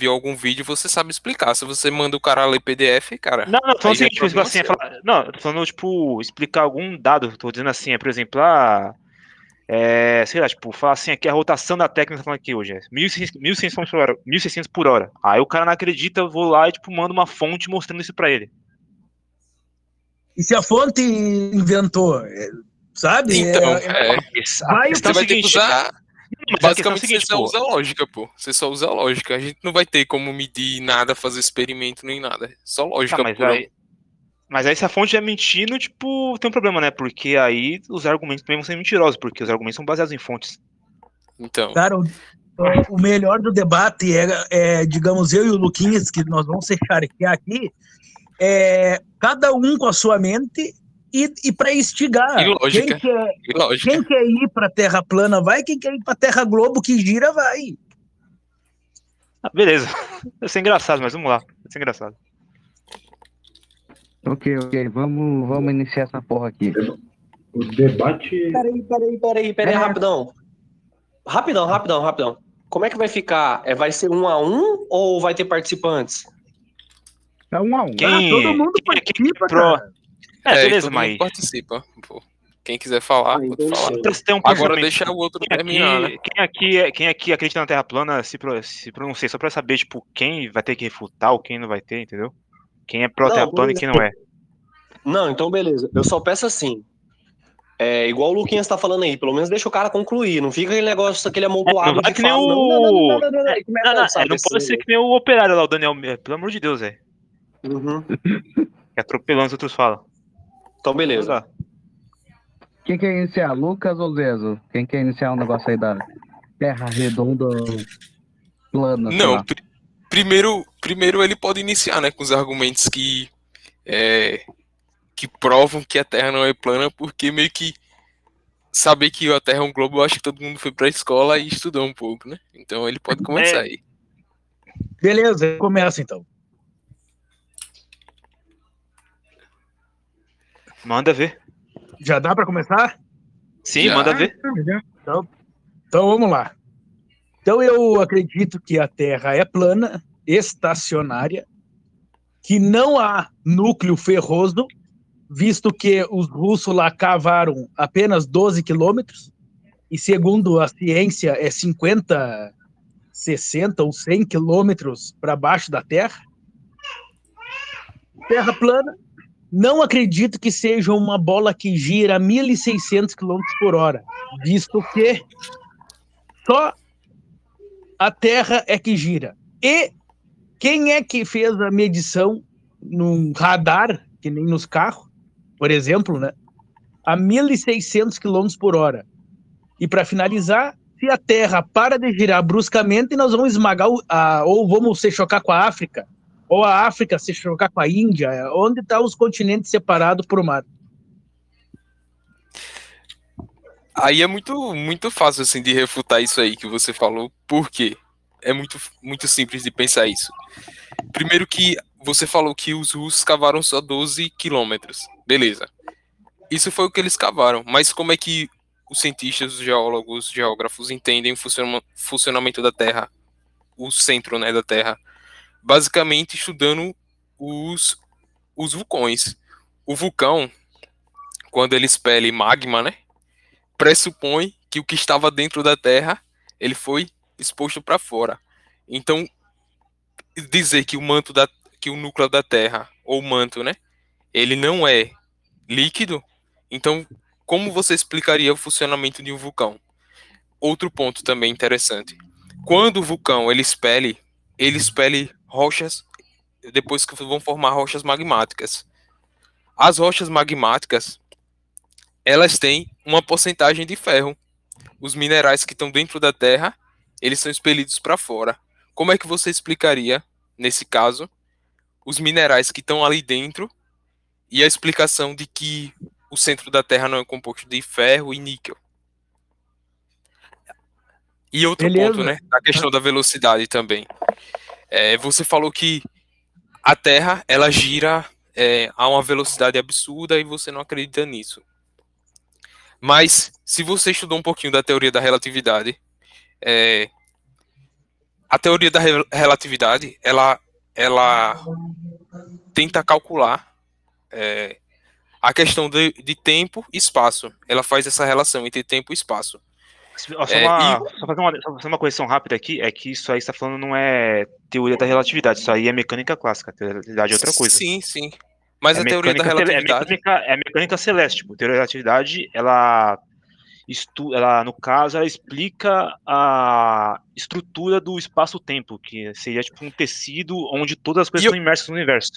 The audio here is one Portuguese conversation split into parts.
viu algum vídeo, você sabe explicar. Se você manda o cara ler PDF, cara. Não, não, tô falando aí assim, é tipo, problema assim, é falar- não, tô falando, tipo, explicar algum dado, tô dizendo assim, é, por exemplo, ah, é, sei lá, tipo, falar assim, aqui a rotação da técnica, tá falando aqui hoje, é 1.600 1.600 km por hora, 1.600 por hora. Aí o cara não acredita, eu vou lá e, tipo, mando uma fonte mostrando isso pra ele. E se a fonte inventou, é, sabe? Então, É- é, a Vai, questão você é o vai ter que seguinte, usar. Questão é Basicamente, seguinte, você só usa a lógica, pô. Você só usa a lógica. A gente não vai ter como medir nada, fazer experimento nem nada. Só lógica Tá, mas pura. aí, mas aí se a fonte é mentindo, tipo, tem um problema, né? Porque aí os argumentos também vão ser mentirosos, porque os argumentos são baseados em fontes. Então, Cara, o, o melhor do debate é, é, digamos, eu e o Luquinhas, que nós vamos se charquear aqui, é cada um com a sua mente e, e para instigar. E lógica. Quem quer, e lógica. quem quer ir para Terra plana vai, quem quer ir para Terra Globo que gira vai. Ah, beleza. Vai ser engraçado, mas vamos lá. Vai ser engraçado. Ok, ok, vamos, vamos iniciar essa porra aqui. O debate. Peraí, peraí, peraí, peraí, É. rapidão. Rapidão, rapidão, rapidão. Como é que vai ficar? É, vai ser um a um ou vai ter participantes? É um a um. Quem, Ah, todo mundo quem, quem participa, pro- cara. É, e beleza, todo mundo mas participa. pô. Quem quiser falar, Ah, pode então falar. têm um Agora deixa o outro Quem terminar, né? aqui, quem, aqui, é- quem aqui acredita na Terra plana se, pro- se pronuncia, só pra saber, tipo, quem vai ter que refutar ou quem não vai ter, entendeu? Quem é pró Não, Terra plana e quem não é. Não, então beleza. Eu só peço assim. É igual o Luquinhas tá falando aí, pelo menos deixa o cara concluir. Não fica aquele negócio, aquele amontoado É, não de que nem fala. o- Não, não, não, é, pode ser que nem o operário lá, o Daniel. é, Pelo amor de Deus, velho. Uhum. Que atropelando os outros falam. Então beleza. Quem quer iniciar? Lucas ou Zezo? Quem quer iniciar um negócio aí da Terra redonda plana? Não, pri- primeiro, primeiro ele pode iniciar, né, com os argumentos que é, que provam que a Terra não é plana, porque meio que saber que a Terra é um globo, eu acho que todo mundo foi pra escola e estudou um pouco, né? Então ele pode começar É. aí. Beleza, começa então. Manda ver. Já dá para começar? Sim, Já. manda ver. Então, então vamos lá. Então eu acredito que a Terra é plana, estacionária, que não há núcleo ferroso, visto que os russos lá cavaram apenas 12 quilômetros, e segundo a ciência é 50, 60 ou 100 quilômetros para baixo da Terra. Terra plana. Não acredito que seja uma bola que gira a 1.600 km por hora, visto que só a Terra é que gira. E quem é que fez a medição num radar, que nem nos carros, por exemplo, né? A 1.600 km por hora. E para finalizar, se a Terra para de girar bruscamente, nós vamos esmagar, a, ou vamos se chocar com a África, ou a África se chocar com a Índia, onde estão os continentes separados por mar. Aí é muito, muito fácil assim de refutar isso aí que você falou. Por quê? É muito, muito simples de pensar isso. Primeiro que você falou que os russos cavaram só 12 quilômetros. Beleza. Isso foi o que eles cavaram. Mas como é que os cientistas, os geólogos, os geógrafos entendem o funciona- funcionamento da Terra? O centro né, da Terra? Basicamente estudando os, os vulcões. O vulcão, quando ele expele magma, né? pressupõe que o que estava dentro da Terra ele foi exposto para fora. Então dizer que o manto da que o núcleo da Terra ou manto, né, ele não é líquido. Então como você explicaria o funcionamento de um vulcão? Outro ponto também interessante. Quando o vulcão ele expele, ele expele rochas depois que vão formar rochas magmáticas. As rochas magmáticas elas têm uma porcentagem de ferro. Os minerais que estão dentro da Terra, eles são expelidos para fora. Como é que você explicaria, nesse caso, os minerais que estão ali dentro e a explicação de que o centro da Terra não é composto de ferro e níquel? E outro Beleza. ponto, né? A questão da velocidade também. É, você falou que a Terra ela gira é, a uma velocidade absurda e você não acredita nisso. Mas se você estudou um pouquinho da teoria da relatividade, é, a teoria da re- relatividade, ela, ela tenta calcular é, a questão de, de tempo e espaço. Ela faz essa relação entre tempo e espaço. Só, É, uma, só fazer uma, só fazer uma correção rápida aqui, é que isso aí que você tá falando não é teoria da relatividade, isso aí é mecânica clássica, teoria da relatividade é outra coisa. Sim, sim. Mas é a teoria da cele- relatividade. É mecânica, é mecânica celeste, tipo, teoria da relatividade, ela, estu, ela, no caso, ela explica a estrutura do espaço-tempo, que seria tipo um tecido onde todas as coisas E eu- estão imersas no universo.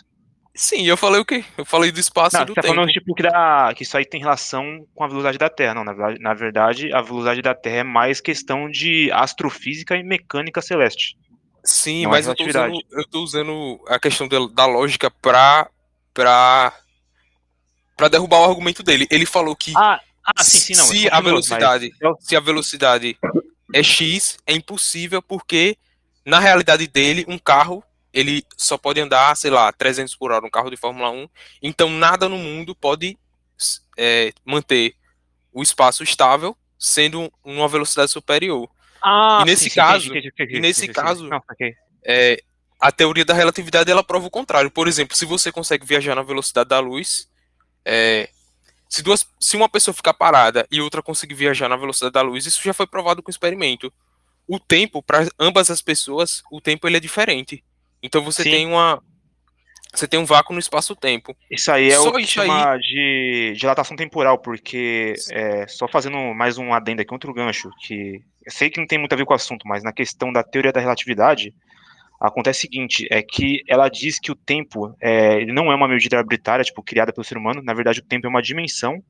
Sim, eu falei o quê? Eu falei do espaço Não, e do você tá tempo. falando tipo, que, dá, que isso aí tem relação com a velocidade da Terra. Não, na verdade, na verdade, a velocidade da Terra é mais questão de astrofísica e mecânica celeste. Sim, Não é mas eu tô, usando, eu tô usando a questão da, lógica pra, pra, pra derrubar o argumento dele. Ele falou que Ah, ah sim, sim, não. se a velocidade, mas se a velocidade é x, é impossível porque na realidade dele um carro ele só pode andar, sei lá, 300 por hora, um carro de Fórmula 1. Então nada no mundo pode é, manter o espaço estável sendo uma velocidade superior. Ah, E nesse sim, caso- e nesse caso- Não, ok. é, a teoria da relatividade ela prova o contrário. Por exemplo, se você consegue viajar na velocidade da luz, é, se, duas, se uma pessoa ficar parada e outra conseguir viajar na velocidade da luz, isso já foi provado com experimento. O tempo, para ambas as pessoas, o tempo ele é diferente. Então você Sim. tem uma. Você tem um vácuo no espaço-tempo. Isso aí é Só o que chama de dilatação temporal, porque é, só fazendo mais um adendo aqui, outro gancho, que eu sei que não tem muito a ver com o assunto, mas na questão da teoria da relatividade, acontece o seguinte, é que ela diz que o tempo é, ele não é uma medida arbitrária, tipo, criada pelo ser humano, na verdade o tempo é uma dimensão,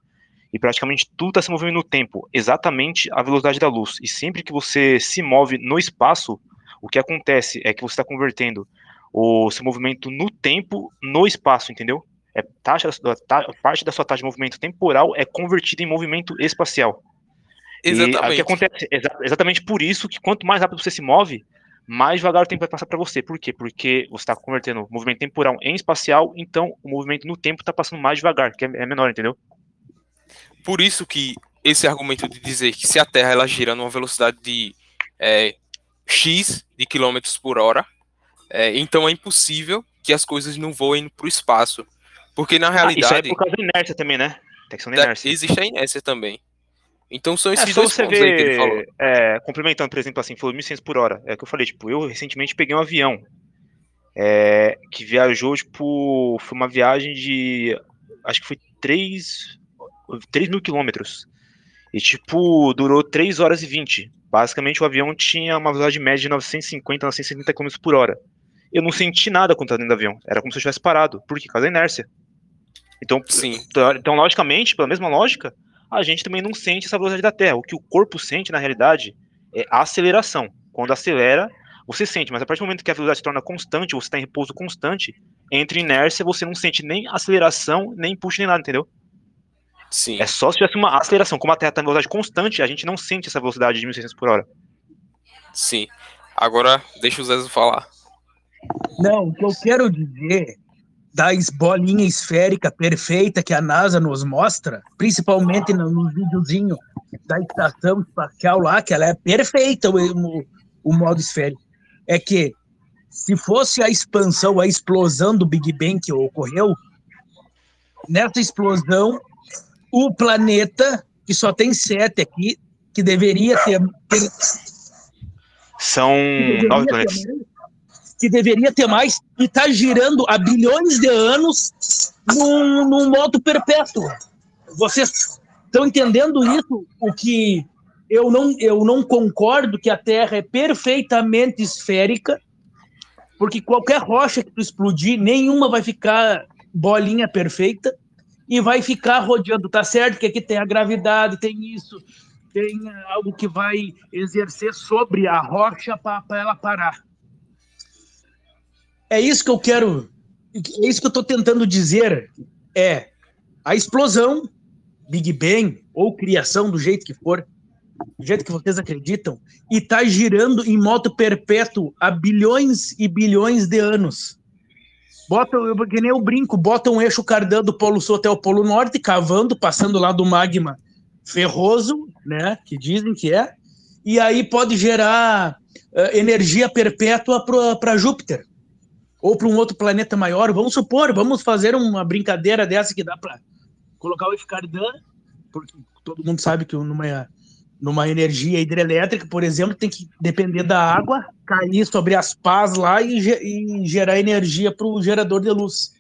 e praticamente tudo está se movendo no tempo, exatamente a velocidade da luz. E sempre que você se move no espaço, o que acontece é que você está convertendo o seu movimento no tempo no espaço, entendeu? É taxa, ta- parte da sua taxa de movimento temporal é convertida em movimento espacial. E o Exatamente. que acontece? Exa- exatamente por isso que quanto mais rápido você se move, mais devagar o tempo vai passar para você. Por quê? Porque você está convertendo o movimento temporal em espacial, então o movimento no tempo está passando mais devagar, que é, é menor, entendeu? Por isso que esse argumento de dizer que se a Terra ela gira numa velocidade de é, x de quilômetros por hora, é, então é impossível que as coisas não voem para o espaço, porque na Ah, isso aí é realidade por causa da inércia também, né? Tem questão da da- inércia. existe a inércia também. Então são É esses só dois você pontos aí que ele falou. é, complementando, por exemplo, assim, falou 1.600 por hora. É o que eu falei, tipo, eu recentemente peguei um avião é, que viajou, tipo, foi uma viagem de, acho que foi 3, 3 mil quilômetros. E, tipo, durou 3 horas e 20. Basicamente, o avião tinha uma velocidade média de 950, 970 km por hora. Eu não senti nada quando estava dentro do avião. Era como se eu estivesse parado. Por quê? Por causa da inércia. Então, Sim, então, logicamente, pela mesma lógica, a gente também não sente essa velocidade da Terra. O que o corpo sente, na realidade, é a aceleração. Quando acelera, você sente, mas a partir do momento que a velocidade se torna constante, você está em repouso constante, entre inércia, você não sente nem aceleração, nem impulso, nem nada, entendeu? sim. É só se tivesse uma aceleração. Como a Terra está em velocidade constante, a gente não sente essa velocidade de 1.600 por hora. Sim. Agora, deixa o Zezo falar. Não, o que eu quero dizer das bolinha esférica perfeita que a NASA nos mostra, principalmente no, videozinho da estação espacial lá, que ela é perfeita, o, o, o modo esférico, é que se fosse a expansão, a explosão do Big Bang que ocorreu, nessa explosão, o planeta, que só tem sete aqui, que deveria ter, ter São que nove deveria planetas. ter que deveria ter mais e está girando há bilhões de anos num, num modo perpétuo. Vocês estão entendendo isso? O que eu não, eu não concordo que a Terra é perfeitamente esférica, porque qualquer rocha que tu explodir, nenhuma vai ficar bolinha perfeita e vai ficar rodeando. Tá certo que aqui tem a gravidade, tem isso, tem algo que vai exercer sobre a rocha para ela parar. É isso que eu quero, é isso que eu estou tentando dizer. É a explosão, Big Bang, ou criação, do jeito que for, do jeito que vocês acreditam, e está girando em moto perpétuo há bilhões e bilhões de anos. Bota, eu- que nem eu brinco, bota um eixo cardan do Polo Sul até o Polo Norte, cavando, passando lá do magma ferroso, né, que dizem que é, e aí pode gerar eh, energia perpétua para Júpiter ou para um outro planeta maior. Vamos supor, vamos fazer uma brincadeira dessa que dá para colocar o Escardan, porque todo mundo sabe que numa, numa energia hidrelétrica, por exemplo, tem que depender da água, cair sobre as pás lá e, e gerar energia para o gerador de luz.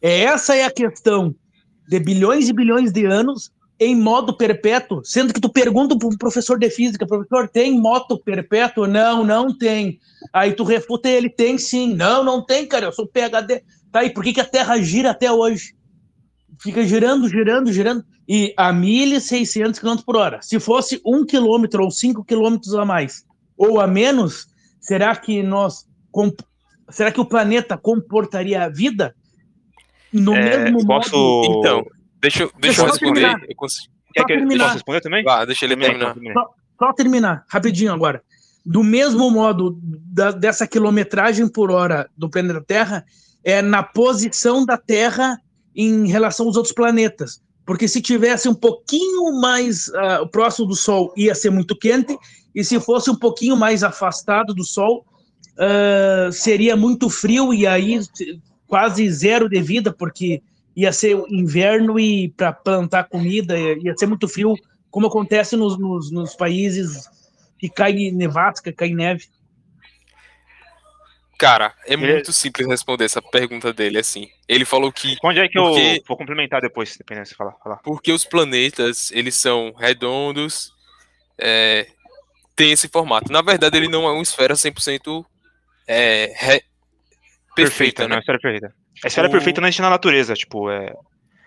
É, Essa é a questão de bilhões e bilhões de anos em modo perpétuo, sendo que tu pergunta para um professor de física, professor, tem moto perpétuo? Não, não tem. Aí tu refuta ele, tem sim. Não, não tem, cara, eu sou PHD. Tá aí, por que, que a Terra gira até hoje? Fica girando, girando, girando, e a 1.600 km por hora. Se fosse um quilômetro ou cinco quilômetros a mais, ou a menos, será que nós... Será que o planeta comportaria a vida no É, mesmo posso. modo? Então, deixa, eu- deixa eu só responder. terminar. Eu consigo- Quer só que eu terminar. posso responder também? Vá, deixa ele Termina, terminar. termina. Só terminar, rapidinho agora. Do mesmo modo da- dessa quilometragem por hora do planeta Terra, é na posição da Terra em relação aos outros planetas. Porque se tivesse um pouquinho mais ah, próximo do Sol, ia ser muito quente, e se fosse um pouquinho mais afastado do Sol, ah, seria muito frio, e aí quase zero de vida, porque ia ser inverno e para plantar comida ia ser muito frio como acontece nos, nos, nos países que cai nevasca, cai neve. Cara, é Ele- muito simples responder essa pergunta dele, assim. Ele falou que Onde é que Porque- eu vou complementar depois, dependendo se falar. falar. porque os planetas, eles são redondos, é, tem esse formato. Na verdade, ele não é uma esfera 100% é, re- perfeita, não é né? uma esfera perfeita. A esfera O- perfeita não existe na natureza, tipo, é.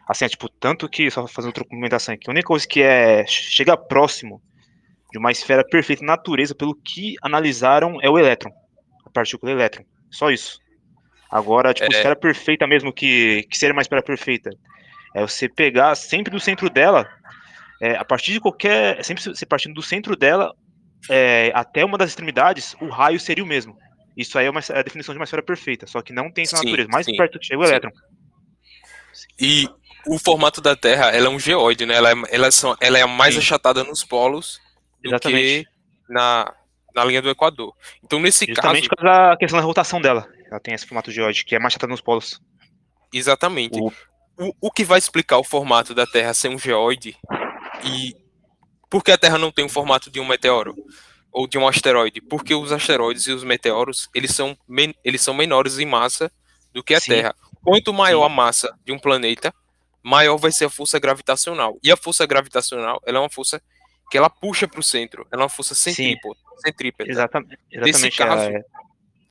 Assim, é, tipo, tanto que, só fazendo outra complementação aqui, a única coisa que é. chega próximo de uma esfera perfeita na natureza, pelo que analisaram, é o elétron. A partícula elétron. Só isso. Agora, tipo, É. esfera perfeita mesmo, que, que seria uma esfera perfeita. É você pegar sempre do centro dela, é, a partir de qualquer. Sempre se partindo do centro dela é, até uma das extremidades, o raio seria o mesmo. Isso aí é, uma, é a definição de uma esfera perfeita, só que não tem isso na Sim, natureza. Mais sim, perto que chega o elétron. E o formato da Terra, ela é um geóide, né? Ela é, ela são, ela é mais Sim. achatada nos polos do Exatamente. que na, na linha do Equador. Então, nesse Justamente caso, por causa da questão da rotação dela. Ela tem esse formato geóide, que é mais chata nos polos. exatamente. O- O, o que vai explicar o formato da Terra ser um geóide e por que a Terra não tem o formato de um meteoro ou de um asteroide? Porque os asteroides e os meteoros, eles são, eles são menores em massa do que a Sim. Terra. Quanto maior Sim. a massa de um planeta, maior vai ser a força gravitacional. E a força gravitacional, ela é uma força que ela puxa para o centro. Ela é uma força centrípeta. centrípeta. Exatamente. exatamente caso, é,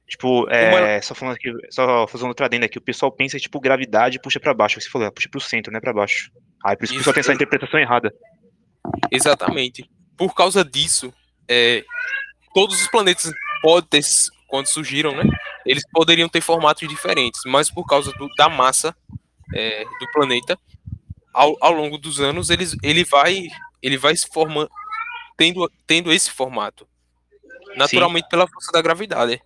tipo, é, só falando aqui, só fazendo outra adenda aqui, o pessoal pensa que, tipo, gravidade puxa pra baixo. Você falou, ela puxa pro centro, não é pra baixo. Aí por isso que o pessoal tem essa Isso. interpretação errada. Exatamente. Por causa disso, é, todos os planetas podem ter, quando surgiram, né? Eles poderiam ter formatos diferentes, mas por causa do- da massa é, do planeta, ao, ao longo dos anos, eles, ele vai ele vai se formando, tendo, tendo esse formato. Naturalmente pela força da gravidade.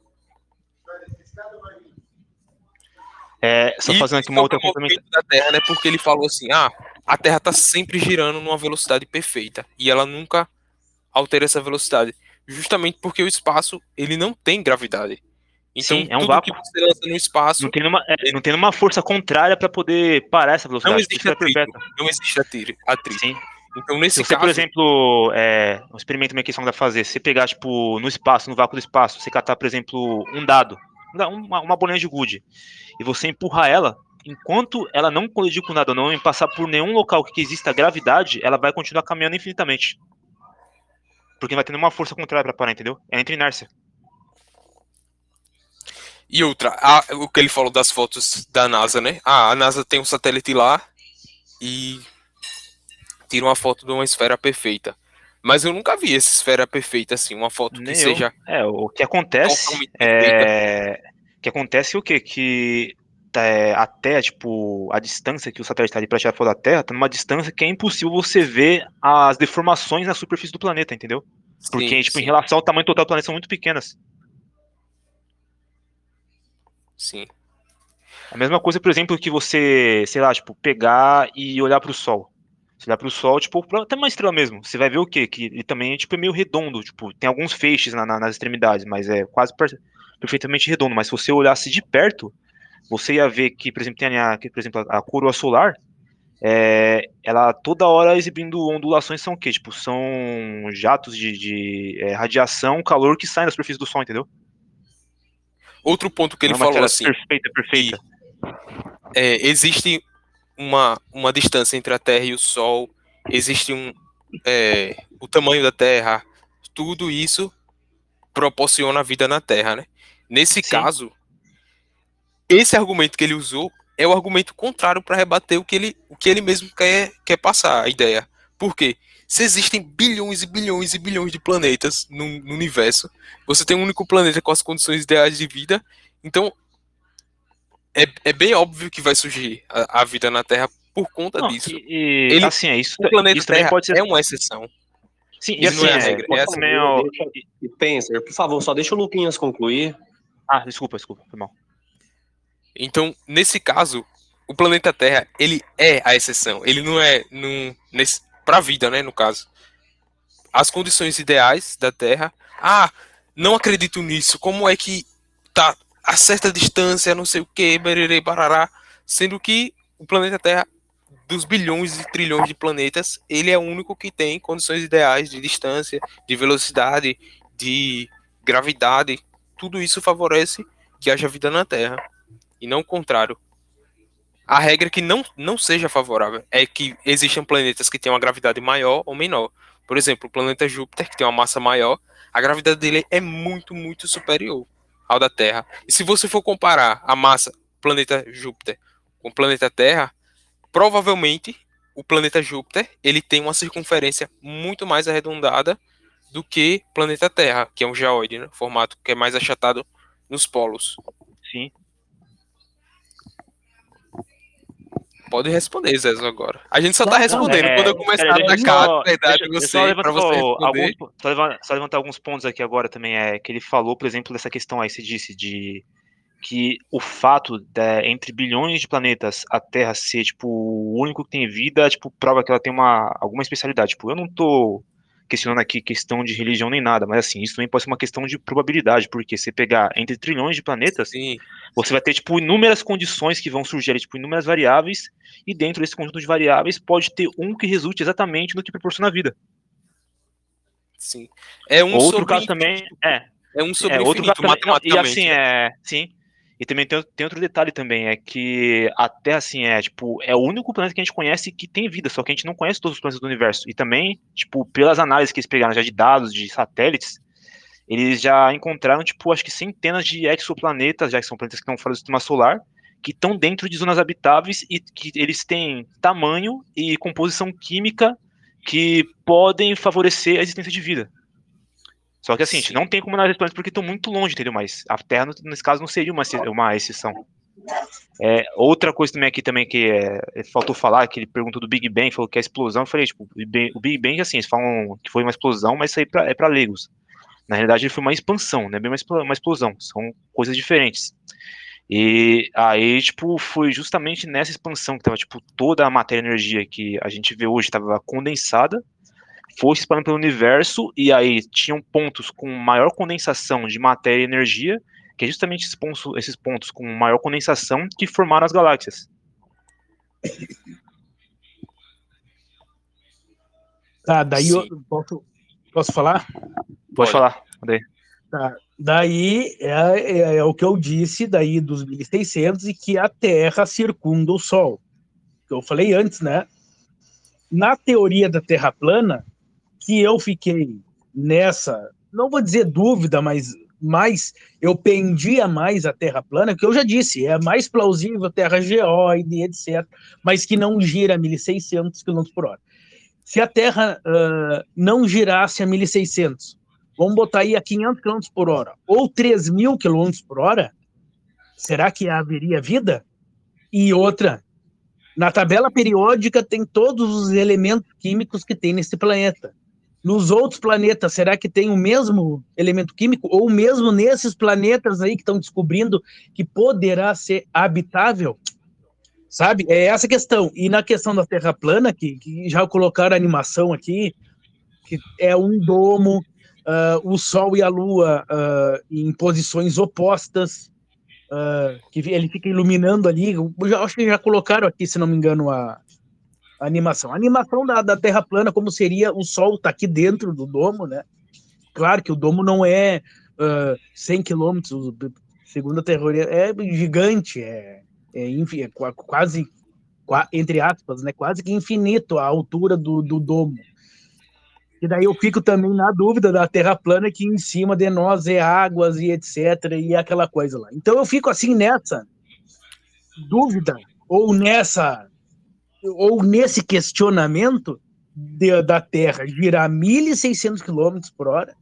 É, só E fazendo aqui uma outra complementação. da Terra, né? Porque ele falou assim: ah, a Terra está sempre girando numa velocidade perfeita e ela nunca altera essa velocidade, justamente porque o espaço ele não tem gravidade. Então Sim, é um vácuo. que você lança no espaço Não tem, nenhuma, é, não tem nenhuma força contrária pra poder parar essa não velocidade. por existe atrito, não existe atri- atrito. Sim. Então nesse Se você, caso, por exemplo, é, um experimento meio que só dá fazer, se você pegar, tipo, no espaço, no vácuo do espaço, você catar, por exemplo, um dado, um da- uma, uma bolinha de gude, e você empurrar ela, enquanto ela não colidir com nada, não passar por nenhum local que exista gravidade, ela vai continuar caminhando infinitamente. Porque não vai ter nenhuma força contrária pra parar, entendeu? É entre inércia. e outra, a- o que ele falou das fotos da NASA, né? Ah, a NASA tem um satélite lá e tira uma foto de uma esfera perfeita. Mas eu nunca vi essa esfera perfeita assim, uma foto Nem que eu. seja É, o que acontece é. O que acontece é o quê? Que é, a Terra, tipo, a distância que o satélite está ali para tirar foto da Terra, tá numa distância que é impossível você ver as deformações na superfície do planeta, entendeu? Porque, Sim, tipo, sim, em relação ao tamanho total do planeta, são muito pequenas. sim. A mesma coisa, por exemplo, que você, sei lá, tipo, pegar e olhar para o Sol. Você olhar pro Sol, tipo, até uma estrela mesmo, você vai ver o quê? Que ele também tipo, é meio redondo, tipo, tem alguns feixes na- na- nas extremidades, mas é quase per- perfeitamente redondo. Mas se você olhasse de perto, você ia ver que, por exemplo, tem a, que, por exemplo, a coroa solar, é, ela toda hora exibindo ondulações são o quê? Tipo, são jatos de, de, é, radiação, calor que saem da superfície do Sol, entendeu? Outro ponto que ele é falou assim, perfeita, perfeita. é, existe uma, uma distância entre a Terra e o Sol, existe um é, o tamanho da Terra, tudo isso proporciona a vida na Terra, né? Nesse Sim. caso, esse argumento que ele usou é o argumento contrário para rebater o que ele, o que ele mesmo quer, quer passar, a ideia. Por quê? Se existem bilhões e bilhões e bilhões de planetas no, no universo, você tem um único planeta com as condições ideais de vida, então é, é bem óbvio que vai surgir a, a vida na Terra por conta Não, disso. e, e, Ele- assim, é isso, O planeta isso Terra pode ser. é uma exceção. Sim, e e assim, assim, é a é, regra, é assim. é E pensa, por favor, só deixa o Luquinhas concluir. Ah, desculpa, desculpa, foi mal. Então, nesse caso, o planeta Terra, ele é a exceção. Ele não é num, nesse, vida, né, no caso. As condições ideais da Terra. Ah, não acredito nisso. Como é que tá a certa distância, não sei o que, bererê, barará. Sendo que o planeta Terra, dos bilhões e trilhões de planetas, ele é o único que tem condições ideais de distância, de velocidade, de gravidade. Tudo isso favorece que haja vida na Terra e não o contrário. A regra é que não, não seja favorável é que existam planetas que têm uma gravidade maior ou menor. Por exemplo, o planeta Júpiter, que tem uma massa maior, a gravidade dele é muito, muito superior ao da Terra. E se você for comparar a massa planeta Júpiter com o planeta Terra, provavelmente o planeta Júpiter ele tem uma circunferência muito mais arredondada do que o planeta Terra, que é um geoide, né? formato que é mais achatado nos polos. Sim. Pode responder, Zezo, agora. A gente só tá respondendo. é, Quando eu começar a atacar só- a verdade deixa- você, só pra você responder. alguns, só, levantar, só levantar alguns pontos aqui agora também, é que ele falou, por exemplo, dessa questão aí, você disse, de que o fato de, entre bilhões de planetas a Terra ser, tipo, o único que tem vida, tipo, prova que ela tem uma, alguma especialidade. Tipo, eu não tô questionando aqui questão de religião nem nada, mas assim, isso também pode ser uma questão de probabilidade, porque você pegar entre trilhões de planetas, Sim, você vai ter, tipo, inúmeras condições que vão surgir, tipo, inúmeras variáveis, e dentro desse conjunto de variáveis pode ter um que resulte exatamente no que proporciona a vida. sim. É um outro sobre caso também, é, É um sobre é outro infinito, caso também, e assim, né? é, sim, e também tem, tem outro detalhe também, é que a Terra, assim, é, tipo, é o único planeta que a gente conhece que tem vida, só que a gente não conhece todos os planetas do universo, e também, tipo, pelas análises que eles pegaram já de dados, de satélites, eles já encontraram, tipo, acho que centenas de exoplanetas, já que são planetas que estão fora do sistema solar, que estão dentro de zonas habitáveis e que eles têm tamanho e composição química que podem favorecer a existência de vida. Só que assim, a gente não tem como analisar planetas porque estão muito longe, entendeu? Mas a Terra, nesse caso, não seria uma, uma exceção. É, outra coisa também aqui também que é, faltou falar, que ele perguntou do Big Bang, falou que é explosão, eu falei, tipo, o Big Bang- assim, eles falam que foi uma explosão, mas isso aí pra- é para leigos. Na realidade, ele foi uma expansão, não é bem uma explo- uma explosão, são coisas diferentes. E aí, tipo, foi justamente nessa expansão que tava, tipo, toda a matéria e energia que a gente vê hoje estava condensada, foi se espalhando pelo universo, e aí tinham pontos com maior condensação de matéria e energia, que é justamente esses pontos, esses pontos com maior condensação que formaram as galáxias. Tá, daí eu Sim. posso, posso falar? Pode, Pode. falar. Andrei. Daí é, é- é o que eu disse daí dos 1600 e que a Terra circunda o Sol. Que eu falei antes, né? Na teoria da Terra plana, que eu fiquei nessa, não vou dizer dúvida, mas mais eu pendia mais a Terra plana, que eu já disse, é mais plausível Terra geóide, etc, mas que não gira a 1600 km por hora. Se a Terra ah, não girasse a 1600, vamos botar aí a 500 km por hora, ou 3 mil km por hora, será que haveria vida? E outra, na tabela periódica tem todos os elementos químicos que tem nesse planeta. Nos outros planetas, será que tem o mesmo elemento químico? Ou mesmo nesses planetas aí que estão descobrindo que poderá ser habitável? Sabe? É essa questão. E na questão da Terra plana, que, que já colocaram a animação aqui, que é um domo, uh, o Sol e a Lua uh, em posições opostas, uh, que ele fica iluminando ali. Eu já, acho que já colocaram aqui, se não me engano, a, a animação. A animação da, da Terra plana, como seria o Sol tá aqui dentro do domo, né? Claro que o domo não é uh, 100 quilômetros, segundo a teoria, é gigante, é, é, é quase, entre aspas, né, quase que infinito a altura do, do domo. E daí eu fico também na dúvida da Terra plana que em cima de nós é águas e etc. e aquela coisa lá. Então eu fico assim nessa dúvida ou nessa ou nesse questionamento de, da Terra girar 1.600 km por hora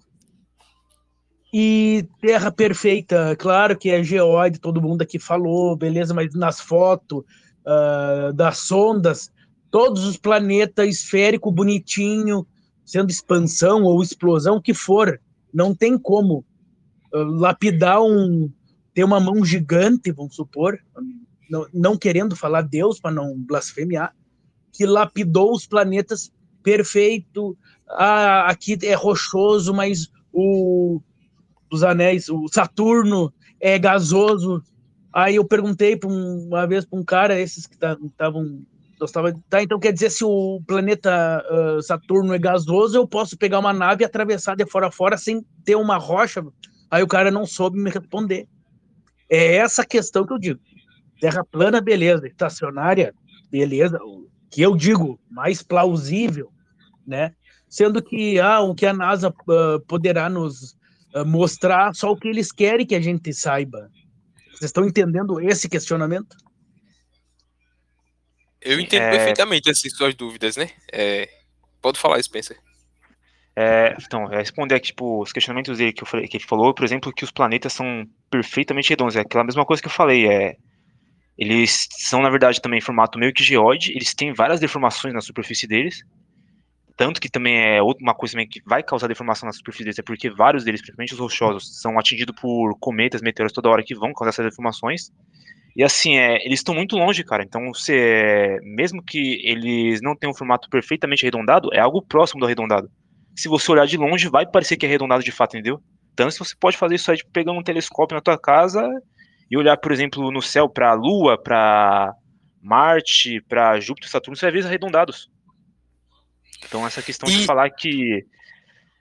e Terra Perfeita, claro que é geóide, todo mundo aqui falou, beleza, mas nas fotos uh, das sondas, todos os planetas esférico, bonitinho, sendo expansão ou explosão, o que for, não tem como uh, lapidar um. ter uma mão gigante, vamos supor, não, querendo falar Deus para não blasfemiar, que lapidou os planetas perfeito. Ah, aqui é rochoso, mas o dos anéis, o Saturno é gasoso. Aí eu perguntei pra um, uma vez para um cara, esses que estavam. Tá, então quer dizer, se o planeta uh, Saturno é gasoso, eu posso pegar uma nave e atravessar de fora a fora sem ter uma rocha? Aí o cara não soube me responder. É essa questão que eu digo. Terra plana, beleza. Estacionária, beleza. O que eu digo, mais plausível, né? Sendo que ah, o que a NASA uh, poderá nos uh, mostrar só o que eles querem que a gente saiba. Vocês estão entendendo esse questionamento? Eu entendo é... perfeitamente essas suas dúvidas, né? É... Pode falar, Spencer. É, então, é responder aqui, tipo, os questionamentos dele que, eu falei, que ele falou, por exemplo, que os planetas são perfeitamente redondos. É aquela mesma coisa que eu falei. É, eles são, na verdade, também formato meio que geóide. Eles têm várias deformações na superfície deles. Tanto que também é uma coisa que vai causar deformação na superfície deles, é porque vários deles, principalmente os rochosos, são atingidos por cometas, meteoros toda hora que vão causar essas deformações. E assim, é, eles estão muito longe, cara. Então, você, mesmo que eles não tenham um formato perfeitamente arredondado, é algo próximo do arredondado. Se você olhar de longe, vai parecer que é arredondado de fato, entendeu? Então, se você pode fazer isso aí, tipo, pegando um telescópio na tua casa e olhar, por exemplo, no céu para a Lua, para Marte, para Júpiter, Saturno, você vai ver arredondados. Então, essa questão e... de falar que,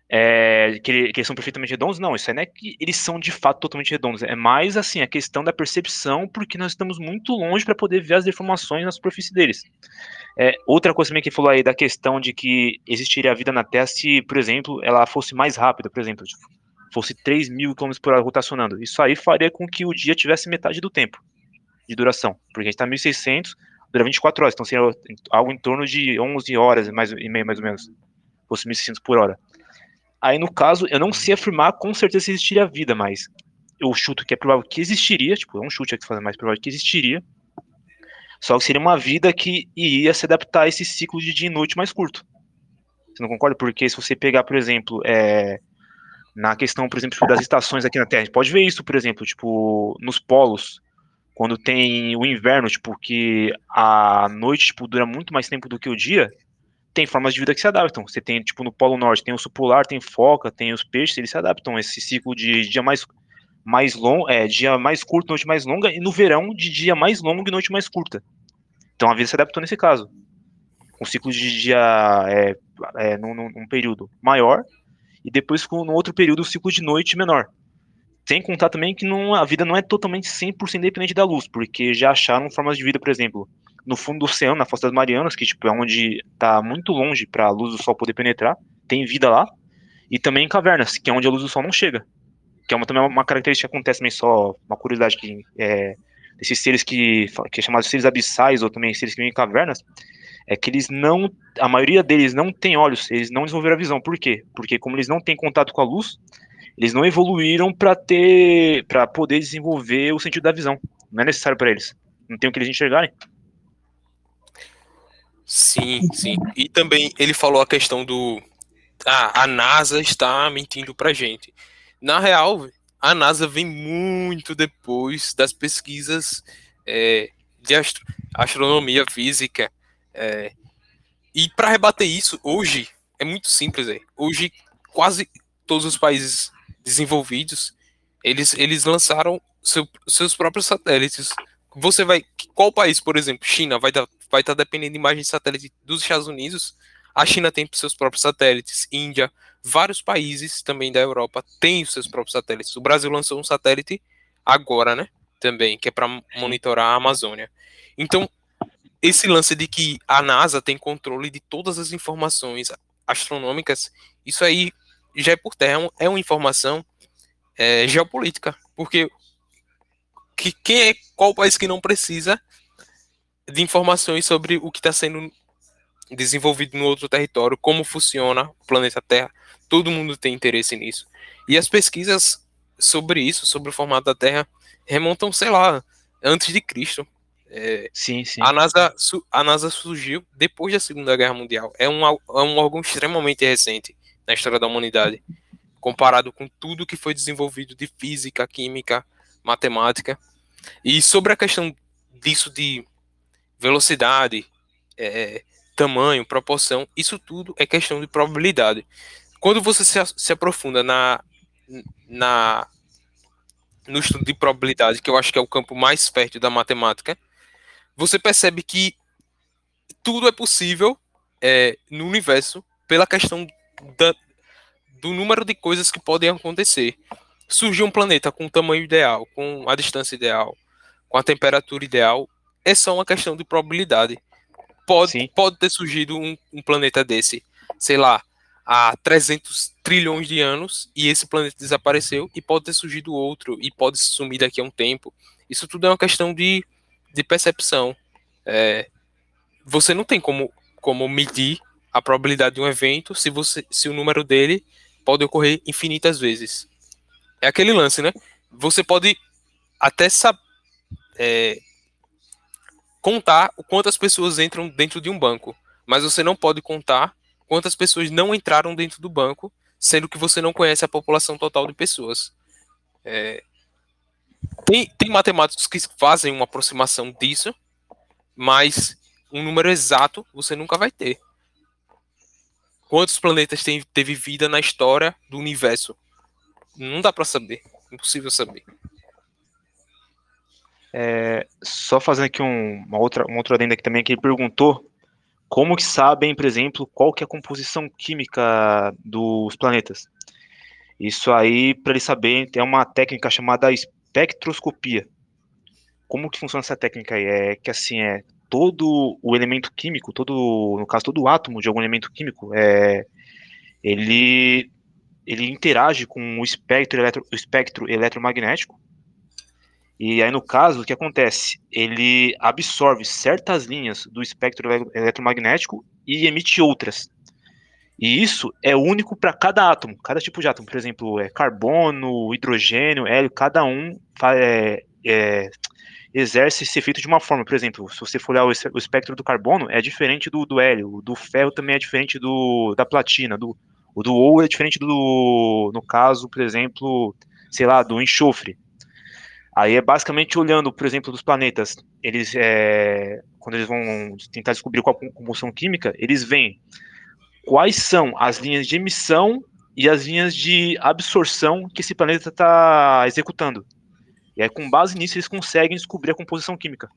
é, que, eles são perfeitamente redondos, não, isso aí não é que eles são de fato totalmente redondos, é mais assim a questão da percepção, porque nós estamos muito longe para poder ver as deformações na superfície deles. É, outra coisa também que falou aí da questão de que existiria a vida na Terra se, por exemplo, ela fosse mais rápida, por exemplo, tipo, fosse 3 mil km por hora rotacionando. Isso aí faria com que o dia tivesse metade do tempo de duração, porque a gente está 1600, dura 24 horas, então seria algo em torno de 11 horas mais, e meia, mais ou menos, fosse 1.600 por hora. Aí, no caso, eu não sei afirmar com certeza se existiria vida, mas eu chuto que é provável que existiria, tipo, é um chute aqui fazendo mais provável que existiria, só que seria uma vida que iria se adaptar a esse ciclo de dia e noite mais curto. Você não concorda? Porque se você pegar, por exemplo, é, na questão, por exemplo, das estações aqui na Terra, a gente pode ver isso, por exemplo, tipo, nos polos, quando tem o inverno, tipo, que a noite, tipo, dura muito mais tempo do que o dia, tem formas de vida que se adaptam. Você tem, tipo, no Polo Norte, tem o supular, tem foca, tem os peixes, eles se adaptam a esse ciclo de dia mais, mais longo, é, dia mais curto, noite mais longa, e no verão, de dia mais longo e noite mais curta. Então a vida se adaptou nesse caso. Um ciclo de dia é, é, num, num período maior, e depois no outro período, o ciclo de noite menor. Sem contar também que não, a vida não é totalmente 100% independente da luz, porque já acharam formas de vida, por exemplo, no fundo do oceano, na Fossa das Marianas, que tipo, é onde está muito longe para a luz do sol poder penetrar, tem vida lá, e também em cavernas, que é onde a luz do sol não chega. Que é uma, também uma característica que acontece também só, uma curiosidade que é, seres que, que é chamado de seres abissais, ou também seres que vivem em cavernas, é que eles não, a maioria deles não tem olhos, eles não desenvolveram a visão. Por quê? Porque como eles não têm contato com a luz, eles não evoluíram para ter, para poder desenvolver o sentido da visão. Não é necessário para eles. Não tem o que eles enxergarem. Sim, sim. E também ele falou a questão do ah, a NASA está mentindo pra gente. Na real, a NASA vem muito depois das pesquisas é, de astro astronomia, física. É, e para rebater isso, hoje é muito simples. É. Hoje, quase todos os países desenvolvidos eles, eles lançaram seu, seus próprios satélites. Você vai. Qual país, por exemplo, China, vai estar vai tá dependendo de imagens de satélite dos Estados Unidos? A China tem seus próprios satélites, Índia, vários países também da Europa têm os seus próprios satélites. O Brasil lançou um satélite agora, né? Também, que é para monitorar a Amazônia. Então, esse lance de que a NASA tem controle de todas as informações astronômicas, isso aí já é por terra, é uma informação é, geopolítica, porque que, quem é qual país que não precisa de informações sobre o que está sendo desenvolvido no outro território, como funciona o planeta Terra. Todo mundo tem interesse nisso. E as pesquisas sobre isso, sobre o formato da Terra, remontam, sei lá, antes de Cristo. É, sim, sim. A NASA, a NASA surgiu depois da Segunda Guerra Mundial. É um, é um órgão extremamente recente na história da humanidade, comparado com tudo que foi desenvolvido de física, química, matemática. E sobre a questão disso de velocidade, é, tamanho, proporção, isso tudo é questão de probabilidade. Quando você se, se aprofunda na, na no estudo de probabilidade, que eu acho que é o campo mais fértil da matemática, você percebe que tudo é possível é, no universo pela questão da, do número de coisas que podem acontecer. Surgir um planeta com o tamanho ideal, com a distância ideal, com a temperatura ideal, é só uma questão de probabilidade. Pode, pode ter surgido um, um planeta desse, sei lá, há 300 trilhões de anos e esse planeta desapareceu, e pode ter surgido outro, e pode sumir daqui a um tempo. Isso tudo é uma questão de, de percepção. É, você não tem como, como medir a probabilidade de um evento se, você, se o número dele pode ocorrer infinitas vezes. É aquele lance, né? Você pode até saber. É, contar quantas pessoas entram dentro de um banco, mas você não pode contar quantas pessoas não entraram dentro do banco, sendo que você não conhece a população total de pessoas. É, tem, tem matemáticos que fazem uma aproximação disso, mas um número exato você nunca vai ter. Quantos planetas tem, teve vida na história do universo? Não dá para saber. Impossível saber. É, só fazendo aqui um, uma outra uma outra adenda aqui também que ele perguntou como que sabem, por exemplo, qual que é a composição química dos planetas. Isso aí, para ele saber, tem uma técnica chamada espectroscopia. Como que funciona essa técnica aí? É que assim, é todo o elemento químico, todo, no caso, todo o átomo de algum elemento químico, é, ele, ele interage com o espectro, eletro, o espectro eletromagnético. E aí, no caso, o que acontece? Ele absorve certas linhas do espectro eletromagnético e emite outras. E isso é único para cada átomo, cada tipo de átomo. Por exemplo, é carbono, hidrogênio, hélio, cada um é, é, exerce esse efeito de uma forma. Por exemplo, se você for olhar o espectro do carbono, é diferente do, do hélio, do ferro também é diferente do, da platina, do, o do ouro é diferente do, no caso, por exemplo, sei lá, do enxofre. Aí é basicamente olhando, por exemplo, dos planetas, eles, é, quando eles vão tentar descobrir qual a combustão química, eles veem quais são as linhas de emissão e as linhas de absorção que esse planeta está executando. E aí, com base nisso, eles conseguem descobrir a composição química.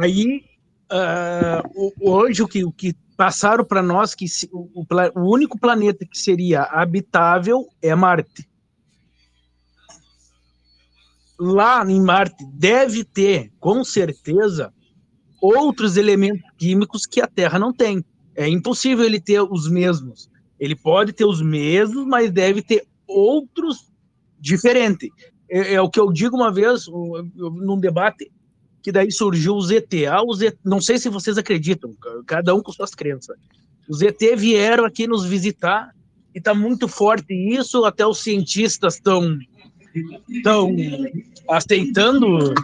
Aí, uh, hoje, o que, o que passaram para nós que o, o, único planeta que seria habitável é Marte. Lá em Marte deve ter, com certeza, outros elementos químicos que a Terra não tem. É impossível ele ter os mesmos. Ele pode ter os mesmos, mas deve ter outros diferentes. É, é, o que eu digo uma vez num debate que daí surgiu o ZT. Ah, o ZT. Não sei se vocês acreditam, cada um com suas crenças. Os ZT vieram aqui nos visitar e está muito forte isso, até os cientistas estão estão aceitando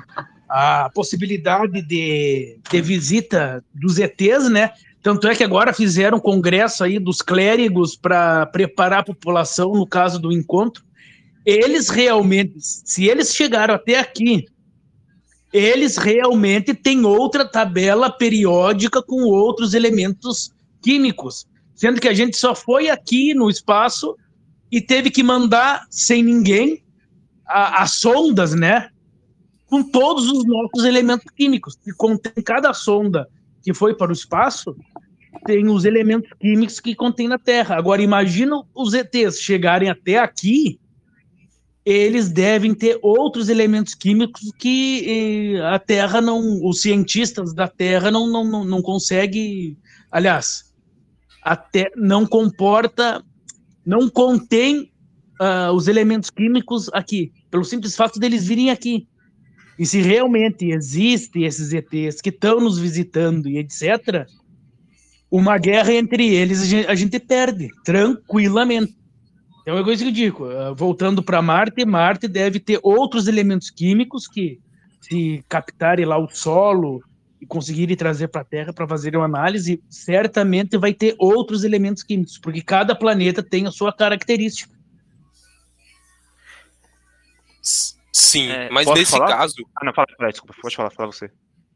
a possibilidade de, de visita dos ETs, né? Tanto é que agora fizeram um congresso aí dos clérigos para preparar a população no caso do encontro. eles realmente, se eles chegaram até aqui, eles realmente têm outra tabela periódica com outros elementos químicos, sendo que a gente só foi aqui no espaço e teve que mandar sem ninguém as sondas, né? Com todos os nossos elementos químicos que contém cada sonda que foi para o espaço tem os elementos químicos que contém na Terra. Agora imagina os ETs chegarem até aqui, eles devem ter outros elementos químicos que eh, a Terra não, os cientistas da Terra não não, não, não conseguem, aliás, até não comporta, não contém uh, os elementos químicos aqui, pelo simples fato deles virem aqui. E se realmente existem esses ETs que estão nos visitando e etc., uma guerra entre eles a gente, a gente perde tranquilamente. Então é coisa que eu digo. Uh, voltando para Marte, Marte deve ter outros elementos químicos que, se captarem lá o solo e conseguirem trazer para a Terra para fazer uma análise, certamente vai ter outros elementos químicos, porque cada planeta tem a sua característica. Sim, É, mas nesse falar? caso, Ah, não, fala, fala, desculpa, pode falar, fala você.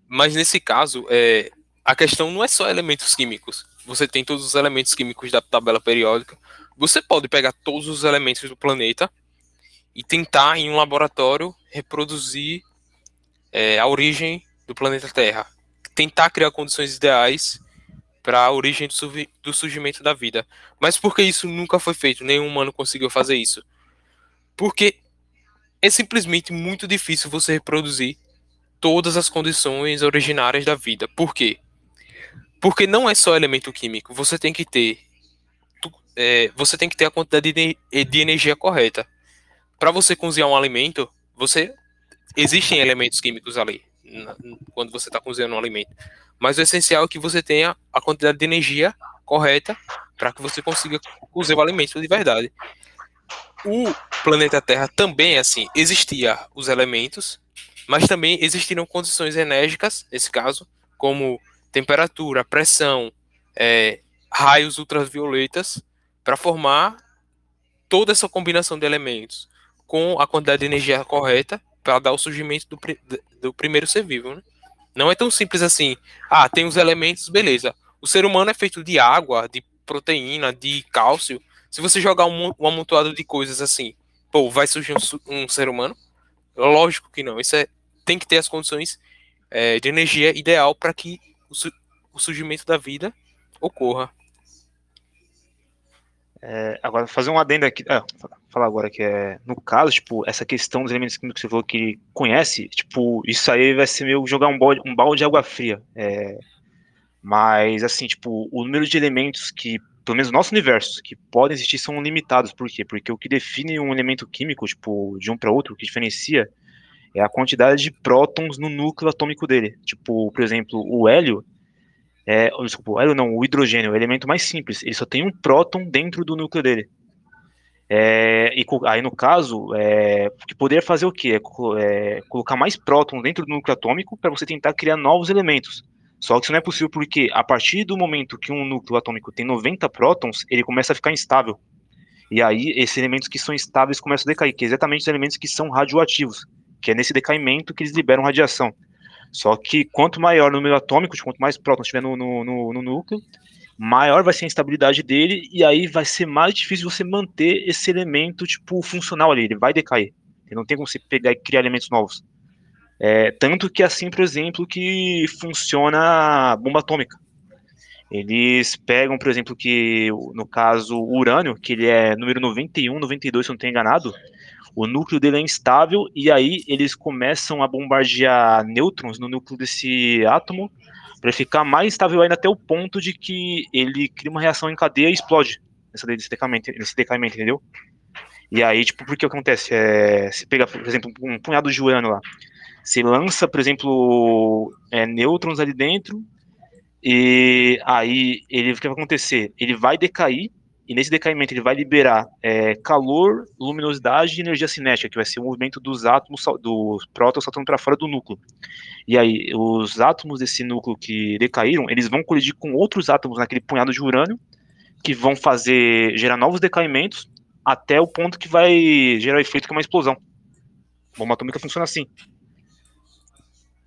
mas nesse caso, é, a questão não é só elementos químicos. Você tem todos os elementos químicos da tabela periódica. Você pode pegar todos os elementos do planeta e tentar em um laboratório reproduzir é, a origem do planeta Terra. Tentar criar condições ideais para a origem do, do surgimento da vida. Mas por que isso nunca foi feito? Nenhum humano conseguiu fazer isso. Porque é simplesmente muito difícil você reproduzir todas as condições originárias da vida. Por quê? Porque não é só elemento químico. Você tem que ter é, você tem que ter a quantidade de, de energia correta. Para você cozinhar um alimento, você existem elementos químicos ali na- quando você está cozinhando um alimento. Mas o essencial é que você tenha a quantidade de energia correta para que você consiga cozer o alimento de verdade. O planeta Terra também assim. Existia os elementos, mas também existiram condições enérgicas, nesse caso, como temperatura, pressão, é, raios ultravioletas, para formar toda essa combinação de elementos com a quantidade de energia correta para dar o surgimento do, do primeiro ser vivo. Né? Não é tão simples assim. Ah, tem os elementos, beleza. O ser humano é feito de água, de proteína, de cálcio. Se você jogar um, um amontoado de coisas assim, pô, vai surgir um, um ser humano? Lógico que não. Isso é, tem que ter as condições é, de energia ideal para que o, su- o surgimento da vida ocorra. É, agora, fazer um adendo aqui. Ah, fala- falar agora que é. No caso, tipo, essa questão dos elementos químicos que você falou que conhece, tipo, isso aí vai ser meio jogar um balde, um balde de água fria. É, mas, assim, tipo, o número de elementos que, pelo menos no nosso universo, que podem existir são limitados. Por quê? Porque o que define um elemento químico, tipo, de um para outro, o que diferencia é a quantidade de prótons no núcleo atômico dele. Tipo, por exemplo, o hélio é, desculpa, o hélio não, o hidrogênio, é o elemento mais simples. Ele só tem um próton dentro do núcleo dele. É, e aí, no caso, é, que poderia fazer o quê? É, é, colocar mais prótons dentro do núcleo atômico para você tentar criar novos elementos. Só que isso não é possível porque, a partir do momento que um núcleo atômico tem 90 prótons, ele começa a ficar instável. E aí, esses elementos que são instáveis começam a decair, que é exatamente os elementos que são radioativos, que é nesse decaimento que eles liberam radiação. Só que quanto maior o número atômico, quanto mais prótons tiver no, no, no, no núcleo, maior vai ser a instabilidade dele, e aí vai ser mais difícil você manter esse elemento, tipo, funcional ali, ele vai decair. Ele não tem como você pegar e criar elementos novos. É, tanto que assim, por exemplo, que funciona a bomba atômica. Eles pegam, por exemplo, que no caso o urânio, que ele é número 91, 92, se não estou enganado, o núcleo dele é instável e aí eles começam a bombardear nêutrons no núcleo desse átomo para ficar mais estável ainda até o ponto de que ele cria uma reação em cadeia e explode nesse, decaimento, nesse decaimento, entendeu? E aí, tipo, por que acontece? É, você pega, por exemplo, um punhado de urânio lá, você lança, por exemplo, é, nêutrons ali dentro e aí ele, o que vai acontecer? Ele vai decair e nesse decaimento ele vai liberar é, calor, luminosidade e energia cinética, que vai ser o movimento dos átomos, dos prótons saltando para fora do núcleo. E aí, os átomos desse núcleo que decaíram, eles vão colidir com outros átomos naquele punhado de urânio, que vão fazer, gerar novos decaimentos, até o ponto que vai gerar o efeito que é uma explosão. Bomba atômica funciona assim.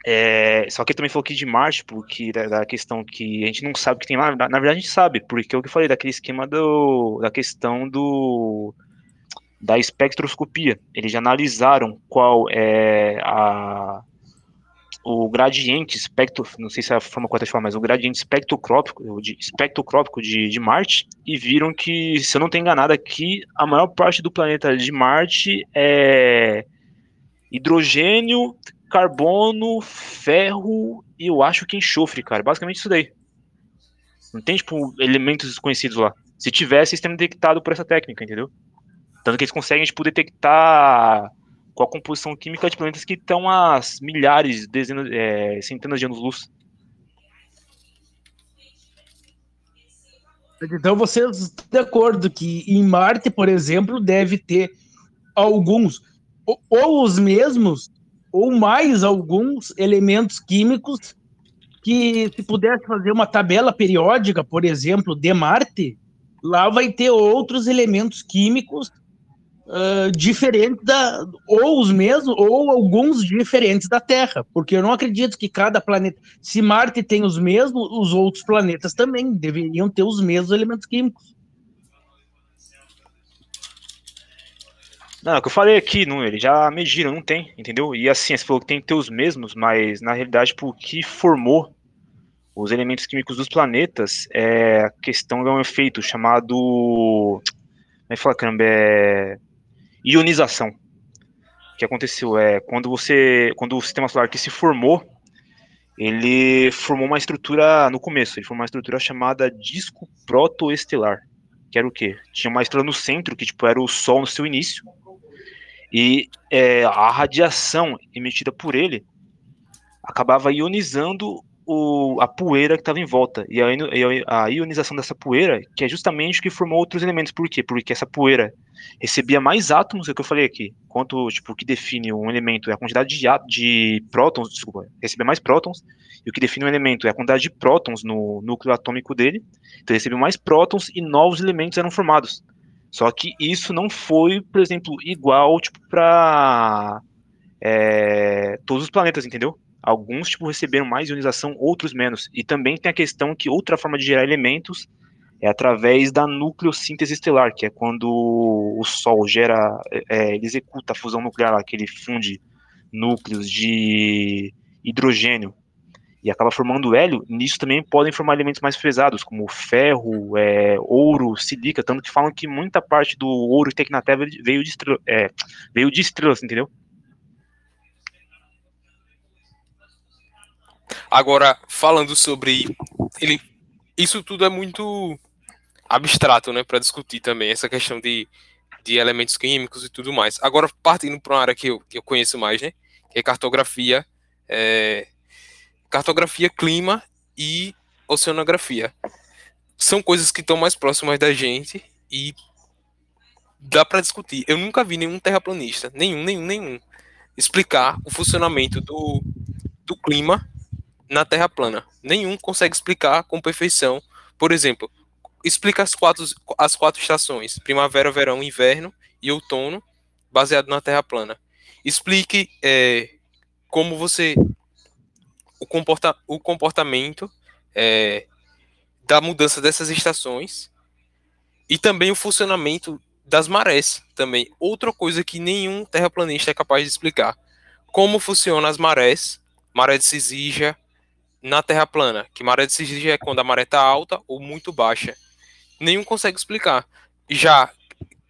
É, só que ele também falou aqui de Marte, porque da, da, questão que a gente não sabe o que tem lá. Na, na, verdade, a gente sabe, porque é o que eu falei daquele esquema do, da questão do da espectroscopia. Eles já analisaram qual é a o gradiente espectro, não sei se é a forma correta de falar, mas o gradiente espectroscópico de, espectroscópico de, de Marte e viram que, se eu não estou enganado aqui, a maior parte do planeta de Marte é hidrogênio, carbono, ferro e eu acho que enxofre, cara. Basicamente isso daí. Não tem, tipo, elementos desconhecidos lá. Se tivesse, eles teriam detectado por essa técnica, entendeu? Tanto que eles conseguem, tipo, detectar com a composição química de planetas que estão a milhares, dezenas, é, centenas de anos-luz. Então vocês estão de acordo que em Marte, por exemplo, deve ter alguns, ou, ou os mesmos, ou mais alguns elementos químicos que se pudesse fazer uma tabela periódica, por exemplo, de Marte, lá vai ter outros elementos químicos uh, diferentes da, ou os mesmos, ou alguns diferentes da Terra, porque eu não acredito que cada planeta, se Marte tem os mesmos, os outros planetas também deveriam ter os mesmos elementos químicos. Não, é o que eu falei aqui, não, eles já mediram, não tem, entendeu? E assim, você falou que tem que ter os mesmos, mas na realidade, tipo, o que formou os elementos químicos dos planetas é a questão de um efeito chamado. Como é que fala, caramba? É ionização. O que aconteceu é quando você, quando o sistema solar que se formou, ele formou uma estrutura no começo, ele formou uma estrutura chamada disco protoestelar, que era o quê? Tinha uma estrela no centro que tipo era o Sol no seu início e é, a radiação emitida por ele acabava ionizando o, a poeira que estava em volta. E a, a, ionização dessa poeira, que é justamente o que formou outros elementos. Por quê? Porque essa poeira recebia mais átomos, é o que eu falei aqui. Quanto, tipo, o que define um elemento é a quantidade de, de prótons, desculpa, recebia mais prótons, e o que define um elemento é a quantidade de prótons no núcleo atômico dele. Então recebeu mais prótons e novos elementos eram formados. Só que isso não foi, por exemplo, igual, tipo, para é, todos os planetas, entendeu? Alguns, tipo, receberam mais ionização, outros menos. E também tem a questão que outra forma de gerar elementos é através da nucleossíntese estelar, que é quando o Sol gera, é, é, ele executa a fusão nuclear lá, que ele funde núcleos de hidrogênio e acaba formando hélio, nisso também podem formar elementos mais pesados, como ferro, é, ouro, sílica, tanto que falam que muita parte do ouro que tem aqui na Terra veio de, estrela, é, veio de estrelas, entendeu? Agora, falando sobre ele, isso tudo é muito abstrato, né, para discutir também essa questão de, de elementos químicos e tudo mais. Agora, partindo para uma área que eu, que eu conheço mais, né, que é cartografia, é, cartografia, clima e oceanografia. São coisas que estão mais próximas da gente e dá para discutir. Eu nunca vi nenhum terraplanista, nenhum, nenhum, nenhum, explicar o funcionamento do, do clima na Terra plana. Nenhum consegue explicar com perfeição. Por exemplo, explica as quatro, as quatro estações: primavera, verão, inverno e outono, baseado na Terra plana. Explique é, como você. O, comporta, o comportamento é, da mudança dessas estações e também o funcionamento das marés também. Outra coisa que nenhum terraplanista é capaz de explicar. Como funcionam as marés, maré de Cisígia, na Terra plana, que maré de Cisígia é quando a maré está alta ou muito baixa. Nenhum consegue explicar. Já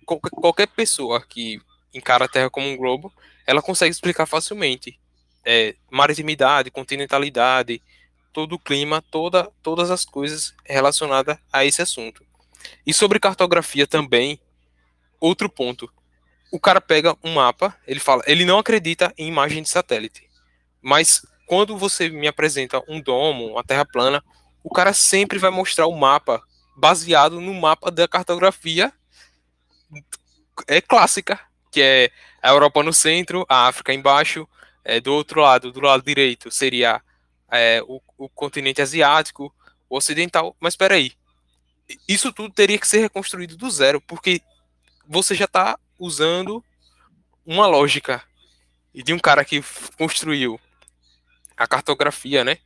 qualquer pessoa que encara a Terra como um globo, ela consegue explicar facilmente. É, maritimidade, continentalidade, todo o clima, toda, todas as coisas relacionadas a esse assunto. E sobre cartografia também, outro ponto. O cara pega um mapa, ele fala, ele não acredita em imagem de satélite, mas quando você me apresenta um domo, uma terra plana, o cara sempre vai mostrar o mapa baseado no mapa da cartografia é clássica, que é a Europa no centro, a África embaixo, é, do outro lado, do lado direito, seria é, o, o, continente asiático, o ocidental. Mas espera aí, isso tudo teria que ser reconstruído do zero, porque você já está usando uma lógica e de um cara que construiu a cartografia, né?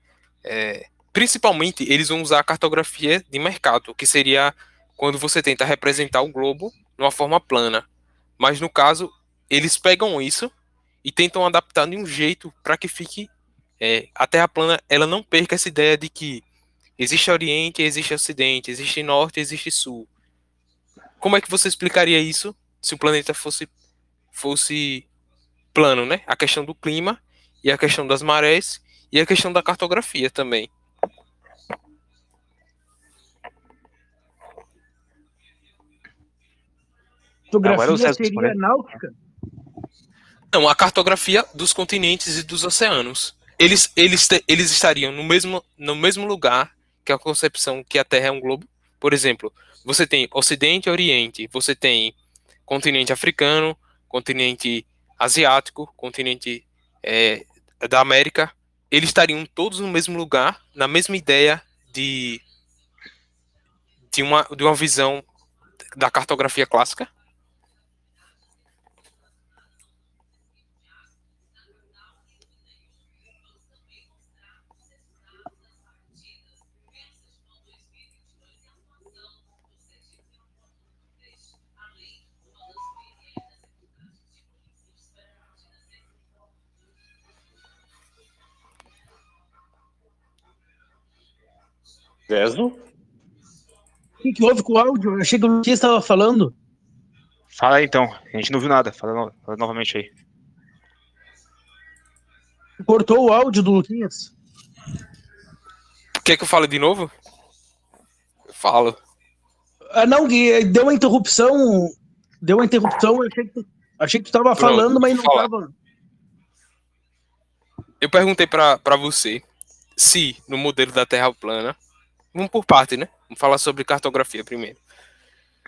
É, principalmente eles vão usar a cartografia de mercado, que seria quando você tenta representar o globo de uma forma plana. Mas no caso, eles pegam isso e tentam adaptar de um jeito para que fique é, a Terra plana, ela não perca essa ideia de que existe Oriente, existe Ocidente, existe Norte, existe Sul. Como é que você explicaria isso se o planeta fosse fosse plano, né? A questão do clima e a questão das marés e a questão da cartografia também. César seria náutica? Não, a cartografia dos continentes e dos oceanos. Eles, eles, eles estariam no mesmo, no mesmo lugar que a concepção que a Terra é um globo. Por exemplo, você tem Ocidente e Oriente, você tem continente africano, continente asiático, continente é, da América. Eles estariam todos no mesmo lugar, na mesma ideia de, de, uma, de uma visão da cartografia clássica. Zezo? O que, que houve com o áudio? Eu achei que o Luquinhas estava falando. Fala aí então, a gente não viu nada. Fala, no- fala novamente aí. Cortou o áudio do Luquinhas. Quer que eu fale de novo? Eu falo. Ah, não, que deu uma interrupção. Deu uma interrupção. Eu achei que tu, achei que tu tava Pronto, falando, mas não fala. tava. Eu perguntei pra você se no modelo da Terra plana, vamos por parte, né? Vamos falar sobre cartografia primeiro.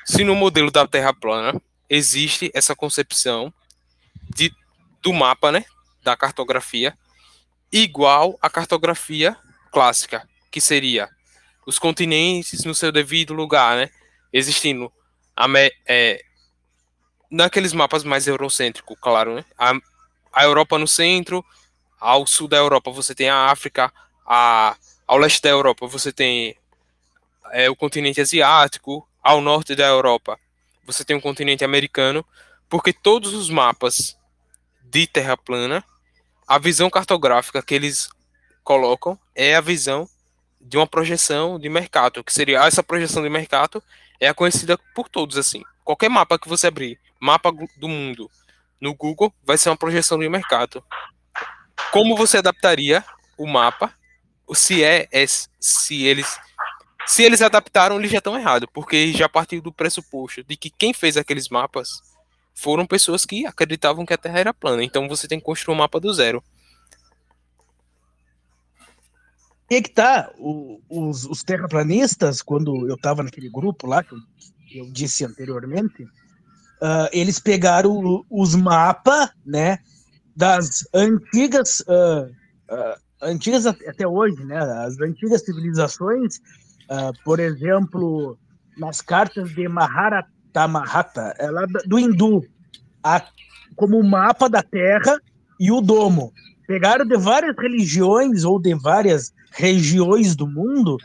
Se no modelo da Terra plana existe essa concepção de, do mapa, né? Da cartografia, igual à cartografia clássica, que seria os continentes no seu devido lugar, né? Existindo é, naqueles mapas mais eurocêntricos, claro, né? A, a Europa no centro, ao sul da Europa você tem a África, a, ao leste da Europa você tem é, o continente asiático, ao norte da Europa você tem o continente americano, porque todos os mapas de terra plana, a visão cartográfica que eles colocam é a visão de uma projeção de mercado, que seria essa projeção de mercado é conhecida por todos assim. Qualquer mapa que você abrir, mapa do mundo no Google, vai ser uma projeção de mercado. Como você adaptaria o mapa se é, é- se eles se eles adaptaram eles já estão errados porque já partiu do pressuposto de que quem fez aqueles mapas foram pessoas que acreditavam que a Terra era plana. Então você tem que construir um mapa do zero. E que tá, o- os, os terraplanistas, quando eu tava naquele grupo lá, que eu, eu disse anteriormente, ah, eles pegaram os mapas, né, das antigas, ah, antigas at- até hoje, né, as antigas civilizações, ah, por exemplo, nas cartas de Maharata Mahatma, é do hindu, a- como o mapa da Terra e o domo. Pegaram de várias religiões ou de várias regiões do mundo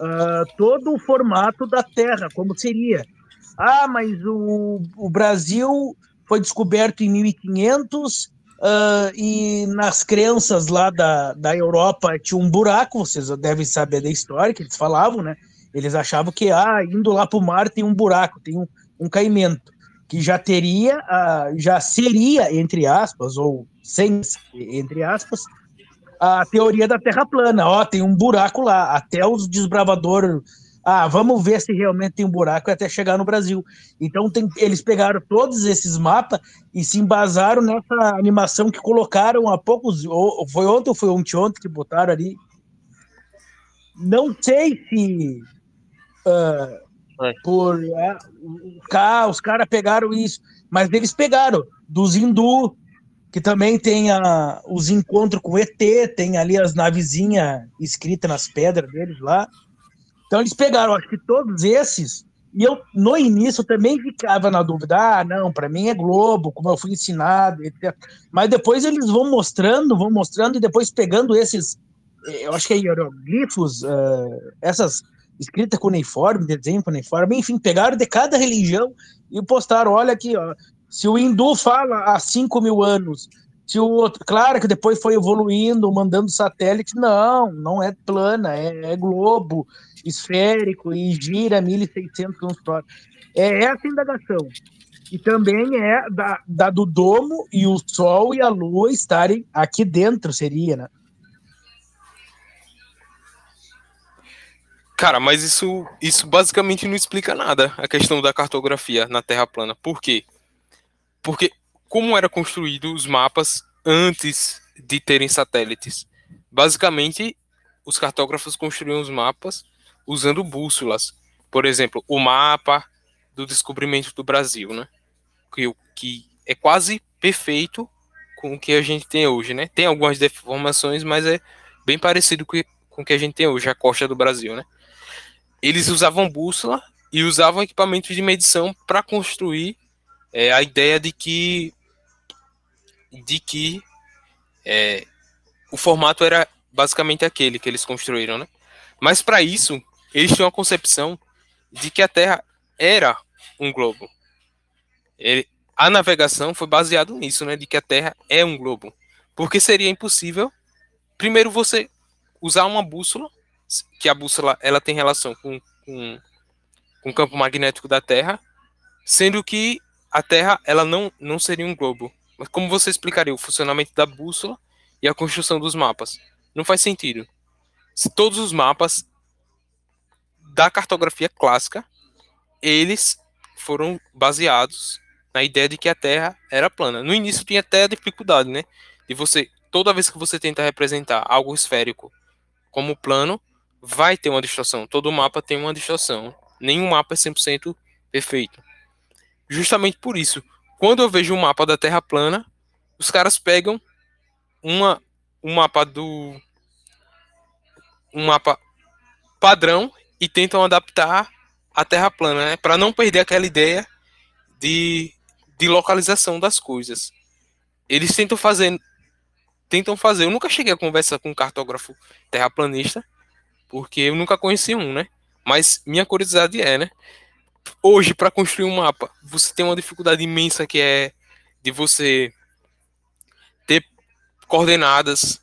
ah, todo o formato da Terra, como seria. Ah, mas o, o Brasil foi descoberto em 1500 ah, e nas crenças lá da, da Europa tinha um buraco, vocês devem saber da história que eles falavam, né? Eles achavam que ah, indo lá para o mar tem um buraco, tem um, um caimento, que já teria, ah, já seria, entre aspas, ou sem, entre aspas, a teoria da Terra plana. Ó, tem um buraco lá. Até os desbravadores. Ah, vamos ver se realmente tem um buraco até chegar no Brasil. Então tem- eles pegaram todos esses mapas e se embasaram nessa animação que colocaram há poucos. ou- Foi ontem ou foi ontem, ontem que botaram ali. Não sei se. É. por o- cá, os caras pegaram isso, mas eles pegaram dos hindu, que também tem a, os encontros com ET, tem ali as navezinhas escritas nas pedras deles lá. Então eles pegaram, acho que todos esses, E eu, no início, também ficava na dúvida: ah, não, para mim é Globo, como eu fui ensinado, etc. Mas depois eles vão mostrando, vão mostrando, e depois pegando esses, eu acho que é hieroglifos, uh, essas escritas com uniforme, desenho com uniforme, enfim, pegaram de cada religião e postaram: olha aqui, ó, se o hindu fala há 5 mil anos, se o outro, claro que depois foi evoluindo, mandando satélite, não, não é plana, é, é globo, esférico e gira 1.600 km por. É essa indagação. E também é da, da, do domo e o Sol e a Lua estarem aqui dentro, seria, né? Cara, mas isso, isso basicamente não explica nada, a questão da cartografia na Terra plana. Por quê? Porque como eram construídos os mapas antes de terem satélites? Basicamente, os cartógrafos construíam os mapas usando bússolas. Por exemplo, o mapa do descobrimento do Brasil, né? Que, que é quase perfeito com o que a gente tem hoje, né? Tem algumas deformações, mas é bem parecido com, o que a gente tem hoje, a costa do Brasil, né? Eles usavam bússola e usavam equipamentos de medição para construir é, a ideia de que de que é, o formato era basicamente aquele que eles construíram, né? Mas para isso, eles tinham a concepção de que a Terra era um globo. Ele, a navegação foi baseado nisso, né? De que a Terra é um globo. Porque seria impossível, primeiro, você usar uma bússola, que a bússola ela tem relação com, com, com o campo magnético da Terra, sendo que a Terra ela não, não seria um globo. Mas como você explicaria o funcionamento da bússola e a construção dos mapas? Não faz sentido. Se todos os mapas da cartografia clássica, eles foram baseados na ideia de que a Terra era plana. No início tinha até a dificuldade, né? De você, toda vez que você tenta representar algo esférico como plano, vai ter uma distorção. Todo mapa tem uma distorção. Nenhum mapa é 100% perfeito. Justamente por isso, quando eu vejo um mapa da Terra plana, os caras pegam uma, um mapa do. um mapa padrão e tentam adaptar a Terra plana, né? Para não perder aquela ideia de, de localização das coisas. Eles tentam fazer. Tentam fazer. Eu nunca cheguei a conversar com um cartógrafo terraplanista, porque eu nunca conheci um, né? Mas minha curiosidade é, né? hoje para construir um mapa, você tem uma dificuldade imensa que é de você ter coordenadas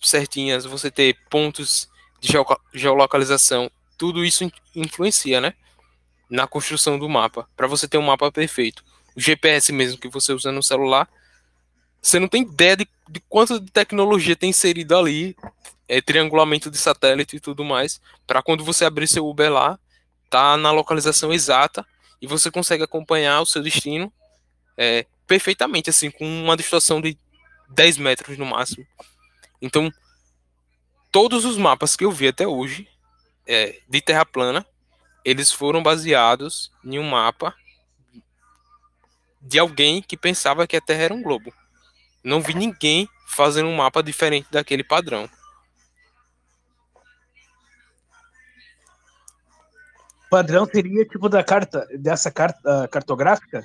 certinhas, você ter pontos de geolocalização, tudo isso influencia, né? Na construção do mapa, para você ter um mapa perfeito. O GPS mesmo que você usa no celular, você não tem ideia de, de quanto de tecnologia tem inserido ali, é, triangulamento de satélite e tudo mais, para quando você abrir seu Uber lá, tá na localização exata e você consegue acompanhar o seu destino é, perfeitamente, assim, com uma distorção de 10 metros no máximo. Então, todos os mapas que eu vi até hoje é, de Terra plana, eles foram baseados em um mapa de alguém que pensava que a Terra era um globo. Não vi ninguém fazendo um mapa diferente daquele padrão. padrão seria tipo da carta, dessa carta cartográfica?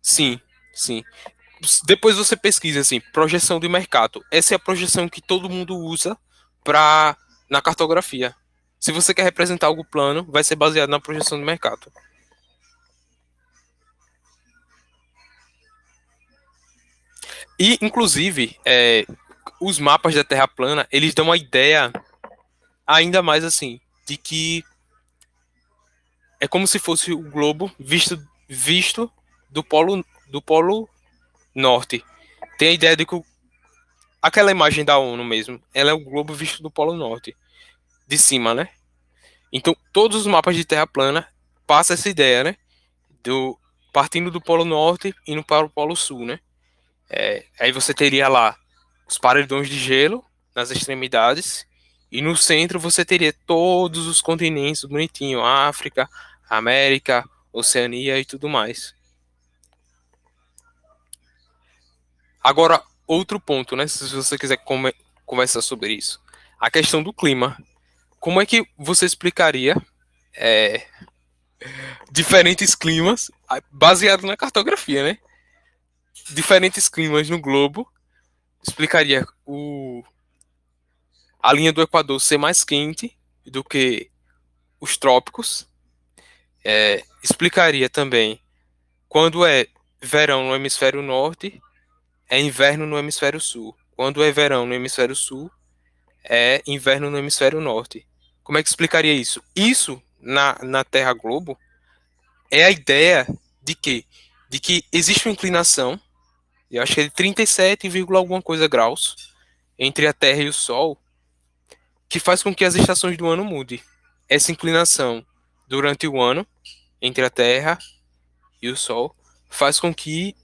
Sim, sim. Depois você pesquisa assim, projeção de mercado. Essa é a projeção que todo mundo usa para na cartografia. Se você quer representar algo plano, vai ser baseado na projeção de mercado. E, inclusive, é, os mapas da Terra plana, eles dão uma ideia ainda mais assim, de que é como se fosse o globo visto visto do polo do polo norte. Tem a ideia de que o, aquela imagem da ONU mesmo, ela é o globo visto do polo norte, de cima, né? Então, todos os mapas de terra plana passam essa ideia, né? Do partindo do polo norte indo para o polo sul, né? É, aí você teria lá os paredões de gelo nas extremidades e no centro você teria todos os continentes bonitinho, África, América, Oceania e tudo mais. Agora, outro ponto, né? Se você quiser conversar sobre isso. A questão do clima. Como é que você explicaria é, diferentes climas, baseado na cartografia, né? Diferentes climas no globo explicaria o a linha do Equador ser mais quente do que os trópicos. É, explicaria também quando é verão no hemisfério norte, é inverno no hemisfério sul. Quando é verão no hemisfério sul, é inverno no hemisfério norte. Como é que explicaria isso? Isso na, na Terra Globo é a ideia de que de que existe uma inclinação, eu acho que é de 37, alguma coisa graus entre a Terra e o Sol, que faz com que as estações do ano mudem. Essa inclinação durante o ano entre a Terra e o Sol faz com que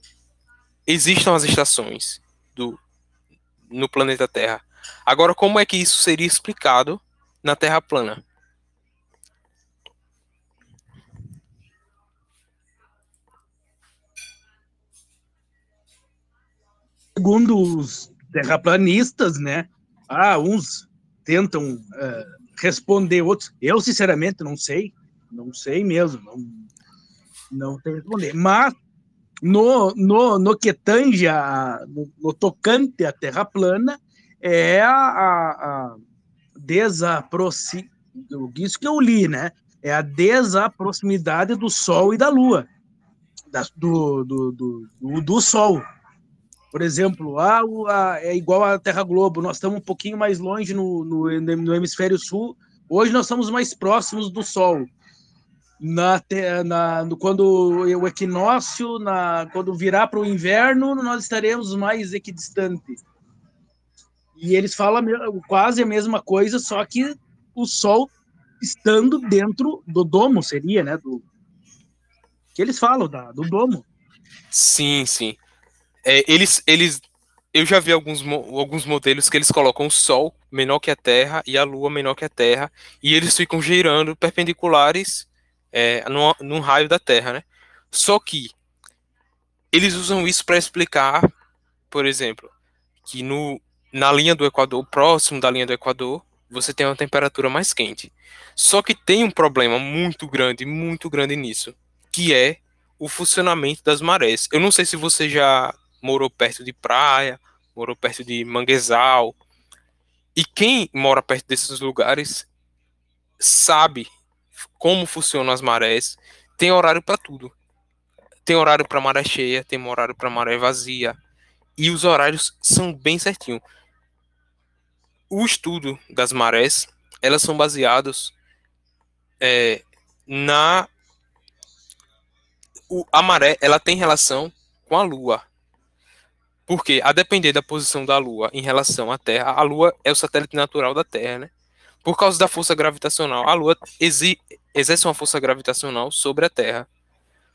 existam as estações do no planeta Terra. Agora, como é que isso seria explicado na Terra plana? Segundo os terraplanistas, né? Ah, uns tentam uh, responder outros. Eu, sinceramente, não sei. Não sei mesmo. Não, não tem responder. Mas no, no, no que tange, a, no, no tocante à Terra plana, é a, a, a desaproxi... Isso que eu li, né? É a desaproximidade do Sol e da Lua. Da, do, do, do, do, Sol. Por exemplo, a, a, é igual à Terra Globo, nós estamos um pouquinho mais longe no, no, no hemisfério sul, hoje nós estamos mais próximos do Sol. Na, na, quando o equinócio, na, quando virar para o inverno, nós estaremos mais equidistantes. E eles falam quase a mesma coisa, só que o Sol estando dentro do domo, seria, né? Do, que eles falam, da, do domo. Sim, sim. É, eles, eles, eu já vi alguns, alguns modelos que eles colocam o Sol menor que a Terra e a Lua menor que a Terra, e eles ficam girando perpendiculares é, no, no raio da Terra, né? Só que eles usam isso para explicar, por exemplo, que no, na linha do Equador, próximo da linha do Equador, você tem uma temperatura mais quente. Só que tem um problema muito grande, muito grande nisso, que é o funcionamento das marés. Eu não sei se você já morou perto de praia, morou perto de manguezal. E quem mora perto desses lugares sabe como funcionam as marés. Tem horário para tudo. Tem horário para maré cheia, tem horário para maré vazia. E os horários são bem certinho. O estudo das marés, elas são baseados é, na o, a maré, ela tem relação com a lua. Porque, a depender da posição da Lua em relação à Terra, a Lua é o satélite natural da Terra, né? Por causa da força gravitacional, a Lua exerce uma força gravitacional sobre a Terra.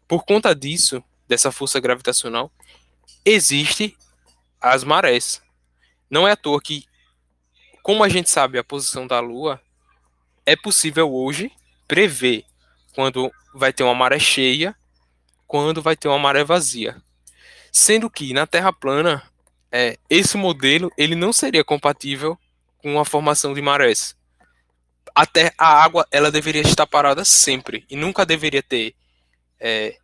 Por conta disso, dessa força gravitacional, existe as marés. Não é à toa que, como a gente sabe a posição da Lua, é possível hoje prever quando vai ter uma maré cheia, quando vai ter uma maré vazia. Sendo que na Terra plana, é, esse modelo ele não seria compatível com a formação de marés. A, a água ela deveria estar parada sempre e nunca deveria ter é,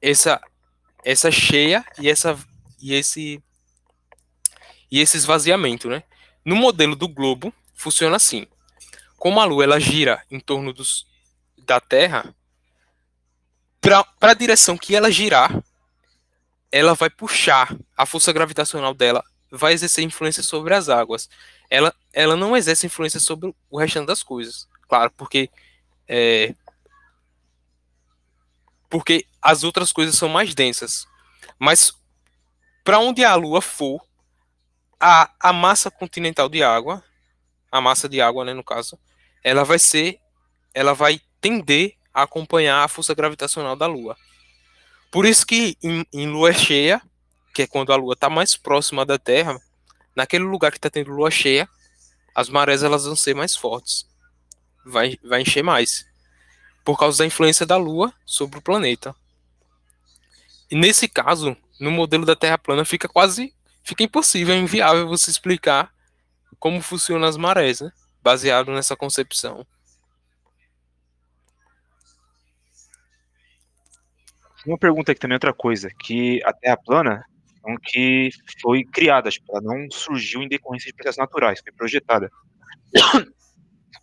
essa essa cheia e essa e esse e esse esvaziamento, né? No modelo do globo funciona assim: como a Lua ela gira em torno dos, da Terra, para a direção que ela girar, ela vai puxar a força gravitacional dela, vai exercer influência sobre as águas. Ela, ela não exerce influência sobre o restante das coisas, claro, porque é, porque as outras coisas são mais densas. Mas para onde a Lua for, a, a massa continental de água, a massa de água, né, no caso, ela vai ser, ela vai tender a acompanhar a força gravitacional da Lua. Por isso que em, em lua cheia, que é quando a lua está mais próxima da Terra, naquele lugar que está tendo lua cheia, as marés elas vão ser mais fortes. Vai, vai encher mais. Por causa da influência da lua sobre o planeta. E nesse caso, no modelo da Terra plana, fica quase fica impossível, é inviável você explicar como funcionam as marés, né? baseado nessa concepção. Uma pergunta aqui também, outra coisa, que a Terra plana então, que foi criada, tipo, ela não surgiu em decorrência de processos naturais, foi projetada.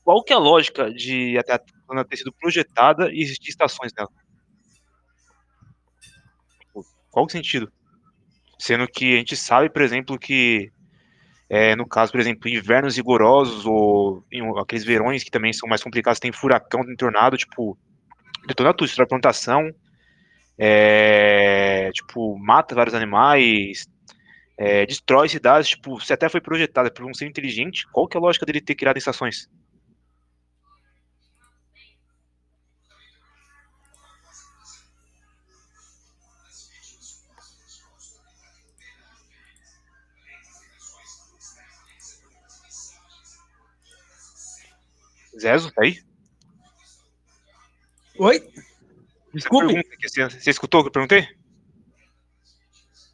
Qual que é a lógica de a Terra plana ter sido projetada e existir estações nela? Qual o sentido? Sendo que a gente sabe, por exemplo, que é, no caso, por exemplo, invernos rigorosos ou em aqueles verões que também são mais complicados, tem furacão, tem tornado, tipo, detona tudo, destrói a plantação, é, tipo, mata vários animais, é, destrói cidades, tipo, se até foi projetada por um ser inteligente, qual que é a lógica dele ter criado estações? Zezo, tá aí? Oi? Desculpe, Você, você escutou o que eu perguntei?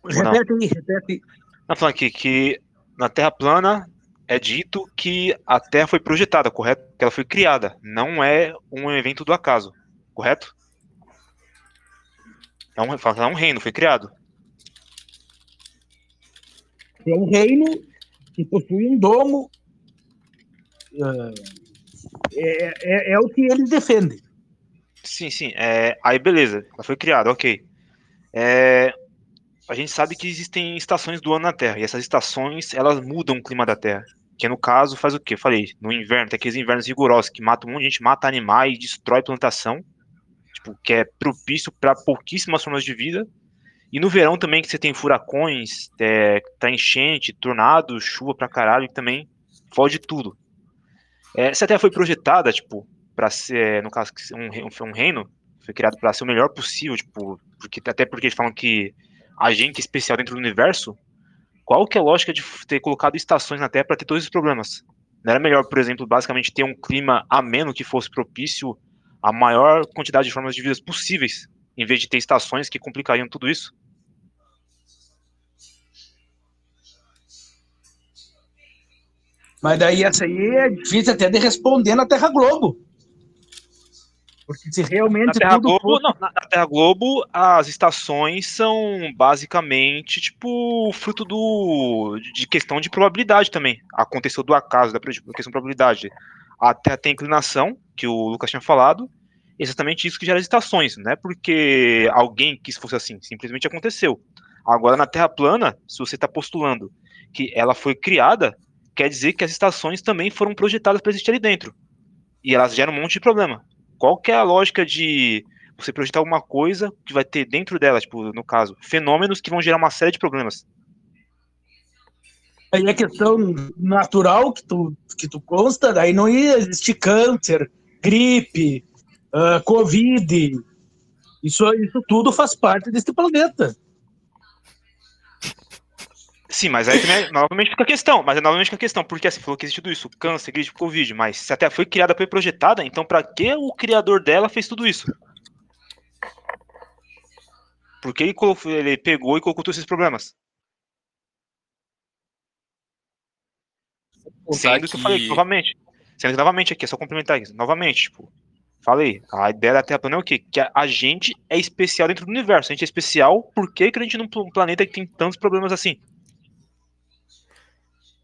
não? repete aí, repete aí. Tá falando aqui que na Terra plana é dito que a Terra foi projetada, correto? Que ela foi criada, não é um evento do acaso, correto? É um, é um reino, foi criado. É um reino que possui um domo. ah, É, é, é o que eles defendem. Sim, sim. É, aí beleza, ela foi criada, ok. É, a gente sabe que existem estações do ano na Terra, e essas estações elas mudam o clima da Terra. Que no caso faz o quê? Falei, no inverno, tem aqueles invernos rigorosos que matam um monte de gente, mata animais, destrói plantação, tipo, que é propício para pouquíssimas formas de vida. E no verão também, que você tem furacões, é, tá enchente, tornado, chuva pra caralho, que também fode tudo. É, se a Terra foi projetada, tipo, para ser, no caso, um, um reino, foi criado para ser o melhor possível, tipo, porque, até porque eles falam que a gente é especial dentro do universo, qual que é a lógica de ter colocado estações na Terra para ter todos esses problemas? Não era melhor, por exemplo, basicamente ter um clima ameno que fosse propício à maior quantidade de formas de vida possíveis, em vez de ter estações que complicariam tudo isso? Mas daí essa aí é difícil até de responder na Terra Globo. Porque se Na realmente Terra tudo Globo, não, na, na Terra Globo, as estações são basicamente tipo fruto do de questão de probabilidade também. Aconteceu do acaso, da questão de probabilidade. A Terra tem inclinação, que o Lucas tinha falado, exatamente isso que gera as estações, não é porque alguém quis fosse assim, simplesmente aconteceu. Agora na Terra plana, se você está postulando que ela foi criada, quer dizer que as estações também foram projetadas para existir ali dentro. E elas geram um monte de problema qual que é a lógica de você projetar alguma coisa que vai ter dentro dela, tipo, no caso, fenômenos que vão gerar uma série de problemas. aí é questão natural que tu, que tu consta, daí não ia existir câncer, gripe, ah, covid. Isso, isso tudo faz parte desse planeta. Sim, mas aí também, novamente fica a questão, mas é novamente fica a questão, porque assim, falou que existe tudo isso, câncer, gripe, covid, mas se até foi criada, foi projetada, então pra que o criador dela fez tudo isso? Porque ele, ele pegou e colocou todos esses problemas. Sendo que eu falei, novamente, sendo que novamente aqui, é só complementar isso, novamente, tipo, falei, a ideia da Terra plana é o quê? Que a, gente é especial dentro do universo, a gente é especial, por que que a gente num pl- planeta que tem tantos problemas assim?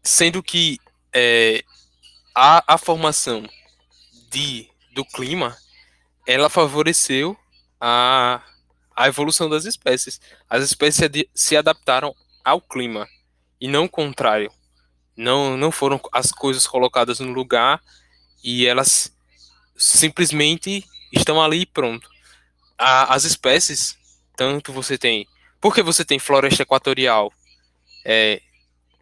Sendo que é, a, a formação de, do clima, ela favoreceu a, a evolução das espécies. As espécies se adaptaram ao clima e não o contrário. Não, não foram as coisas colocadas no lugar e elas simplesmente estão ali e pronto. A- as espécies, tanto você tem. Porque você tem floresta equatorial é,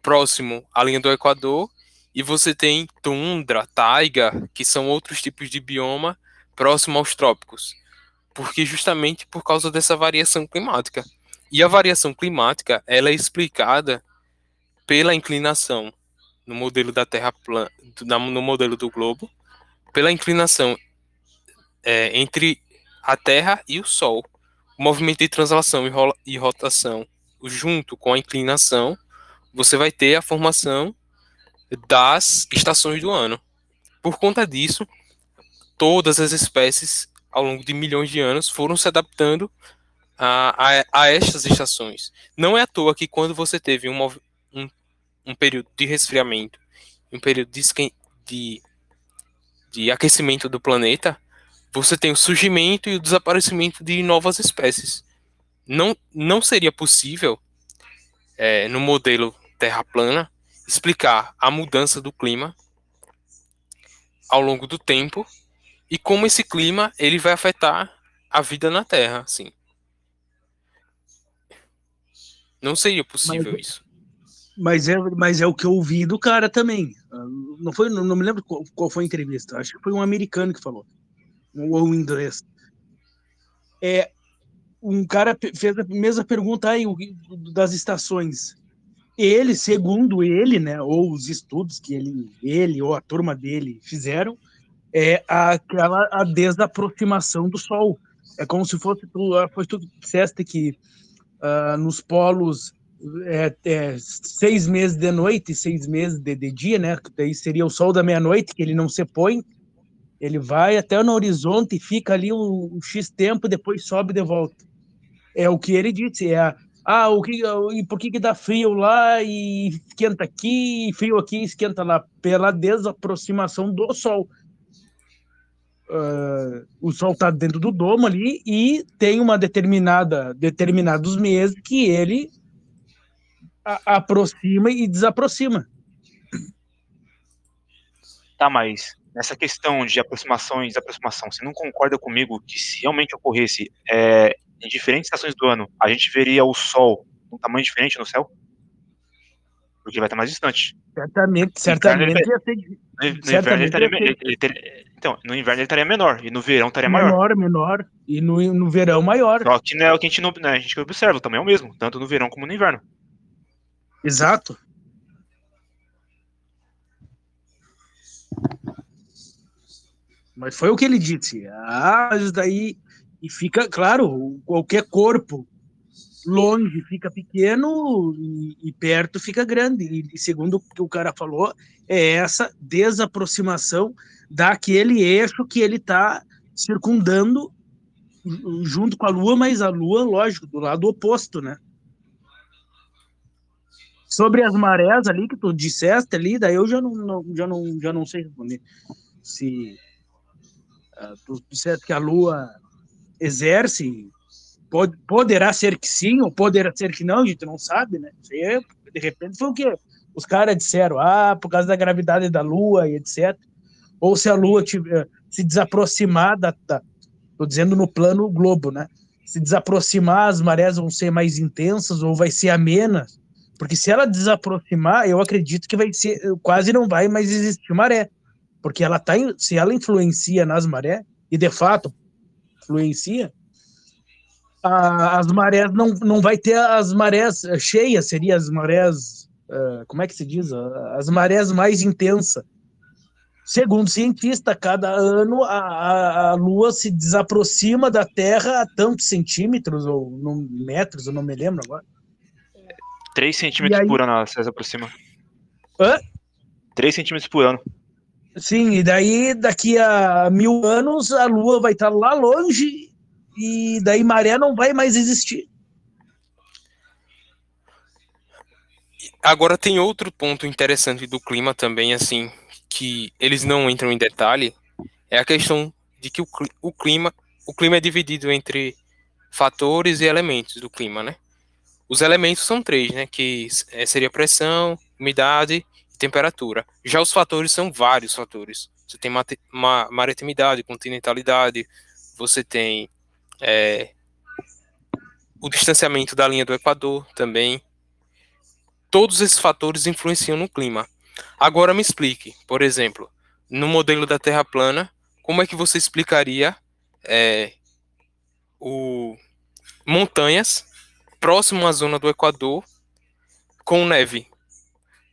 próximo à linha do Equador, e você tem tundra, taiga, que são outros tipos de bioma próximo aos trópicos. Porque justamente por causa dessa variação climática. E a variação climática, ela é explicada pela inclinação no modelo da Terra plana, no modelo do globo, pela inclinação é, entre a Terra e o Sol. O movimento de translação e, rotação, junto com a inclinação, você vai ter a formação das estações do ano. Por conta disso, todas as espécies, ao longo de milhões de anos, foram se adaptando a, a, a estas estações. Não é à toa que quando você teve um, um, um período de resfriamento, um período de, de, de aquecimento do planeta, você tem o surgimento e o desaparecimento de novas espécies. Não, não seria possível, é, no modelo Terra plana, explicar a mudança do clima ao longo do tempo e como esse clima ele vai afetar a vida na Terra, assim. Não seria possível Mas- isso. Mas é, mas é o que eu ouvi do cara também. Ah, Não, foi, não, não me lembro qual, qual foi a entrevista. Acho que foi um americano que falou. Ou um inglês. É, um cara fez a mesma pergunta aí das estações. Ele, segundo ele, né, ou os estudos que ele, ele ou a turma dele fizeram, é aquela a desaproximação do Sol. É como se fosse tu, ah, foi tu disseste que ah, nos polos é, é, seis meses de noite e seis meses de, de dia, né? Daí seria o sol da meia-noite, que ele não se põe, ele vai até no horizonte e fica ali um, um X tempo, depois sobe de volta. É o que ele disse, é a- ah, o que, e por que, que dá frio lá e esquenta aqui, e frio aqui esquenta lá? Pela desaproximação do sol. Ah, o sol está dentro do domo ali e tem uma determinada determinados meses que ele a- aproxima e desaproxima. Tá, mas nessa questão de aproximação e desaproximação, você não concorda comigo que se realmente ocorresse é, em diferentes estações do ano, a gente veria o Sol um tamanho diferente no céu? Porque vai estar mais distante. Certamente, certamente ia ser No, no inverno ele estaria, ele- ele então, no inverno ele estaria menor e no verão estaria maior. menor, menor, e no, no verão maior. Só que não é o que a gente não, né, a gente observa, também é o mesmo, tanto no verão como no inverno. Exato. Mas foi o que ele disse. Ah, mas daí. E fica, claro, qualquer corpo longe fica pequeno e, e perto fica grande. E, e segundo o que o cara falou, é essa desaproximação daquele eixo que ele está circundando ju- junto com a Lua, mas a Lua, lógico, do lado oposto, né? Sobre as marés ali que tu disseste ali, daí eu já não, não- já não, já não sei responder. Se ah, tu disseste que a Lua exerce, pode, poderá ser que sim, ou poderá ser que não, a gente não sabe, né? É, de repente foi o que os caras disseram, ah, por causa da gravidade da Lua e etc. Ou se a Lua tiver, se desaproximar da, da. Tô dizendo no plano globo, né? Se desaproximar, as marés vão ser mais intensas ou vai ser amenas. Porque se ela desaproximar, eu acredito que vai ser, quase não vai mais existir maré. Porque ela tá, se ela influencia nas marés, e de fato influencia, a- as marés não, não vai ter as marés cheias, seria as marés, eh, como é que se diz? As marés mais intensas. Segundo cientista, cada ano a, a, a Lua se desaproxima da Terra a tantos centímetros ou num- metros, eu não me lembro agora. 3 centímetros aí- por ano ela se aproxima. Hã? 3 centímetros por ano. Sim, e daí daqui a mil anos a Lua vai estar lá longe e daí maré não vai mais existir. Agora tem outro ponto interessante do clima também, assim, que eles não entram em detalhe, é a questão de que o clima, o clima é dividido entre fatores e elementos do clima, né? Os elementos são três, né? Que eh, seria pressão, umidade e temperatura. Já os fatores são vários fatores. Você tem maritimidade, continentalidade, você tem eh, o distanciamento da linha do Equador também, todos esses fatores influenciam no clima. Agora me explique, por exemplo, no modelo da Terra plana, como é que você explicaria é, o montanhas próximo à zona do Equador com neve?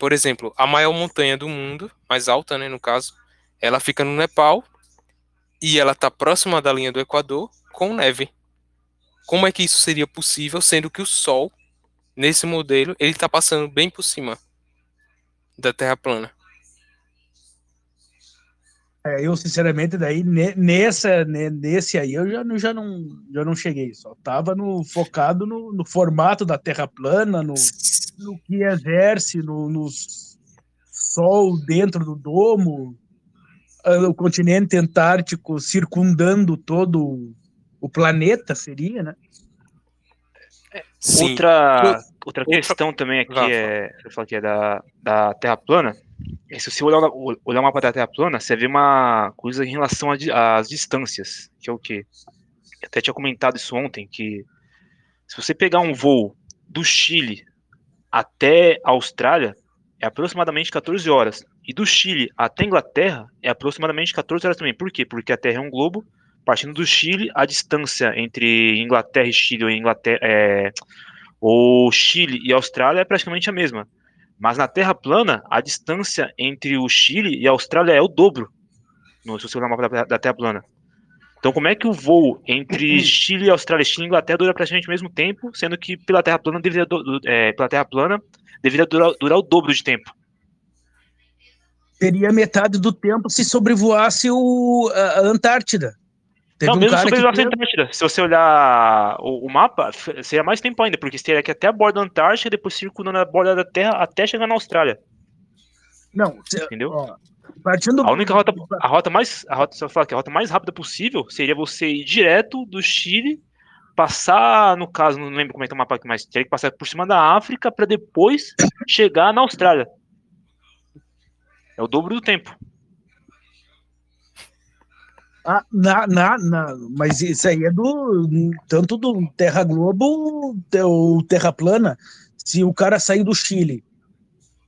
Por exemplo, a maior montanha do mundo, mais alta, né, no caso, ela fica no Nepal e ela está próxima da linha do Equador com neve. Como é que isso seria possível, sendo que o Sol nesse modelo, ele está passando bem por cima da Terra plana. É, eu, sinceramente, daí, ne- nessa, ne- nesse aí, eu já, não- já, não, já não cheguei. Só tava no, focado no, no formato da Terra plana, no, no que exerce, no, no sol dentro do domo, ah, o continente antártico circundando todo o- o planeta, seria, né? Sim. Outra, outra questão também aqui é, você falou que é da, da Terra plana. É, se você olhar, o- olhar o mapa da Terra plana, você vê uma coisa em relação às distâncias, que é o quê? Eu até tinha comentado isso ontem, que se você pegar um voo do Chile até a Austrália, é aproximadamente 14 horas. E do Chile até a Inglaterra é aproximadamente 14 horas também. Por quê? Porque a Terra é um globo. Partindo do Chile, a distância entre Inglaterra e Chile, ou, Inglaterra, é, ou Chile e Austrália é praticamente a mesma. Mas na Terra plana, a distância entre o Chile e a Austrália é o dobro. No, se você o mapa da, da Terra plana. Então, como é que o voo entre Chile e Austrália, Chile e Inglaterra dura praticamente o mesmo tempo, sendo que pela Terra plana deveria, é, pela terra plana, deveria durar, durar o dobro de tempo? Teria metade do tempo se sobrevoasse o, a a Antártida. Teve não, um mesmo cara sobre que a Antártida. Se você olhar o, o mapa, seria mais tempo ainda, porque você teria que até a borda da Antártida, depois circulando a borda da Terra até chegar na Austrália. Não, Entendeu? ó, partindo A única rota, a rota mais, a rota, falar que a rota mais rápida possível seria você ir direto do Chile, passar, no caso, não lembro como é que é o mapa aqui, mas teria que passar por cima da África para depois chegar na Austrália. É o dobro do tempo. Ah, na, na, na, mas isso aí é do tanto do Terra Globo ou Terra Plana. Se o cara sair do Chile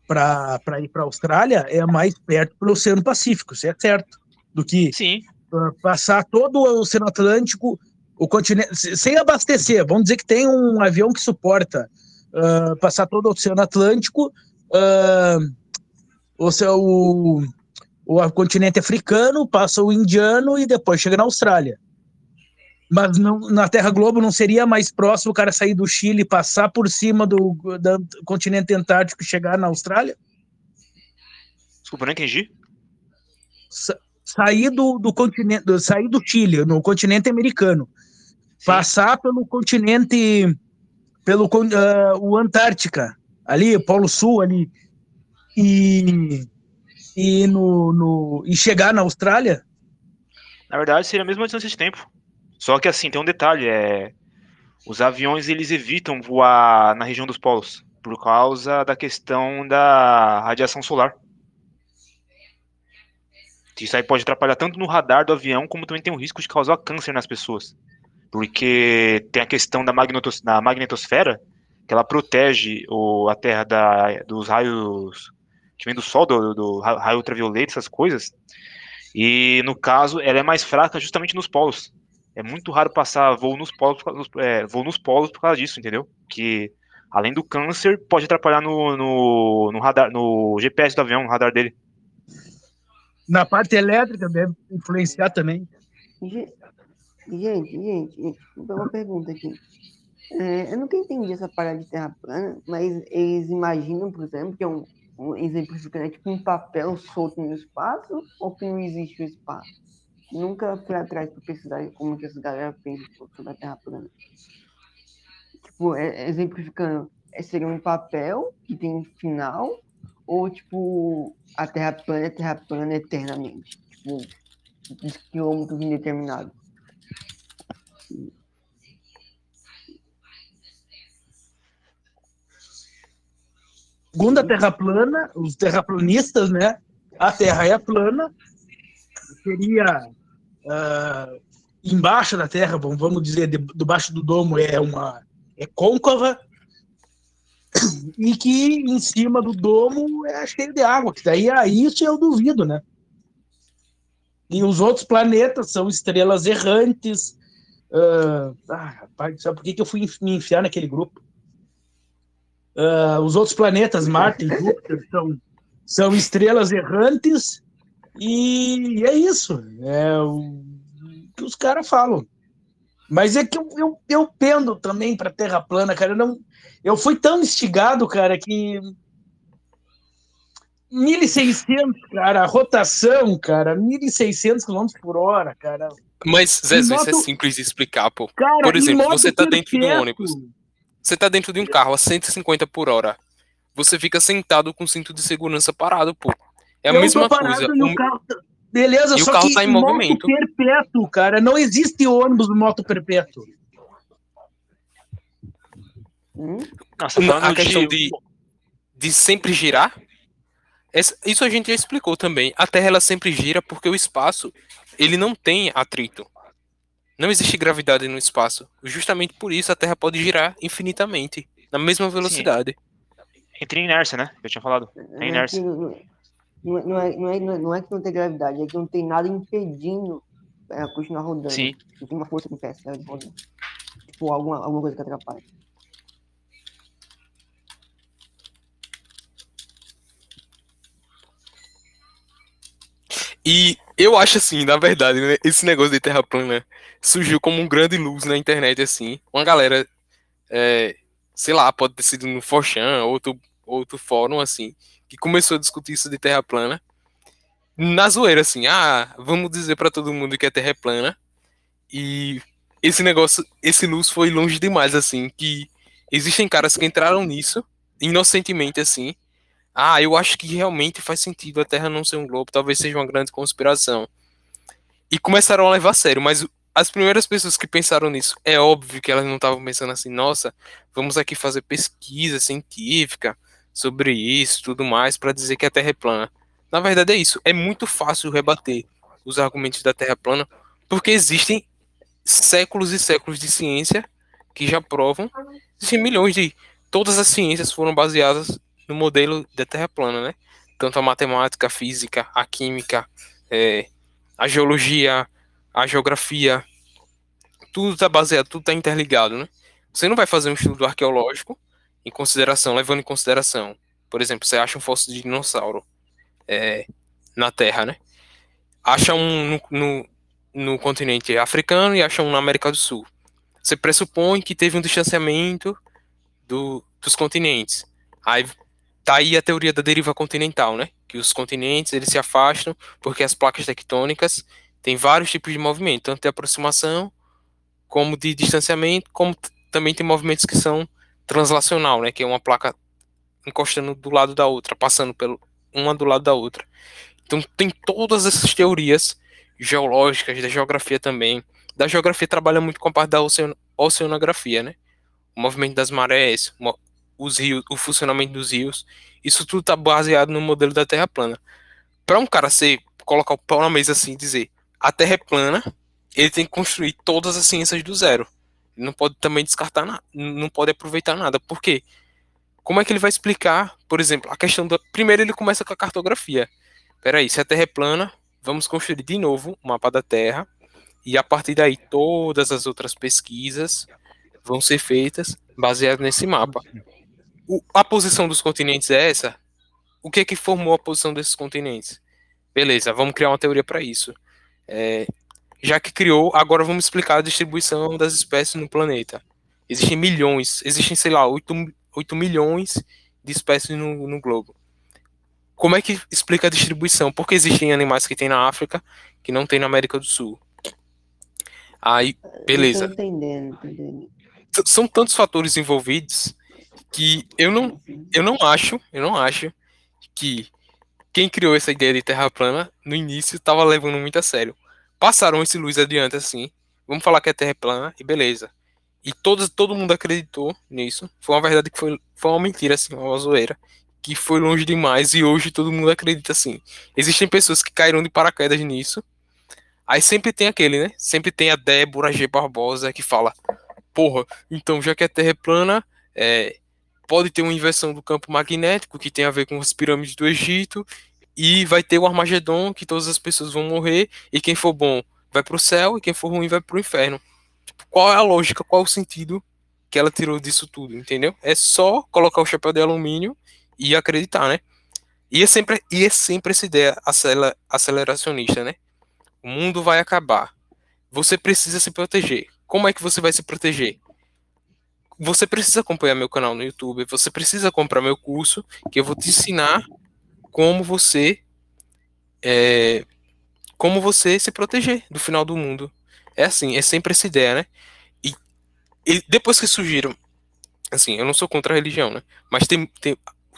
para ir para a Austrália, é mais perto para o Oceano Pacífico, isso é certo. Do que Sim, ah, passar todo o Oceano Atlântico, o continente, se- sem abastecer. Vamos dizer que tem um avião que suporta ah, passar todo o Oceano Atlântico, ah, o, seu- o, o continente africano, passa o indiano e depois chega na Austrália. Mas não, na Terra Globo não seria mais próximo o cara sair do Chile, passar por cima do, do continente antártico e chegar na Austrália? desculpa, não entendi. Sa- sair do, do continente, do- sair do Chile, no continente americano, passar pelo continente, pelo ah, o Antártica, ali, Polo Sul ali, e, e, no, no, e chegar na Austrália, Na verdade, seria a mesma distância de tempo. Só que assim, tem um detalhe, é os aviões eles evitam voar na região dos polos por causa da questão da radiação solar. Isso aí pode atrapalhar tanto no radar do avião, como também tem o risco de causar câncer nas pessoas. Porque tem a questão da, magnetos, da magnetosfera, que ela protege o, a Terra da, dos raios que vem do Sol, do, do raio ultravioleta, essas coisas. E no caso, ela é mais fraca justamente nos polos. É muito raro passar voo nos polos, por causa- nos- é, voo nos polos por causa disso, entendeu? Que além do câncer, pode atrapalhar no, no, no radar, no GPS do avião, no radar dele. na parte elétrica deve influenciar também. Ge- Gente, gente, gente, uma pergunta aqui. É, eu nunca entendi essa parada de terra plana, mas eles imaginam, por exemplo, que é um exemplificando, é tipo um papel solto no espaço ou que não existe o espaço? Nunca fui atrás para pesquisar como que essa galera pensa sobre a terra plana. Tipo, é- exemplificando, é, seria um papel que tem um final ou, tipo, a terra plana é terra plana eternamente? Tipo, de quilômetros indeterminados. Segundo a Terra plana, os terraplanistas, né? A Terra é plana, seria ah, embaixo da Terra, vamos, dizer, de- debaixo do domo é uma é côncava e que em cima do domo é cheio de água, que daí ah, isso eu duvido, né? E os outros planetas são estrelas errantes. ah, ah, rapaz, sabe por que, que eu fui me enfiar naquele grupo? Ah, os outros planetas, Marte e Júpiter, são, são estrelas errantes e é isso. É o que os caras falam. Mas é que eu, eu, eu pendo também para Terra plana, cara. Eu, não, eu fui tão instigado, cara, que 1.600, cara, a rotação, cara, 1.600 km por hora, cara. Mas, Zezo, isso é simples de explicar, pô. Cara, Por em exemplo, você tá dentro de um perpétuo. ônibus. Você tá dentro de um carro a 150 por hora. Você fica sentado com o cinto de segurança parado, pô. É a Eu mesma coisa. e o Um- carro tá- Beleza, e o só carro que tá em moto movimento. perpétuo, cara. Não existe ônibus no moto perpétuo. Hum? Na- falando a questão de... de, de sempre girar, essa- isso a gente já explicou também. A Terra ela sempre gira porque o espaço ele não tem atrito. Não existe gravidade no espaço. Justamente por isso a Terra pode girar infinitamente, na mesma velocidade. Entre inércia, né? Eu tinha falado. Não Tem é, inércia. que, não, não, é, não, é, não, é, não é que não tem gravidade, é que não tem nada impedindo ela continuar rodando. Sim. Não tem uma força que impeça ela de rodar. Tipo, alguma, alguma coisa que atrapalha. E eu acho assim, na verdade, né, esse negócio de Terra plana surgiu como um grande luz na internet, assim. Uma galera, é, sei lá, pode ter sido no Forchan, outro, outro fórum, assim, que começou a discutir isso de Terra plana. Na zoeira, assim, ah, vamos dizer pra todo mundo que a Terra é plana. E esse negócio, esse luz foi longe demais, assim, que existem caras que entraram nisso, inocentemente, assim, ah, eu acho que realmente faz sentido a Terra não ser um globo, talvez seja uma grande conspiração. E começaram a levar a sério, mas as primeiras pessoas que pensaram nisso, é óbvio que elas não estavam pensando assim, nossa, vamos aqui fazer pesquisa científica sobre isso, tudo mais, para dizer que a Terra é plana. Na verdade é isso, é muito fácil rebater os argumentos da Terra plana, porque existem séculos e séculos de ciência que já provam, existem milhões de todas as ciências foram baseadas no modelo da Terra plana, né? Tanto a matemática, a física, a química, é, a geologia, a geografia, tudo está baseado, tudo está interligado, né? Você não vai fazer um estudo arqueológico em consideração, levando em consideração, por exemplo, você acha um fóssil de dinossauro é, na Terra, né? Acha um no, no, no continente africano e acha um na América do Sul. Você pressupõe que teve um distanciamento do, dos continentes. Aí tá aí a teoria da deriva continental, né? Que os continentes eles se afastam porque as placas tectônicas têm vários tipos de movimento, tanto de aproximação como de distanciamento, como também tem movimentos que são translacional, né? Que é uma placa encostando do lado da outra, passando pelo uma do lado da outra. Então tem todas essas teorias geológicas, da geografia também. Da geografia trabalha muito com a parte da oceano- oceanografia, né? O movimento das marés, os rios, o funcionamento dos rios, isso tudo está baseado no modelo da Terra plana. Para um cara ser colocar o pau na mesa assim dizer a Terra é plana, ele tem que construir todas as ciências do zero. Ele não pode também descartar nada, não pode aproveitar nada. Por quê? Como é que ele vai explicar, por exemplo, a questão da. Primeiro ele começa com a cartografia. Peraí, se a Terra é plana, vamos construir de novo o mapa da Terra. E a partir daí, todas as outras pesquisas vão ser feitas baseadas nesse mapa. O- a posição dos continentes é essa? O que é que formou a posição desses continentes? Beleza, vamos criar uma teoria para isso. É, já que criou, agora vamos explicar a distribuição das espécies no planeta. Existem milhões, existem, sei lá, 8, 8 milhões de espécies no, no globo. Como é que explica a distribuição? Porque existem animais que tem na África que não tem na América do Sul. Aí, beleza. Entendendo, entendendo. São tantos fatores envolvidos que eu não, eu não acho, eu não acho que quem criou essa ideia de terra plana no início estava levando muito a sério. Passaram esse luz adiante assim, vamos falar que a terra é plana e beleza. E todos, todo mundo acreditou nisso. Foi uma verdade que foi, foi uma mentira, assim, uma zoeira. Que foi longe demais e hoje todo mundo acredita assim. Existem pessoas que caíram de paraquedas nisso. Aí sempre tem aquele, né? Sempre tem a Débora G. Barbosa que fala: Porra, então já que a Terra é plana, é, pode ter uma inversão do campo magnético que tem a ver com as pirâmides do Egito. E vai ter o Armagedon, que todas as pessoas vão morrer. E quem for bom vai pro céu, e quem for ruim vai pro inferno. Tipo, qual é a lógica, qual é o sentido que ela tirou disso tudo, entendeu? É só colocar o chapéu de alumínio e acreditar, né? E é sempre, e é sempre essa ideia aceleracionista, né? O mundo vai acabar. Você precisa se proteger. Como é que você vai se proteger? Você precisa acompanhar meu canal no YouTube, você precisa comprar meu curso, que eu vou te ensinar como você é, como você se proteger do final do mundo. É assim, é sempre essa ideia, né? E, e depois que surgiram, assim, eu não sou contra a religião, né? Mas tem, tem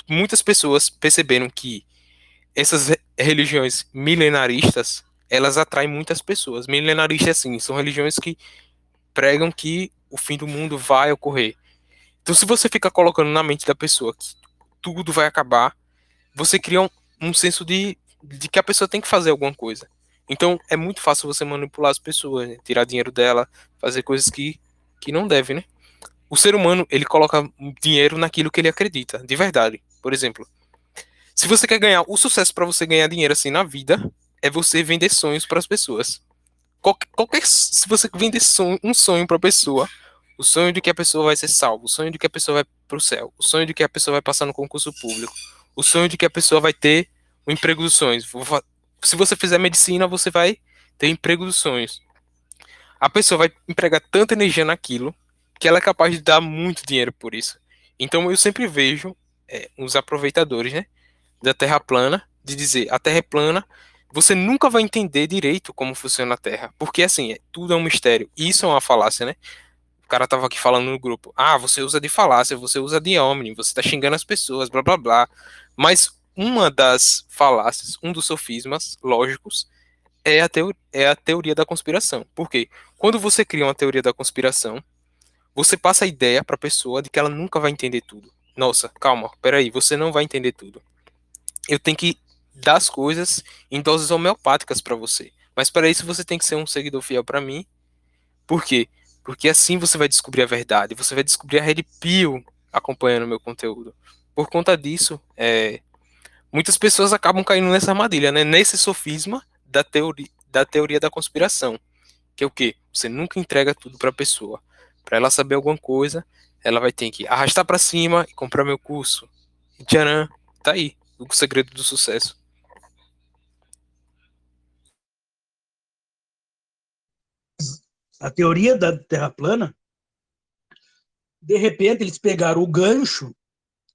muitas pessoas perceberam que essas re- religiões milenaristas, elas atraem muitas pessoas. Milenaristas, assim, são religiões que pregam que o fim do mundo vai ocorrer. Então, se você fica colocando na mente da pessoa que tudo vai acabar, você cria um, um senso de, de que a pessoa tem que fazer alguma coisa. Então, é muito fácil você manipular as pessoas, né? tirar dinheiro dela, fazer coisas que, que não deve, né? O ser humano, ele coloca dinheiro naquilo que ele acredita, de verdade. Por exemplo, se você quer ganhar o sucesso para você ganhar dinheiro assim na vida, é você vender sonhos para as pessoas. Qualquer, qualquer- se você vender sonho- um sonho para a pessoa, o sonho de que a pessoa vai ser salva, o sonho de que a pessoa vai para o céu, o sonho de que a pessoa vai passar no concurso público, o sonho de que a pessoa vai ter o emprego dos sonhos. Se você fizer medicina, você vai ter emprego dos sonhos. A pessoa vai empregar tanta energia naquilo que ela é capaz de dar muito dinheiro por isso. Então eu sempre vejo é, uns aproveitadores, né, da Terra plana, de dizer a Terra é plana, você nunca vai entender direito como funciona a Terra, porque assim, é, tudo é um mistério. Isso é uma falácia, né? Cara tava aqui falando no grupo, ah, você usa de falácia, você usa de omni, você tá xingando as pessoas, blá blá blá. Mas uma das falácias, um dos sofismas lógicos é a, é a teoria da conspiração. Por quê? Quando você cria uma teoria da conspiração, você passa a ideia para a pessoa de que ela nunca vai entender tudo. Nossa, calma, peraí, você não vai entender tudo. Eu tenho que dar as coisas em doses homeopáticas para você. Mas para isso você tem que ser um seguidor fiel para mim. Por quê? Porque assim você vai descobrir a verdade, você vai descobrir a Red Pill acompanhando meu conteúdo. Por conta disso, é, muitas pessoas acabam caindo nessa armadilha, né? Nesse sofisma da teoria da teoria da conspiração, que é o quê? Você nunca entrega tudo para a pessoa. Para ela saber alguma coisa, ela vai ter que arrastar para cima e comprar meu curso. E tcharam, tá aí, o segredo do sucesso. A teoria da Terra plana, de repente eles pegaram o gancho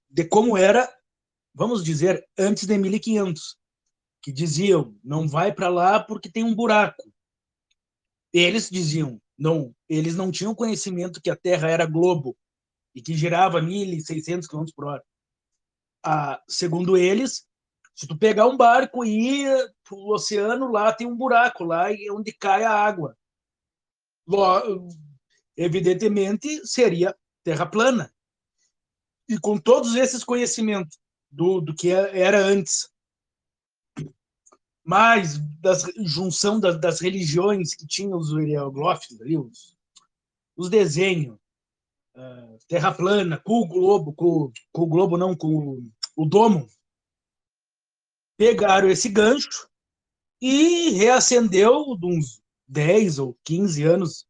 de como era, vamos dizer, antes de 1500, que diziam, não vai para lá porque tem um buraco. Eles diziam, não, eles não tinham conhecimento que a Terra era globo e que girava 1.600 km por hora. Ah, segundo eles, se tu pegar um barco e ir para o oceano, lá tem um buraco, lá é onde cai a água. Evidentemente, seria terra plana. E com todos esses conhecimentos do, do que era antes, mais da junção das, das religiões que tinham os hieroglifos ali, os, os desenhos, ah, terra plana, com o globo, com, com o globo não, com o, o domo, pegaram esse gancho e reacendeu de uns 10 ou 15 anos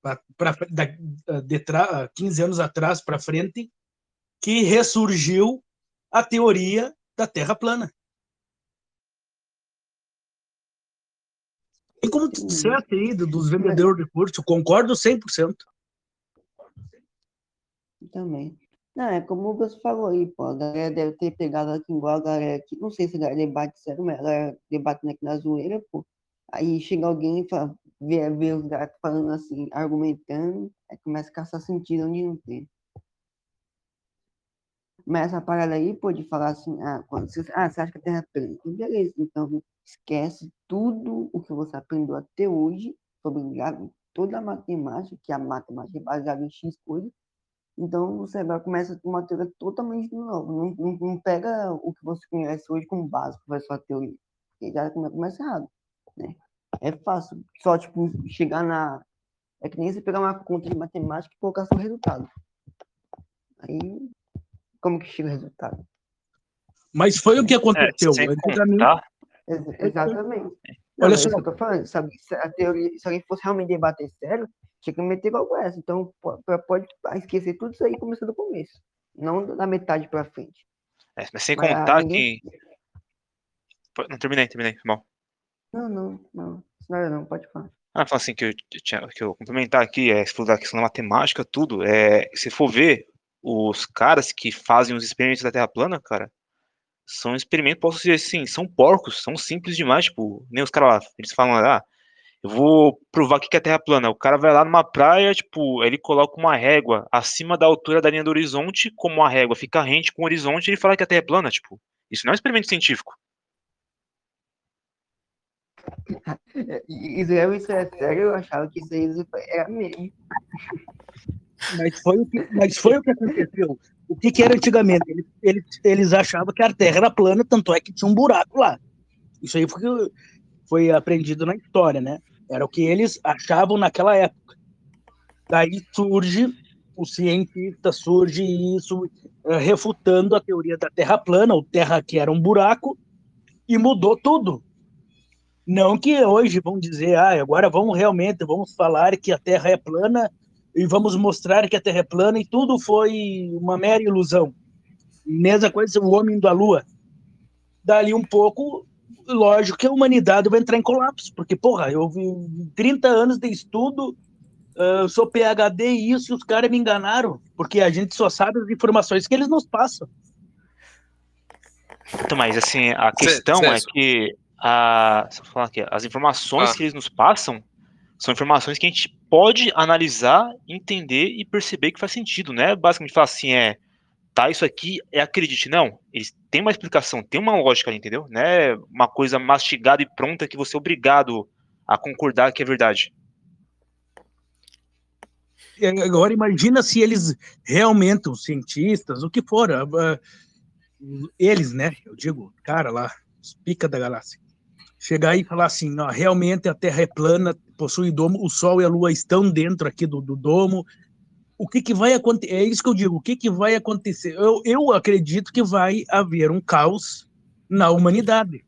pra, da, de tra, 15 anos atrás para frente, que ressurgiu a teoria da Terra plana. E como tu disseste aí do- dos vendedores de curso, concordo 100%. Também. Não, é como o Gus falou aí, pô. A galera deve ter pegado aqui igual a galera aqui. Não sei se a galera debate sério, mas a galera debatendo aqui na zoeira, pô. Aí chega alguém e fala, vê, vê os caras falando assim, argumentando, aí começa a caçar sentido onde não tem. Mas essa parada aí, pô, de falar assim, ah, quando você, ah, você acha que a Terra é plana? Então, Beleza, então esquece tudo o que você aprendeu até hoje sobre toda a matemática, que a matemática é baseada em X coisas. Então você agora começa uma teoria totalmente nova. Não, não, não pega o que você conhece hoje como básico, vai sua teoria. Porque já come- começa errado. Né? É fácil só tipo, chegar na. É que nem você pegar uma conta de matemática e colocar seu resultado. Aí, como que chega o resultado? Mas foi o que É, aconteceu. sem Antigamente, contar, Ex- exatamente. Não, Olha é só. que eu tô falando, sabe? Se a teoria, se alguém fosse realmente debater sério, tinha que meter igual essa. Então, po- po- pode esquecer tudo isso aí e começar do começo. Não da metade pra frente. é, mas sem Mas, ah, contar ninguém- que. Não, terminei, terminei. Mal. Não, não, não. Não, não, pode falar. Ah, fala assim que eu tinha que eu complementar aqui, é, for da questão da matemática, tudo, é, se for ver os caras que fazem os experimentos da Terra plana, cara, são experimentos, posso dizer assim, são porcos, são simples demais, tipo, nem os caras lá, eles falam, ah, eu vou provar que é terra plana. O cara vai lá numa praia, tipo, ele coloca uma régua acima da altura da linha do horizonte, como a régua fica rente com o horizonte, ele fala que a terra é plana, tipo, isso não é um experimento científico. Isso é, isso é sério, eu achava que isso aí era mesmo. Mas foi o que, mas foi o que aconteceu. O que, que era antigamente? Eles, eles, eles achavam que a Terra era plana, tanto é que tinha um buraco lá. Isso aí foi, foi aprendido na história, né? Era o que eles achavam naquela época. Daí surge, o cientista surge isso uh, refutando a teoria da Terra plana, o Terra que era um buraco, e mudou tudo. Não que hoje vão dizer, ah, agora vamos realmente, vamos falar que a Terra é plana e vamos mostrar que a Terra é plana e tudo foi uma mera ilusão. Mesma coisa o homem da Lua. Dali um pouco, lógico que a humanidade vai entrar em colapso, porque, porra, eu vi 30 anos de estudo, uh, sou PHD e isso, e os caras me enganaram, porque a gente só sabe as informações que eles nos passam. Então, mas assim, a questão é que a, falar aqui, as informações ah. que eles nos passam são informações que a gente pode analisar, entender e perceber que faz sentido, né? Basicamente falar assim, é, tá, isso aqui é acredite. Não, eles têm uma explicação, tem uma lógica, entendeu? Não é uma coisa mastigada e pronta que você é obrigado a concordar que é verdade. Agora imagina se eles realmente, os cientistas, o que for, uh, eles, né? Eu digo, cara lá, os pica da galáxia, chegar e falar assim, não, realmente a Terra é plana, possui domo, o Sol e a Lua estão dentro aqui do, do domo. O que, que vai acontecer? É isso que eu digo. O que, que vai acontecer? Eu, eu acredito que vai haver um caos na humanidade.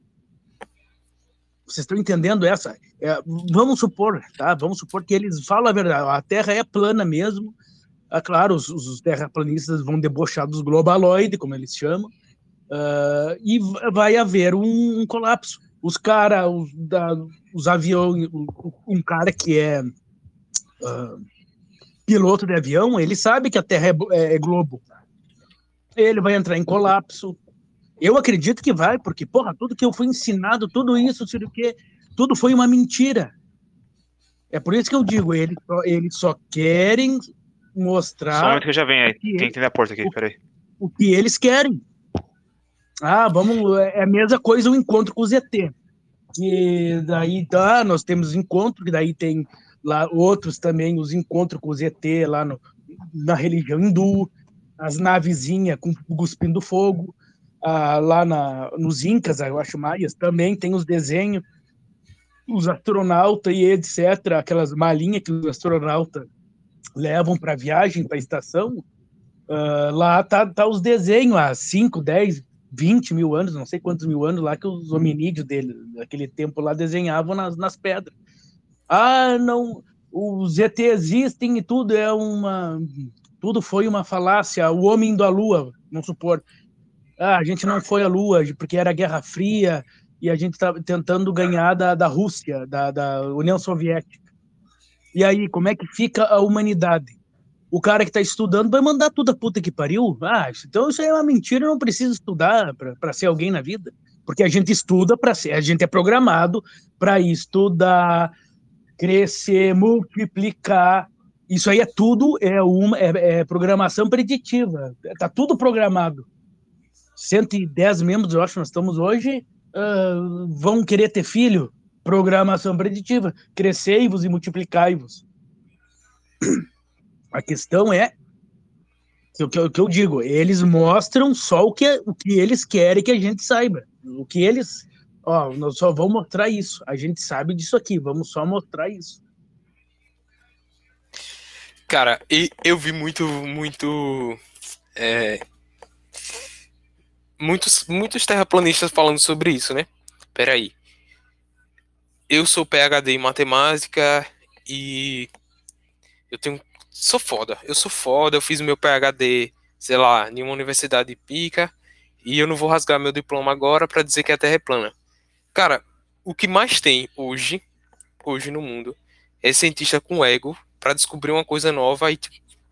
Vocês estão entendendo essa? É, vamos supor, tá? Vamos supor que eles falam a verdade. A Terra é plana mesmo. É claro, os, os terraplanistas vão debochar dos globaloides, como eles chamam, uh, e vai haver um, um colapso os caras, os, os aviões, um cara que é uh, piloto de avião, ele sabe que a Terra é, é, é, globo. Ele vai entrar em colapso. Eu acredito que vai, porque, porra, tudo que eu fui ensinado, tudo isso, sei o quê, tudo foi uma mentira. É por isso que eu digo, eles só, eles só querem mostrar. Só que eu já venho aí. Tem que entender a porta aqui, peraí. O que eles querem. Ah, vamos. É a mesma coisa o encontro com o ZT. Que daí tá, nós temos encontro, que daí tem lá outros também, os encontros com o ZT lá no, na religião hindu, as navezinhas com cuspindo fogo. Ah, lá na, nos Incas, eu acho maias, também tem os desenhos, os astronautas e etc., aquelas malinhas que os astronautas levam para viagem, para a estação. Uh, lá tá, tá os desenhos há 5, 10, 20 mil anos, não sei quantos mil anos lá que os hominídeos dele, daquele tempo lá, desenhavam nas, nas pedras. Ah, não, os ET existem e tudo é uma. Tudo foi uma falácia. O homem à Lua, vamos supor. Ah, a gente não foi à Lua porque era Guerra Fria e a gente estava tentando ganhar da, da Rússia, da, da União Soviética. E aí, como é que fica a humanidade? O cara que está estudando vai mandar tudo a puta que pariu. Ah, então isso aí é uma mentira, não preciso estudar para ser alguém na vida. Porque a gente estuda para ser, a gente é programado para estudar, crescer, multiplicar. Isso aí é tudo, é uma é, é programação preditiva. Está tudo programado. 110 membros, eu acho nós estamos hoje, uh, vão querer ter filho. Programação preditiva. Crescei-vos e multiplicai-vos. A questão é o que, que, eu digo, eles mostram só o que, o que eles querem que a gente saiba. O que eles. Ó, nós só vamos mostrar isso. A gente sabe disso aqui, vamos só mostrar isso. Cara, eu vi muito, muito. É, muitos, muitos terraplanistas falando sobre isso, né? Peraí. Eu sou PhD em matemática e eu tenho sou foda. Eu sou foda, eu fiz o meu PhD, sei lá, em uma universidade pica, e eu não vou rasgar meu diploma agora para dizer que a Terra é plana. Cara, o que mais tem hoje, hoje no mundo, é cientista com ego para descobrir uma coisa nova e,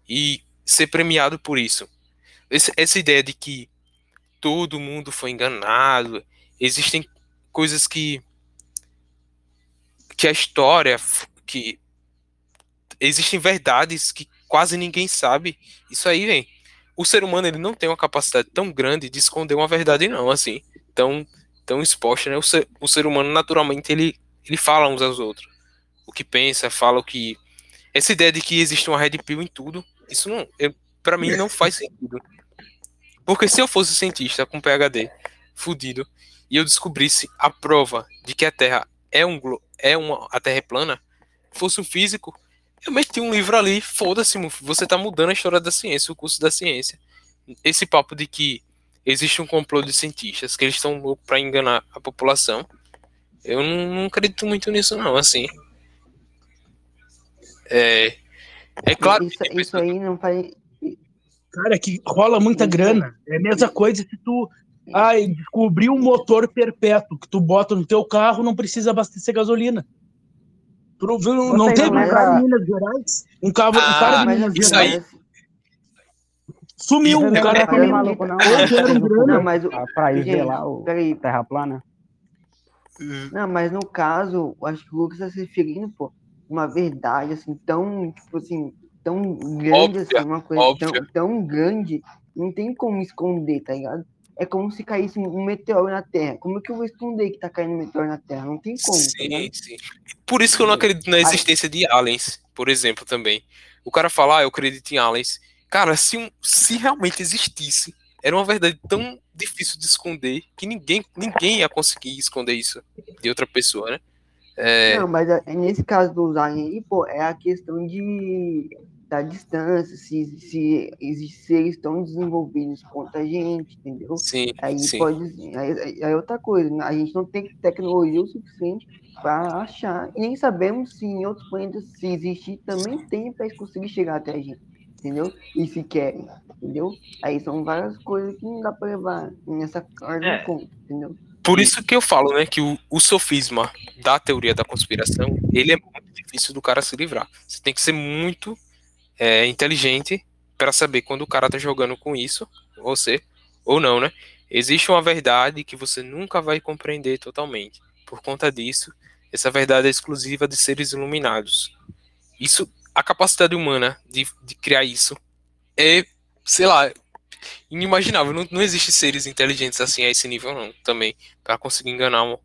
e ser premiado por isso. Esse, essa ideia de que todo mundo foi enganado. Existem coisas que que a história que existem verdades que quase ninguém sabe. Isso aí, vem. O ser humano ele não tem uma capacidade tão grande de esconder uma verdade não, assim, tão tão exposta, né? O ser, o ser humano naturalmente ele ele fala uns aos outros. O que pensa, fala o que essa ideia de que existe uma red pill em tudo, isso não, para mim não faz sentido. Porque se eu fosse cientista com PhD fudido e eu descobrisse a prova de que a Terra é um é uma a Terra é plana, fosse um físico, eu meti um livro ali, foda-se, você tá mudando a história da ciência, o curso da ciência. Esse papo de que existe um complô de cientistas, que eles estão loucos para enganar a população, eu não, não, acredito muito nisso não, assim. É, é claro isso, que isso aí não faz. Cara, que rola muita grana. É a mesma coisa se tu ai, descobrir um motor perpétuo que tu bota no teu carro, não precisa abastecer gasolina. Tu não, não, não teve um cara em Minas Gerais? Um, ah, um cara em Minas Gerais. Sumiu, o cara é sumiu. maluco, não. Não, mas o, pra ir lá o peraí. Terra plana. Não, mas no caso, acho que o Lucas está se referindo, pô, uma verdade, assim, tão, tipo assim, tão grande, Óbvia, assim, uma coisa tão, tão grande, não tem como esconder, tá ligado? É como se caísse um meteoro na Terra. Como é que eu vou esconder que tá caindo um meteoro na Terra? Não tem como, tá Sim, ligado? sim. Por isso que eu não acredito na existência de aliens, por exemplo, também. O cara fala, ah, eu acredito em aliens. Cara, se, um, se realmente existisse, era uma verdade tão difícil de esconder que ninguém, ninguém ia conseguir esconder isso de outra pessoa, né? É, Não, mas é- nesse caso dos aliens aí, pô, é a questão de da distância, se, se existem seres tão desenvolvidos quanto a gente, entendeu? sim, Aí sim. pode. Aí, aí é outra coisa, né? a gente não tem tecnologia o suficiente para achar, e nem sabemos se em outros planetas, se existir, também tem para conseguir chegar até a gente, entendeu? E se querem, entendeu? Aí são várias coisas que não dá para levar nessa ordem É. de conta, entendeu? Por isso que eu falo, né, que o, o sofisma da teoria da conspiração, ele é muito difícil do cara se livrar. Você tem que ser muito é, inteligente para saber quando o cara tá jogando com isso, você, ou não, né? Existe uma verdade que você nunca vai compreender totalmente. Por conta disso, essa verdade é exclusiva de seres iluminados. Isso, a capacidade humana de, de criar isso é, sei lá, inimaginável. Não, não existe seres inteligentes assim a esse nível, não, também, para conseguir enganar uma-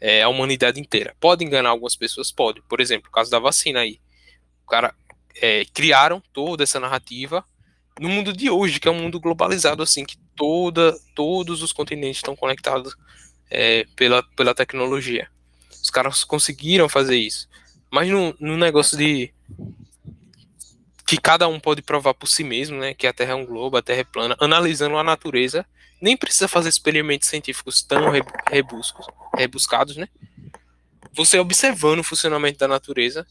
é, a humanidade inteira. Pode enganar algumas pessoas? Pode. Por exemplo, o caso da vacina aí. O cara é, criaram toda essa narrativa no mundo de hoje, que é um mundo globalizado, assim, que toda, todos os continentes estão conectados é, pela, pela tecnologia. Os caras conseguiram fazer isso. Mas no, no negócio de que cada um pode provar por si mesmo, né, que a Terra é um globo, a Terra é plana, analisando a natureza, nem precisa fazer experimentos científicos tão rebu- rebuscos, rebuscados, né? Você observando o funcionamento da natureza,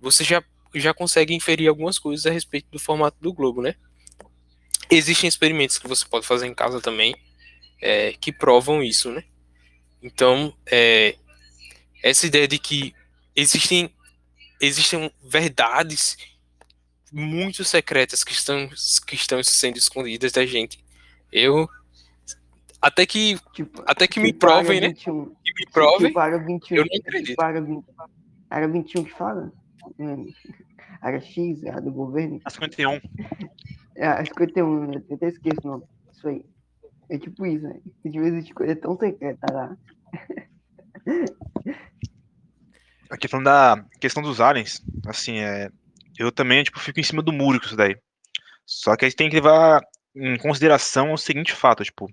você já, já consegue inferir algumas coisas a respeito do formato do globo, né? Existem experimentos que você pode fazer em casa também, é, que provam isso, né? Então, é, essa ideia de que existem, existem verdades muito secretas que estão, que estão sendo escondidas da gente. Eu até que Tipo, até que me tipo a área provem, né? 21. Que me provem. Tipo, a área 21. eu não acredito. Tipo, a área 20. a área 21 que fala? Hum, Área X, é a do governo. A 51. É a 51, né? eu até esqueço o nome. Isso aí. É tipo isso, né? De vez em quando é tão secreta lá. Aqui falando da questão dos aliens, assim, é, eu também, tipo, fico em cima do muro com isso daí. Só que a gente tem que levar em consideração o seguinte fato, tipo,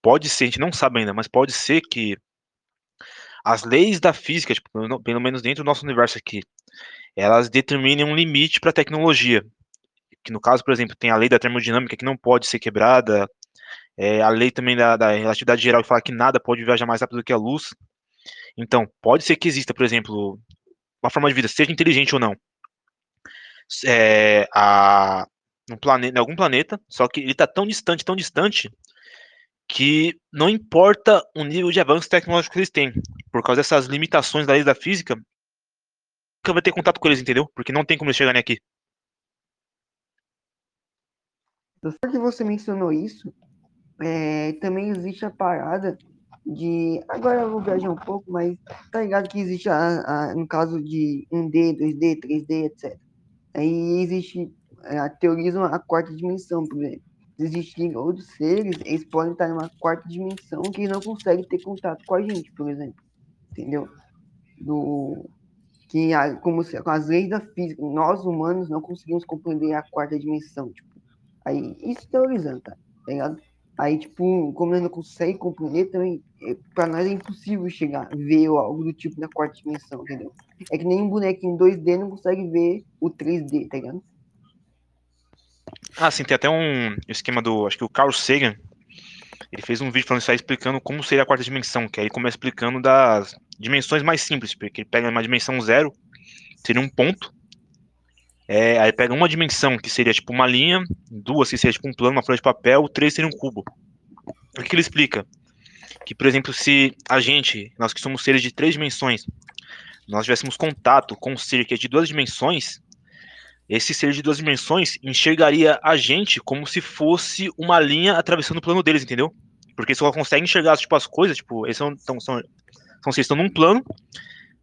pode ser, a gente não sabe ainda, mas pode ser que as leis da física, tipo, pelo menos dentro do nosso universo aqui, elas determinem um limite para a tecnologia. Que no caso, por exemplo, tem a lei da termodinâmica que não pode ser quebrada, é, a lei também da, da relatividade geral que fala que nada pode viajar mais rápido do que a luz. Então, pode ser que exista, por exemplo, uma forma de vida, seja inteligente ou não, é, a, um planeta, em algum planeta, só que ele está tão distante, tão distante, que não importa o nível de avanço tecnológico que eles têm, por causa dessas limitações da lei da física, nunca vai ter contato com eles, entendeu? Porque não tem como eles chegarem aqui. Só que você mencionou isso, é, também existe a parada de. Agora eu vou viajar um pouco, mas tá ligado que existe, a, a, no caso de 1D, 2D, 3D, etc. Aí existe. É, teorizam a quarta dimensão, por exemplo. Existem outros seres, eles podem estar em uma quarta dimensão que não conseguem ter contato com a gente, por exemplo. Entendeu? Do, que a, como se, as leis da física, nós humanos não conseguimos compreender a quarta dimensão. Tipo, aí, isso teorizando, tá? tá ligado? Aí, tipo, como nós não consegue compreender, também, é, pra nós é impossível chegar, ver algo do tipo na quarta dimensão, entendeu? É que nem um bonequinho 2D não consegue ver o 3D, tá ligado? Ah, sim, tem até um esquema do. Acho que o Carl Sagan. Ele fez um vídeo falando isso aí, explicando como seria a quarta dimensão, que aí ele começa explicando das dimensões mais simples, porque ele pega uma dimensão zero, seria um ponto. É, aí pega uma dimensão, que seria tipo uma linha, duas, que seria tipo um plano, uma folha de papel, três seria um cubo. O que, ele explica? Que, por exemplo, se a gente, nós que somos seres de três dimensões, nós tivéssemos contato com um ser que é de duas dimensões, esse ser de duas dimensões enxergaria a gente como se fosse uma linha atravessando o plano deles, entendeu? Porque só conseguem enxergar tipo, as coisas, tipo, eles são, são, são, são vocês estão num plano,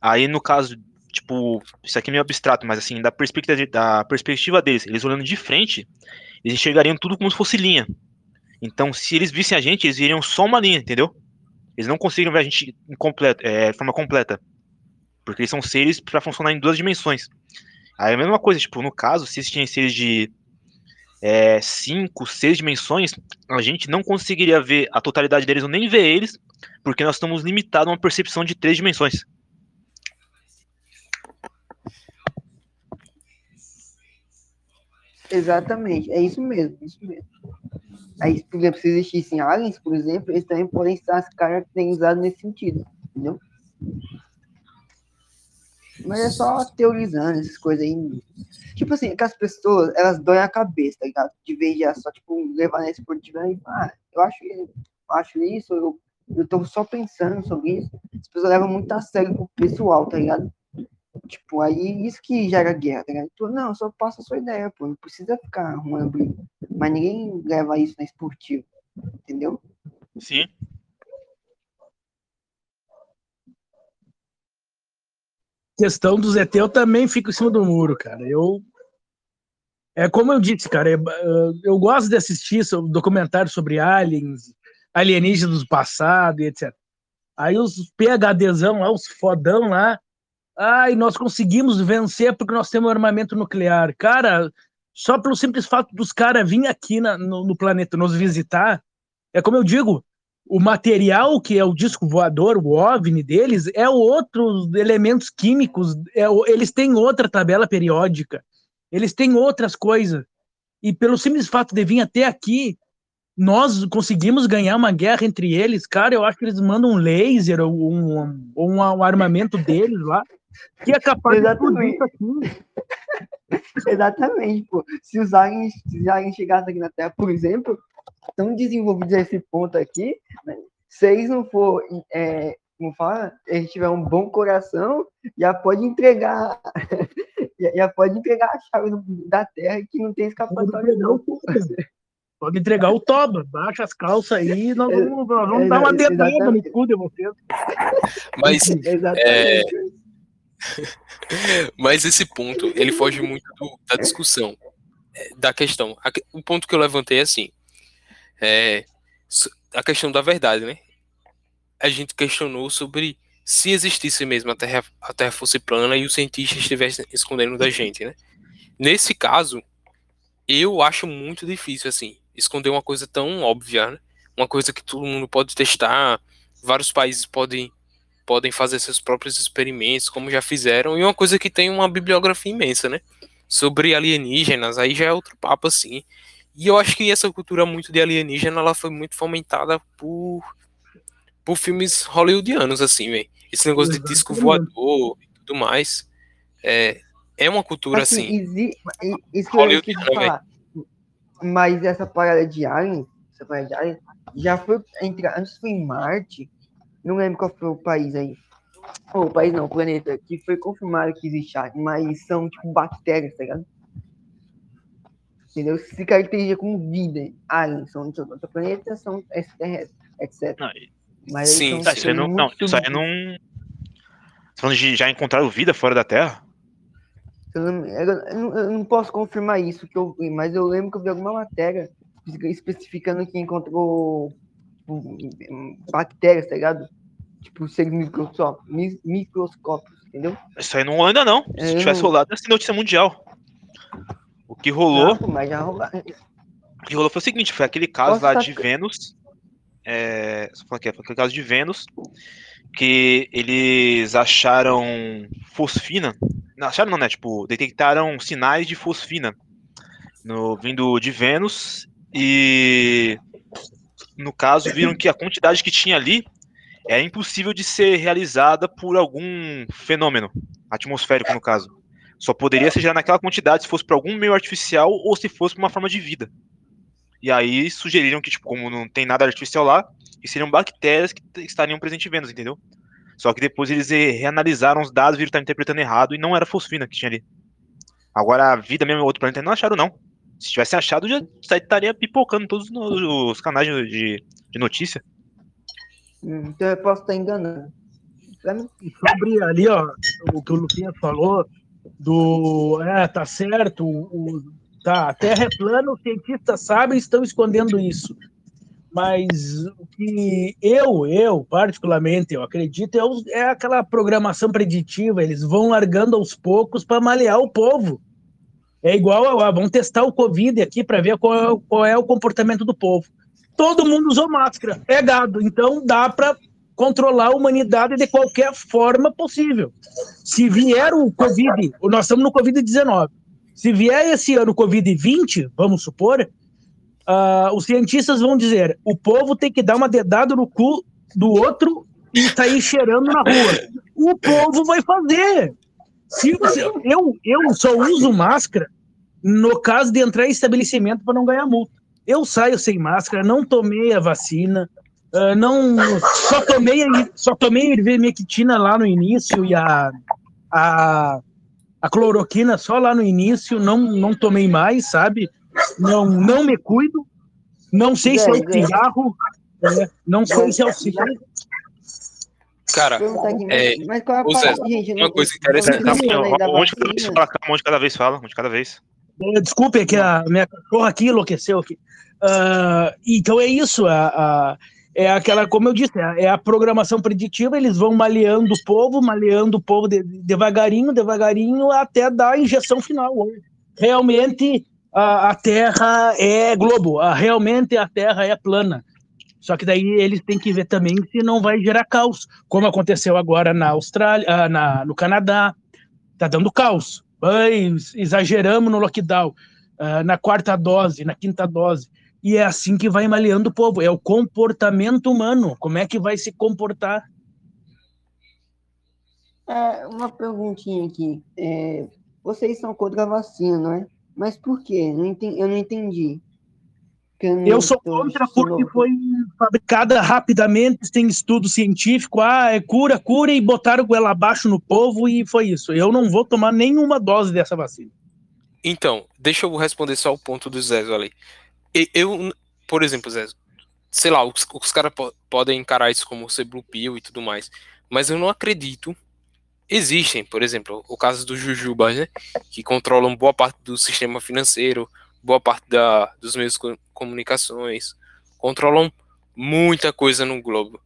aí no caso, tipo, isso aqui é meio abstrato, mas assim, da perspectiva, da perspectiva deles, eles olhando de frente, eles enxergariam tudo como se fosse linha. Então, se eles vissem a gente, eles viriam só uma linha, entendeu? Eles não conseguiram ver a gente completo, é, de forma completa. Porque eles são seres para funcionar em duas dimensões. Aí a mesma coisa, tipo, no caso, se existissem seres de é, cinco, seis dimensões, a gente não conseguiria ver a totalidade deles ou nem ver eles, porque nós estamos limitados a uma percepção de três dimensões. Exatamente, é isso mesmo, é isso mesmo. Aí, por exemplo, se existissem aliens, por exemplo, eles também podem estar caracterizados nesse sentido, entendeu? Mas é só teorizando essas coisas aí. Tipo assim, que as pessoas, elas doem a cabeça, tá ligado? De vez de só, tipo, levar na esportiva e ah, eu acho, eu acho isso, eu, eu tô só pensando sobre isso. As pessoas levam muito a sério pro pessoal, tá ligado? Tipo, aí isso que gera guerra, tá ligado? Tipo, não, só passa a sua ideia, pô, não precisa ficar arrumando briga. Mas ninguém leva isso na esportiva, entendeu? Sim. Questão do ZT, eu também fico em cima do muro, cara. Eu. É como eu disse, cara, eu, eu gosto de assistir documentários sobre aliens, alienígenas do passado e etc. Aí os PHDzão lá, os fodão lá, ai, nós conseguimos vencer porque nós temos armamento nuclear. Cara, só pelo simples fato dos caras virem aqui na, no, no planeta nos visitar, é como eu digo, o material que é o disco voador, o OVNI deles, é outros elementos químicos, é, eles têm outra tabela periódica, eles têm outras coisas. E pelo simples fato de vir até aqui, nós conseguimos ganhar uma guerra entre eles, cara, eu acho que eles mandam um laser ou um, um, um, armamento deles lá, que é capaz Exatamente. de aqui. Exatamente, pô. Se os aliens, se os aliens chegassem aqui na Terra, por exemplo, tão desenvolvidos a esse ponto aqui, né? se eles não for, é, como fala, eles tiver um bom coração, já pode entregar, já pode entregar a chave da terra que não tem escapatória não. Pode entregar o toba, baixa as calças aí, nós vamos, nós vamos dar uma dedada no cu de vocês. Mas, é... Mas esse ponto, ele foge muito do, da discussão, é, da questão. O ponto que eu levantei é assim, é, a questão da verdade, né? A gente questionou sobre se existisse mesmo a Terra, a terra fosse plana e os cientistas estivessem escondendo da gente, né? Nesse caso, eu acho muito difícil, assim, esconder uma coisa tão óbvia, né? Uma coisa que todo mundo pode testar, vários países podem, podem fazer seus próprios experimentos, como já fizeram, e uma coisa que tem uma bibliografia imensa, né? Sobre alienígenas, aí já é outro papo, assim. E eu acho que essa cultura muito de alienígena, ela foi muito fomentada por, por filmes hollywoodianos, assim, velho. Esse negócio de disco voador e tudo mais. É, é uma cultura, assim. assim exi... Isso que eu queria falar. Mas essa parada de alien, essa parada de alien, já foi, entre, antes foi em Marte, não lembro qual foi o país aí. Oh, o país não, o planeta, que foi confirmado que existe alien, mas são tipo bactérias, tá ligado? Entendeu? Se caracteriza como vida. Aliens são de outro planeta, são extraterrestres, etc. Não, Mas Sim, Tá, isso aí não, não, isso aí não. Você falando de já encontraram vida fora da Terra? Eu não, eu eu não posso confirmar isso que eu mas eu lembro que eu vi alguma matéria especificando que encontrou tipo, bactérias, tá ligado? Tipo, seres microscópicos, mi- microscópicos, entendeu? Isso aí não ainda não. Se Eu tivesse rolado, ia ser notícia mundial. O que rolou, o que rolou foi o seguinte, foi aquele caso Posso lá de Vênus. É, aqui, foi aquele caso de Vênus que eles acharam fosfina. Não, acharam não, né? Tipo, detectaram sinais de fosfina no, vindo de Vênus e no caso viram que a quantidade que tinha ali é impossível de ser realizada por algum fenômeno atmosférico no caso. Só poderia ser gerado naquela quantidade se fosse por algum meio artificial ou se fosse por uma forma de vida. E aí sugeriram que, tipo, como não tem nada artificial lá, que seriam bactérias que estariam presentes em Vênus, entendeu? Só que depois eles reanalisaram os dados, viram que estavam interpretando errado e não era fosfina que tinha ali. Agora, a vida mesmo em outro planeta não acharam, não. Se tivesse achado, já estaria pipocando todos os canais de, de notícia. Então eu posso estar enganando. Sobre ali, ó, o que o Luquinhas falou, do. É, tá certo, o, tá, a Terra é plana, os cientistas sabem estão escondendo isso. Mas o que eu, eu, particularmente, eu acredito, é, é aquela programação preditiva, eles vão largando aos poucos para malear o povo. É igual, a, vamos testar o Covid aqui para ver qual é, qual é o comportamento do povo. Todo mundo usou máscara, é gado, então dá para controlar a humanidade de qualquer forma possível. Se vier o Covid, nós estamos no Covid-19, se vier esse ano o Covid-20, vamos supor, ah, os cientistas vão dizer: o povo tem que dar uma dedada no cu do outro e sair cheirando na rua. O povo vai fazer. Se, se- eu, eu só uso máscara no caso de entrar em estabelecimento para não ganhar multa. Eu saio sem máscara, não tomei a vacina, ah, não só tomei só tomei ivermectina lá no início e a, a a cloroquina só lá no início, não não tomei mais, sabe? Não não me cuido. Não sei se é o cigarro, é, não sei se é o cigarro. Cara, aqui, é, mas, qual é a Zé, gente? uma coisa interessante, eu Tá, não Sim, sei ó, além da um de cada vez fala, calma, um de cada vez fala, um de cada vez. Desculpe, é que a minha cachorra aqui enlouqueceu aqui. Ah, então é isso, a, a- é aquela, como eu disse, é a, programação preditiva, eles vão maleando o povo, maleando o povo de- devagarinho, devagarinho, até dar a injeção final. Realmente a, a Terra é globo, a- realmente a Terra é plana. Só que daí eles têm que ver também se não vai gerar caos, como aconteceu agora na Austrália, ah, na, no Canadá, tá dando caos. Ai, exageramos no lockdown, ah, na quarta dose, na quinta dose. E é assim que vai maleando o povo. É o comportamento humano. Como é que vai se comportar? É, uma perguntinha aqui. É, vocês são contra a vacina, não é? Mas por quê? Não entendi, eu não entendi. Eu, não Eu sou contra porque foi fabricada rapidamente, sem estudo científico. Ah, é cura, cura, e botaram goela abaixo no povo e foi isso. Eu não vou tomar nenhuma dose dessa vacina. Então, deixa eu responder só o ponto do Zé ali. Eu, por exemplo, Zé, sei lá, os, os caras po- podem encarar isso como ser blue pill e tudo mais, mas eu não acredito. Existem, por exemplo, o caso dos jujubas, né, que controlam boa parte do sistema financeiro, boa parte da, dos meios de co- comunicações, controlam muita coisa no globo.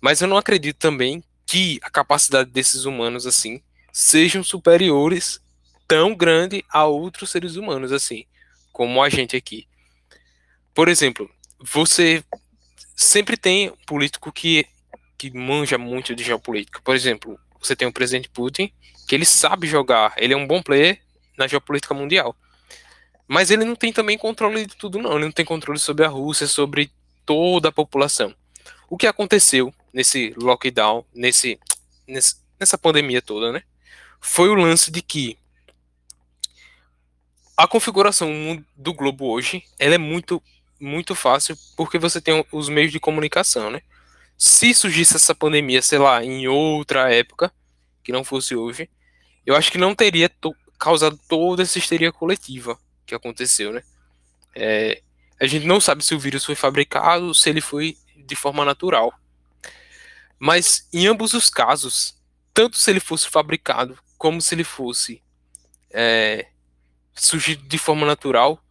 Mas eu não acredito também que a capacidade desses humanos assim sejam superiores tão grande a outros seres humanos assim, como a gente aqui. Por exemplo, você sempre tem um político que que manja muito de geopolítica. Por exemplo, você tem o presidente Putin, que ele sabe jogar, ele é um bom player na geopolítica mundial. Mas ele não tem também controle de tudo não, ele não tem controle sobre a Rússia, sobre toda a população. O que aconteceu nesse lockdown, nesse, nesse nessa pandemia toda, né? Foi o lance de que a configuração do globo hoje, ela é muito muito fácil porque você tem os meios de comunicação, né? Se surgisse essa pandemia, sei lá, em outra época, que não fosse hoje, eu acho que não teria to causado toda essa histeria coletiva que aconteceu, né? É, a gente não sabe se o vírus foi fabricado, se ele foi de forma natural. Mas em ambos os casos, tanto se ele fosse fabricado como se ele fosse é, surgido de forma natural,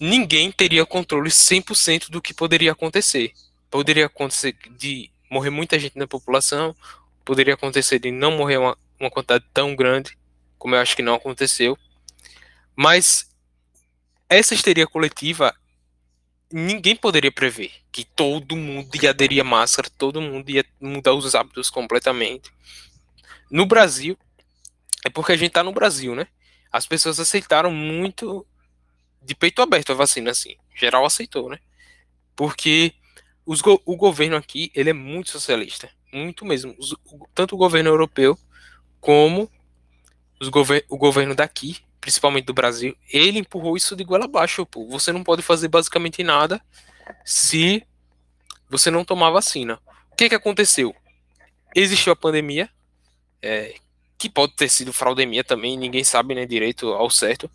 ninguém teria controle 100% do que poderia acontecer. Poderia acontecer de morrer muita gente na população, poderia acontecer de não morrer uma, uma quantidade tão grande, como eu acho que não aconteceu. Mas essa histeria coletiva ninguém poderia prever que todo mundo ia aderir a máscara, todo mundo ia mudar os hábitos completamente. No Brasil, é porque a gente tá no Brasil, né? As pessoas aceitaram muito de peito aberto a vacina, assim. Geral aceitou, né? Porque os, o governo aqui, ele é muito socialista. Muito mesmo. Os, tanto o governo europeu como os gover o governo daqui, principalmente do Brasil, ele empurrou isso de goela abaixo. Pô. Você não pode fazer basicamente nada se você não tomar vacina. O que, que aconteceu? Existiu a pandemia, é, que pode ter sido fraudemia também, ninguém sabe né, direito ao certo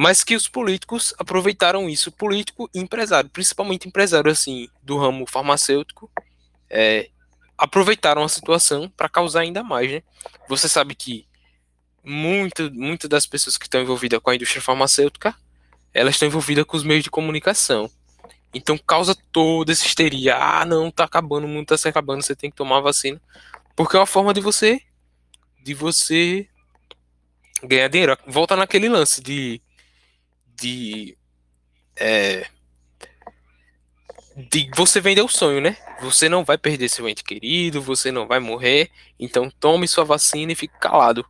mas que os políticos aproveitaram isso, político e empresário, principalmente empresário assim do ramo farmacêutico, é, aproveitaram a situação para causar ainda mais, né? Você sabe que muito, muito das pessoas que estão envolvidas com a indústria farmacêutica, elas estão envolvidas com os meios de comunicação. Então causa toda essa histeria. Ah, não, tá acabando, o mundo tá se acabando, você tem que tomar vacina. Porque é uma forma de você de você ganhar dinheiro. Volta naquele lance de de é, de você vender o sonho, né? Você não vai perder seu ente querido, você não vai morrer, então tome sua vacina e fique calado.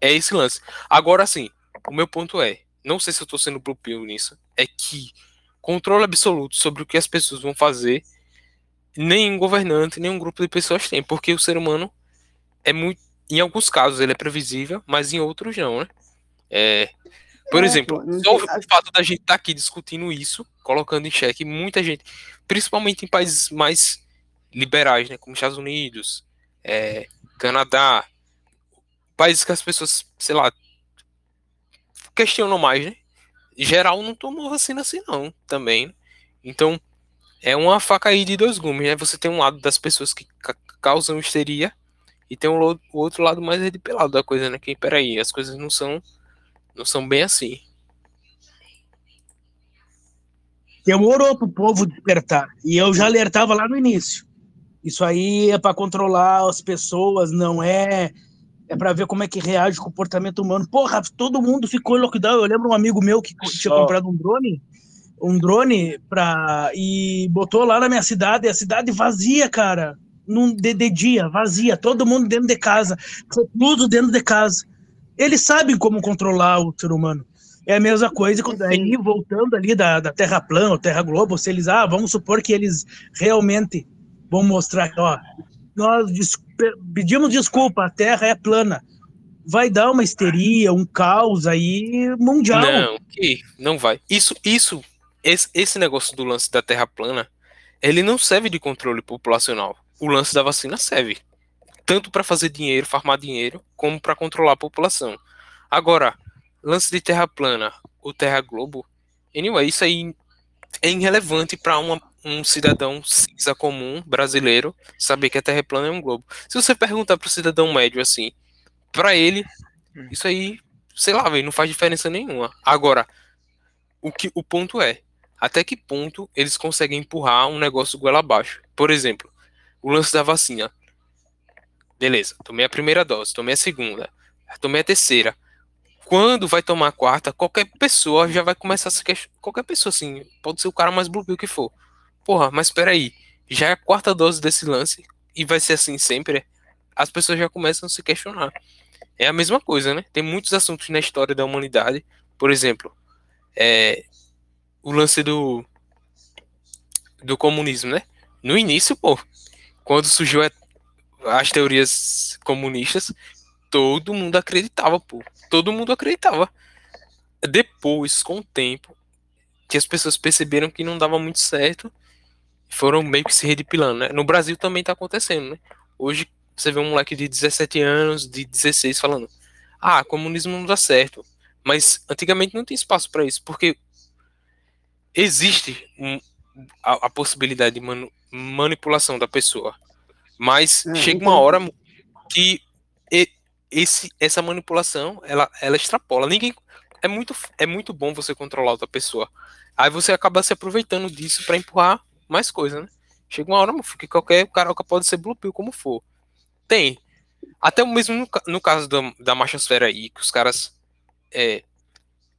É esse lance. Agora sim, o meu ponto é, não sei se eu tô sendo propio nisso, é que controle absoluto sobre o que as pessoas vão fazer, nenhum governante, nenhum grupo de pessoas tem, porque o ser humano é muito, em alguns casos ele é previsível, mas em outros não, né? É, por é, exemplo, só o fato da gente estar tá aqui discutindo isso, colocando em xeque muita gente, principalmente em países mais liberais, né, como Estados Unidos, é, Canadá, países que as pessoas, sei lá, questionam mais, né? Em geral, não tomou vacina assim, não, também. Então, é uma faca aí de dois gumes, né? Você tem um lado das pessoas que ca causam histeria e tem o, o outro lado mais redipelado da coisa, né? Que, peraí, as coisas não são não são bem assim. Demorou para o povo despertar. E eu já alertava lá no início. Isso aí é para controlar as pessoas, não é. É para ver como é que reage o comportamento humano. Porra, todo mundo ficou em lockdown. Eu lembro um amigo meu que tinha comprado um drone, um drone pra, e botou lá na minha cidade, a cidade vazia, cara. Num, de, de dia, vazia, todo mundo dentro de casa, tudo dentro de casa eles sabem como controlar o ser humano. É a mesma coisa quando aí voltando ali da, da Terra plana, ou Terra Globo, se eles, ah, vamos supor que eles realmente vão mostrar, ó, nós des pedimos desculpa, a Terra é plana. Vai dar uma histeria, um caos aí mundial. Não, que não vai. Isso, isso, esse, esse negócio do lance da Terra plana, ele não serve de controle populacional. O lance da vacina serve tanto para fazer dinheiro, farmar dinheiro, como para controlar a população. Agora, lance de terra plana ou terra globo, anyway, isso aí é irrelevante para um cidadão cinza comum brasileiro saber que a terra plana é um globo. Se você perguntar para o cidadão médio assim, para ele, hum. isso aí, sei lá, véio, não faz diferença nenhuma. Agora, o que o ponto é, até que ponto eles conseguem empurrar um negócio goela abaixo? Por exemplo, o lance da vacina. Beleza, tomei a primeira dose, tomei a segunda, tomei a terceira. Quando vai tomar a quarta, qualquer pessoa já vai começar a se questionar. Qualquer pessoa, assim, pode ser o cara mais blue que for. Porra, mas peraí, já é a quarta dose desse lance e vai ser assim sempre. As pessoas já começam a se questionar. É a mesma coisa, né? Tem muitos assuntos na história da humanidade. Por exemplo, é, o lance do, do comunismo, né? No início, pô, quando surgiu a as teorias comunistas, todo mundo acreditava, pô. Todo mundo acreditava. Depois, com o tempo, que as pessoas perceberam que não dava muito certo, foram meio que se redipilando, né? No Brasil também tá acontecendo, né? Hoje você vê um moleque de 17 anos, de 16 falando: "Ah, comunismo não dá certo". Mas antigamente não tinha espaço para isso, porque existe um- a, a possibilidade de manu- manipulação da pessoa. Mas Ah, chega uma hora que esse, essa manipulação ela, ela extrapola. Ninguém é muito é muito bom você controlar outra pessoa. Aí você acaba se aproveitando disso para empurrar mais coisa, né? Chega uma hora meu filho, que qualquer caroca pode ser blue pill como for. Tem. Até mesmo no, no caso da, da machosfera aí, que os caras é,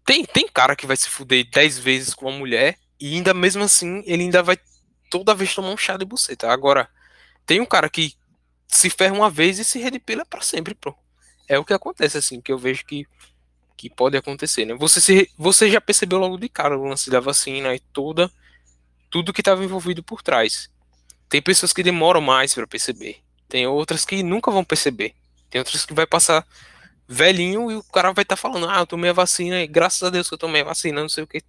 tem, tem cara que vai se fuder 10 vezes com uma mulher e ainda mesmo assim ele ainda vai toda vez tomar um chá de buceta. Agora, tem um cara que se ferra uma vez e se redepila pra sempre, pô. É o que acontece, assim, que eu vejo que, que pode acontecer, né? Você, se, você já percebeu logo de cara o lance da vacina e toda, tudo que estava envolvido por trás. Tem pessoas que demoram mais pra perceber. Tem outras que nunca vão perceber. Tem outras que vai passar velhinho e o cara vai estar falando, ah, eu tomei a vacina e graças a Deus que eu tomei a vacina, não sei o que.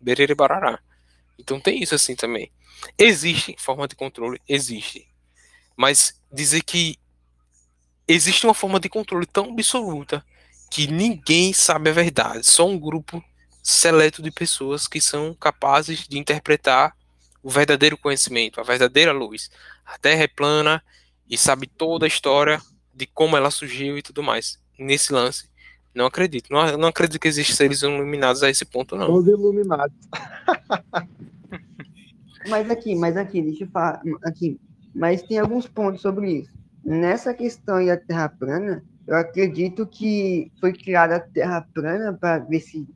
Berere barará. Então tem isso assim também. Existe forma de controle, existe. Mas dizer que existe uma forma de controle tão absoluta que ninguém sabe a verdade, só um grupo seleto de pessoas que são capazes de interpretar o verdadeiro conhecimento, a verdadeira luz. A Terra é plana e sabe toda a história de como ela surgiu e tudo mais. Nesse lance, não acredito. Não, não acredito que existem seres iluminados a esse ponto, não. Os iluminados. Mas aqui, mas aqui, deixa eu falar aqui. Mas tem alguns pontos sobre isso. Nessa questão da Terra plana, eu acredito que foi criada a Terra plana para ver se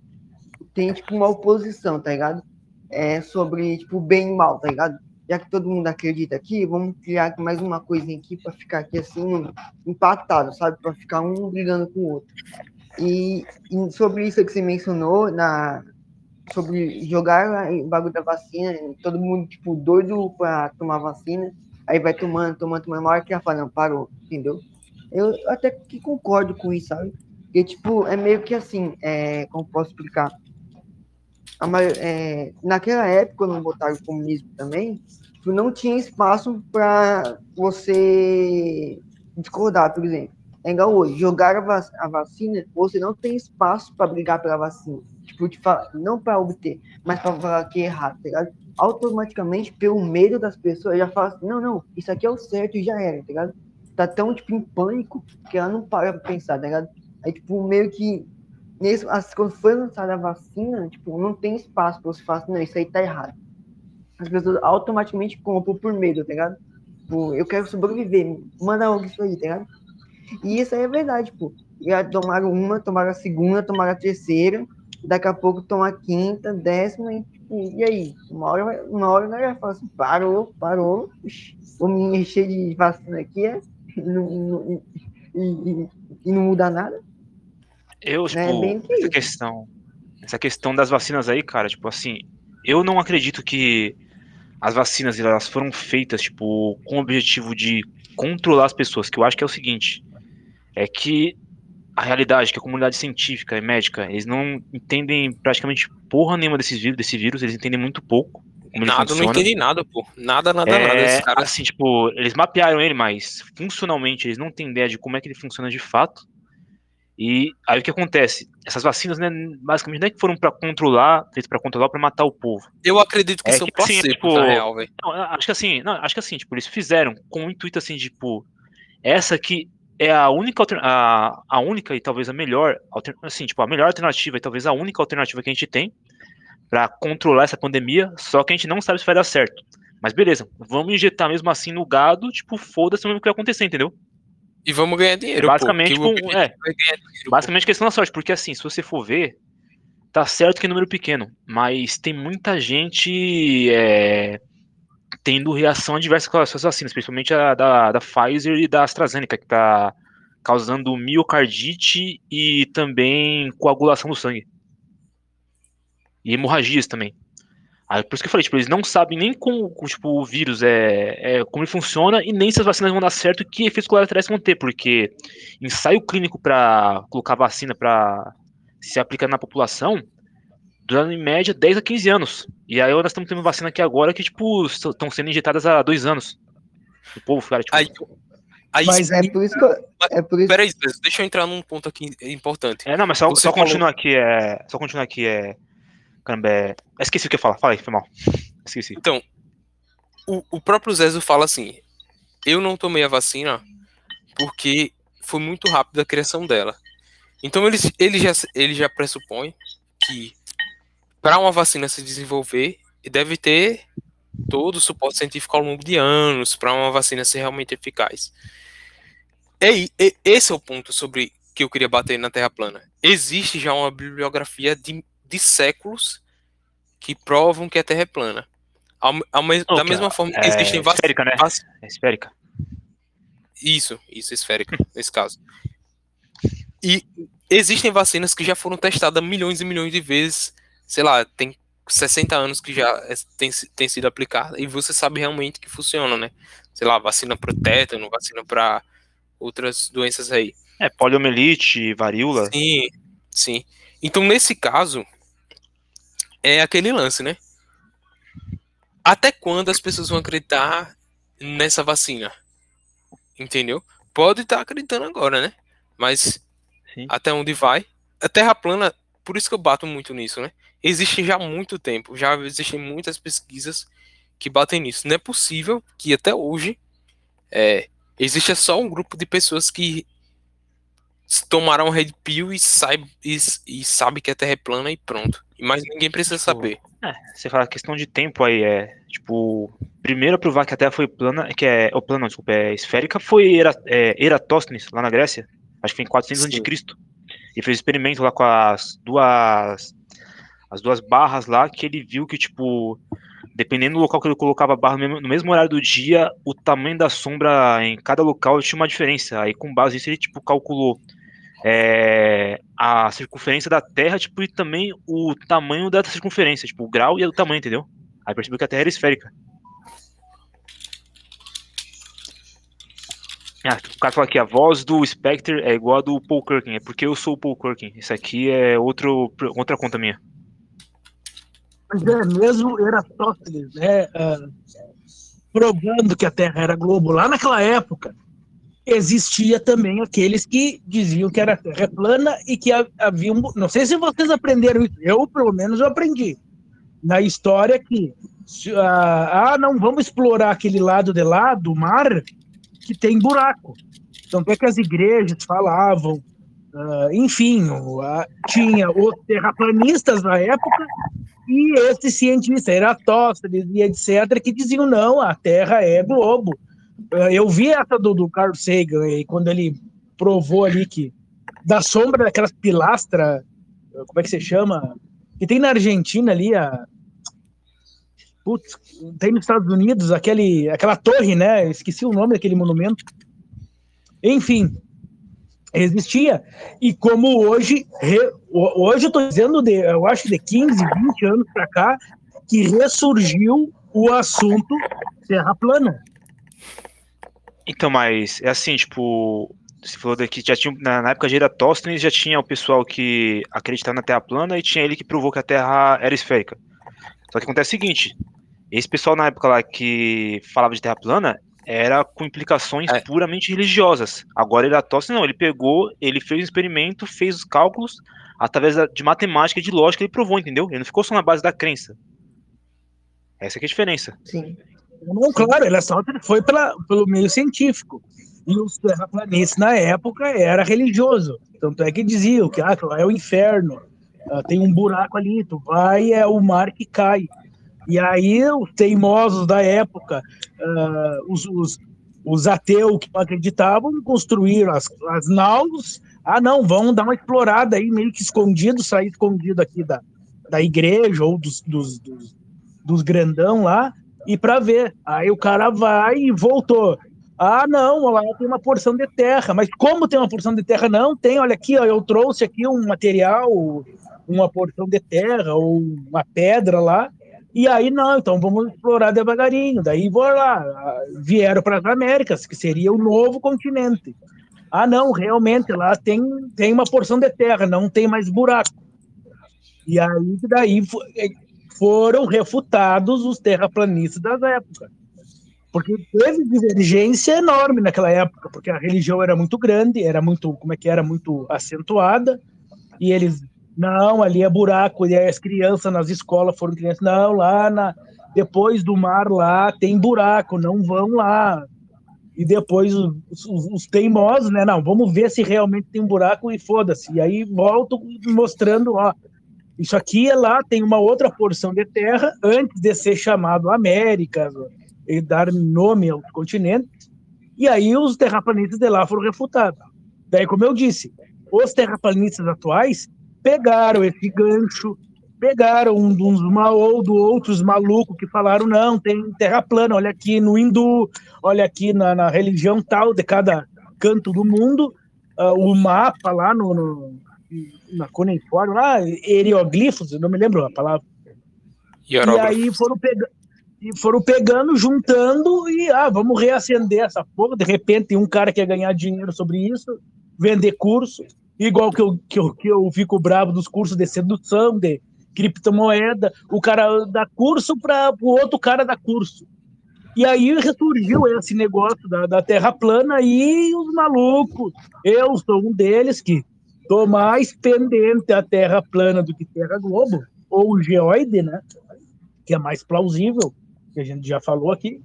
tem tipo uma oposição, tá ligado? É sobre tipo bem e mal, tá ligado? Já que todo mundo acredita aqui, vamos criar mais uma coisinha aqui para ficar aqui assim empatado, sabe? Para ficar um brigando com o outro. E, e sobre isso que você mencionou na sobre jogar o bagulho da vacina, todo mundo, tipo, doido pra tomar vacina, aí vai tomando, tomando, tomando, uma hora que ela fala, não, parou, entendeu? Eu até que concordo com isso, sabe? Porque, tipo, é meio que assim, é, como posso explicar? A é, naquela época, quando botaram o comunismo também, tipo, não tinha espaço para você discordar, por exemplo. É igual hoje, jogar a vacina, você não tem espaço para brigar pela vacina. Tipo, falar, não para obter, mas para falar que é errado, tá ligado? Automaticamente, pelo medo das pessoas, já fala assim, não, não, isso aqui é o certo e já era, tá ligado? Tá tão, tipo, em pânico que ela não para pra pensar, tá ligado? Aí, tipo, meio que, nesse, as, quando foi lançada a vacina, tipo, não tem espaço pra você falar assim, não, isso aí tá errado. As pessoas automaticamente compram por medo, tá ligado? Tipo, eu quero sobreviver, manda logo isso aí, tá ligado? E isso aí é verdade, pô. Já tomaram uma, tomaram a segunda, tomaram a terceira, daqui a pouco tomar a quinta, décima, e, e aí? Uma hora, vai- uma hora nós já fala assim, parou, parou, vou me encher de vacina aqui, é? E não, não- e, e- não muda nada. Eu, tipo, É bem que essa questão, essa questão das vacinas aí, cara, tipo assim, eu não acredito que as vacinas elas foram feitas, tipo, com o objetivo de controlar as pessoas, que eu acho que é o seguinte, é que a realidade, que a comunidade científica e médica, eles não entendem praticamente porra nenhuma desses vírus, desse vírus, eles entendem muito pouco Nada, não entendi nada, pô. Nada, nada, nada. É, cara assim, tipo, eles mapearam ele, mas funcionalmente eles não têm ideia de como é que ele funciona de fato. E aí o que acontece? Essas vacinas, né, basicamente não é que foram pra controlar, feitas pra controlar, pra matar o povo. Eu acredito que É são que, assim, placebos, tipo, na real, velho. Acho que assim, não, acho que assim, tipo, eles fizeram com o intuito assim, tipo, essa aqui é a única a, a única e talvez a melhor, assim, tipo, a melhor alternativa e talvez a única alternativa que a gente tem pra controlar essa pandemia, só que a gente não sabe se vai dar certo. Mas beleza, vamos injetar mesmo assim no gado, tipo, foda-se mesmo que vai acontecer, entendeu? E vamos ganhar dinheiro, Basicamente, pô. com- é. é ganhar dinheiro, pô. Basicamente questão da sorte, porque assim, se você for ver, tá certo que é número pequeno, mas tem muita gente é, tendo reação adversa com as vacinas, principalmente a da, da Pfizer e da AstraZeneca, que tá causando miocardite e também coagulação do sangue. E hemorragias também. Aí, por isso que eu falei, tipo, eles não sabem nem como, tipo, o vírus é, é como ele funciona e nem se as vacinas vão dar certo e que efeitos colaterais vão ter, porque ensaio clínico para colocar vacina para se aplicar na população dura em média 10 a 15 anos. E aí nós estamos tendo vacina aqui agora que, tipo, estão sendo injetadas há dois anos. O povo, cara, tipo, Aí, aí Mas é por isso que eu, é por isso Peraí, deixa eu entrar num ponto aqui importante. É, não, mas só, Você só falou- continuar aqui, é. Só continuar aqui, é. Caramba, é... Esqueci o que eu ia falar. Fala aí, foi mal. Esqueci. Então, o, o próprio Zezo fala assim: eu não tomei a vacina porque foi muito rápido a criação dela. Então ele, ele, já, ele já pressupõe que para uma vacina se desenvolver, deve ter todo o suporte científico ao longo de anos para uma vacina ser realmente eficaz. E, e, esse é o ponto sobre que eu queria bater na Terra plana. Existe já uma bibliografia de, de séculos que provam que a Terra é plana. Ao, ao me, da mesma forma que é existem vacinas. Esférica, né? vac- É esférica. Isso, isso, esférica, nesse caso. E existem vacinas que já foram testadas milhões e milhões de vezes, sei lá, tem 60 anos que já é- tem, tem sido aplicada, e você sabe realmente que funciona, né? Sei lá, vacina para tétano, vacina para outras doenças aí. É, poliomielite, varíola. Sim, sim. Então, nesse caso, é aquele lance, né? Até quando as pessoas vão acreditar nessa vacina? Entendeu? Pode estar acreditando agora, né? Mas Sim. até onde vai? A Terra plana, por isso que eu bato muito nisso, né? Existe já há muito tempo, já existem muitas pesquisas que batem nisso. Não é possível que até hoje é, exista só um grupo de pessoas que tomaram um red pill e sabe, e, e sabe que a Terra é plana e pronto. Mas ninguém precisa Tipo, saber. É, você fala questão de tempo aí, é. Tipo, primeiro a provar que a Terra foi plana, que é. O plano, desculpa, é esférica, foi Era, é, Eratóstenes, lá na Grécia. Acho que foi em 400 Sim. a.C. E fez experimento lá com as duas. As duas barras lá, que ele viu que, tipo. Dependendo do local que ele colocava a barra no mesmo, horário do dia, o tamanho da sombra em cada local tinha uma diferença. Aí, com base nisso, ele, tipo, calculou é, a circunferência da Terra, tipo, e também o tamanho da circunferência, tipo, o grau e o tamanho, entendeu? Aí percebeu que a Terra era esférica. Ah, o cara fala aqui, a voz do Spectre é igual a do Paul Kirkin, é porque eu sou o Paul Kirkin. Isso aqui é outro, outra conta minha. Mas é mesmo Eratóstenes, né? ah, provando que a Terra era globo lá naquela época, existia também aqueles que diziam que era Terra plana e que ha- havia não sei se vocês aprenderam isso, eu pelo menos eu aprendi na história que ah, ah, não vamos explorar aquele lado de lá do mar que tem buraco. Então é que as igrejas falavam, ah, enfim, tinha os terraplanistas na época e esses cientistas, Eratóstenes e etc., que diziam, não, a Terra é globo. Eh, Eu vi essa do, do Carl Sagan, aí, quando ele provou ali que da sombra daquelas pilastras, eh, como é que se chama? Que tem na Argentina ali, a... Putz, tem nos Estados Unidos aquele, aquela torre, né? Esqueci o nome daquele monumento. Enfim, existia. E como hoje, re- ho- hoje eu estou dizendo, de, eu acho que de 15, 20 anos para cá, que ressurgiu o assunto Terra plana. Então, mas é assim, tipo, você falou daqui, já tinha, na época de Eratóstenes já tinha o pessoal que acreditava na Terra plana e tinha ele que provou que a Terra era esférica. Só que acontece o seguinte, esse pessoal na época lá que falava de Terra plana era com implicações É. puramente religiosas. Agora Eratóstenes não, ele pegou, ele fez um experimento, fez os cálculos, através de matemática e de lógica ele provou, entendeu? Ele não ficou só na base da crença. Essa que é a diferença. Sim. Não, claro, ele só foi pela, pelo meio científico. E os terraplanistas na época era religioso. Tanto é que diziam que ah, lá é o inferno, ah, tem um buraco ali, tu vai, é o mar que cai. E aí os teimosos da época, ah, os, os, os ateus que não acreditavam, construíram as, as naus. Ah, não, vão dar uma explorada aí, meio que escondido, sair escondido aqui da, da igreja ou dos, dos, dos, dos grandão lá, e para ver. Aí o cara vai e voltou. Ah, não, lá tem uma porção de terra. Mas como tem uma porção de terra? Não, tem, olha aqui, ó, eu trouxe aqui um material, uma porção de terra ou uma pedra lá. E aí, não, então vamos explorar devagarinho. Daí, vou lá, vieram para as Américas, que seria o novo continente. Ah, não, realmente lá tem, tem uma porção de terra, não tem mais buraco. E aí, daí eh, foram refutados os terraplanistas das épocas. Porque teve divergência enorme naquela época, porque a religião era muito grande, era muito, como é que era, muito acentuada, e eles Não, ali é buraco, e aí as crianças nas escolas foram crianças. Não, lá na, depois do mar lá tem buraco, não vão lá. E depois os, os, os teimosos, né? Não, vamos ver se realmente tem um buraco e foda-se. E aí volto mostrando, ó, isso aqui é lá, tem uma outra porção de terra antes de ser chamado América e dar nome aos continentes. E aí os terraplanistas de lá foram refutados. Daí, como eu disse, os terraplanistas atuais pegaram esse gancho, pegaram um dos ou do outros malucos que falaram não, tem terra plana, olha aqui no hindu, olha aqui na, na religião tal de cada canto do mundo, uh, o mapa lá no, no na cuneiforme, lá, hieroglifos, não me lembro a palavra. E aí foram pegando e foram pegando, juntando e ah, vamos reacender essa porra. De repente, um cara quer ganhar dinheiro sobre isso, vender curso, igual que eu, que eu, que eu fico bravo dos cursos de sedução, de criptomoeda, o cara dá curso para o outro cara dar curso. E aí ressurgiu esse negócio da, da Terra plana e os malucos. Eu sou um deles que tô mais pendente a Terra plana do que Terra globo, ou geoide, né? Que é mais plausível, que a gente já falou aqui.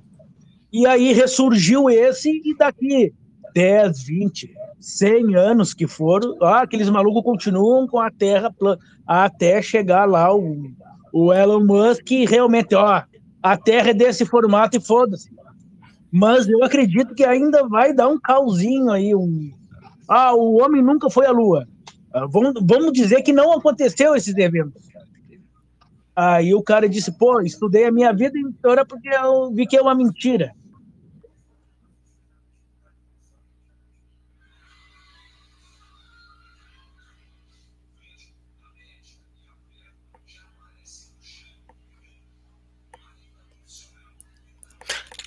E aí ressurgiu esse, e daqui 10, 20, 100 anos que foram, ah, aqueles malucos continuam com a Terra plana, até chegar lá o, o Elon Musk e realmente, ó, a Terra é desse formato e foda-se. Mas eu acredito que ainda vai dar um calzinho aí, um... Ah, o homem nunca foi à Lua. Ah, vamos, vamos dizer que não aconteceu esses eventos. Aí o cara disse, pô, estudei a minha vida inteira porque eu vi que é uma mentira.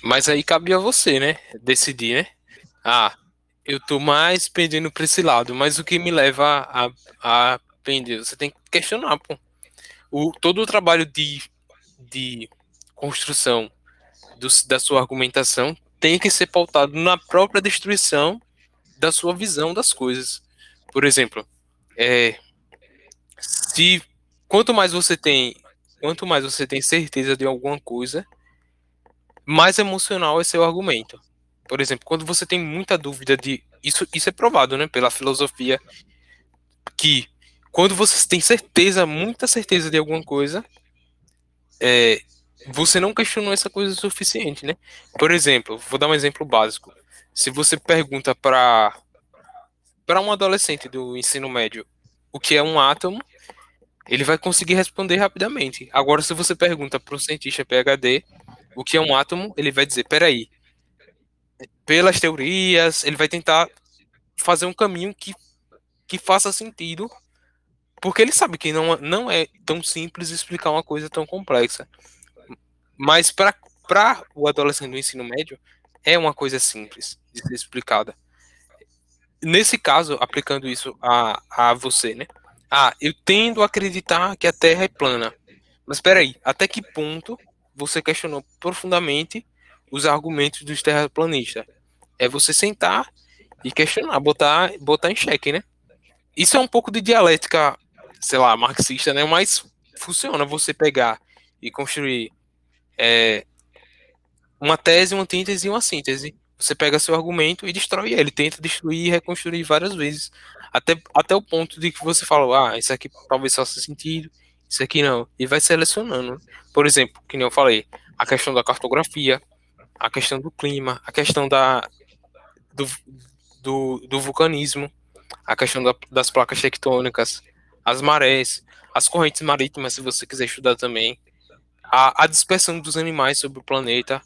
Mas aí cabia você, né? Decidir, né? Ah, eu tô mais pendendo pra esse lado, mas o que me leva a, a pender? Você tem que questionar, pô. O, todo o trabalho de, de construção do, da sua argumentação tem que ser pautado na própria destruição da sua visão das coisas. Por exemplo, é, se quanto mais você tem, quanto mais você tem certeza de alguma coisa, mais emocional é seu argumento. Por exemplo, quando você tem muita dúvida de. Isso, isso é provado né, pela filosofia, que quando você tem certeza, muita certeza de alguma coisa, é, você não questionou essa coisa o suficiente, né? Por exemplo, vou dar um exemplo básico. Se você pergunta para para um adolescente do ensino médio o que é um átomo, ele vai conseguir responder rapidamente. Agora, se você pergunta para um cientista PhD o que é um átomo, ele vai dizer, peraí, pelas teorias, ele vai tentar fazer um caminho que, que faça sentido, porque ele sabe que não, não é tão simples explicar uma coisa tão complexa. Mas para o adolescente do ensino médio, é uma coisa simples de ser explicada. Nesse caso, aplicando isso a, a você, né? Ah, eu tendo a acreditar que a Terra é plana. Mas espera aí, até que ponto você questionou profundamente os argumentos dos terraplanistas. É você sentar e questionar, botar, botar em xeque, né? Isso é um pouco de dialética, sei lá, marxista, né? Mas funciona você pegar e construir é, uma tese, uma antítese e uma síntese. Você pega seu argumento e destrói ele, tenta destruir e reconstruir várias vezes, até, até o ponto de que você fala, ah, isso aqui talvez faça sentido, isso aqui não, e vai selecionando. Por exemplo, que nem eu falei, a questão da cartografia, a questão do clima, a questão da, do, do, do vulcanismo, a questão da, das placas tectônicas, as marés, as correntes marítimas, se você quiser estudar também, a, a dispersão dos animais sobre o planeta,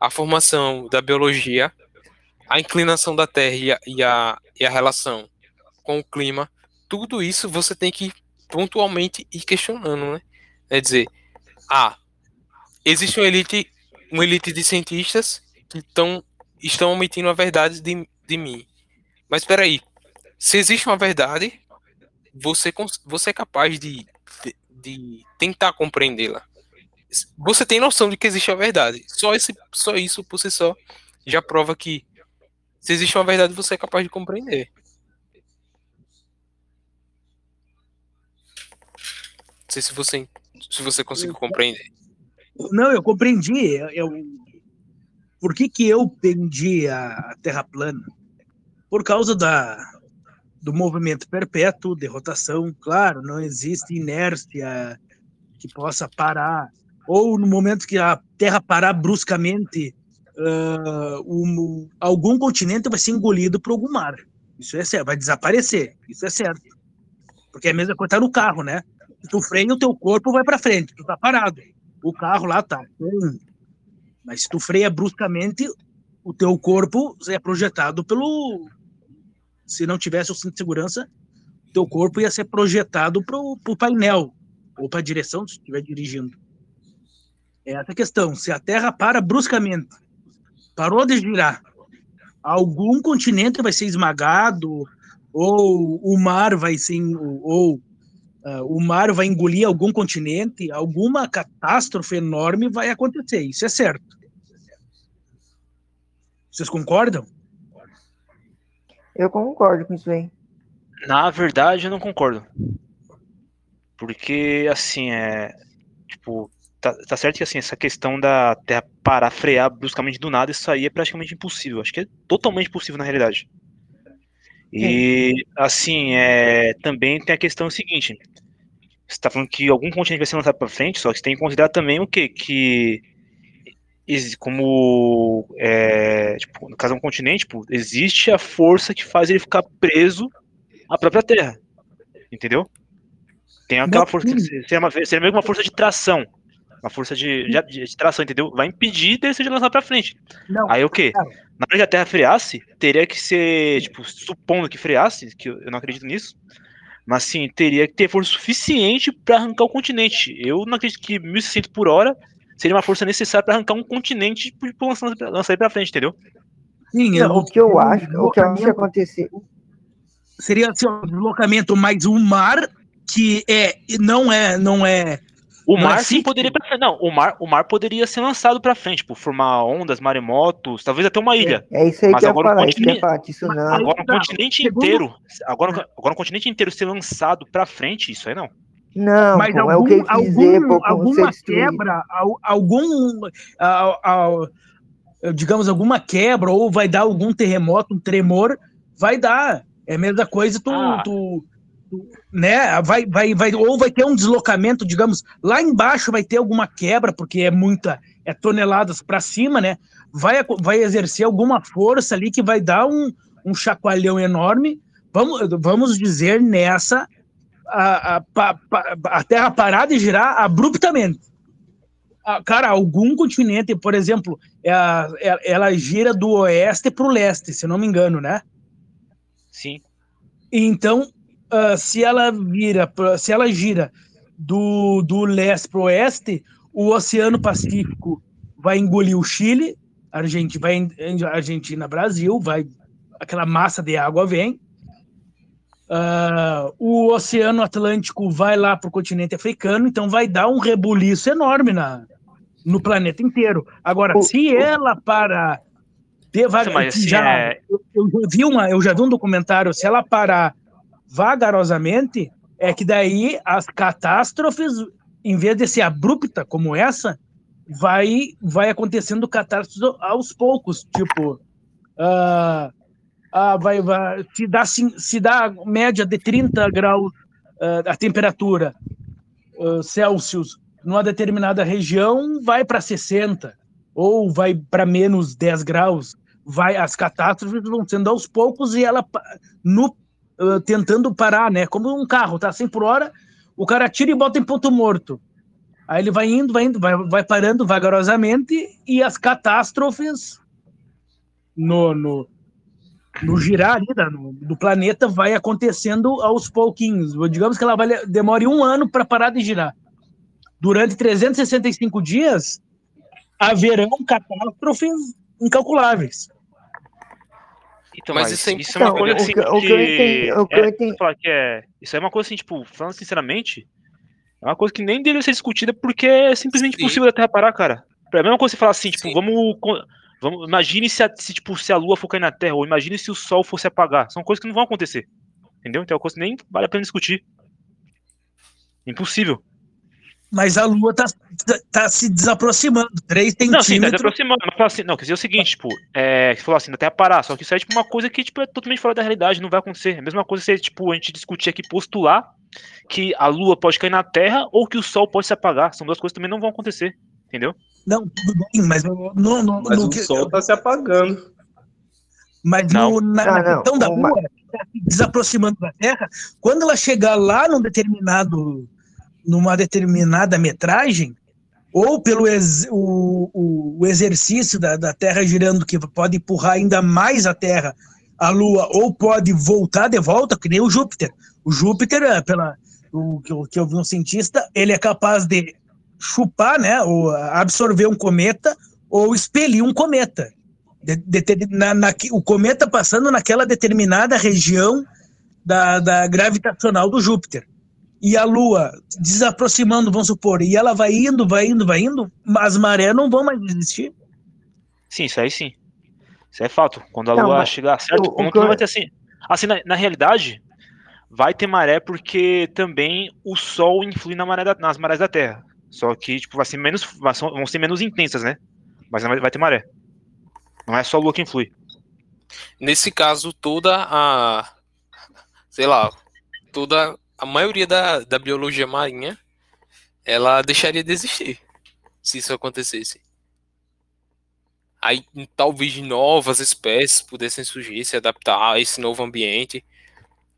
a formação da biologia, a inclinação da Terra e a, e a, e a relação com o clima, tudo isso você tem que pontualmente ir questionando, né? É dizer, ah, existe uma elite, uma elite de cientistas que tão, estão omitindo a verdade de, de mim. Mas espera aí, se existe uma verdade, você, você é capaz de, de, de tentar compreendê-la. Você tem noção de que existe a verdade. Só, esse, só isso por si só já prova que se existe uma verdade, você é capaz de compreender. sei se você, se você conseguiu compreender. Não, eu compreendi. Eu, eu- por que, que eu pendi a, Terra plana? Por causa da, do movimento perpétuo de rotação. Claro, não existe inércia que possa parar. Ou no momento que a Terra parar bruscamente, ah, um- algum continente vai ser engolido por algum mar. Isso é certo, vai desaparecer. Isso é certo. Porque é a mesma coisa tá no carro, né? Tu freia, o teu corpo vai para frente, tu tá parado. O carro lá tá. Mas se tu freia bruscamente, o teu corpo é projetado pelo. Se não tivesse o cinto de segurança, o teu corpo ia ser projetado pro, pro painel ou para a direção, se estiver dirigindo. É essa questão. Se a Terra para bruscamente, parou de girar, algum continente vai ser esmagado, ou o mar vai ser. Ou ah, o mar vai engolir algum continente, alguma catástrofe enorme vai acontecer, isso é certo. Vocês concordam? Eu concordo com isso aí. Na verdade, eu não concordo. Porque, assim, é. Tipo, tá, tá certo que assim, essa questão da Terra parar, frear bruscamente do nada, isso aí é praticamente impossível. Acho que é totalmente impossível na realidade. E, assim, é, também tem a questão seguinte: você está falando que algum continente vai ser lançado para frente, só que você tem que considerar também o quê? Que, como, é, tipo, no caso de um continente, tipo, existe a força que faz ele ficar preso à própria Terra. Entendeu? Tem aquela força, seria, uma, seria meio que uma força de tração. Uma força de, de, de tração, entendeu? Vai impedir dele ser lançado pra frente. Não. Aí o quê? Na hora que a Terra freasse, teria que ser, tipo, supondo que freasse, que eu não acredito nisso, mas sim, teria que ter força suficiente pra arrancar o continente. Eu não acredito que 1.600 por hora seria uma força necessária pra arrancar um continente e tipo, lançar, lançar ele pra frente, entendeu? Sim, Não, o que eu acho, o que eu acho que acontecer. seria assim, ó, deslocamento, mas o mar que é não é não é O Não é mar sim poderia. Não, o mar, o mar poderia ser lançado pra frente, tipo, formar ondas, maremotos, talvez até uma ilha. É isso aí Mas que agora o falar, isso que eu ia continente- falar, tsunami. Agora um tá, continente segundo- inteiro, agora, agora um continente inteiro ser lançado pra frente, isso aí não. Não, mas pô, é o algum, que eu quis dizer, algum, pô, alguma quebra, al- algum al- al- digamos alguma quebra ou vai dar algum terremoto, um tremor, vai dar. É a mesma coisa tu, Ah. tu- né, vai, vai, vai ou vai ter um deslocamento, digamos, lá embaixo vai ter alguma quebra porque é muita é toneladas para cima, né? Vai vai exercer alguma força ali que vai dar um, um chacoalhão enorme. Vamos, vamos dizer nessa a, a, a Terra parar de girar abruptamente. Ah, Cara, algum continente, por exemplo, é a- é- ela gira do oeste para o leste, se não me engano, né? Sim. Então, ah, se ela vira, se ela gira do, do leste para o oeste, o Oceano Pacífico vai engolir o Chile, a Argentina, vai, Argentina, Brasil, vai aquela massa de água vem. Ah, o Oceano Atlântico vai lá para o continente africano, então vai dar um rebuliço enorme na, no planeta inteiro. Agora, O- se o- ela para devagar, assim, já, é- eu, eu já vi uma, eu já vi um documentário, se ela parar vagarosamente, é que daí as catástrofes, em vez de ser abrupta como essa, vai vai acontecendo catástrofes aos poucos, tipo, ah, ah, vai, vai se dá cin- se dá média de 30 graus ah, a temperatura ah, Celsius numa determinada região, vai para 60 ou vai para menos 10 graus, vai as catástrofes vão sendo aos poucos e ela no tentando parar, né? Como um carro, tá 100 por hora, o cara tira e bota em ponto morto. Aí ele vai indo, vai indo, vai, vai parando vagarosamente e as catástrofes no, no, no girar ali da- no- do planeta vai acontecendo aos pouquinhos. Digamos que ela vai, demore um ano para parar de girar. Durante 365 dias, haverão catástrofes incalculáveis. Então, Mas mas, isso é isso, é uma Então, coisa o assim que- o que eu entendi- o que eu é, entendi- falar que é, isso é uma coisa assim, tipo, falando sinceramente, é uma coisa que nem deveria ser discutida porque é simplesmente Sim. impossível da Terra parar, cara. É a mesma coisa você falar assim, tipo, Sim. vamos, vamos imagine se, a, se, tipo, se a Lua for cair na Terra, ou imagine se o Sol fosse apagar. São coisas que não vão acontecer. Entendeu? Então é uma coisa que nem vale a pena discutir. Impossível. Mas a Lua tá, tá, se desaproximando. 3 Não, sim, tá se centímetros. aproximando, mas assim, não, quer dizer o seguinte, tipo, é, você falou assim, até parar, só que isso é tipo uma coisa que tipo, é totalmente fora da realidade, não vai acontecer. É a mesma coisa se tipo, a gente discutir aqui, postular que a Lua pode cair na Terra ou que o Sol pode se apagar. São duas coisas que também não vão acontecer, entendeu? Não, tudo bem, mas no, no, no, Mas no o que- sol tá se apagando. Mas Não. no- na, Não, na não, questão da Lua, tá se desaproximando da Terra, quando ela chegar lá num determinado, numa determinada metragem, ou pelo ex- o, o- exercício da, da Terra girando, que pode empurrar ainda mais a Terra, a Lua, ou pode voltar de volta, que nem o Júpiter. O Júpiter, é, pela, o, que eu- que eu vi um cientista, ele é capaz de chupar, né, ou absorver um cometa, ou expelir um cometa. De- de- na- na- o cometa passando naquela determinada região da, da gravitacional do Júpiter. E a Lua desaproximando, vamos supor, e ela vai indo, vai indo, vai indo, as marés não vão mais existir. Sim, isso aí sim. Isso é fato. Quando a Não, Lua chegar certo, o- o como que que não vai ter assim? Assim, na, na realidade, vai ter maré porque também o Sol influi na maré da- nas marés da Terra. Só que, tipo, vai ser menos, vão ser menos intensas, né? Mas vai ter maré. Não é só a Lua que influi. Nesse caso, toda a. Sei lá. Toda. A maioria da, da biologia marinha. Ela deixaria de existir. Se isso acontecesse. Aí talvez novas espécies pudessem surgir, se adaptar a esse novo ambiente.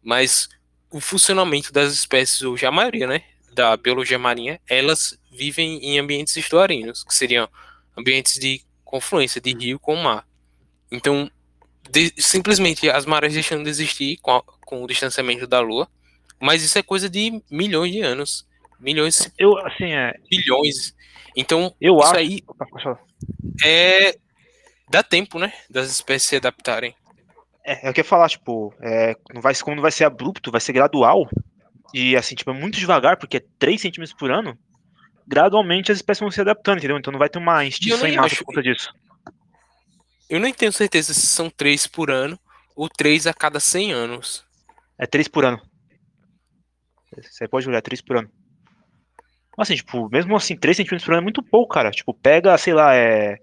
Mas o funcionamento das espécies hoje, a maioria, né? Da biologia marinha, elas vivem em ambientes estuarinos, que seriam ambientes de confluência de rio com mar. Então, de- simplesmente as marés deixando de existir com, a- com o distanciamento da Lua, mas isso é coisa de milhões de anos, milhões, Eu, assim, é. bilhões. Então, Eu isso acho. aí Opa, pode falar. é dá tempo, né, das espécies se adaptarem. É, eu queria falar, tipo, é, não vai, como não vai ser abrupto, vai ser gradual. E assim, tipo, é muito devagar, porque é 3 centímetros por ano. Gradualmente as espécies vão se adaptando, entendeu? Então não vai ter uma extinção em massa acho- por conta disso. Eu nem tenho certeza se são três por ano ou três a cada 100 anos. É 3 por ano. Você pode olhar, 3 por ano. Mas assim, tipo, mesmo assim, 3 centímetros por ano é muito pouco, cara. Tipo, pega, sei lá, é.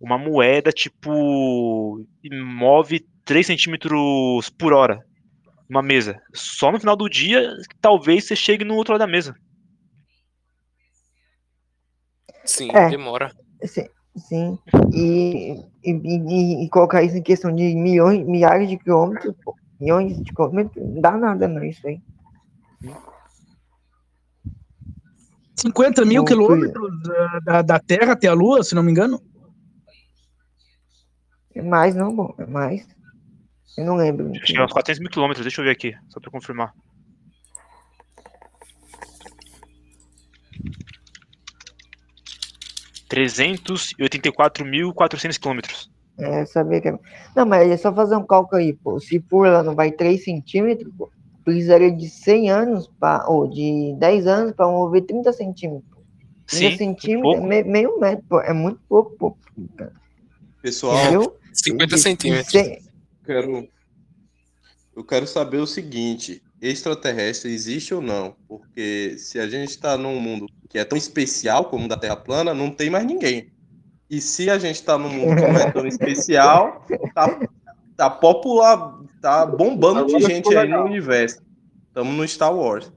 Uma moeda, tipo. e move 3 centímetros por hora. Uma mesa. Só no final do dia, talvez você chegue no outro lado da mesa. Sim, É. demora. Sim, sim. E, e, e- e colocar isso em questão de milhões, milhares de quilômetros, milhões de quilômetros, não dá nada não, isso aí. 50 mil quilômetros da, da, da Terra até a Lua, se não me engano. É mais não, bom, é mais. Eu não lembro. Acho que é uns 400 mil quilômetros, deixa eu ver aqui, só pra confirmar. Trezentos e oitenta e quatro mil quatrocentos quilômetros. É, saber que é... Não, mas é só fazer um cálculo aí, pô. Se por ano vai 3 centímetros, pô, precisaria de 100 anos, pra, ou de 10 anos para mover 30 centímetros. 30 Sim, centímetros é me- meio metro, pô. É muito pouco, pô. Pessoal, Entendeu? 50 De- de centímetros. 100 quero, eu quero saber o seguinte: extraterrestre existe ou não? Porque se a gente está num mundo que é tão especial como o da Terra plana, não tem mais ninguém. E se a gente está num mundo que não é tão especial, tá, tá popular, tá bombando de gente aí no universo. Estamos no Star Wars.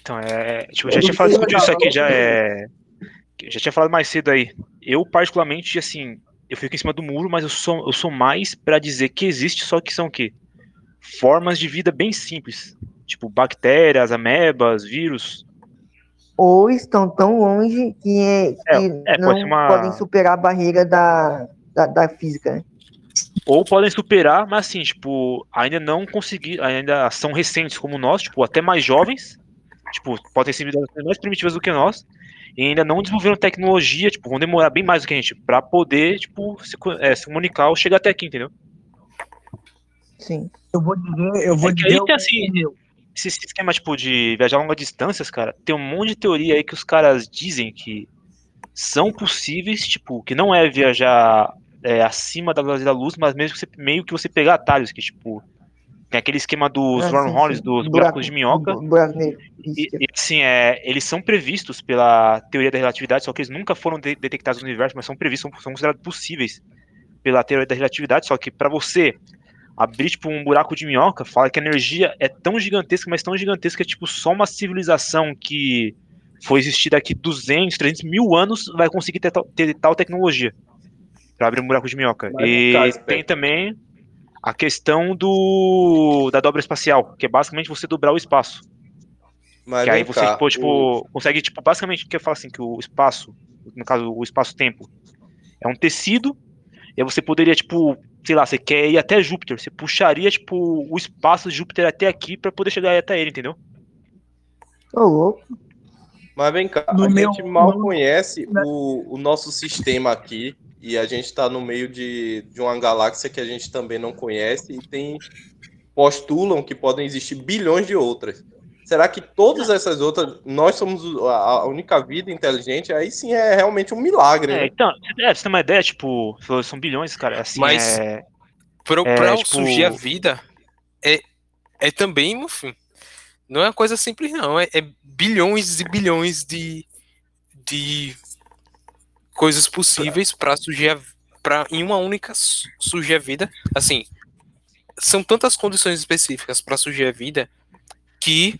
Então, é. Tipo, eu já tinha falado discutir isso aqui, já é. eu Já tinha falado mais cedo aí. Eu, particularmente, assim, eu fico em cima do muro, mas eu sou, eu sou mais pra dizer que existe, só que são o quê? Formas de vida bem simples. Tipo, bactérias, amebas, vírus. ou estão tão longe que, é, que é, pode não uma- podem superar a barreira da, da, da física. né? Ou podem superar, mas assim, tipo, ainda não conseguir, ainda são recentes como nós, tipo, até mais jovens, tipo, podem ser mais primitivas do que nós, e ainda não desenvolveram tecnologia, tipo, vão demorar bem mais do que a gente, pra poder, tipo, se, é, se comunicar ou chegar até aqui, entendeu? Sim. Eu vou dizer, eu vou É que dizer. aí tem assim, esse esse esquema, tipo, de viajar a longas distâncias, cara, tem um monte de teoria aí que os caras dizem que são possíveis, tipo, que não é viajar é, acima da velocidade da luz, mas mesmo que você, meio que você pegar atalhos, que, tipo, Tem aquele esquema dos Ah, wormholes, dos Buraco- buracos de minhoca. bu- Buraco negro. E, e, assim, é, eles são previstos pela teoria da relatividade, só que eles nunca foram de- detectados no universo, mas são previstos, são, são considerados possíveis pela teoria da relatividade, só que para você abrir tipo um buraco de minhoca, fala que a energia é tão gigantesca, mas tão gigantesca que tipo só uma civilização que foi existir daqui 200, 300 mil anos vai conseguir ter, ter tal tecnologia para abrir um buraco de minhoca. Mas, e cara, espera. tem também a questão do da dobra espacial, que é basicamente você dobrar o espaço. Mas Que aí você, cá, tipo, tipo, consegue, tipo, basicamente, que eu falo assim, que o espaço, no caso, o espaço-tempo, é um tecido, e aí você poderia, tipo, sei lá, você quer ir até Júpiter, você puxaria, tipo, o espaço de Júpiter até aqui pra poder chegar até ele, entendeu? Ô, louco. Mas vem cá, No a meu- gente mal no- conhece na- o, o nosso sistema aqui e a gente está no meio de, de uma galáxia que a gente também não conhece e tem postulam que podem existir bilhões de outras. Será que todas essas outras nós somos a, única vida inteligente? Aí sim é realmente um milagre. É, né? então, é, você ter uma ideia, tipo, são bilhões, cara, assim, Mas- é... É, pra tipo- surgir a vida, é, é também, enfim, não é uma coisa simples, não. É, é bilhões e bilhões de, de coisas possíveis para surgir a, pra, em uma única su- surgir a vida. Assim, são tantas condições específicas para surgir a vida que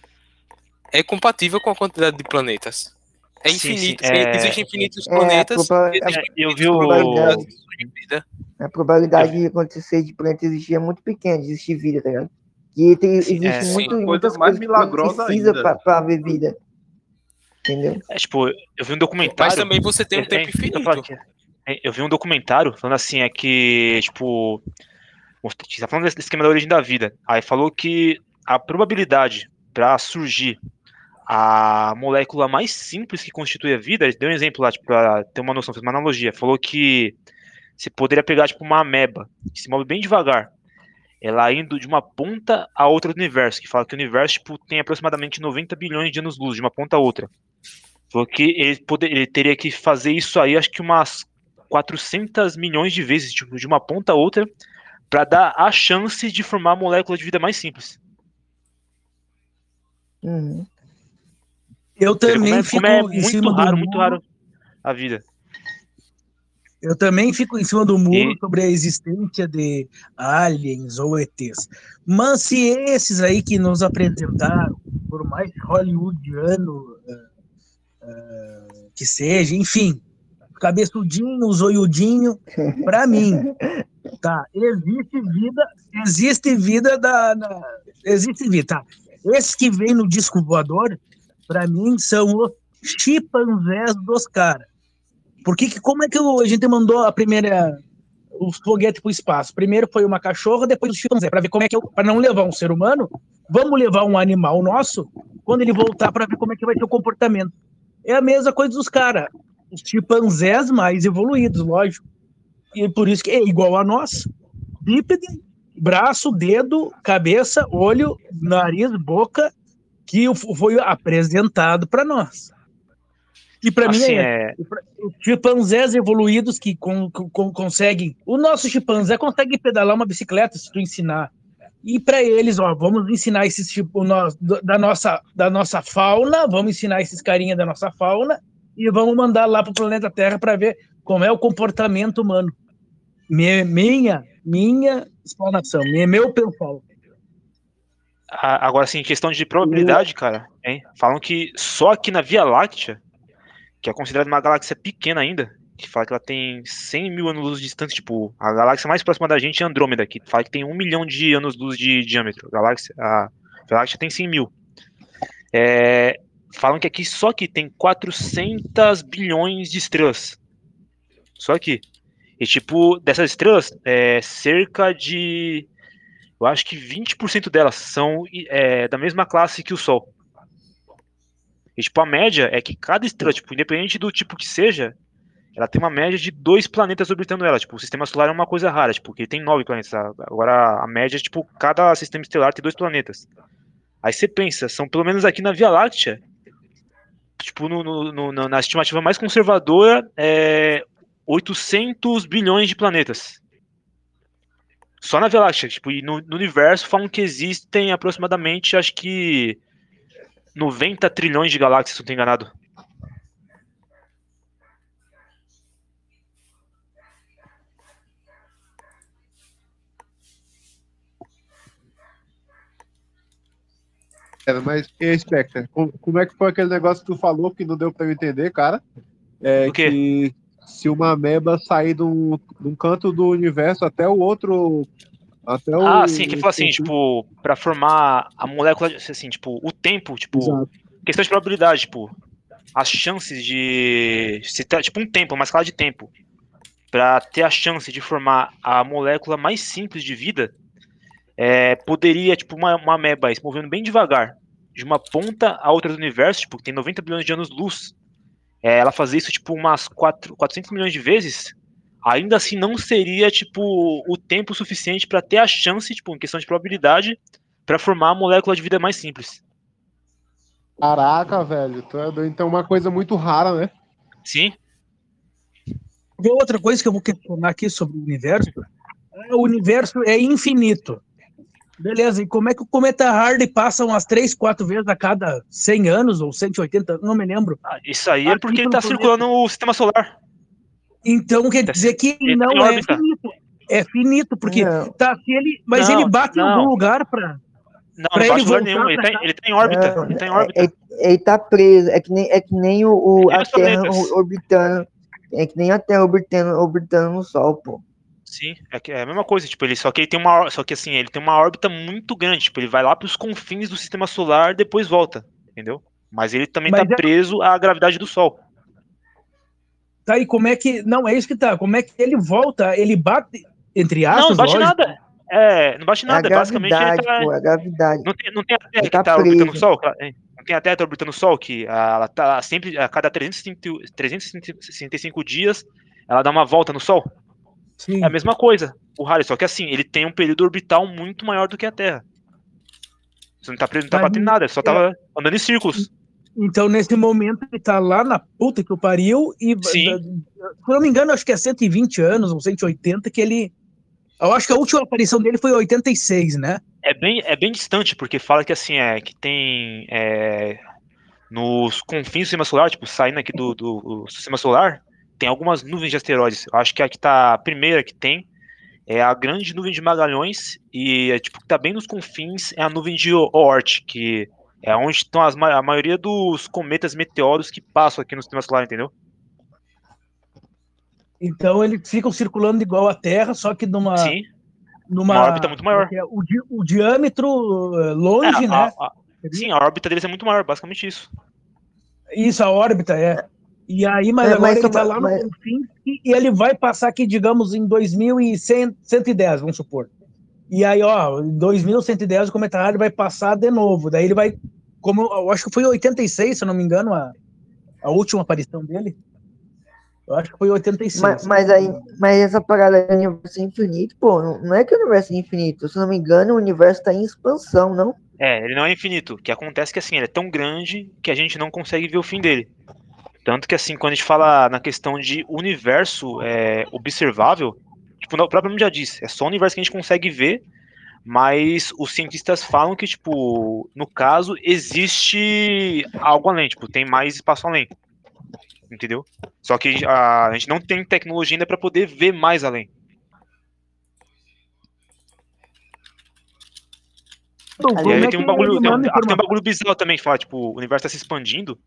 é compatível com a quantidade de planetas. É Sim, sim, infinito. é- Existem infinitos é, planetas. proba- existem É, eu vi o- vida. A probabilidade de acontecer de planeta existir é muito pequena, de existir vida, tá ligado? E tem, existe é, muito, Coisa muitas mais coisas que milagrosa não precisa pra haver vida. Entendeu? é, tipo, eu vi um documentário... Mas também você tem um É, tempo é, eu infinito. é, Eu vi um documentário falando assim, é que, tipo, você tá falando desse esquema da origem da vida. Aí falou que a probabilidade para surgir a molécula mais simples que constitui a vida, ele deu um exemplo lá, tipo, pra ter uma noção, fez uma analogia. Falou que você poderia pegar, tipo, uma ameba, que se move bem devagar, ela indo de uma ponta a outra do universo, que fala que o universo, tipo, tem aproximadamente 90 bilhões de anos-luz, de uma ponta a outra. Falou que ele, poder, ele teria que fazer isso aí, acho que umas 400 milhões de vezes, tipo, de uma ponta a outra, para dar a chance de formar a molécula de vida mais simples. Uhum. Eu Você vê como também é, fico como é em muito cima raro, do muito raro a vida. Eu também fico em cima do muro E- sobre a existência de aliens ou ETs. Mas se esses aí que nos apresentaram, por mais hollywoodiano eh, eh, que seja, enfim, cabeçudinho, zoiudinho, para mim, tá? Existe vida, existe vida da, da- existe vida, tá? Esses que vêm no disco voador, para mim, são os chimpanzés dos caras. Porque que, como é que a gente mandou a primeira os foguetes para o espaço? Primeiro foi uma cachorra, depois o chimpanzé, para ver como é que para não levar um ser humano, vamos levar um animal nosso, quando ele voltar para ver como é que vai ser o comportamento. É a mesma coisa dos caras, os chimpanzés mais evoluídos, lógico. E por isso que é igual a nós. Bípede, braço, dedo, cabeça, olho, nariz, boca, que foi apresentado para nós. E para mim Assim, é é, os chimpanzés evoluídos que con- con- conseguem. O nosso chimpanzé consegue pedalar uma bicicleta se tu ensinar. E para eles, ó, vamos ensinar esses tipo nós, da nossa da nossa fauna, vamos ensinar esses carinha da nossa fauna e vamos mandar lá pro planeta Terra para ver como é o comportamento humano. Me- Minha, minha explanação, me- meu a- agora assim, em questão de probabilidade, cara, hein? Falam que só aqui na Via Láctea, que é considerada uma galáxia pequena ainda, que fala que ela tem 100 mil anos-luz de distância, tipo, a galáxia mais próxima da gente é Andrômeda, que fala que tem um milhão de anos-luz de diâmetro. A galáxia, a Láctea tem 100 mil. É, falam que aqui só aqui tem 400 bilhões de estrelas. Só aqui. E, tipo, dessas estrelas, é, cerca de. Eu acho que 20% delas são é, da mesma classe que o Sol. E, tipo, a média é que cada estrela, tipo, independente do tipo que seja, ela tem uma média de dois planetas orbitando ela. Tipo, o sistema solar é uma coisa rara, tipo, porque tem nove planetas. Agora, a média é, tipo, cada sistema estelar tem dois planetas. Aí você pensa, são pelo menos aqui na Via Láctea, tipo, no, no- no- na estimativa mais conservadora, é 800 bilhões de planetas. Só na Via Láctea, tipo, e no, no universo falam que existem aproximadamente, acho que 90 trilhões de galáxias, se não tô enganado. É, mas, e Spectre, como, é que foi aquele negócio que tu falou que não deu pra eu entender, cara? É O quê? que se uma ameba sair de um, de um canto do universo até o outro. Até o. Ah, sim, que fala assim, tipo, pra formar a molécula, assim, tipo, o tempo, tipo, Exato. questão de probabilidade, tipo, as chances de. Se tipo, um tempo, uma escala de tempo, pra ter a chance de formar a molécula mais simples de vida, é, poderia, tipo, uma, uma ameba se movendo bem devagar, de uma ponta a outra do universo, tipo, que tem 90 bilhões de anos-luz, é, ela fazer isso, tipo, umas 4, 400 milhões de vezes, ainda assim não seria, tipo, o tempo suficiente pra ter a chance, tipo, em questão de probabilidade, pra formar a molécula de vida mais simples. Caraca, velho. tu é doido. Então, uma coisa muito rara, né? Sim, E outra coisa que eu vou questionar aqui sobre o universo, é, o universo é infinito. Beleza, e como é que o cometa Halley passa umas 3, 4 vezes a cada 100 anos ou 180, não me lembro. Ah, isso aí é porque ele tá planeta. circulando o sistema solar. Então quer dizer que Ele não tem é finito. É finito, porque Não. tá, se ele, mas Não, ele bate em não. algum lugar para Não, Pra não ele em lugar voltar nenhum. Ele tá, ele tá em órbita. Não, ele tá em é- órbita. é- ele tá preso. É que nem, é que nem o, o- Tem a os Terra orbitando. É que nem a Terra orbitando, orbitando no Sol, pô. Sim, é, que é a mesma coisa, tipo, ele só que ele tem uma, só que assim, ele tem uma órbita muito grande, tipo, ele vai lá pros confins do sistema solar, depois volta, entendeu? Mas ele também Mas tá é- preso à gravidade do Sol. Tá aí como é que. Não, é isso que tá. Como é que ele volta? Ele bate, entre aspas, não, não bate lógico. nada. É, não bate É a nada, basicamente ele gravidade, tá pô, é a gravidade. não tem, não tem a Terra Ele que tá tá orbitando o. Sol? É, Não tem a Terra que tá orbitando o Sol, que ela tá sempre, a cada 360 365 dias, ela dá uma volta no Sol? Sim. É a mesma coisa, o Halley, só que assim, ele tem um período orbital muito maior do que a Terra. Você não tá preso, não tá batendo nada, ele só tava andando em círculos. Então, nesse momento, ele tá lá na puta que o pariu e, Sim. se não me engano, acho que é 120 anos ou 180 que ele... Eu acho que a última aparição dele foi em 86, né? É bem, é bem distante, porque fala que assim, é que tem é, nos confins do sistema solar, tipo, saindo aqui do, do, do sistema solar, tem algumas nuvens de asteroides. Eu acho que a que tá a primeira que tem é a grande nuvem de Magalhães e é, tipo que tá bem nos confins é a nuvem de Oort, que é onde estão as, a maioria dos cometas meteoros que passam aqui no sistema solar, entendeu? Então, eles ficam circulando igual a Terra, só que numa... Sim. numa uma órbita muito maior. é é? O, di- o diâmetro eh, longe, É, a- né? a- sim, a órbita deles é muito maior, basicamente isso. Isso, a órbita, é. E aí, mas É, agora mas ele tá só- lá mas- no fim e, e ele vai passar aqui, digamos, em 2110, vamos supor. E aí, ó, em 2110 o Halley vai passar de novo. Daí ele vai, como eu, acho que foi em 86, se eu não me engano, a, a última aparição dele. Eu acho que foi em 86. Mas, mas aí, mas essa parada do universo infinito, pô, não, não é que o universo é infinito. Se eu não me engano, o universo tá em expansão, não? É, ele não é infinito. O que acontece é que assim, ele é tão grande que a gente não consegue ver o fim dele. Tanto que assim, quando a gente fala na questão de universo é, observável, tipo, o próprio nome já diz, é só o universo que a gente consegue ver, mas os cientistas falam que, tipo, no caso, existe algo além, tipo, tem mais espaço além. Entendeu? Só que a, a gente não tem tecnologia ainda para poder ver mais além. Então, E aí é tem um bagulho, tem um, tem um bagulho bizarro também que fala, tipo, o universo tá se expandindo.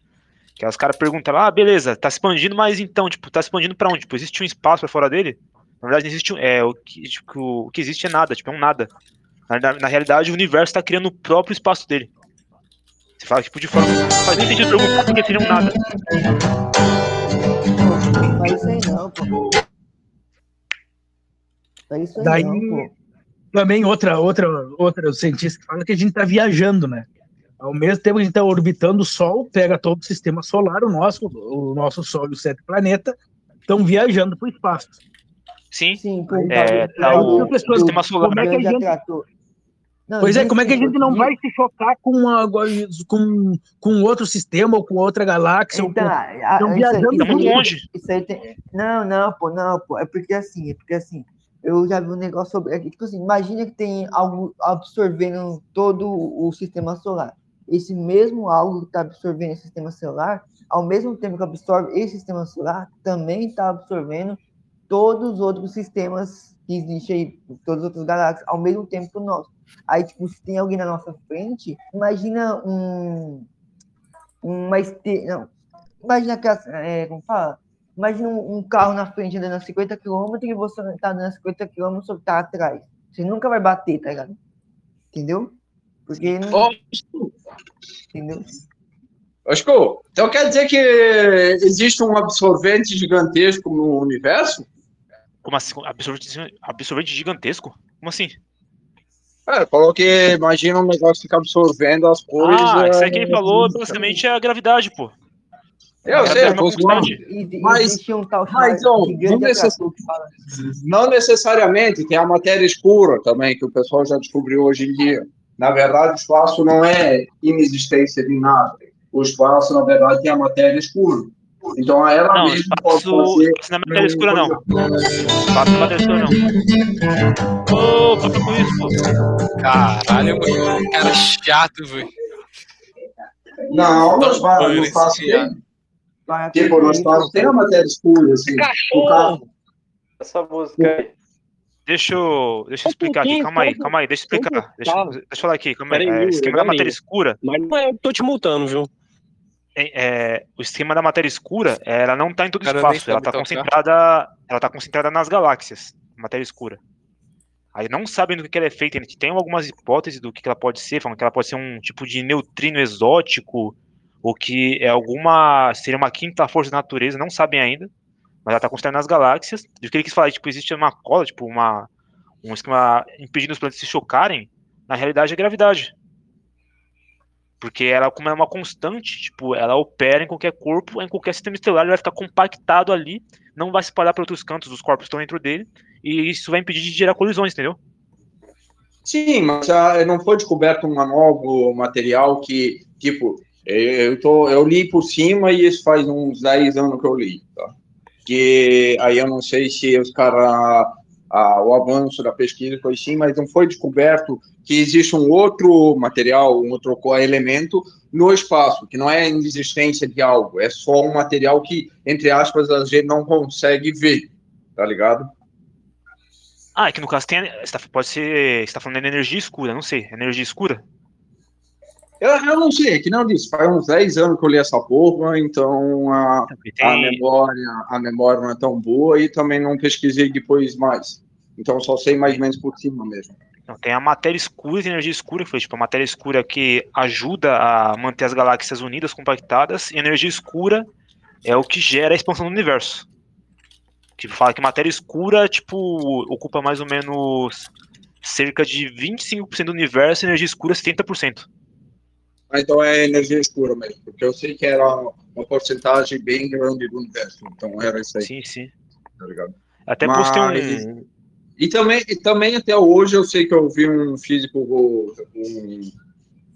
Que os caras perguntam lá, ah, beleza, tá se expandindo, mas então, tipo, tá se expandindo pra onde? Tipo, existe um espaço pra fora dele? Na verdade, não existe. É, o que, tipo, o que existe é nada, tipo, é um nada. Na, na- na realidade, o universo tá criando o próprio espaço dele. Você fala, tipo, de forma. Não faz nem sentido perguntar por que seria um nada. Pô, não faz isso aí não, pô. Faz isso aí Daí- não, pô. Também outra, outra, outra cientista que fala que a gente está viajando, né? Ao mesmo tempo que a gente está orbitando o Sol, pega todo o sistema solar, o nosso, o nosso Sol e os sete planetas estão viajando para o espaço. Sim. Sim. É, tá o- sistema solar. Como é que a grande gente- atrator. Não, Pois é, como é que a gente não vai se chocar com, uma, com, com outro sistema ou com outra galáxia? ou Então, com- a- a- Estão isso aí- viajando muito isso aí- longe. Isso aí tem... Não, não, pô, não, pô. É porque assim, é porque assim, eu já vi um negócio sobre. é Tipo assim, imagina que tem algo absorvendo todo o sistema solar. Esse mesmo algo que está absorvendo esse sistema solar, ao mesmo tempo que absorve esse sistema solar, também está absorvendo todos os outros sistemas que existem aí, todas as outras galáxias, ao mesmo tempo que o nosso. Aí, tipo, se tem alguém na nossa frente, imagina um. Uma este... Não. Imagina que. É, como fala? Imagina um, carro na frente andando a 50 km e você tá andando a 50 km só tá atrás. Você nunca vai bater, tá ligado? Entendeu? Porque não. Entendeu? Osco, então quer dizer que existe um absorvente gigantesco no universo? Como assim? Absorvente, absorvente gigantesco? Como assim? É, falou que imagina um negócio ficar absorvendo as coisas. Ah, isso aí que ele é, falou basicamente é a gravidade, pô. Eu A sei, é Mas- um tal mas, ó, não necess-. Não necessariamente, tem a matéria escura também, que o pessoal já descobriu hoje em dia. Na verdade, o espaço não é inexistência de nada. O espaço, na verdade, tem a matéria escura. Então, ela Não, mesma pode espaço, fazer. espaço não é matéria escura, não. Espaço não é matéria escura, não. Ô, para com isso, pô. Caralho, mano. Cara chato, velho. Não, no Não, espaço viado. tem. Para Tipo, no espaço tem a matéria escura, assim. O carro. Essa música aí. Deixa eu, deixa eu explicar aqui, calma aí, calma aí, deixa eu explicar. Deixa, deixa eu falar aqui, calma aí. É, esquema da matéria escura, Mas não é eu que tô te multando, viu? É, o esquema da matéria escura, ela não está em todo o espaço, ela está concentrada, ela tá concentrada nas galáxias, matéria escura. Aí não sabem do que ela é feita, a gente tem algumas hipóteses do que que ela pode ser, falando que ela pode ser um tipo de neutrino exótico, ou que é alguma, seria uma quinta força da natureza, não sabem ainda, mas ela está concentrada nas galáxias. E o que ele quis falar, tipo, existe uma cola, tipo, uma, um esquema impedindo os planetas se chocarem, na realidade é gravidade. Porque ela, como é uma constante, tipo, ela opera em qualquer corpo, em qualquer sistema estelar, ele vai ficar compactado ali, não vai se espalhar para outros cantos, os corpos estão dentro dele, e isso vai impedir de gerar colisões, entendeu? Sim, mas ah, não foi descoberto um novo material que, tipo, eu tô, eu li por cima e isso faz uns 10 anos que eu li, tá? Que aí eu não sei se os caras, ah, o avanço da pesquisa foi assim, mas não foi descoberto que existe um outro material, um outro elemento no espaço, que não é a inexistência de algo, é só um material que, entre aspas, a gente não consegue ver, tá ligado? Ah, é que no caso tem. tá- pode ser. Você tá falando de energia escura, não sei. Energia escura? Eu, eu não sei, é que não disse, faz uns 10 anos que eu li essa porra, então a, a memória, a memória não é tão boa e também não pesquisei depois mais. Então só sei mais ou menos por cima mesmo. Não, tem a matéria escura e a energia escura, que foi tipo a matéria escura que ajuda a manter as galáxias unidas, compactadas, e a energia escura é o que gera a expansão do universo. Que fala que matéria escura, tipo, ocupa mais ou menos cerca de 25% do universo e energia escura 70%. Então é energia escura mesmo, porque eu sei que era uma porcentagem bem grande do universo, então era isso aí, Sim, sim. tá ligado? Até Mas- postei um. E também, e também até hoje eu sei que eu vi um físico, um,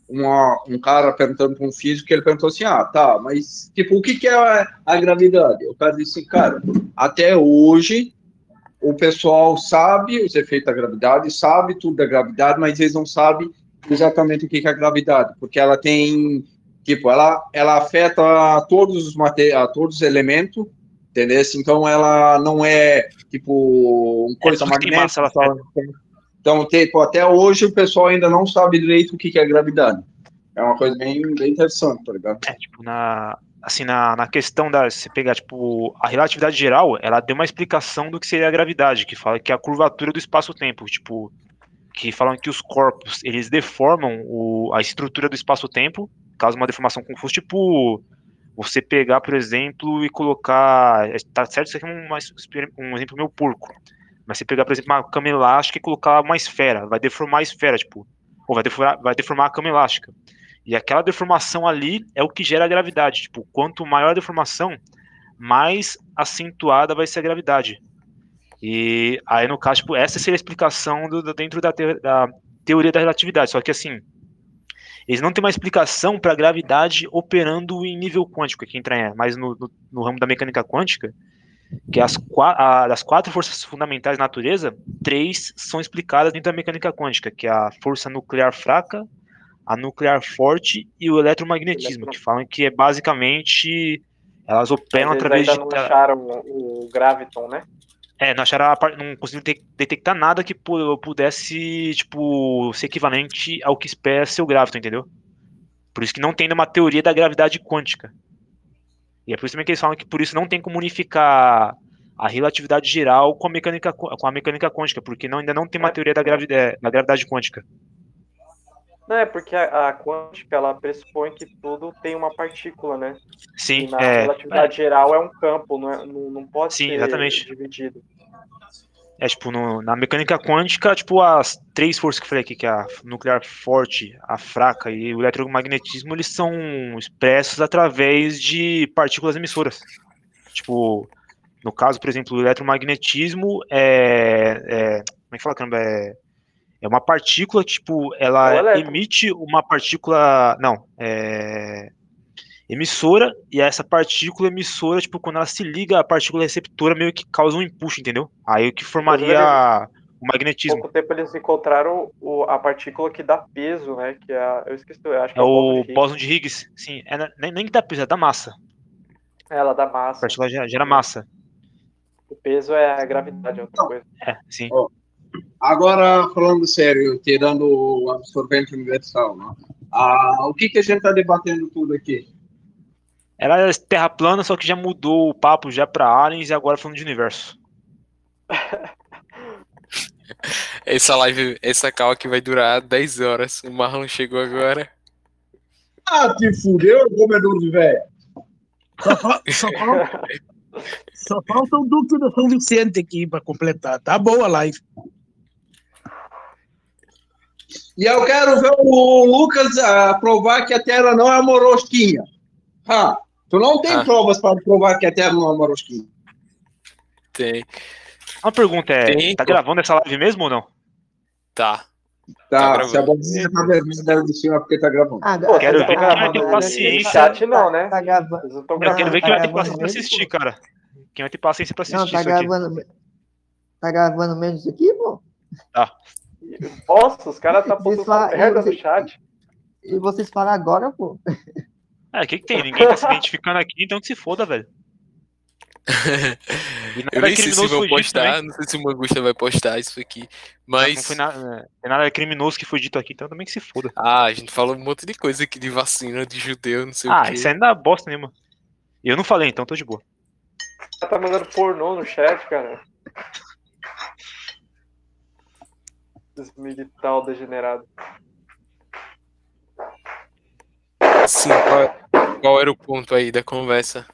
uma- um cara perguntando para um físico, que ele perguntou assim, ah, tá, mas tipo, o que, que é a, a gravidade? O cara disse, cara, até hoje o pessoal sabe os efeitos da gravidade, sabe tudo da gravidade, mas eles não sabem exatamente o que, é a gravidade, porque ela tem, tipo, ela, ela afeta todos os materiais, todos os elementos, entendeu? Então ela não é tipo uma coisa que tem massa, magnética. ela. Então, tipo, até hoje o pessoal ainda não sabe direito o que que é gravidade. É uma coisa bem, bem interessante, tá ligado? É, tipo, na, assim, na, na questão da, se pegar, tipo, a relatividade geral, ela deu uma explicação do que seria a gravidade, que fala que é a curvatura do espaço-tempo, tipo, que falam que os corpos, eles deformam o, a estrutura do espaço-tempo, causa uma deformação fosse, tipo, você pegar, por exemplo, e colocar, tá certo, isso aqui é um, um exemplo meio porco, mas você pegar, por exemplo, uma cama elástica e colocar uma esfera, vai deformar a esfera, tipo, ou vai deformar, vai deformar a cama elástica. E aquela deformação ali é o que gera a gravidade. Tipo, quanto maior a deformação, mais acentuada vai ser a gravidade. E aí, no caso, tipo, essa seria a explicação do, do- dentro da, te- da teoria da relatividade. Só que, assim, eles não têm uma explicação para a gravidade operando em nível quântico, que entra mais no, no, no ramo da mecânica quântica, que as, a- das quatro forças fundamentais da natureza, três são explicadas dentro da mecânica quântica, que é a força nuclear fraca, a nuclear forte e o eletromagnetismo, que falam que é basicamente elas operam eles através ainda de não acharam o, o graviton, né? É, não acharam não conseguiram te- detectar nada que pu- pudesse, tipo, ser equivalente ao que espera ser o graviton, entendeu? Por isso que não tem uma teoria da gravidade quântica. E é por isso também que eles falam que por isso não tem como unificar a relatividade geral com a mecânica, com a mecânica quântica, porque não, ainda não tem uma teoria da gravidade, da gravidade quântica. Não, é porque a, a quântica, ela pressupõe que tudo tem uma partícula, né? Sim, E na é, relatividade geral é um campo, não, é- não, não pode Sim, ser exatamente. dividido. É tipo, no- na mecânica quântica, tipo, as três forças que eu falei aqui, que é a nuclear forte, a fraca e o eletromagnetismo, eles são expressos através de partículas emissoras. Tipo, no caso, por exemplo, o eletromagnetismo é. é como é que fala, caramba? É, é uma partícula, tipo, É ela elétron. emite uma partícula. Não, é. Emissora, e essa partícula emissora, tipo, quando ela se liga à partícula receptora, meio que causa um empuxo, entendeu? Aí o que formaria o magnetismo. pouco tempo eles encontraram o, a partícula que dá peso, né? Que é a, eu esqueci, eu acho que É é, o bóson de Higgs. Sim, é, na- nem, nem que dá peso, é da massa. Ela dá A massa. partícula gera, gera massa. O peso é a gravidade, é outra coisa. É, sim. Agora, falando sério, tirando o absorvente universal, né? Ah, o que, que a gente está debatendo tudo aqui? Era terra plana, só que já mudou o papo já pra aliens e agora falando de universo. Essa live, essa call aqui vai durar 10 horas. O Marlon chegou agora. Ah, te fudeu, comedor de velho. Só, fa- só falta, só falta o Duque do São Vicente aqui para completar. Tá boa a live. E eu quero ver o Lucas ah, provar que a Terra não é uma rosquinha. Ah, tu não tem Ah. provas para provar que não é uma rosquinha. Tem. Uma pergunta é, Tem, tá pô. gravando essa live mesmo ou não? Tá. Tá, gravando. se a bolinha tá vermelha de cima é porque tá gravando. Ah, Pô, Quero vocês ver quem vai gravando ter no paciência. chat não, né? Tá gravando. Não estão Eu quero gravando. ver quem vai ter paciência pra assistir, cara. Quem vai ter paciência pra Não, assistir tá isso aqui. gravando. Tá gravando isso aqui, pô? Nossa, os caras tá postando merda falam- no chat. E vocês falam agora, pô? É, o que, que tem? Ninguém tá se identificando aqui, então que se foda, velho. Eu nada nem sei se dito postar, também. não sei se o Mangusta vai postar isso aqui. Mas. não foi nada, é, tem nada criminoso que foi dito aqui, então também que se foda. Ah, a gente falou um monte de coisa aqui de vacina, de judeu, não sei o Ah, quê. isso aí não dá bosta nenhuma. E eu não falei, então tô de boa. O cara tá mandando pornô no chat, cara. Esse militar degenerado. Sim, qual, era o ponto aí da conversa?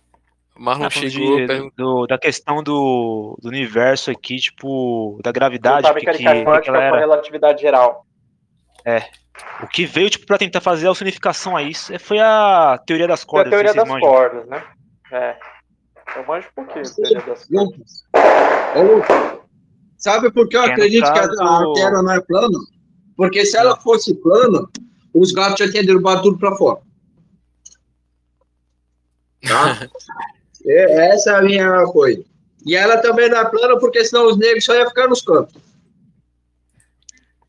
O Marlon Ah, chegou, de- do- da questão do, do universo aqui, tipo, da gravidade, porque que, que que quântica ela era. relatividade geral. O que veio, tipo, pra tentar fazer a unificação a isso é- foi a teoria das Tem a cordas. teoria das manjam. cordas, né? É. Eu manjo um pouquinho da teoria das cordas. Sabe por que eu Que é acredito que a- caso- a Terra não é plana? Porque se ela fosse plana, os gatos já tinham derrubado tudo para fora. Tá? É, Essa é a minha coisa. E ela também é plana, porque senão os negros só iam ficar nos campos.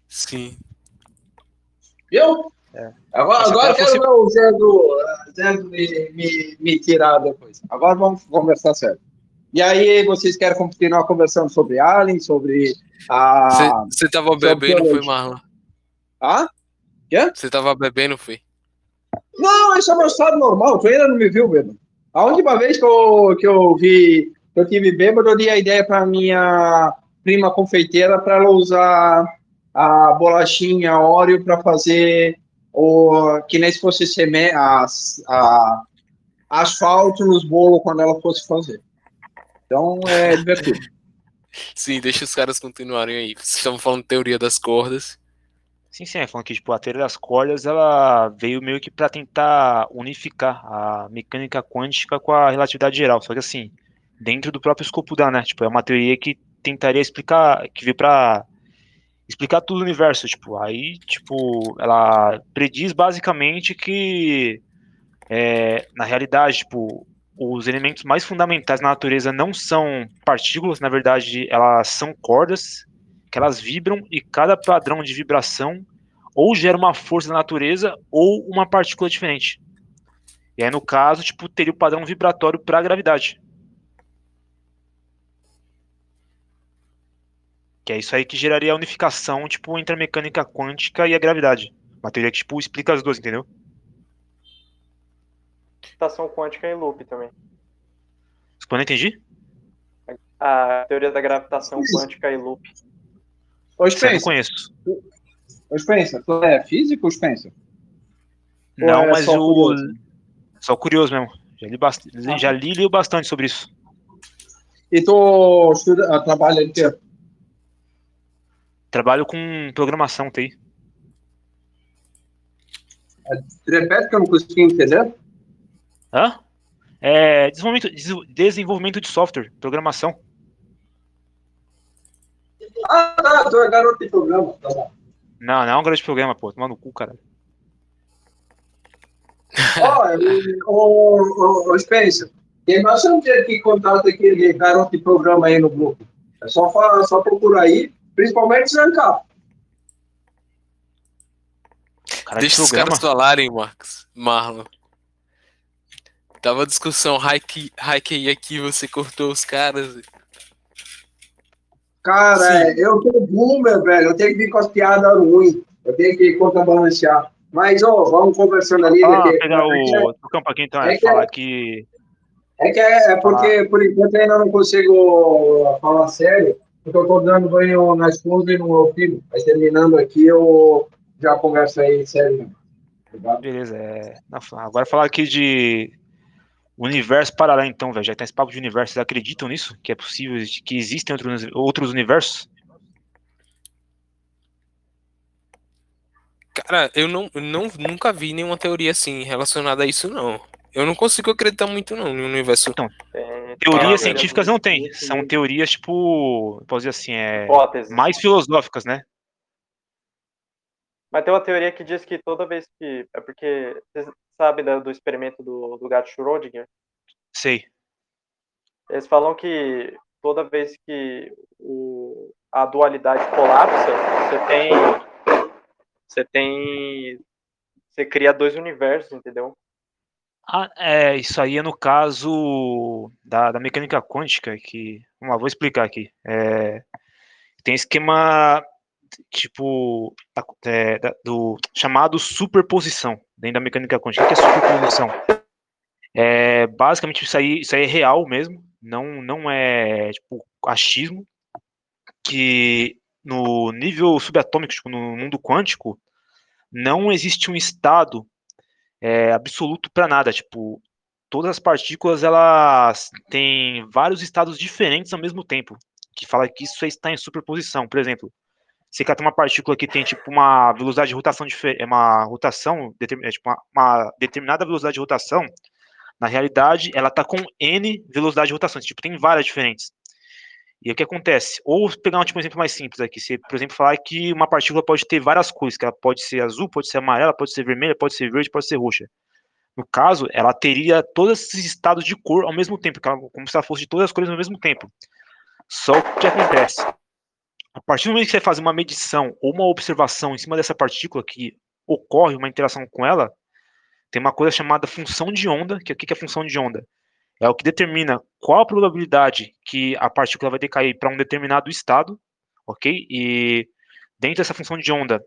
Sim. Viu? Agora, se agora ela quero fosse- ver o Zé do, Zé do me, me, me tirar depois. Agora vamos conversar sério. E aí, vocês querem continuar conversando sobre Alien, sobre a. Você tava bebendo, foi? Marlon? Ah? Quê? Você tava bebendo, foi? Não, esse é meu estado normal. Tu ainda não me viu, bêbado. A última vez que eu, que eu vi, que eu tive bêbado, eu dei a ideia para minha prima confeiteira para ela usar a bolachinha Oreo para fazer o que nem se fosse seme, as, a, asfalto nos bolos quando ela fosse fazer. Então é divertido. Sim, deixa os caras continuarem aí. Vocês falando teoria das cordas. Sim, sim, é falando que tipo, a teoria das cordas ela veio meio que para tentar unificar a mecânica quântica com a relatividade geral. Só que assim, dentro do próprio escopo da, né? Tipo, é uma teoria que tentaria explicar, que veio para explicar tudo o universo. Tipo, aí, tipo, ela prediz basicamente que é, na realidade, tipo, os elementos mais fundamentais na natureza não são partículas, na verdade, elas são cordas que elas vibram e cada padrão de vibração ou gera uma força da natureza ou uma partícula diferente. E aí, no caso, tipo, teria o padrão vibratório para a gravidade. Que é isso aí que geraria a unificação, tipo, entre a mecânica quântica e a gravidade. Uma teoria que, tipo, explica as duas, entendeu? Gravitação quântica em loop também. Quando eu entendi? A teoria da gravitação quântica em loop. Ô, eu Spencer, conheço. ô, Spencer, tu é físico, Spencer? Não, é mas só o. curioso? Só curioso mesmo. Já li, bast... já li e li bastante sobre isso. E tu estuda, ah, trabalha em quê? Trabalho com programação TI. Repete que eu não consegui entender. Hã? É, desenvolvimento, des- desenvolvimento de software, programação. Ah, tá, tu é garoto de programa. Tá bom. Não, não é um grande programa, pô. Toma no cu, cara. Ó, e- ô, ô, ô, Spencer, tem bastante gente que contrata aquele garoto de programa aí no grupo. É só, fa- só procurar aí, principalmente Zancar. Cara, Deixa de os caras falarem, Marcos. Marlon. Tava discussão high aqui, você cortou os caras. Cara, eu tô boomer, velho. Eu tenho que vir com as piadas ruins. Eu tenho que contrabalancear. Mas, ó, vamos conversando ali. Ah, daqui- pegar o, o campo aqui então, é, é que- falar que. É que é, é porque, por enquanto, ainda não consigo falar sério, porque eu tô dando banho na esposa e no meu filho. Mas terminando aqui, eu já converso aí sério. Beleza, é. agora falar aqui de universo paralelo, então, velho. Já tem esse papo de universo. Vocês acreditam nisso? Que é possível, que existem outros, outros universos? Cara, eu não, não nunca vi nenhuma teoria assim relacionada a isso, não. Eu não consigo acreditar muito, não, no universo. Então, Tem teorias Ah, científicas não tem. São teorias, tipo. Posso dizer assim, é. Hipóteses. Mais filosóficas, né? Mas tem uma teoria que diz que toda vez que. É porque. Sabem da- do experimento do, do gato Schrödinger? Sei. Eles falam que toda vez que o, a dualidade colapsa, você tem. Você tem. Você cria dois universos, entendeu? Ah, é, isso aí é no caso da, da mecânica quântica, que. Vamos lá, vou explicar aqui. É, tem esquema tipo é, do chamado superposição dentro da mecânica quântica. O que é superposição? É, basicamente isso aí, isso aí é real mesmo, não, não é tipo achismo, que no nível subatômico, tipo, no mundo quântico, não existe um estado é, absoluto para nada. Tipo, todas as partículas elas têm vários estados diferentes ao mesmo tempo. Que fala que isso está em superposição. Por exemplo, você cata uma partícula que tem tipo uma velocidade de rotação diferente, é uma rotação, é, tipo, uma, uma determinada velocidade de rotação. Na realidade, ela está com n velocidade de rotação. Tipo, tem várias diferentes. E o que acontece? Ou pegar um, tipo, um exemplo mais simples aqui. Você, por exemplo, falar que uma partícula pode ter várias cores, que ela pode ser azul, pode ser amarela, pode ser vermelha, pode ser verde, pode ser roxa. No caso, ela teria todos esses estados de cor ao mesmo tempo, como se ela fosse de todas as cores ao mesmo tempo. Só o que acontece? A partir do momento que você faz uma medição ou uma observação em cima dessa partícula que ocorre uma interação com ela, tem uma coisa chamada função de onda, que o que é função de onda? É o que determina qual a probabilidade que a partícula vai decair para um determinado estado, ok? E dentro dessa função de onda,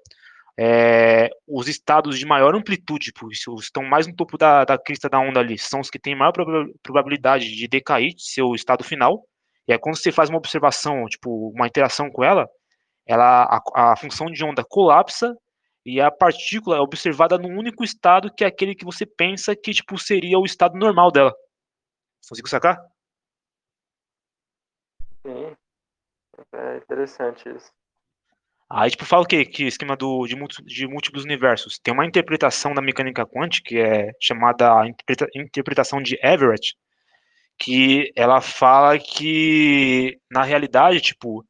é, os estados de maior amplitude, tipo, os estão mais no topo da, da crista da onda ali, são os que têm maior proba- probabilidade de decair de seu estado final. E aí, quando você faz uma observação, tipo, uma interação com ela, ela a, a função de onda colapsa e a partícula é observada num único estado, que é aquele que você pensa que tipo seria o estado normal dela. Consigo sacar? Sim. É interessante isso. Aí, tipo, fala o quê? Que esquema do, de, de múltiplos universos. Tem uma interpretação da mecânica quântica que é chamada a interpreta- interpretação de Everett, que ela fala que, na realidade, tipo,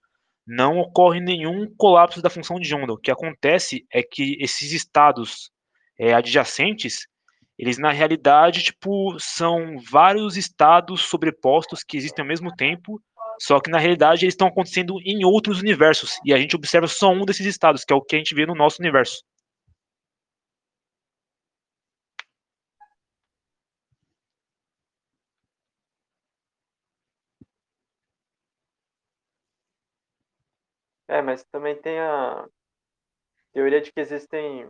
não ocorre nenhum colapso da função de onda. O que acontece é que esses estados é, adjacentes, eles na realidade, tipo, são vários estados sobrepostos que existem ao mesmo tempo, só que na realidade eles estão acontecendo em outros universos, e a gente observa só um desses estados, que é o que a gente vê no nosso universo. É, mas também tem a teoria de que existem.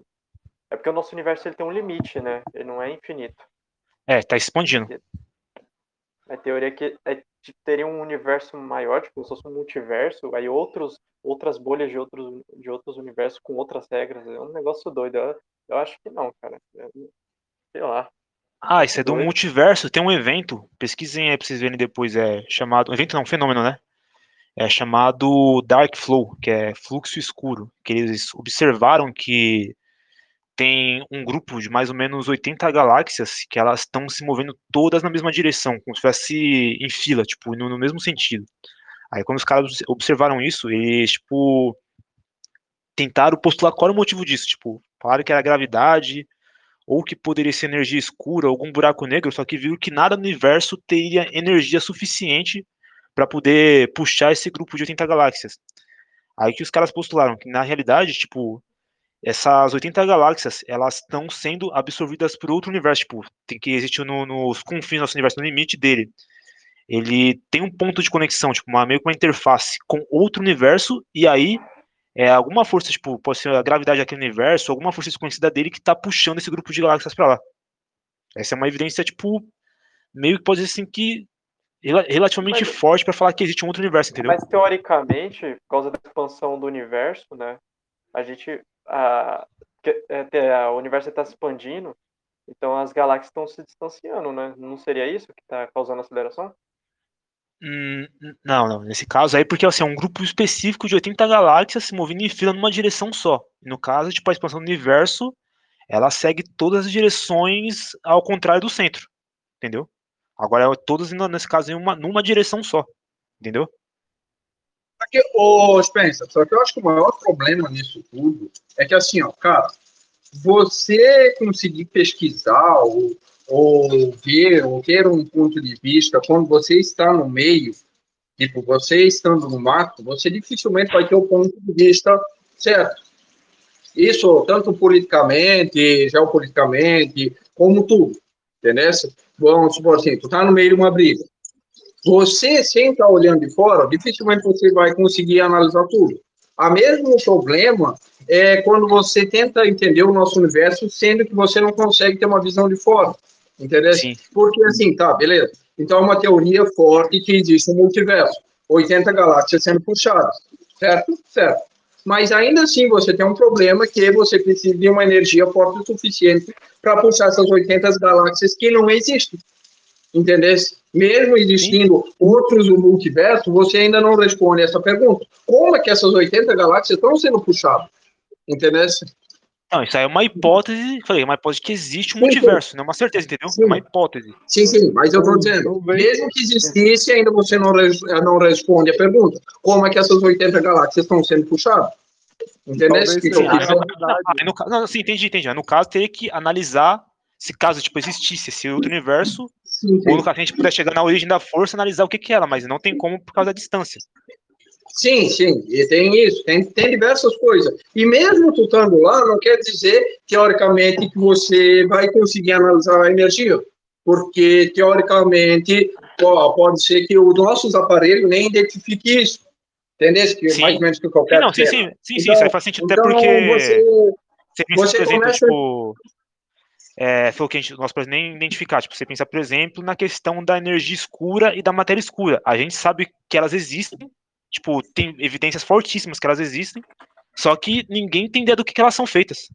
É porque o nosso universo ele tem um limite, né? Ele não é infinito. É, tá expandindo. A teoria é que é de teria um universo maior, tipo, se fosse um multiverso, aí outros, outras bolhas de outros, de outros universos com outras regras. É um negócio doido. Eu, eu acho que não, cara. Sei lá. Ah, isso é do Doido. multiverso. Tem um evento, pesquisem aí pra vocês verem depois, é chamado. Evento não, fenômeno, né? É chamado Dark Flow, que é fluxo escuro. Que eles observaram que tem um grupo de mais ou menos 80 galáxias que elas estão se movendo todas na mesma direção, como se fosse em fila, tipo, no, no mesmo sentido. Aí quando os caras observaram isso, eles, tipo, tentaram postular qual era o motivo disso, tipo, falaram que era gravidade, ou que poderia ser energia escura, algum buraco negro, só que viram que nada no universo teria energia suficiente para poder puxar esse grupo de 80 galáxias. Aí que os caras postularam que na realidade, tipo, essas 80 galáxias, elas estão sendo absorvidas por outro universo, tipo, tem que existir no- nos confins do nosso universo, no limite dele. Ele tem um ponto de conexão, tipo, uma, meio que uma interface com outro universo, e aí é alguma força, tipo, pode ser a gravidade daquele universo, alguma força desconhecida dele que tá puxando esse grupo de galáxias para lá. Essa é uma evidência, tipo, meio que pode dizer assim que relativamente Mas- forte para falar que existe um outro universo, entendeu? Mas teoricamente, por causa da expansão do universo, né? A gente. A, é, te- a- o universo está se expandindo, então as galáxias estão se distanciando, né? Não seria isso que está causando aceleração? Hum, não, não. Nesse caso aí, porque assim, é um grupo específico de 80 galáxias se movendo em fila numa direção só. No caso, tipo, a expansão do universo, ela segue todas as direções ao contrário do centro. Entendeu? Agora, todas indo, nesse caso, em uma, numa direção só. Entendeu? Porque, ô Spencer, só que eu acho que o maior problema nisso tudo é que, assim, ó, cara, você conseguir pesquisar ou, ou ver, ou ter um ponto de vista, quando você está no meio, tipo, você estando no mato, você dificilmente vai ter o ponto de vista certo. Isso, tanto politicamente, geopoliticamente, como tudo, entendeu? Vamos supor assim, tu tá no meio de uma briga. Você, sem estar olhando de fora, dificilmente você vai conseguir analisar tudo. O mesmo problema é quando você tenta entender o nosso universo, sendo que você não consegue ter uma visão de fora. Entendeu? Sim. Porque assim, tá, beleza. Então é uma teoria forte que existe um multiverso. 80 galáxias sendo puxadas. Certo? Certo. Mas ainda assim você tem um problema que você precisa de uma energia forte o suficiente para puxar essas 80 galáxias que não existem. Entendeu? Mesmo existindo outros no multiverso, você ainda não responde essa pergunta. Como é que essas 80 galáxias estão sendo puxadas? Entendeu? Não, isso aí é uma hipótese, falei, é uma hipótese que existe um Sim, sim. multiverso, não é uma certeza, entendeu? É uma hipótese. Sim, sim, mas eu estou dizendo, mesmo que existisse, ainda você não, res- não responde a pergunta. Como é que essas 80 galáxias estão sendo puxadas? Entendeu? Que- Sim, no, não, sim, entendi, entendi. No caso, teria que analisar se caso tipo, existisse esse outro universo, Sim, sim. ou no caso, se a gente puder chegar na origem da força, analisar o que, que é ela, mas não tem como por causa da distância. Sim, sim, e tem isso, tem, tem diversas coisas. E mesmo tu estando lá, não quer dizer, teoricamente, que você vai conseguir analisar a energia, porque, teoricamente, po- pode ser que os nossos aparelhos nem identifiquem isso, entendeu? Que Sim. mais ou menos que Sim, qualquer não, sim, sim, sim, sim, Então- isso aí faz sentido, até então porque você, você pensa, você por exemplo, começa- tipo, é, foi o que a gente, nós podemos nem identificar, tipo, você pensa, por exemplo, na questão da energia escura e da matéria escura. A gente sabe que elas existem, tipo, tem evidências fortíssimas que elas existem, só que ninguém tem ideia do que, que elas são feitas.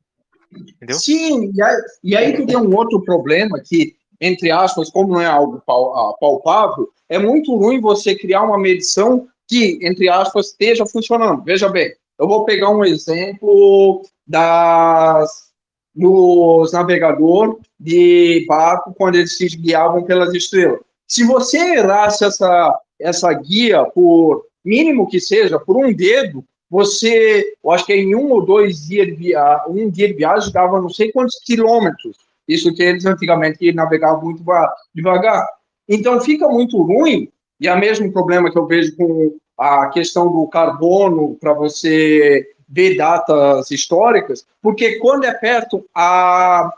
Entendeu? Sim, e aí, e aí tem um outro problema que, entre aspas, como não é algo ah, palpável, é muito ruim você criar uma medição que, entre aspas, esteja funcionando. Veja bem, eu vou pegar um exemplo das dos navegador de barco quando eles se guiavam pelas estrelas. Se você errasse essa, essa guia por mínimo que seja, por um dedo, você, eu acho que em um ou dois dias de viagem, um dia de viagem dava não sei quantos quilômetros Isso que eles antigamente navegavam muito va- devagar. Então fica muito ruim, e é o mesmo problema que eu vejo com a questão do carbono para você ver datas históricas, porque quando é perto, a,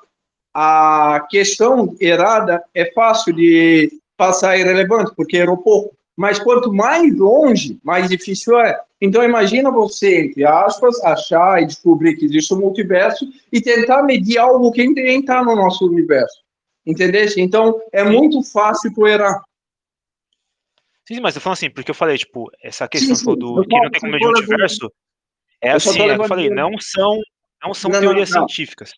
a questão errada é fácil de passar irrelevante, porque errou pouco. Mas quanto mais longe, mais difícil é. Então imagina você, entre aspas, achar e descobrir que existe um multiverso e tentar medir algo que nem está no nosso universo. Entendeu? Então é muito fácil tu errar. Sim, sim, mas eu falo assim, porque eu falei, tipo, essa questão sim, do eu que não tem como medir o multiverso, é eu assim, é eu falei, não são, não são Não, não, teorias não. científicas.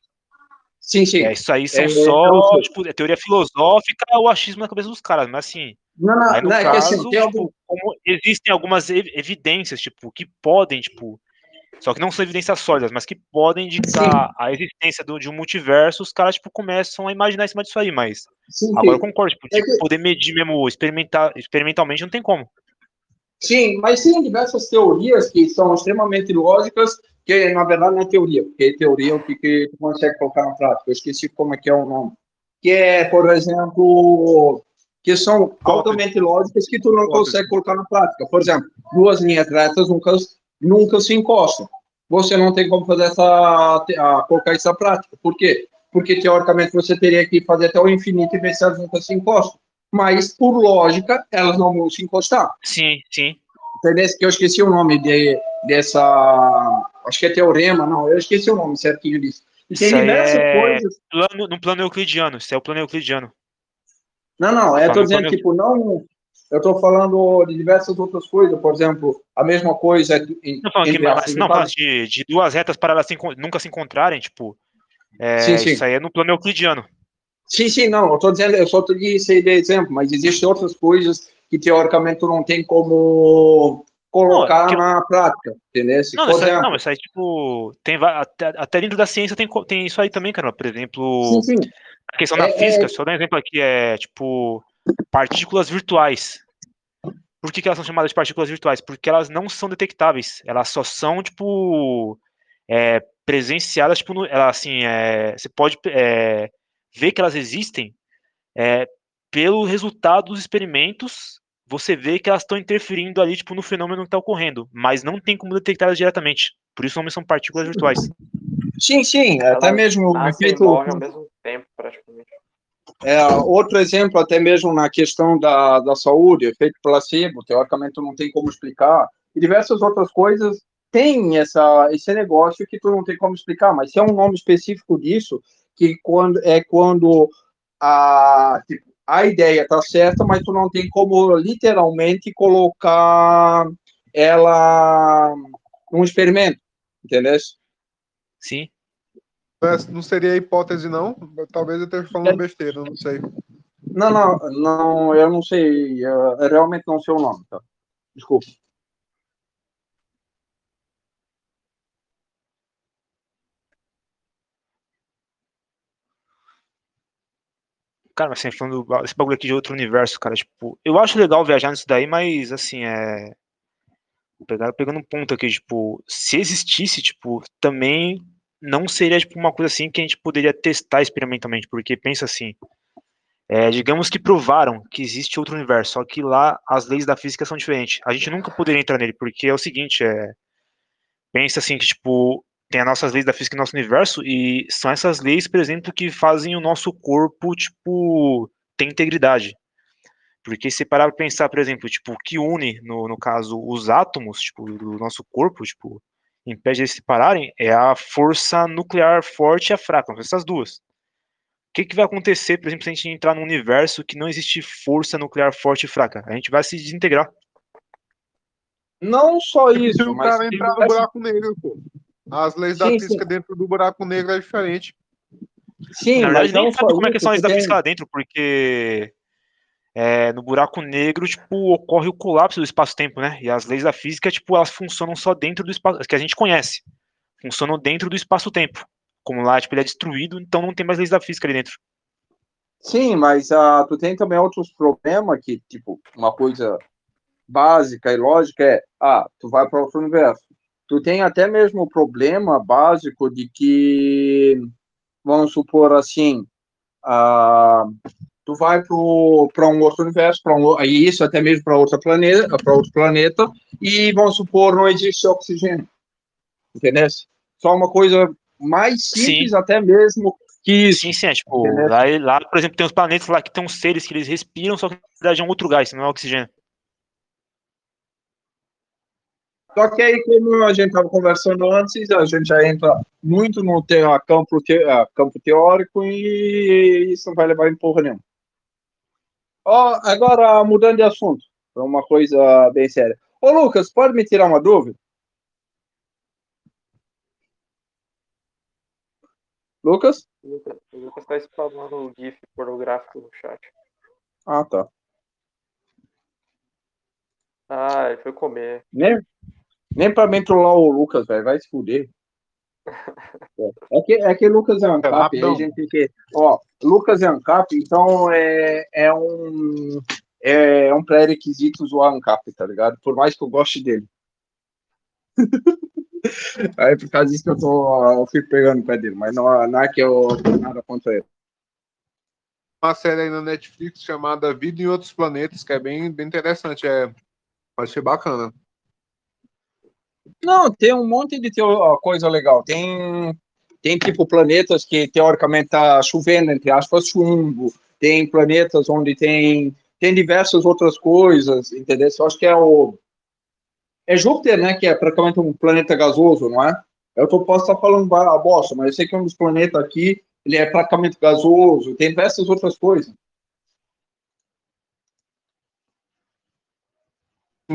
Sim, sim. É, isso aí são É, só, sei. tipo, é teoria filosófica ou achismo na cabeça dos caras, mas assim, Não, não, aí não, é que assim, tem tipo, algum- como existem algumas ev- evidências, tipo, que podem, tipo, só que não são evidências sólidas, mas que podem indicar a existência do, de um multiverso, os caras, tipo, começam a imaginar em cima disso aí, mas Sim, agora eu sim. concordo, tipo, É de que- poder medir mesmo experimentar, experimentalmente não tem como. Sim, mas tem diversas teorias que são extremamente lógicas, que na verdade não é teoria, porque teoria é o que, que tu consegue colocar na prática. Eu esqueci como é que é o nome. Que é, por exemplo, que são altamente lógicas que tu não consegue colocar na prática. Por exemplo, duas linhas retas nunca, nunca se encostam. Você não tem como fazer essa, a, colocar isso na prática. Por quê? Porque teoricamente você teria que fazer até o infinito e ver se elas nunca se encostam. Mas, por lógica, elas não vão se encostar. Sim, sim. Entendeu? Que eu esqueci o nome de, dessa. Acho que é teorema, não, eu esqueci o nome certinho disso. E tem Isso diversas é coisas. plano, no plano euclidiano, isso é o plano euclidiano. Não, não, eu no dizendo, tipo, não. Eu tô falando de diversas outras coisas, por exemplo, a mesma coisa. Em, Não, falando que, mas, aspas, não, caso- de, de duas retas para elas se nunca se encontrarem, tipo, é, Sim, sim. isso aí é no plano euclidiano. Sim, sim, não, eu tô dizendo, eu só te disse de exemplo, mas existem outras coisas que teoricamente tu não tem como colocar Não, que- na prática, entendeu? Não, isso aí, não, isso aí, tipo, tem, até, até dentro da ciência tem, tem isso aí também, cara. Por exemplo, Sim, sim. A questão da É- física, é- só dar um exemplo aqui, é, tipo, partículas virtuais. Por que, que elas são chamadas de partículas virtuais? Porque elas não são detectáveis. Elas só são, tipo, é, presenciadas, tipo, no, ela, assim, é, você pode é, ver que elas existem é, pelo resultado dos experimentos, você vê que elas estão interferindo ali, tipo, no fenômeno que está ocorrendo, mas não tem como detectá-las diretamente. Por isso, o nome são partículas virtuais. sim, sim, até Elas mesmo o efeito. ao mesmo tempo, praticamente. É, outro exemplo, até mesmo na questão da, da saúde, efeito placebo, teoricamente tu não tem como explicar, e diversas outras coisas tem essa, esse negócio que tu não tem como explicar, mas se é um nome específico disso, que quando, é quando a, tipo, a ideia tá certa, mas tu não tem como literalmente colocar ela num experimento, entendeu? Sim. Mas Não seria hipótese, não? Talvez eu esteja falando besteira, não sei. Não, não, não, eu não sei, eu, realmente não sei o nome, tá? Desculpa. Cara, mas assim, falando do- esse bagulho aqui de outro universo, cara, tipo, eu acho legal viajar nisso daí, mas assim, é. Pegar, pegando um ponto aqui, tipo, se existisse, tipo, também não seria, tipo, uma coisa assim que a gente poderia testar experimentalmente, porque pensa assim, é, digamos que provaram que existe outro universo, só que lá as leis da física são diferentes. A gente nunca poderia entrar nele, porque é o seguinte, é. Pensa assim que, tipo, tem as nossas leis da física no nosso universo, e são essas leis, por exemplo, que fazem o nosso corpo, tipo, ter integridade. Porque se parar pra pensar, por exemplo, tipo, o que une, no, no caso, os átomos, tipo, do nosso corpo, tipo, impede eles se separarem, é a força nuclear forte e a fraca, essas duas. O que, que vai acontecer, por exemplo, se a gente entrar num universo que não existe força nuclear forte e fraca? A gente vai se desintegrar. Não só Se isso, o mas cara tem entrar no diversas- buraco negro, pô. As leis da Sim, física dentro do buraco negro é diferente. Sim, Na mas verdade, nem não sabe só como é que são as leis da física lá dentro, porque é, no buraco negro, tipo, ocorre o colapso do espaço-tempo, né? E as leis da física, tipo, elas funcionam só dentro do espaço, que a gente conhece. Funcionam dentro do espaço-tempo. Como lá, tipo, ele é destruído, então não tem mais leis da física ali dentro. Sim, mas ah, tu tem também outros problemas que, tipo, uma coisa básica e lógica é, ah, tu vai para outro universo. Tu tem até mesmo o problema básico de que, vamos supor assim, ah, tu vai para um outro universo, para um, isso até mesmo para outro planeta, para outro planeta, e vamos supor não existe oxigênio, entendeu? Só uma coisa mais simples Sim. até mesmo que isso. Sim, sim, é tipo, Entendeu? lá, lá, por exemplo, tem uns planetas lá que tem uns seres que eles respiram, só que na verdade é um outro gás, não é oxigênio. Só que aí, como a gente estava conversando antes, a gente já entra muito no te- a campo, te- a campo teórico e isso não vai levar em porra nenhuma. Ó, agora, mudando de assunto, para uma coisa bem séria. Ô, Lucas, pode me tirar uma dúvida? Lucas? O Lucas- o Lucas tá spamando o GIF pornográfico no chat. Ah, tá. Ah, ele foi comer. Nem, nem pra mim trollar o Lucas, velho. Vai se fuder. É que, é que Lucas é ANCAP, aí a gente tem que. Ó, Lucas é ANCAP, então é, é um. É um pré-requisito zoar ANCAP, tá ligado? Por mais que eu goste dele. Aí por causa disso que eu tô. Eu fico pegando o pé dele, mas não, não é que eu tenho nada contra ele. Uma série aí na Netflix chamada Vida em Outros Planetas, que é bem, bem interessante. É, achei bacana. Não, tem um monte de teo- coisa legal. Tem, tem tipo planetas que teoricamente tá chovendo, entre aspas, chumbo. Tem planetas onde tem, tem diversas outras coisas, entendeu? Eu acho que é o. É Júpiter, né? Que é praticamente um planeta gasoso, não é? Eu tô, posso estar falando ba- bosta, mas eu sei que é um dos planetas aqui, ele é praticamente gasoso, tem diversas outras coisas.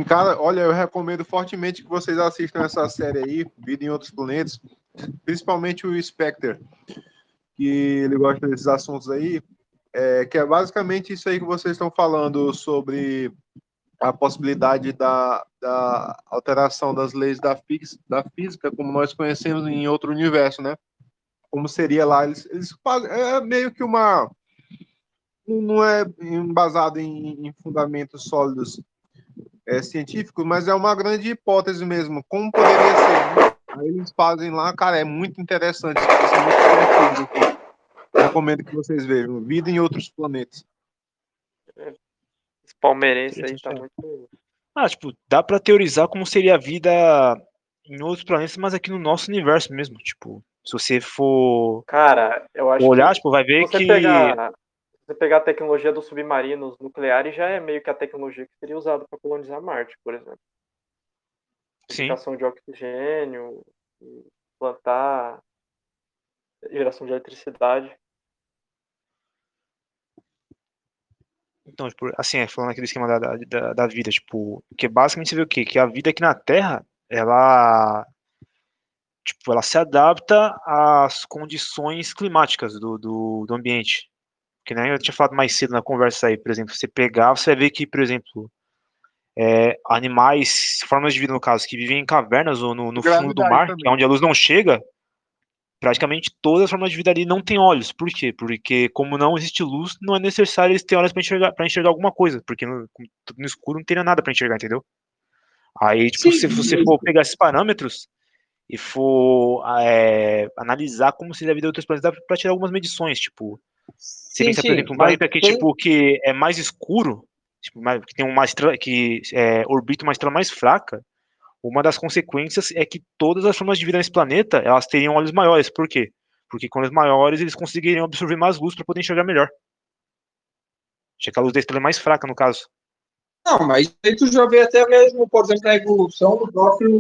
Cara, olha, eu recomendo fortemente que vocês assistam essa série aí, Vida em Outros Planetas, principalmente o Spectre, que ele gosta desses assuntos aí, é, que é basicamente isso aí que vocês estão falando sobre a possibilidade da, da alteração das leis da, fix, da física, como nós conhecemos em outro universo, né? Como seria lá, eles, eles fazem- é meio que uma não é embasado em, em fundamentos sólidos é, científicos, mas é uma grande hipótese mesmo. Como poderia ser? Aí eles fazem lá, cara, é muito interessante. é muito divertido. Recomendo que vocês vejam. Vida em outros planetas. Esse palmeirense aí tá muito. Ah, tipo, dá pra teorizar como seria a vida em outros planetas, mas aqui no nosso universo mesmo. Tipo, se você for Cara, eu acho olhar, que tipo, vai ver que. pegar, você pegar a tecnologia dos submarinos nucleares, já é meio que a tecnologia que seria usada para colonizar Marte, por exemplo. Sim. Geração de oxigênio, plantar, geração de eletricidade. Então, tipo, assim, é, falando aquele esquema da, da, da- da vida, tipo, que basicamente você vê o quê? Que a vida aqui na Terra, ela, tipo, ela se adapta às condições climáticas do, do, do ambiente. Que nem eu tinha falado mais cedo na conversa aí, por exemplo, você pegar, você vai ver que, por exemplo, é, animais, formas de vida no caso, que vivem em cavernas ou no, no fundo do mar, também. que é onde a luz não chega, praticamente todas as formas de vida ali não têm olhos. Por quê? Porque como não existe luz, não é necessário eles terem olhos para enxergar, pra enxergar alguma coisa, porque no, no escuro não teria nada para enxergar, entendeu? Aí, tipo, se você for pegar esses parâmetros e for é, analisar como seria a vida de outros planetas, dá pra tirar algumas medições, tipo, você Sim, pensa, por sim, exemplo, um mas planeta que, tem- tipo, que é mais escuro, tipo, mais- que tem uma estrela que é, orbita uma estrela mais fraca, uma das consequências é que todas as formas de vida nesse planeta, elas teriam olhos maiores. Por quê? Porque com olhos maiores eles conseguiriam absorver mais luz para poder enxergar melhor. Já que a luz da estrela é mais fraca, no caso. Não, mas aí tu já vê até mesmo, por exemplo, a evolução do próprio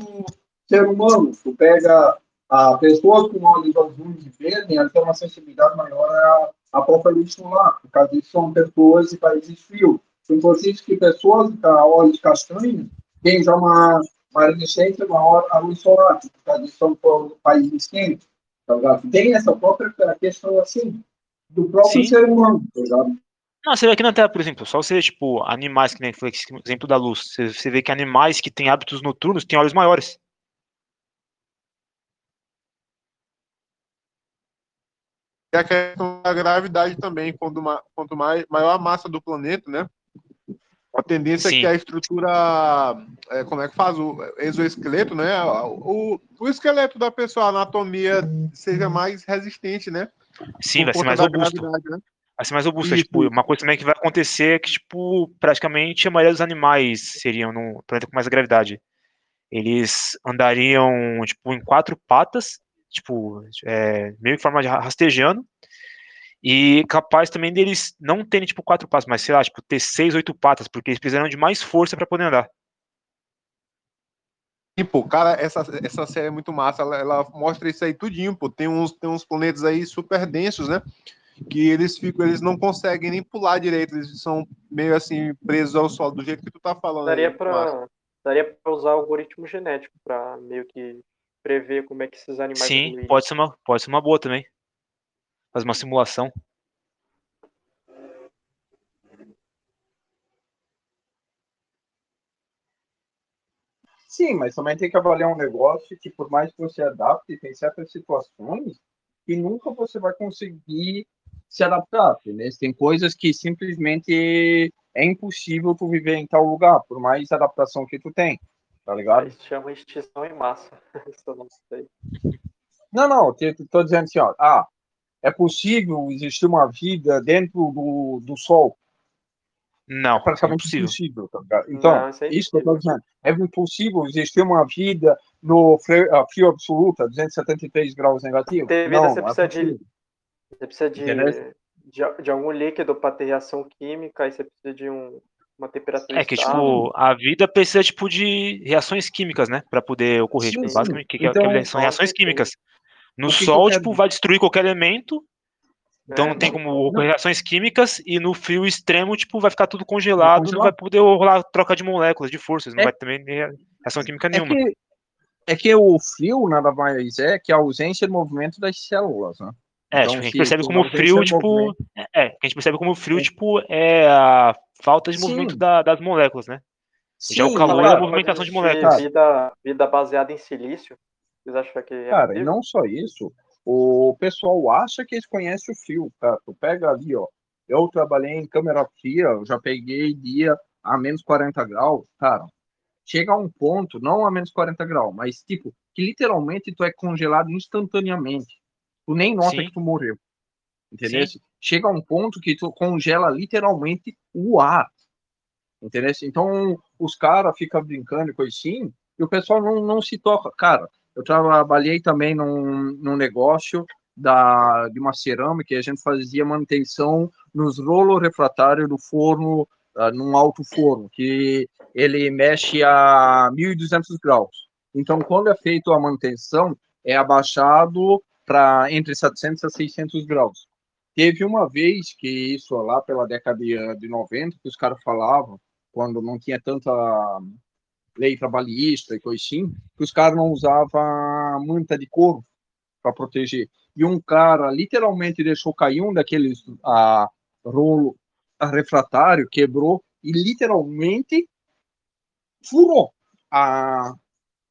ser humano. Tu pega a pessoas com olhos azuis e verdes, elas têm uma sensibilidade maior à, à própria luz solar. Por causa disso, são pessoas de países frios. Inclusive que pessoas com olhos castanhos têm já uma, uma resistência maior à luz solar. Por causa disso, são países quentes. Tá ligado? Tem essa própria questão assim, do próprio Sim. ser humano. Tá ligado? Não, você vê aqui na Terra, por exemplo, só você vê, tipo, animais, que nem foi exemplo da luz. Você, você vê que animais que têm hábitos noturnos têm olhos maiores. E a questão da gravidade também, quanto, ma- quanto mais, maior a massa do planeta, né? A tendência Sim. é que a estrutura, é, como é que faz? O exoesqueleto, né? O, o esqueleto da pessoa, a anatomia seja mais resistente, né? Sim, vai ser mais robusto. né? Vai ser mais robusta. Isso, Tipo, uma coisa também que vai acontecer é que, tipo, praticamente a maioria dos animais seriam num planeta com mais gravidade. Eles andariam, tipo, em quatro patas, tipo, é, meio que forma de ra- rastejando. E capaz também deles não terem, tipo, quatro patas, mas sei lá, tipo, ter seis, oito patas, porque eles precisariam de mais força para poder andar. E, pô, cara, essa, essa série é muito massa. Ela, ela mostra isso aí tudinho, pô. Tem uns, tem uns planetas aí super densos, né? Que eles ficam, eles não conseguem nem pular direito. Eles são meio assim, presos ao solo, do jeito que tu tá falando. Daria aí, pra, daria pra usar algoritmo genético pra meio que prever como é que esses animais Sim, evoluem. pode ser uma, pode ser uma boa também. Fazer uma simulação. Sim, mas também tem que avaliar um negócio que, por mais que você adapte, tem certas situações que nunca você vai conseguir se adaptar, entendeu? Tem coisas que simplesmente é impossível tu viver em tal lugar, por mais adaptação que tu tem, tá ligado? Isso chama extinção em massa. Isso eu não sei. Não, não, eu tô dizendo assim, ó, ah, é possível existir uma vida dentro do, do Sol? Não, É praticamente impossível. impossível, tá ligado? Então, Não, isso é isso que eu tô dizendo. É impossível existir uma vida no frio, ah, frio absoluto, a 273 graus negativo? Ter vida, Não, você é precisa de-. Você precisa de, Entendeu? de, de algum líquido para ter reação química, aí você precisa de um, uma temperatura É que, estável. tipo, a vida precisa, tipo, de reações químicas, né? Pra poder ocorrer. Sim, Tipo, sim. basicamente, que, que- Então, que são reações químicas. No sol, tipo, vai destruir qualquer elemento. Então É, não tem como ocorrer reações químicas. E no frio extremo, tipo, vai ficar tudo congelado. Não vai poder rolar troca de moléculas, de forças. Não É- vai também reação química É nenhuma. que, é que o frio nada mais é que a ausência de movimento das células, né? É, Então, tipo, a gente percebe como o frio, tipo. movimento- É, a gente percebe como o frio, tipo, é a falta de Sim. movimento da- das moléculas, né? Já o Sim, calor cara, é a movimentação de moléculas. Vida, vida baseada em silício. Vocês acham que é Cara, e não só isso, o pessoal acha que eles conhecem o frio, cara. Tu pega ali, ó. Eu trabalhei em câmera fria, eu já peguei dia a menos 40 graus, cara. Chega a um ponto, não a menos 40 graus, mas tipo, que literalmente tu é congelado instantaneamente. Tu nem nota Sim. que tu morreu. Entendeu? Sim. Chega a um ponto que tu congela literalmente o ar. Entendeu? Então, os caras ficam brincando e coisa assim, e o pessoal não, não se toca. Cara, eu trabalhei também num, num negócio da, de uma cerâmica e a gente fazia manutenção nos rolos refratários do forno, ah, num alto forno, que ele mexe a 1.200 graus. Então, quando é feito a manutenção, é abaixado para entre 700 a 600 graus. Teve uma vez que isso lá pela década de, de 90, que os caras falavam, quando não tinha tanta lei trabalhista e coisa assim, que os caras não usavam manta de couro para proteger. E um cara literalmente deixou cair um daqueles a, rolo a refratário, quebrou e literalmente furou a,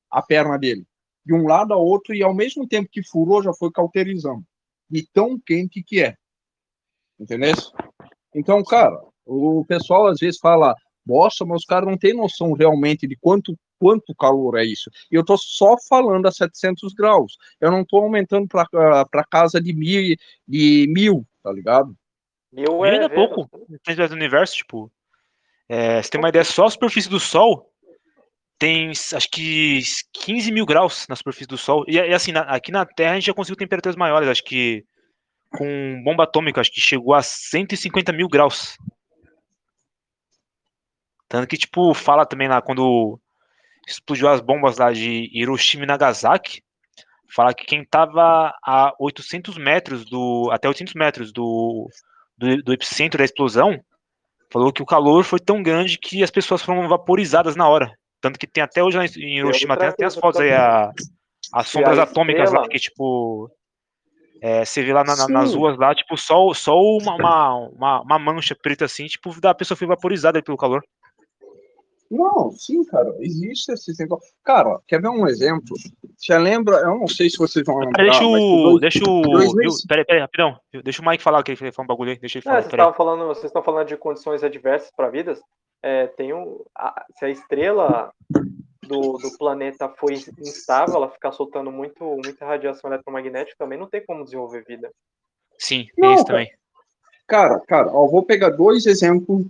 a perna dele. De um lado ao outro, e ao mesmo tempo que furou, já foi cauterizando. De tão quente que é. Entendeu? Então, cara, o pessoal às vezes fala, nossa, mas os caras não têm noção realmente de quanto, quanto calor é isso. E eu tô só falando a 700 graus. Eu não tô aumentando para casa de mil, de mil, tá ligado? Mil é é pouco. Dentro do universo, tipo. É, você tem uma ideia, só a superfície do Sol tem acho que 15 mil graus na superfície do Sol. E, e assim, na- aqui na Terra a gente já conseguiu temperaturas maiores, acho que com bomba atômica, acho que chegou a 150 mil graus. Tanto que, tipo, fala também lá, quando explodiu as bombas lá de Hiroshima e Nagasaki, fala que quem tava a 800 metros do, até 800 metros do, do, do epicentro da explosão, falou que o calor foi tão grande que as pessoas foram vaporizadas na hora. Tanto que tem até hoje lá em Hiroshima, tem, tem as fotos aí, a, as sombras atômicas lá, que tipo. É, você vê lá na- na- nas ruas lá, tipo, só, só uma, uma, uma, uma mancha preta assim, tipo, da pessoa foi vaporizada pelo calor. Não, sim, cara, existe esse negócio. Cara, quer ver um exemplo? Você lembra? Eu não sei se vocês vão lembrar. Peraí, deixa o. dois- Deixa o. 2000 viu? Peraí, peraí, rapidão. Deixa o Mike falar que ele falou um bagulho aí. Deixa ele Não, falar. vocês Peraí. estavam falando, vocês estão falando de condições adversas para vidas. É, tem um, a- se a estrela do, do planeta for instável, ela ficar soltando muito, muita radiação eletromagnética, também não tem como desenvolver vida. Sim, Não, tem isso cara. também. Cara, cara, ó, vou pegar dois exemplos.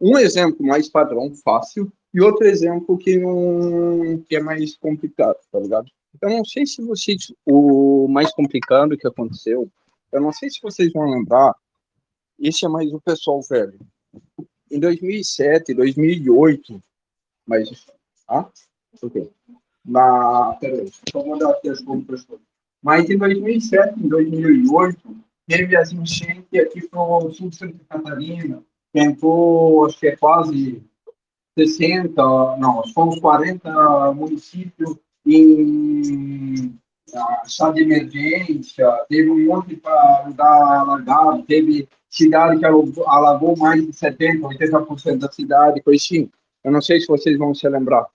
Um exemplo mais padrão, fácil, e outro exemplo que não que é mais complicado, tá ligado? Eu não sei se vocês o mais complicado que aconteceu, eu não sei se vocês vão lembrar. Esse é mais o pessoal velho. Em 2007, 2008, mas ah, ok. Na, peraí, vou dar aqui as compras. Mas em 2007, em 2008, teve as enchentes aqui para o sul de Santa Catarina, tentou, acho que é quase 60, não, uns 40 municípios em estado de emergência, teve um monte para dar alagado, teve cidade que alagou, mais de 70%, 80% da cidade, coisa assim. Eu não sei se vocês vão se lembrar.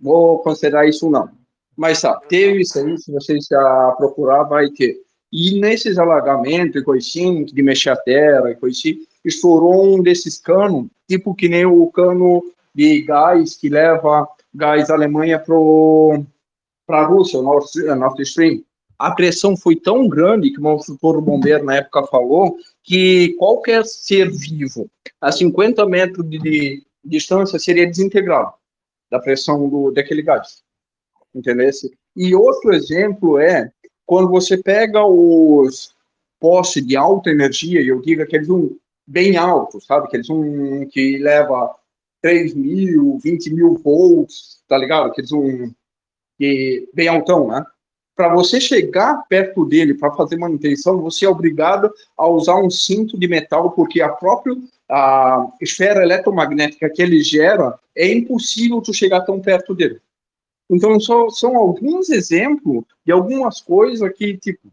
Vou considerar isso não. Mas tá, teve isso aí, se vocês já procurar, vai ter. E nesses alagamentos e assim, de mexer a terra e assim, estourou um desses canos, tipo que nem o cano de gás que leva gás da Alemanha para a Rússia, o Nord, Nord Stream. A pressão foi tão grande que o instrutor bombeiro na época falou que qualquer ser vivo a 50 metros de, de distância seria desintegrado da pressão do, daquele gás. Entendeu? E outro exemplo é quando você pega os postes de alta energia, e eu digo aqueles um bem altos, sabe? Aqueles um que leva 3 mil, 20 mil volts, tá ligado? Aqueles um que, bem altão, né? Para você chegar perto dele para fazer manutenção, você é obrigado a usar um cinto de metal, porque a própria a esfera eletromagnética que ele gera é impossível tu chegar tão perto dele. Então, só, são alguns exemplos de algumas coisas que, tipo,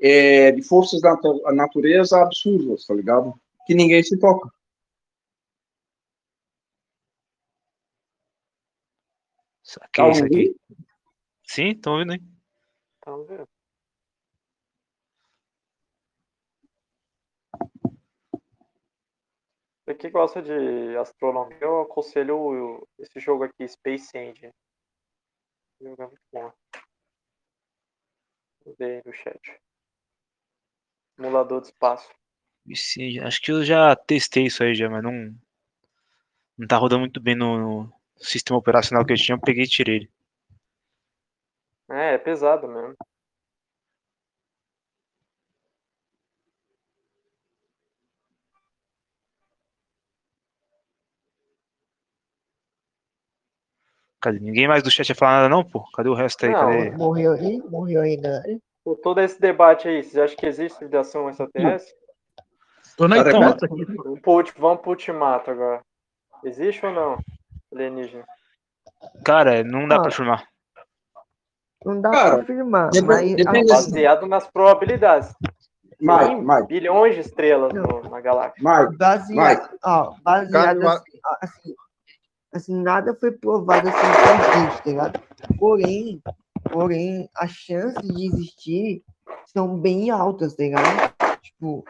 é, de forças da natureza absurdas, tá ligado? Que ninguém se toca. Saquei isso aqui. Sim, estão ouvindo aí. Então, viu? Você que gosta de astronomia, eu aconselho esse jogo aqui, Space Engine. O jogo é muito bom. Aí no chat. Simulador de espaço. Sim, acho que eu já testei isso aí já, mas não. Não tá rodando muito bem no, no sistema operacional que eu tinha, eu peguei e tirei ele. É, é pesado mesmo. Cadê? Ninguém mais do chat ia falar nada, não, pô? Cadê o resto aí? Não, Cadê? Morreu aí? Morreu ainda. Por todo esse debate aí, vocês acham que existe civilização extraterrestre? Tô na hipótese aqui. Vamos pro ultimato agora. Existe ou não? Alienígena. Cara, não dá Ah, pra afirmar. Não dá Cara, pra afirmar, dep- mas depende assim. Baseado nas probabilidades. Mike, Tem Mike, bilhões de estrelas no- na galáxia. Mike, baseado, ó, baseado Cara, assim, ó, assim, nada foi provado assim que existe, tá ligado? Porém, porém, as chances de existir são bem altas, tá ligado? Tipo,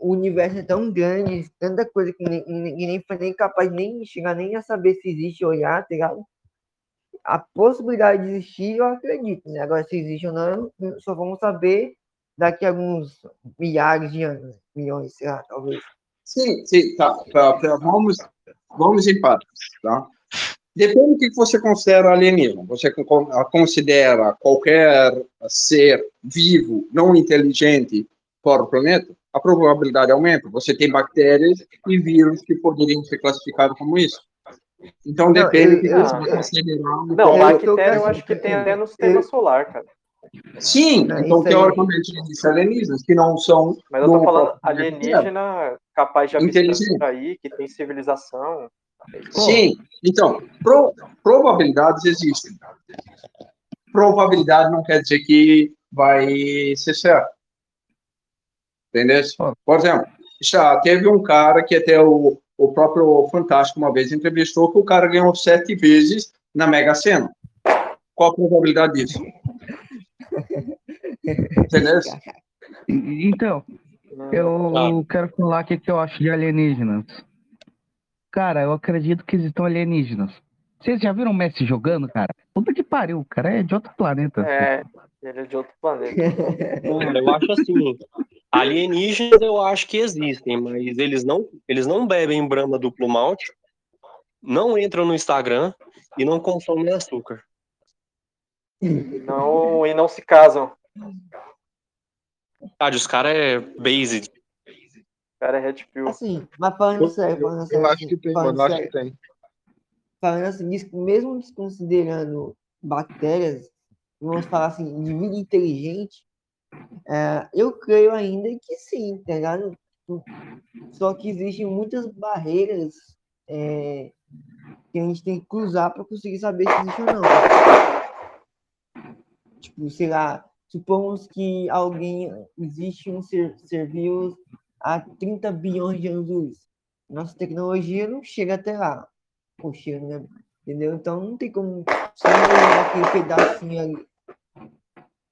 o universo é tão grande, tanta coisa que nem- ninguém foi nem capaz nem chegar nem a saber se existe ou olhar, tá ligado? A possibilidade de existir, eu acredito, né? Agora, se existe ou não, só vamos saber daqui a alguns milhares de anos, milhões, sei lá, talvez. Sim, sim, tá. tá, tá, vamos, vamos em partes, tá? Depende do que você considera alienígena. Você con- considera qualquer ser vivo, não inteligente, fora do planeta? A probabilidade aumenta. Você tem bactérias e vírus que poderiam ser classificados como isso. Então Não, depende eu- do que você eu- considerar. Não, bactéria eu acho que tem até no sistema solar, cara. Sim, Não, então aí- teoricamente existem alienígenas que não são. Mas eu tô falando planeta alienígena capaz de Inteligente. abstrair, que tem civilização. Sim, então, pro- probabilidades existem. Probabilidade não quer dizer que vai ser certo. Entendeu? Por exemplo, já teve um cara que até o, o próprio Fantástico uma vez entrevistou que o cara ganhou sete vezes na Mega Sena. Qual a probabilidade disso? E- Então, eu quero falar o que, que eu acho de alienígenas. Cara, eu acredito que existam alienígenas. Vocês já viram o Messi jogando, cara? Puta que pariu, o cara é de outro planeta. É, ele é de outro planeta. Cara, eu acho assim. Alienígenas eu acho que existem, mas eles não, eles não bebem Brahma duplo malte, não entram no Instagram e não consomem açúcar. Não, e não se casam. Cara, os caras é based. O cara é red pill. Assim, mas falando sério, falando sério. Eu acho assim, que tem, mano. Eu acho que tem. falando assim, mesmo desconsiderando bactérias, vamos falar assim, de vida inteligente, é, eu creio ainda que sim, tá ligado? Só que existem muitas barreiras é, que a gente tem que cruzar para conseguir saber se existe ou não. Tipo, sei lá, supomos que alguém existe um ser, ser vivo há 30 bilhões de anos-luz. Nossa tecnologia não chega até lá. Chega, né? Entendeu? Então não tem como. Se não olhar aquele pedacinho ali.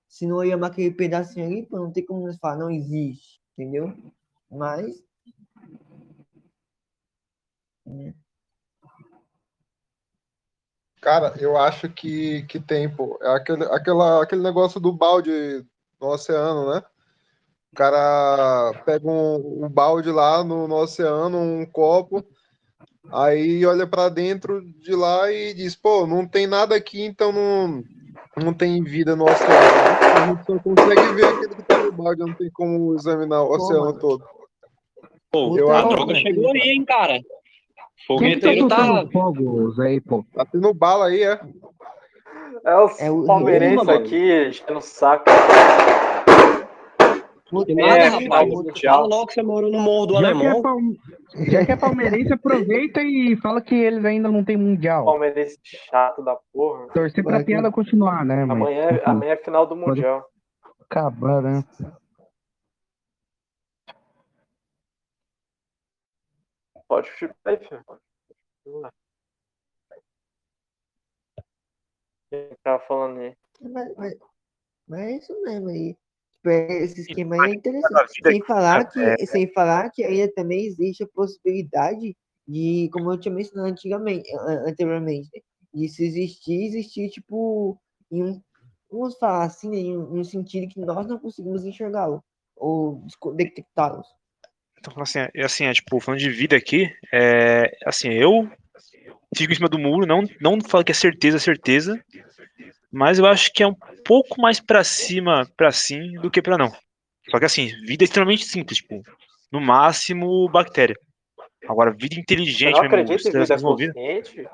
Se não olhar aquele pedacinho ali, não tem como nós falar, não existe. Entendeu? Mas. né? Cara, eu acho que, que tem, pô. É aquele, aquela, aquele negócio do balde no oceano, né? O cara pega um, um balde lá no, no oceano, um copo, aí olha pra dentro de lá e diz, pô, não tem nada aqui, então não, não tem vida no oceano. né? A gente só consegue ver aquilo que tá no balde, não tem como examinar o oceano todo. Pô, Eu a acho- droga chegou aí, hein, cara. Tá Fogueteiro tá. soltando fogos aí, pô? Tá tendo bala aí, é? É os É o- palmeirenses mano. aqui, enchendo o saco. Que É, nada, final rapaz. do Fala Mundial. logo que você morou no Morro do Já que, é Alemão. palme... Já que é palmeirense, aproveita e fala que eles ainda não têm mundial. Palmeirense chato da porra. Torcer pra Vai que- piada continuar, né? Amanhã, é- amanhã é final do Mundial. acabar, né? Pode chutar aí, filho. Vamos lá. Quem tava falando aí? Mas, mas, mas é isso mesmo aí. Tipo, é- esse esquema aí é interessante. Sem falar, que, é- sem falar que ainda também existe a possibilidade de, como eu tinha mencionado antigamente, an- anteriormente, né, de se existir, existir, tipo, em um, vamos falar assim, né, em um, em um sentido que nós não conseguimos enxergá-lo ou detectá-los. Então, assim, é, assim, é, tipo, falando de vida aqui, é, assim, eu fico em cima do muro, não, não falo que é certeza, certeza, mas eu acho que é um pouco mais pra cima, pra sim, do que pra não. Só que assim, vida é extremamente simples, tipo, no máximo, bactéria. Agora, vida inteligente, não meu irmão, acredita em vida desenvolvida, consciente?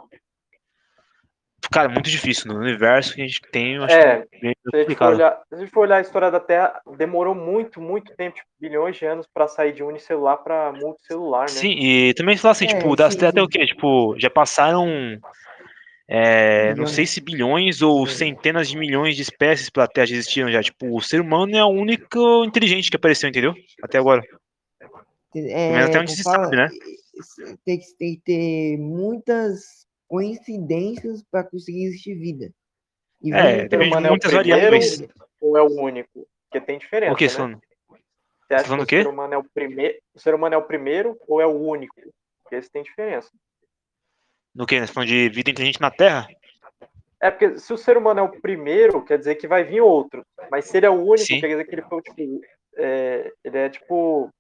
Cara, é muito difícil. No universo que a gente tem, eu acho É, que é Se a, gente for olhar, se a gente for olhar a história da Terra, demorou muito, muito tempo, tipo, bilhões de anos pra sair de unicelular pra multicelular, né? Sim, e também falar assim, É, tipo, das sim, Terras até o quê? Tipo, já passaram, é, não sei se bilhões ou Sim. centenas de milhões de espécies pela Terra já existiram já. Tipo, o ser humano é o único inteligente que apareceu, entendeu? Até agora. É, até onde se fala, sabe, né? Tem que, tem que ter muitas coincidências para conseguir existir vida. E É, vida O ser depende de é o muitas primeiro variáveis. ou é o único? Porque tem diferença, O que, né? Você acha falando que o ser humano é o primeiro, o ser humano é o primeiro ou é o único? Porque esse tem diferença. No que? Nós falando de vida inteligente na Terra? É porque se o ser humano é o primeiro, quer dizer que vai vir outro. Mas se ele é o único, Sim. quer dizer que ele foi tipo. é, ele é tipo.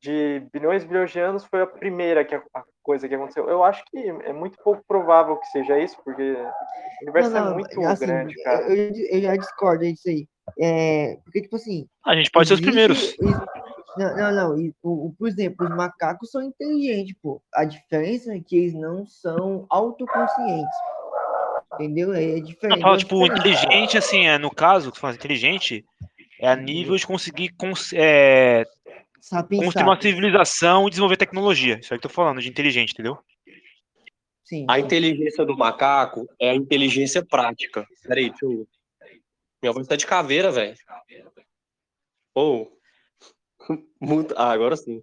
De bilhões e bilhões de anos foi a primeira que a, a coisa que aconteceu. Eu acho que é muito pouco provável que seja isso, porque o universo Não, não, é muito assim, grande, cara. eu, eu já discordo disso aí. É, porque, tipo assim. A gente pode ser os existe- primeiros. Não, não, não. e o- o- por exemplo, os macacos são inteligentes, pô. A diferença é que eles não são autoconscientes. Entendeu? É Não, diferente. fala, é tipo, inteligente, assim, é, no caso, que fala inteligente, é a nível de conseguir cons- é, Sapiens construir uma civilização e desenvolver tecnologia. Isso aí que eu tô falando, de inteligente, entendeu? Sim, A inteligência do macaco é a inteligência prática. Peraí, deixa eu. Minha voz tá de caveira, velho. Ou. Muito... Ah, agora sim.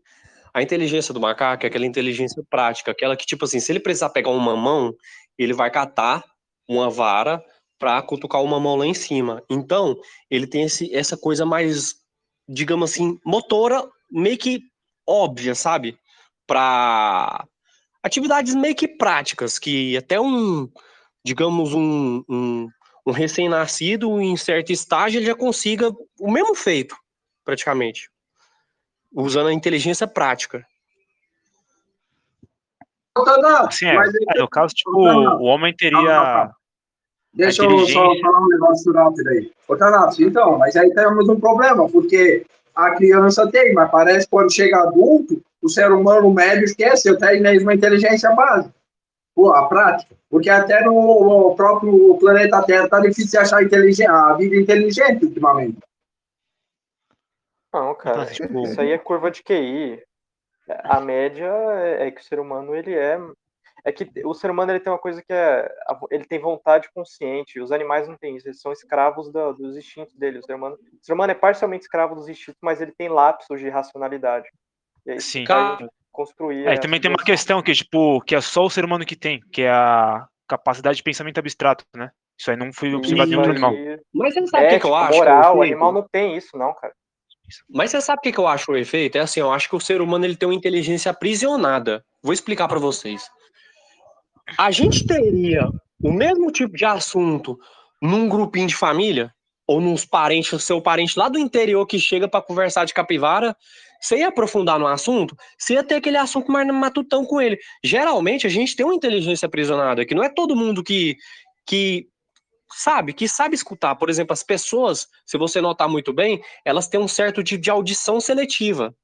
A inteligência do macaco é aquela inteligência prática, aquela que, tipo assim, se ele precisar pegar um mamão, ele vai catar uma vara pra cutucar o mamão lá em cima. Então, ele tem esse, essa coisa mais, digamos assim, motora, meio que óbvia, sabe? Pra atividades meio que práticas, que até um, digamos, um, um, um recém-nascido, em certo estágio, ele já consiga o mesmo feito, praticamente. usando a inteligência prática. Assim, é, é, no caso, tipo, o homem teria. Deixa eu só inteligência- falar um negócio rápido aí. Ô, Tanatos, então, mas aí temos um problema, porque a criança tem, mas parece que quando chega adulto, o ser humano médio esquece, eu tenho mesmo a inteligência básica. Pô, a prática. Porque até no, no próprio planeta Terra tá difícil de achar inteligente, a vida inteligente ultimamente. Não, cara, tipo- isso aí é curva de QI. A média é é que o ser humano ele é é que o ser humano ele tem uma coisa que é ele tem vontade consciente. Os animais não têm isso, eles são escravos da- dos instintos dele. O ser humano, o ser humano é parcialmente escravo dos instintos, mas ele tem lapsos de racionalidade. E aí Sim. construir. É, também tem uma questão que, tipo, que é só o ser humano que tem, que é a capacidade de pensamento abstrato, né? Isso aí não foi observado em outro animal. Mas você sabe o É, que, eu acho? moral, o animal não tem isso, não, cara. Mas você sabe o que, eu acho o efeito? É assim, eu acho que o ser humano ele tem uma inteligência aprisionada. Vou explicar pra vocês. A gente teria o mesmo tipo de assunto num grupinho de família ou nos parentes, seu parente lá do interior que chega pra conversar de capivara, você ia aprofundar no assunto, você ia ter aquele assunto mais matutão com ele. Geralmente a gente tem uma inteligência aprisionada, que não é todo mundo que que sabe, que sabe escutar. Por exemplo, as pessoas, se você notar muito bem, elas têm um certo tipo de audição seletiva.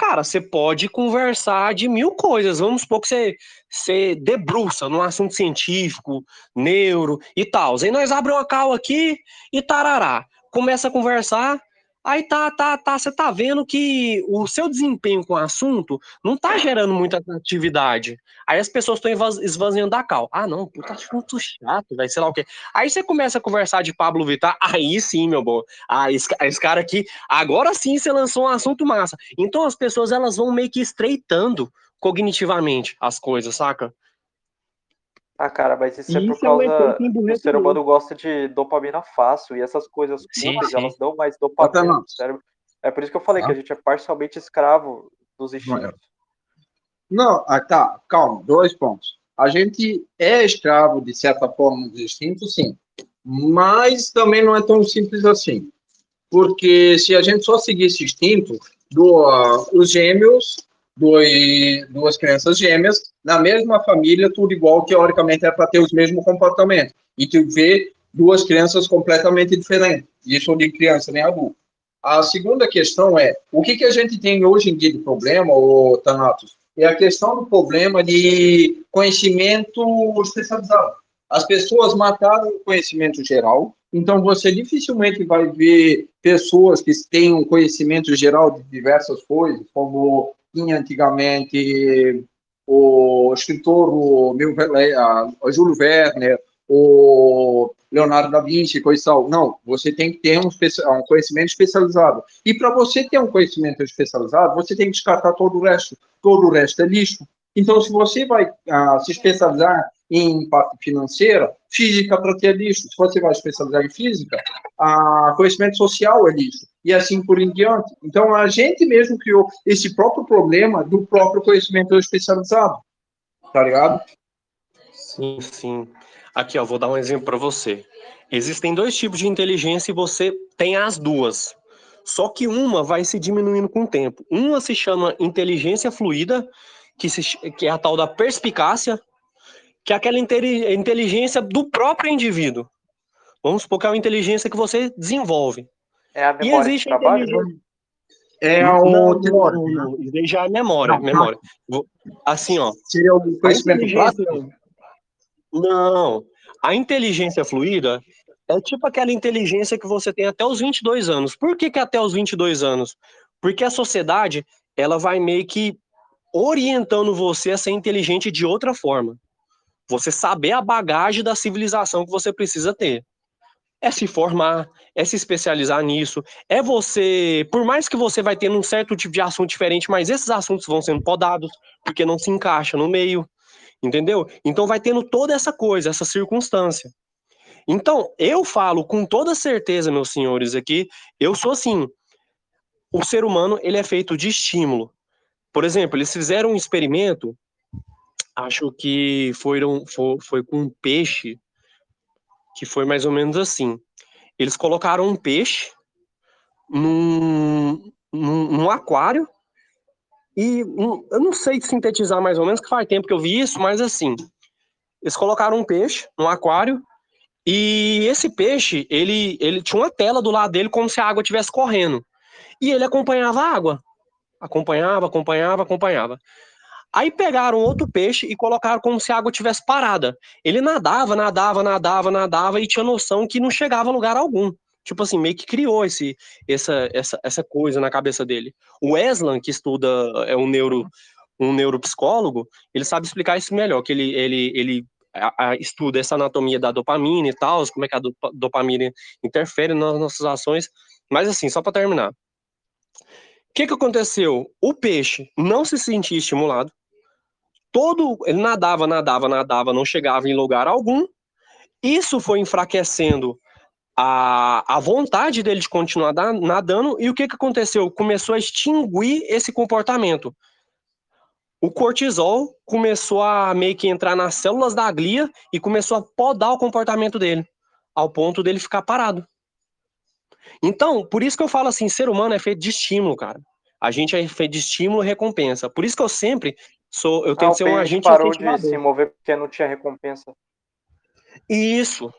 Cara, você pode conversar de mil coisas. Vamos supor que você, você debruça num assunto científico, neuro e tal. Aí nós abrimos uma cal aqui e tarará. Começa a conversar, aí tá, tá, tá, você tá vendo que o seu desempenho com o assunto não tá gerando muita atratividade. Aí as pessoas estão esvaziando da cal. Ah, não, puta assunto chato, vai sei lá o quê. Aí você começa a conversar de Pablo Vittar, aí sim, meu bom. Ah, esse, esse cara aqui, agora sim você lançou um assunto massa. Então as pessoas elas vão meio que estreitando cognitivamente as coisas, saca? Ah, cara, mas isso, é por isso é um causa efeito que o emburrecedor. ser humano gosta de dopamina fácil e essas coisas Sim, curtas, sim. elas dão mais dopamina no cérebro. É por isso que eu falei Tá. que a gente é parcialmente escravo dos instintos. Não, ah, tá, calma, dois pontos. A gente é escravo, de certa forma, dos instintos, sim. Mas também não é tão simples assim. Porque se a gente só seguisse instinto, do, ah, os gêmeos, dois, duas crianças gêmeas, na mesma família, tudo igual, teoricamente é para ter os mesmos comportamentos. E tu vê duas crianças completamente diferentes. Isso de criança nem adulto. A segunda questão é, o que, que a gente tem hoje em dia de problema, ô Thanatos? É a questão do problema de conhecimento especializado. As pessoas mataram o conhecimento geral, então você dificilmente vai ver pessoas que têm um conhecimento geral de diversas coisas, como tinha antigamente o escritor o Mil- ah, o Júlio Werner, o Leonardo da Vinci, coisa e tal. Não, você tem que ter um, um conhecimento especializado. E para você ter um conhecimento especializado, você tem que descartar todo o resto. Todo o resto é lixo. Então, se você vai ah, se especializar em parte financeira, física para ter lixo. Se você vai especializar em física, ah, conhecimento social é lixo. E assim por em diante. Então, a gente mesmo criou esse próprio problema do próprio conhecimento especializado. Tá ligado? Sim, sim. Aqui, ó, vou dar um exemplo para você. Existem dois tipos de inteligência e você tem as duas. Só que uma vai se diminuindo com o tempo. Uma se chama inteligência fluida, que, se, que é a tal da perspicácia, que é aquela inteligência do próprio indivíduo. Vamos supor que é uma inteligência que você desenvolve. É a E memória que existe a trabalha? inteligência. É o não, teórico, não, né? não. Já é memória, Não, memória. Assim, ó. Seria o conhecimento inteligência. prático? Não. A inteligência fluida é tipo aquela inteligência que você tem até os 22 anos. Por que, que até os 22 anos? Porque a sociedade, ela vai meio que orientando você a ser inteligente de outra forma. Você saber a bagagem da civilização que você precisa ter. É se formar, é se especializar nisso, é você, por mais que você vai tendo um certo tipo de assunto diferente, mas esses assuntos vão sendo podados, porque não se encaixa no meio, entendeu? Então vai tendo toda essa coisa, essa circunstância. Então, eu falo com toda certeza, meus senhores aqui, eu sou assim, o ser humano, ele é feito de estímulo. Por exemplo, eles fizeram um experimento, acho que foram, foi, foi com um peixe, que foi mais ou menos assim. Eles colocaram um peixe num, num, num aquário e um, eu não sei sintetizar mais ou menos, que faz tempo que eu vi isso, mas assim, eles colocaram um peixe no aquário e esse peixe, ele, ele tinha uma tela do lado dele como se a água estivesse correndo. E ele acompanhava a água. Acompanhava, acompanhava, acompanhava. Aí pegaram outro peixe e colocaram como se a água tivesse parada. Ele nadava, nadava, nadava, nadava e tinha noção que não chegava a lugar algum. Tipo assim, meio que criou esse, essa, essa, essa coisa na cabeça dele. O Eslan, que estuda, é um, neuro, um neuropsicólogo, ele sabe explicar isso melhor, que ele, ele, ele estuda essa anatomia da dopamina e tal, como é que a dopamina interfere nas nossas ações. Mas assim, só para terminar. O que, que aconteceu? O peixe não se sentia estimulado, todo ele nadava, nadava, nadava, não chegava em lugar algum. Isso foi enfraquecendo a, a vontade dele de continuar nadando, e o que, que aconteceu? Começou a extinguir esse comportamento. O cortisol começou a meio que entrar nas células da glia e começou a podar o comportamento dele, ao ponto dele ficar parado. Então, por isso que eu falo assim, ser humano é feito de estímulo, cara. A gente é feito de estímulo e recompensa. Por isso que eu sempre sou, eu tento ah, ser um agente parou de se mover porque não tinha recompensa. Isso.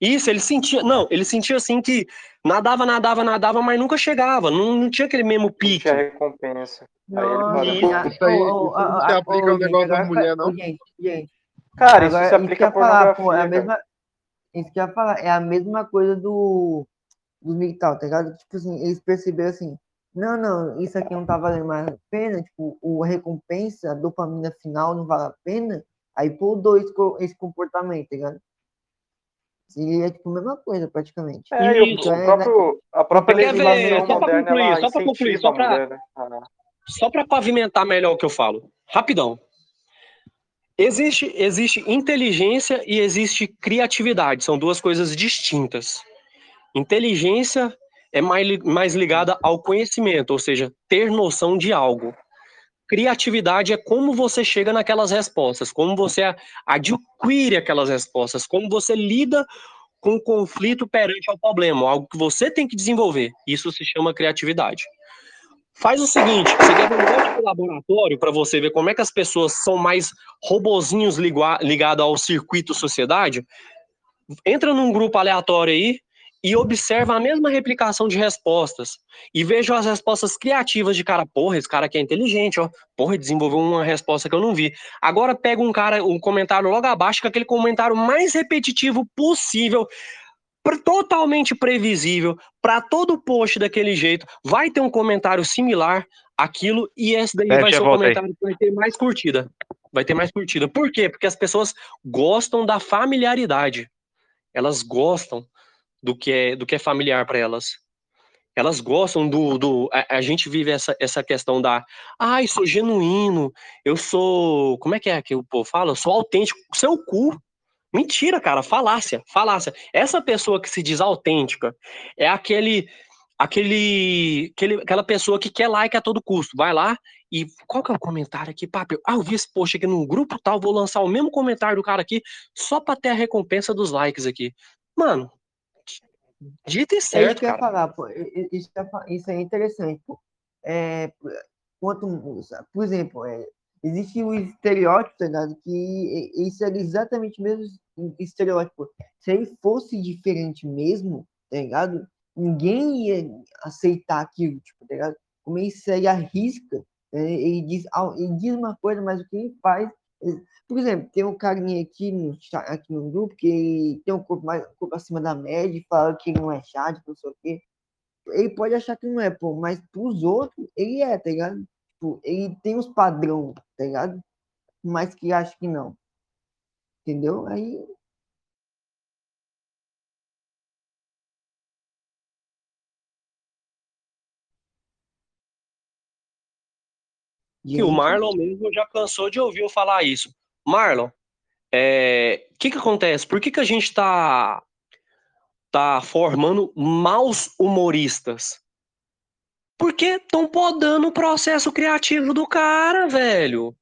Isso, ele sentia, não, ele sentia assim que nadava, nadava, nadava, mas nunca chegava, não, não tinha aquele mesmo pique. Não tinha recompensa. Aí ele parou. Isso aí oh, oh, não se aplica ao negócio da mulher, não? Gente, gente. Cara, isso se aplica a falar, pô, é a mesma, Isso que eu ia falar, é a mesma coisa do, do militar, tá ligado? Tipo assim, eles perceberam assim, não, não, isso aqui não tá valendo mais a pena, tipo, o recompensa, a dopamina final não vale a pena, aí podou esse, esse comportamento, tá ligado? Seria tipo a mesma coisa, praticamente. É, e o, o próprio, a própria legislação só moderna, concluir, só para concluir, só para só para pavimentar melhor o que eu falo, rapidão. Existe, existe inteligência e existe criatividade, são duas coisas distintas. Inteligência é mais, mais ligada ao conhecimento, ou seja, ter noção de algo. Criatividade é como você chega naquelas respostas, como você adquire aquelas respostas, como você lida com o conflito perante ao problema, algo que você tem que desenvolver. Isso se chama criatividade. Faz o seguinte, você quer um laboratório para você ver como é que as pessoas são mais robozinhos ligados ao circuito sociedade? Entra num grupo aleatório aí, e observa a mesma replicação de respostas e vejo as respostas criativas de cara, porra, esse cara aqui é inteligente, ó, porra, desenvolveu uma resposta que eu não vi. Agora pega um cara, um comentário logo abaixo, com aquele comentário mais repetitivo possível, totalmente previsível, para todo post daquele jeito, vai ter um comentário similar àquilo e esse daí vai ser o comentário que vai ter mais curtida. Vai ter mais curtida. Por quê? Porque as pessoas gostam da familiaridade. Elas gostam do que é, do que é familiar para elas. Elas gostam do. do a, a, gente vive essa, essa questão da. Ai, sou genuíno, eu sou. Como é que é que o povo fala? Eu sou autêntico. Seu cu. Mentira, cara, falácia, falácia. Essa pessoa que se diz autêntica é aquele. Aquele, aquele, aquela pessoa que quer like a todo custo. Vai lá e qual que é o comentário aqui, papo? Ah, eu vi esse post aqui num grupo tal, vou lançar o mesmo comentário do cara aqui só para ter a recompensa dos likes aqui. Mano, Dito e certo, é isso cara. falar, pô. Isso, isso é interessante, pô. É, quanto, por exemplo, é, existe o estereótipo, tá ligado? Que isso é exatamente o mesmo estereótipo. Se ele fosse diferente mesmo, tá ligado? Ninguém ia aceitar aquilo, tipo, tá ligado? Como ele se arrisca, né? ele, diz, ele diz uma coisa, mas o que ele faz por exemplo, tem um carinha aqui no, aqui no grupo que tem um corpo mais um corpo acima da média e fala que não é chato, não sei o quê. Ele pode achar que não é, pô, mas pros outros, ele é, tá ligado? Tipo, ele tem os padrão, tá ligado? Mas que acha que não. Entendeu? Aí que o Marlon mesmo já cansou de ouvir eu falar isso. Marlon, o é, que que acontece? Por que que a gente está tá formando maus humoristas? Porque estão podando o processo criativo do cara, velho.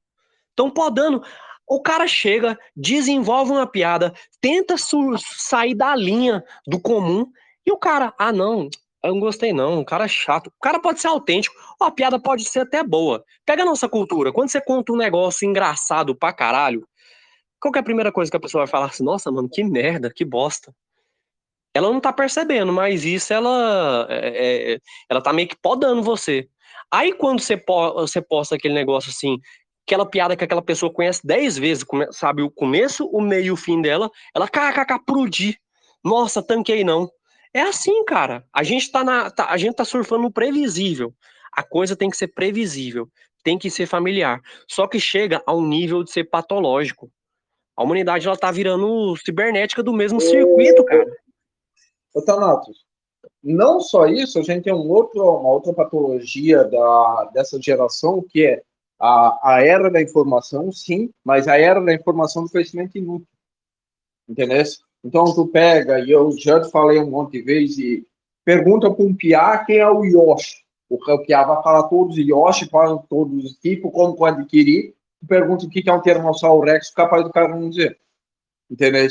Estão podando. O cara chega, desenvolve uma piada, tenta sair da linha do comum, e o cara, ah, não, Eu não gostei, não. Um cara chato. O cara pode ser autêntico. Ó, a piada pode ser até boa. Pega a nossa cultura. Quando você conta um negócio engraçado pra caralho, qual é a primeira coisa que a pessoa vai falar assim? Nossa, mano, que merda, que bosta. Ela não tá percebendo, mas isso ela, é, é, ela tá meio que podando você. Aí quando você, po você posta aquele negócio assim, aquela piada que aquela pessoa conhece dez vezes, sabe o começo, o meio e o fim dela, ela kkk prudir. Nossa, tanquei não. É assim, cara. A gente tá na. Tá, a gente tá surfando no previsível. A coisa tem que ser previsível, tem que ser familiar. Só que chega ao nível de ser patológico. A humanidade ela tá virando cibernética do mesmo circuito, cara. Ô, Thanatos, não só isso, a gente tem um outro, uma outra patologia da, dessa geração, que é a, a era da informação, sim, mas a era da informação do conhecimento inútil. Entendeu? Então, tu pega, e eu já te falei um monte de vezes, e pergunta para um piá quem é o Yoshi. O piá vai falar todos os Yoshi, fala todos os tipos, como pode adquirir. Tu pergunta o que é um Tiranossauro Rex, capaz do cara não dizer. Entendeu?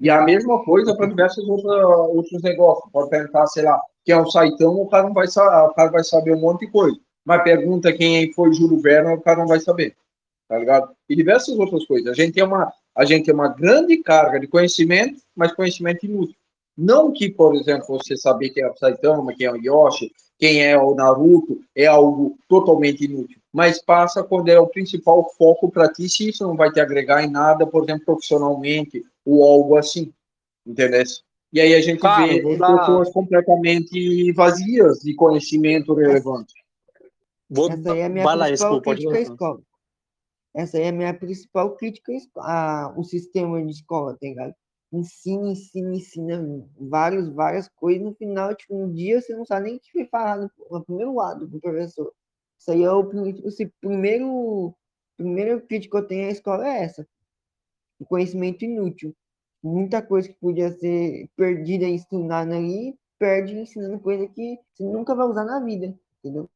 E a mesma coisa para diversos outros, negócios. Pode perguntar, sei lá, quem é o Saitão, o cara, não vai, o cara vai saber um monte de coisa. Mas pergunta quem foi Júlio Verne, o cara não vai saber. Tá ligado? E diversas outras coisas. A gente tem uma, a gente tem uma grande carga de conhecimento, mas conhecimento inútil. Não que, por exemplo, você saber quem é o Saitama, quem é o Yoshi, quem é o Naruto, é algo totalmente inútil. Mas passa quando é o principal foco para ti, se isso não vai te agregar em nada, por exemplo, profissionalmente, ou algo assim. Entendeu? E aí a gente Cara, vê pessoas completamente vazias de conhecimento relevante. Vou, Essa aí é a minha vai lá, Expo, pode escola. Essa é a minha principal crítica à esco- a- o sistema de escola, tá ligado? Ensina, ensina, ensina vários, várias coisas. No final, tipo, um dia você não sabe nem o que falar no, no primeiro lado do professor. Isso aí é o, prim- esse primeiro, primeira crítica que eu tenho à escola é essa. O conhecimento inútil. Muita coisa que podia ser perdida e ensinada ali, perde ensinando coisa que você nunca vai usar na vida, entendeu?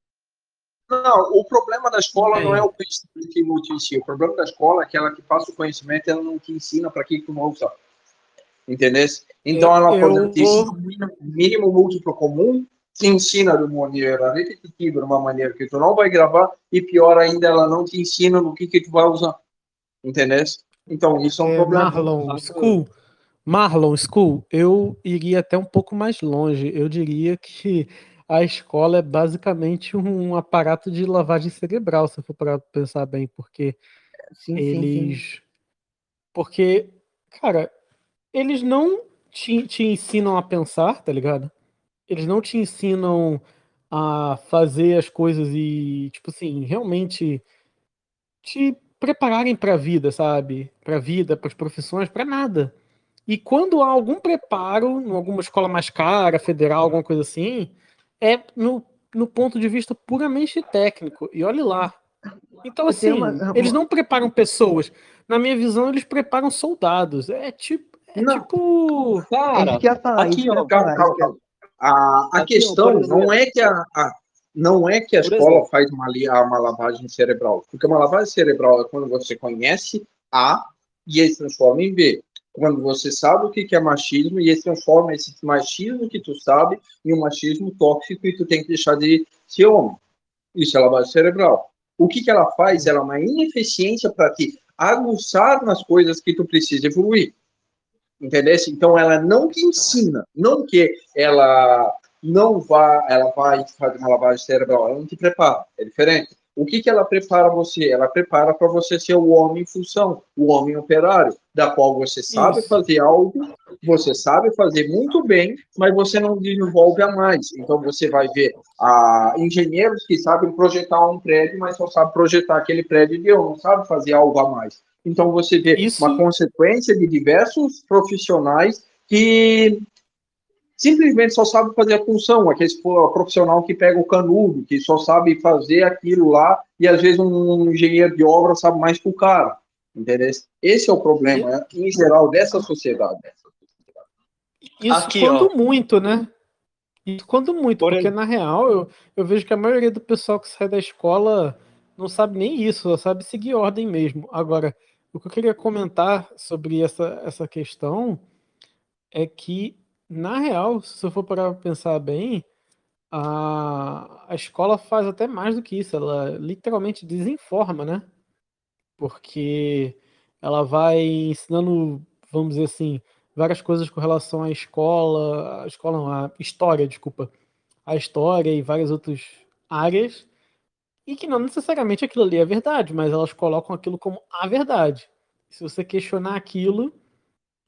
Não, o problema da escola não é o conhecimento inútil em si. O problema da escola é que ela que passa o conhecimento ela não te ensina para que tu não usar. Entendeu? Então, ela, por eu exemplo, te vou- ensina o mínimo, mínimo múltiplo comum, te ensina de uma maneira repetitiva, de uma maneira que tu não vai gravar, e pior ainda, ela não te ensina no que, que tu vai usar. Entendeu? Então, isso é um É, problema. Marlon School, Marlon School, eu iria até um pouco mais longe. Eu diria que a escola é basicamente um aparato de lavagem cerebral, se for para pensar bem, porque Sim, sim, sim. eles, porque, cara, eles não te, te ensinam a pensar, tá ligado? Eles não te ensinam a fazer as coisas e, tipo assim, realmente te prepararem para a vida, sabe? Para a vida, para as profissões, para nada. E quando há algum preparo, em alguma escola mais cara, federal, alguma coisa assim, é no, no ponto de vista puramente técnico. E olhe lá. Então, assim, uma- eles não preparam pessoas. Na minha visão, eles preparam soldados. É tipo. É tipo. É isso que eu ia falar, eu ia calma, calma, calma. A, a Aqui, ó, questão não é que a, a- não é que a Por escola exemplo. faz uma, uma lavagem cerebral, porque uma lavagem cerebral é quando você conhece A e ele se transforma em B. Quando você sabe o que é machismo e ele transforma esse machismo que tu sabe em um machismo tóxico e tu tem que deixar de ser homem. Isso é lavagem cerebral. O que que ela faz? Ela é uma ineficiência para te aguçar nas coisas que tu precisa evoluir. Entendeu? Então ela não te ensina, não que ela não vá, ela vai fazer uma lavagem cerebral, ela não te prepara, é diferente. O que que ela prepara você? Ela prepara para você ser o homem em função, o homem operário, da qual você sabe Isso. fazer algo, você sabe fazer muito bem, mas você não desenvolve a mais. Então você vai ver ah, engenheiros que sabem projetar um prédio, mas só sabem projetar aquele prédio de eu, não sabe fazer algo a mais. Então você vê Isso- uma consequência de diversos profissionais que simplesmente só sabe fazer a função, aquele profissional que pega o canudo, que só sabe fazer aquilo lá, e às vezes um engenheiro de obra sabe mais que o cara, entendeu? Esse é o problema, né, em geral, dessa sociedade. Isso Aqui, quando ó. muito, né? Isso quando muito, Por porque na real eu, eu vejo que a maioria do pessoal que sai da escola não sabe nem isso, só sabe seguir ordem mesmo. Agora, o que eu queria comentar sobre essa, essa questão é que, na real, se eu for parar pra pensar bem, a, a escola faz até mais do que isso, ela literalmente desinforma, né? Porque ela vai ensinando, vamos dizer assim, várias coisas com relação à escola, a escola não, a história, desculpa, a história e várias outras áreas, e que não necessariamente aquilo ali é verdade, mas elas colocam aquilo como a verdade. Se você questionar aquilo,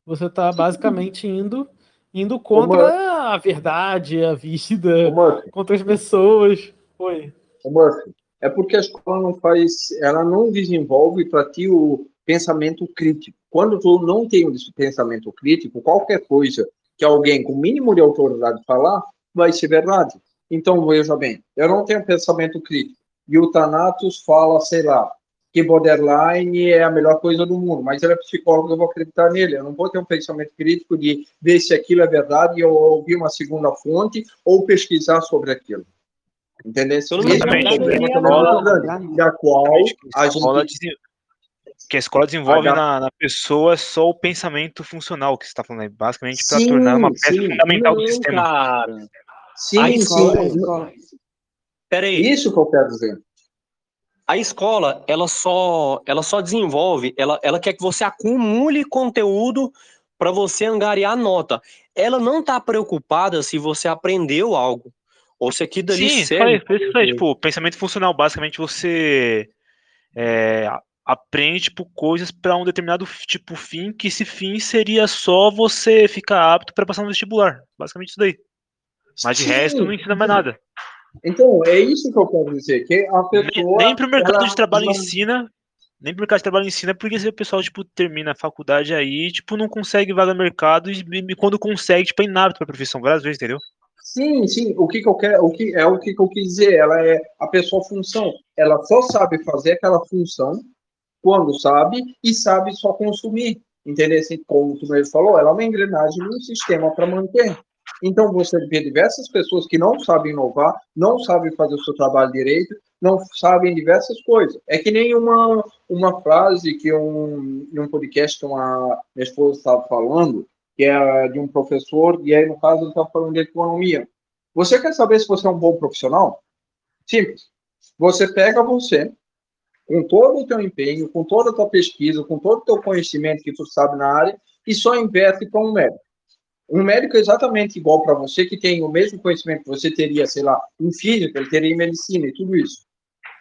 você está basicamente indo indo contra a verdade, a vida, contra as pessoas. Oi. Ô, Murphy, é porque a escola não faz, ela não desenvolve para ti o pensamento crítico. Quando tu não tem esse pensamento crítico, qualquer coisa que alguém com mínimo de autoridade falar, vai ser verdade. Então, veja bem, eu não tenho pensamento crítico. E o Thanatos fala, sei lá, que borderline é a melhor coisa do mundo, mas ele é psicólogo, eu vou acreditar nele. Eu não vou ter um pensamento crítico de ver se aquilo é verdade e eu ouvir uma segunda fonte ou pesquisar sobre aquilo. Entendeu? Esse é um grande, da qual que a gente que a escola desenvolve na, na pessoa só o pensamento funcional que você está falando aí, basicamente para Sim, tornar uma peça sim. fundamental do sistema. cara. Sim, a sim. escola, A escola- Peraí. Isso que eu quero dizer. A escola, ela só, ela só desenvolve, ela, ela quer que você acumule conteúdo para você angariar nota. Ela não está preocupada se você aprendeu algo ou se aquilo dali Sim, serve. falei, tipo, pensamento funcional, basicamente você é, aprende tipo, coisas para um determinado tipo fim, que esse fim seria só você ficar apto para passar no vestibular. Basicamente isso daí. Mas de Sim, resto não ensina mais nada. Então, é isso que eu quero dizer, que a pessoa... Nem pro mercado ela- de trabalho ela- ensina, nem pro mercado de trabalho ensina, porque se o pessoal, tipo, termina a faculdade aí, tipo, não consegue vaga no mercado e, e quando consegue, tipo, é inapto pra profissão, várias vezes, entendeu? Sim, sim. O que, que eu quero, o que é o que, que eu quis dizer. Ela é a pessoa função. Ela só sabe fazer aquela função quando sabe e sabe só consumir. Entendeu? Assim, como tu mesmo falou, ela é uma engrenagem num sistema para manter. Então você vê diversas pessoas que não sabem inovar, não sabem fazer o seu trabalho direito, não sabem diversas coisas. É que nem uma, uma frase que um, um podcast que uma minha esposa estava falando, que é de um professor, e aí, no caso, ele estava falando de economia. Você quer saber se você é um bom profissional? Simples. Você pega você, com todo o teu empenho, com toda a tua pesquisa, com todo o teu conhecimento que tu sabe na área, e só investe para um médico. Um médico é exatamente igual para você, que tem o mesmo conhecimento que você teria, sei lá, em física, ele teria em medicina e tudo isso.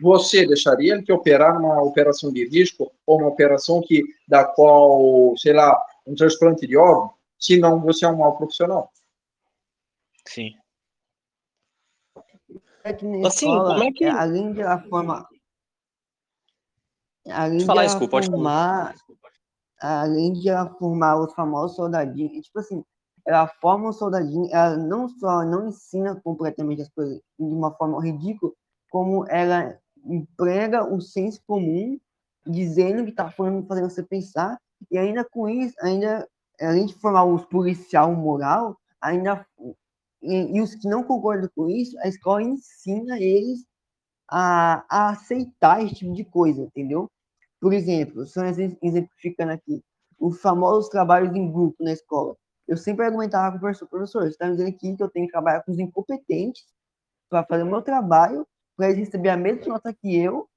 Você deixaria ele te operar numa operação de risco ou uma operação que da qual, sei lá, um transplante de órgão, se não você é um mau profissional. Sim. É Assim, escola, como é que- é, além de ela formar. Além de falar, ela desculpa, pode falar. formar. Além de ela formar os famosos soldadinhos, tipo assim, ela forma os soldadinhos, ela não só não ensina completamente as coisas de uma forma ridícula, como ela emprega o senso comum, dizendo que está falando, fazendo você pensar, e ainda com isso, ainda, além de formar os policial moral, ainda e, e os que não concordam com isso, a escola ensina eles a, a aceitar esse tipo de coisa, entendeu? Por exemplo, só exe- exemplificando aqui, os famosos trabalhos em grupo na escola. Eu sempre argumentava com o professor, professor, você está dizendo aqui que eu tenho que trabalhar com os incompetentes para fazer o meu trabalho, para eles receberem a mesma nota que eu,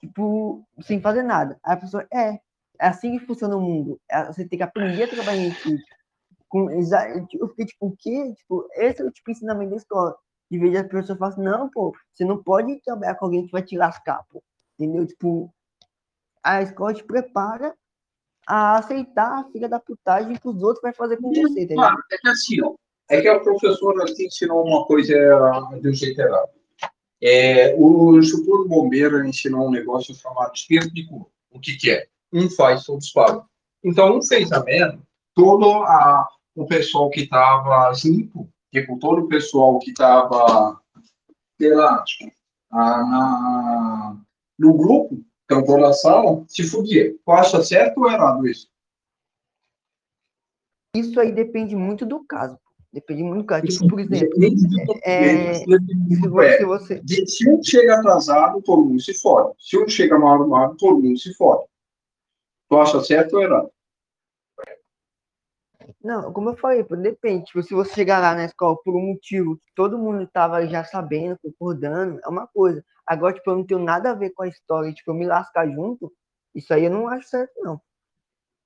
tipo, sem fazer nada. Aí a pessoa, é, é assim que funciona o mundo. É, Você tem que aprender a trabalhar em equipe. Com, exa- eu fiquei tipo, o quê? Tipo, esse é o tipo de ensinamento da escola. De vez a pessoa fala assim, não, pô, você não pode trabalhar com alguém que vai te lascar, pô. Entendeu? Tipo, a escola te prepara a aceitar a filha da putagem que os outros vai fazer com você, entendeu? Mano, é que assim, ó, é que a professora te ensinou uma coisa de um jeito errado. É, o do bombeiro ensinou um negócio chamado espírito de cura. O que, que é? Um faz, todos pagam. Então, um fez a merda, todo a, o pessoal que estava junto, tipo, todo o pessoal que estava, sei lá, ah, na, no grupo, cantor da sala, se fudia. Tu acha certo ou errado isso? Isso aí depende muito do caso. Depende muito do caso. Tipo, por exemplo, É, é, se você, se você, de- se um chega atrasado, todo mundo se fode. Se um chega mal arrumado, todo mundo se fode. Tu acha certo ou errado? Não, como eu falei, depende. Tipo, se você chegar lá na escola por um motivo que todo mundo tava já sabendo, concordando, é uma coisa. Agora, tipo, eu não tenho nada a ver com a história, tipo, eu me lascar junto, isso aí eu não acho certo, não.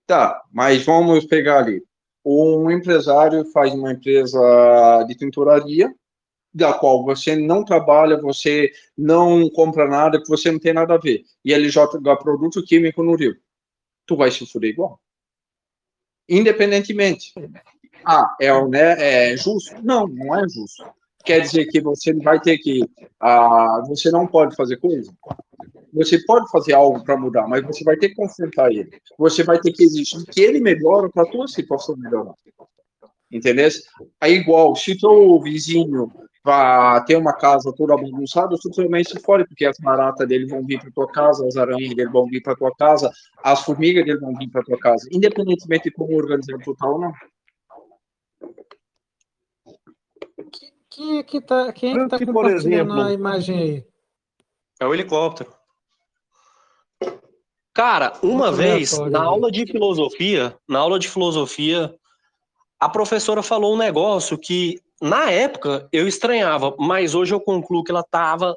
Tá, mas vamos pegar ali. Um empresário faz uma empresa de tinturaria, da qual você não trabalha, você não compra nada, que você não tem nada a ver. E ele joga produto químico no rio. Tu vai se fuder igual. Independentemente. Ah, é, né, é justo? Não, não é justo. Quer dizer que você vai ter que. Ah, você não pode fazer coisa? Você pode fazer algo para mudar, mas você vai ter que confrontar ele. Você vai ter que exigir que ele melhore para a tua situação melhorar. Entendeu? Aí, igual, se teu vizinho vai ter uma casa toda bagunçada, tu também se fora, porque as baratas dele vão vir para tua casa, as aranhas dele vão vir para tua casa, as formigas dele vão vir para tua casa, independentemente de como organizar o total ou não. Quem é que tá, quem é que tá Que, compartilhando exemplo, a imagem aí? É o helicóptero. Cara, uma Muito vez, na né? aula de filosofia, na aula de filosofia, a professora falou um negócio que, na época, eu estranhava, mas hoje eu concluo que ela estava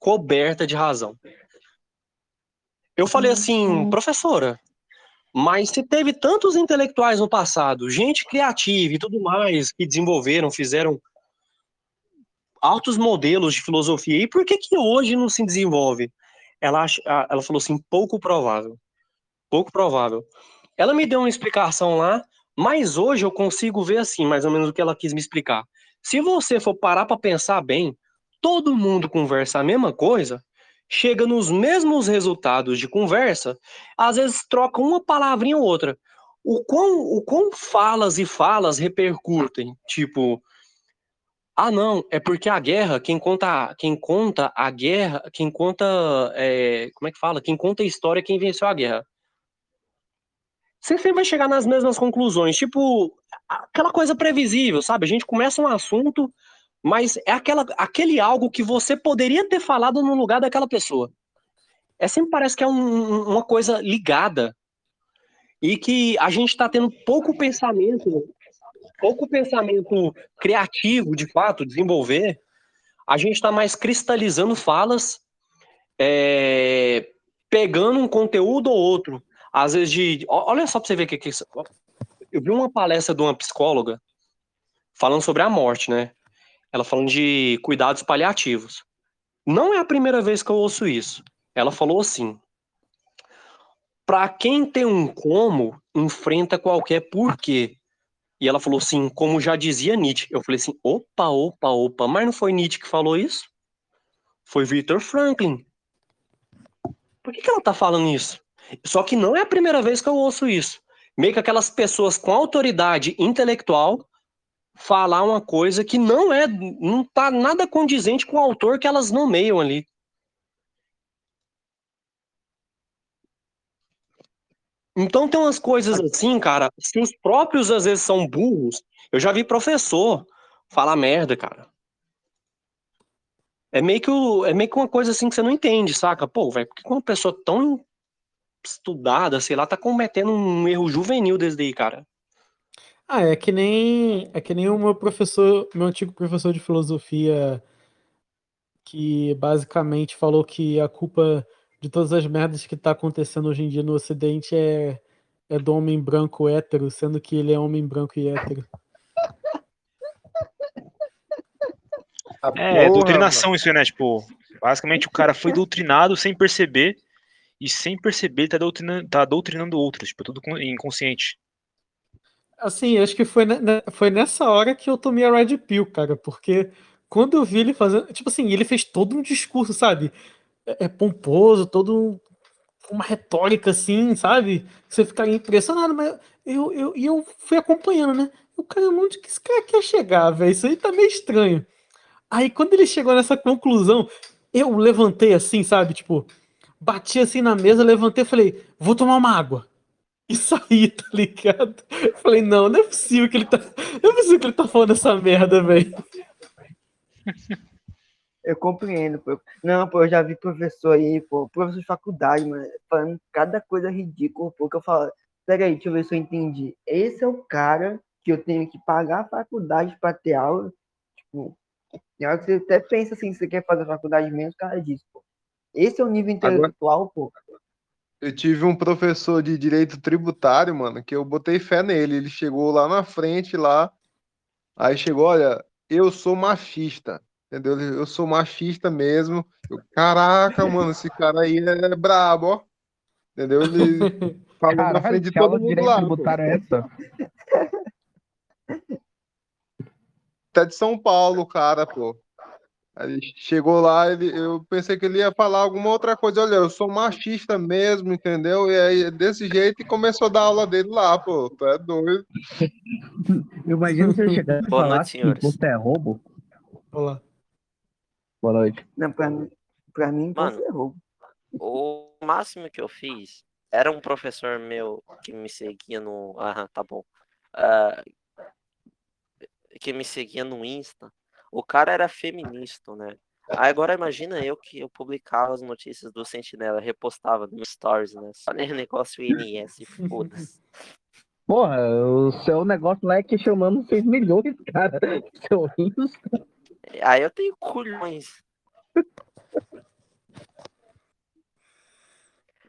coberta de razão. Eu falei assim, professora, mas se teve tantos intelectuais no passado, gente criativa e tudo mais, que desenvolveram, fizeram altos modelos de filosofia, e por que que hoje não se desenvolve? Ela, ela falou assim, pouco provável. Pouco provável. Ela me deu uma explicação lá, mas hoje eu consigo ver assim, mais ou menos o que ela quis me explicar. Se você for parar para pensar bem, todo mundo conversa a mesma coisa, chega nos mesmos resultados de conversa, às vezes troca uma palavrinha ou outra. O quão, o quão falas e falas repercutem, tipo, ah, não, é porque a guerra, quem conta, quem conta a guerra, quem conta, é, como é que fala? Quem conta a história é quem venceu a guerra. Você sempre vai chegar nas mesmas conclusões, tipo, aquela coisa previsível, sabe? A gente começa um assunto, mas é aquela, aquele algo que você poderia ter falado no lugar daquela pessoa. É sempre parece que é um- um- uma coisa ligada e que a gente está tendo pouco pensamento, pouco pensamento criativo, de fato, desenvolver. A gente está mais cristalizando falas, é, pegando um conteúdo ou outro. Às vezes de. Olha só para você ver que que. Eu vi uma palestra de uma psicóloga falando sobre a morte, né? Ela falando de cuidados paliativos. Não é a primeira vez que eu ouço isso. Ela falou assim: para quem tem um como, enfrenta qualquer porquê. E ela falou assim, como já dizia Nietzsche. Eu falei assim: opa, opa, opa, mas não foi Nietzsche que falou isso? Foi Victor Franklin. Por que, que ela tá falando isso? Só que não é a primeira vez que eu ouço isso. Meio que aquelas pessoas com autoridade intelectual falar uma coisa que não é, não tá nada condizente com o autor que elas nomeiam ali. Então tem umas coisas assim, cara, se os próprios às vezes são burros, eu já vi professor falar merda, cara. É meio que, o- é meio que uma coisa assim que você não entende, saca? Pô, velho, por que uma pessoa tão estudada, sei lá, tá cometendo um erro juvenil desde aí, cara? Ah, é que nem é que nem o meu professor, meu antigo professor de filosofia, que basicamente falou que a culpa de todas as merdas que tá acontecendo hoje em dia no Ocidente é, é do homem branco hétero, sendo que ele é homem branco e hétero. É, doutrinação isso, né? Tipo, basicamente o cara foi doutrinado sem perceber, e sem perceber ele tá doutrinando, tá doutrinando outros, tipo, tudo inconsciente. Assim, acho que foi, foi nessa hora que eu tomei a Red Pill, cara, porque quando eu vi ele fazendo. Tipo assim, ele fez todo um discurso, sabe? É, é pomposo, todo um- uma retórica assim, sabe? Você ficaria impressionado, mas eu, eu, e eu fui acompanhando, né? O cara, onde que esse cara quer chegar, velho? Isso aí tá meio estranho. Aí quando ele chegou nessa conclusão, eu levantei assim, sabe? Tipo, bati assim na mesa, levantei e falei, vou tomar uma água. E saí, tá ligado? Falei, não, não é possível que ele tá. Não é possível que ele tá falando essa merda, velho. Eu compreendo, pô. Não, pô, eu já vi professor aí, pô, professor de faculdade, mano, falando cada coisa ridícula, pô, que eu falo, Peraí, deixa eu ver se eu entendi. Esse é o cara que eu tenho que pagar a faculdade para ter aula. Tipo, tem hora que você até pensa assim, se você quer fazer faculdade mesmo, o cara diz, pô. Esse é o nível intelectual, pô. Eu tive um professor de direito tributário, mano, que eu botei fé nele. Ele chegou lá na frente, lá. Aí chegou, olha, eu sou machista. Entendeu? Eu sou machista mesmo. Eu, Caraca, mano, esse cara aí é brabo, ó. Entendeu? Ele falou na Caralho, frente de todo mundo lá. tributário é essa? Até de São Paulo, cara, pô. Aí chegou lá, ele, eu pensei que ele ia falar alguma outra coisa. Olha, eu sou machista mesmo, entendeu? E aí, desse jeito, e começou a dar aula dele lá, pô. Tu é doido. Imagina se ele chegasse e Boa noite, falasse que senhores. imposto é roubo. Olá. Boa noite. Não, pra mim, pra mim Mano, imposto é roubo. O máximo que eu fiz era um professor meu que me seguia no. Aham, tá bom. Ah, que me seguia no Insta. O cara era feminista, né? Aí agora imagina eu que eu publicava as notícias do Sentinela, repostava no Stories, né? Só nem negócio INS, foda-se. Porra, o seu negócio lá é questionando 6 milhões, cara. Seu Insta. Aí eu tenho culhões.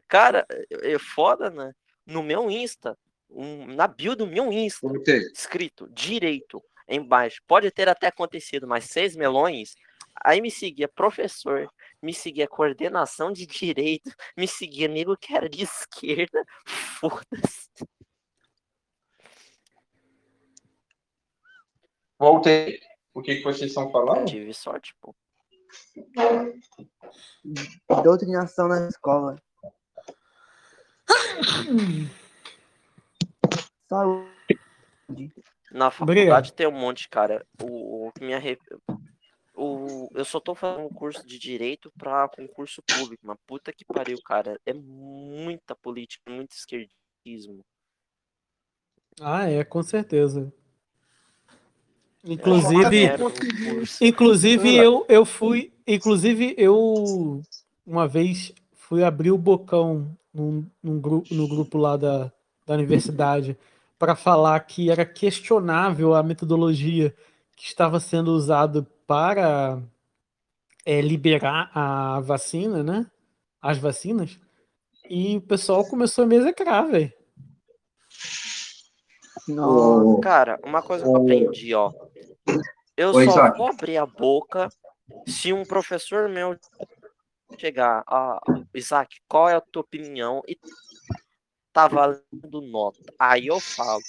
Cara, é é foda, né? No meu Insta, um- na bio do meu Insta, escrito direito embaixo. Pode ter até acontecido, mas seis melões. Aí me seguia professor, me seguia coordenação de direito, me seguia nego que era de esquerda. Foda-se. Voltei. O que, que vocês estão falando? Tive sorte, pô. Doutrinação na escola. Saúde. Na Obrigado. faculdade tem um monte, cara. O, o que me arre... o, eu só tô fazendo um curso de direito pra concurso público, mas puta que pariu, cara. É muita política, muito esquerdismo. Ah, é, com certeza. É Inclusive, curso. inclusive eu, eu fui, inclusive eu uma vez fui abrir o bocão num, num grupo, no grupo lá da, da universidade para falar que era questionável a metodologia que estava sendo usada para é, liberar a vacina, né? As vacinas. E o pessoal começou a me execrar, velho. Nossa. Cara, uma coisa que eu aprendi, ó. Eu Ô, só Isaac. vou abrir a boca se um professor meu chegar, ah, Isaac, qual é a tua opinião? E tá valendo nota. Aí eu falo.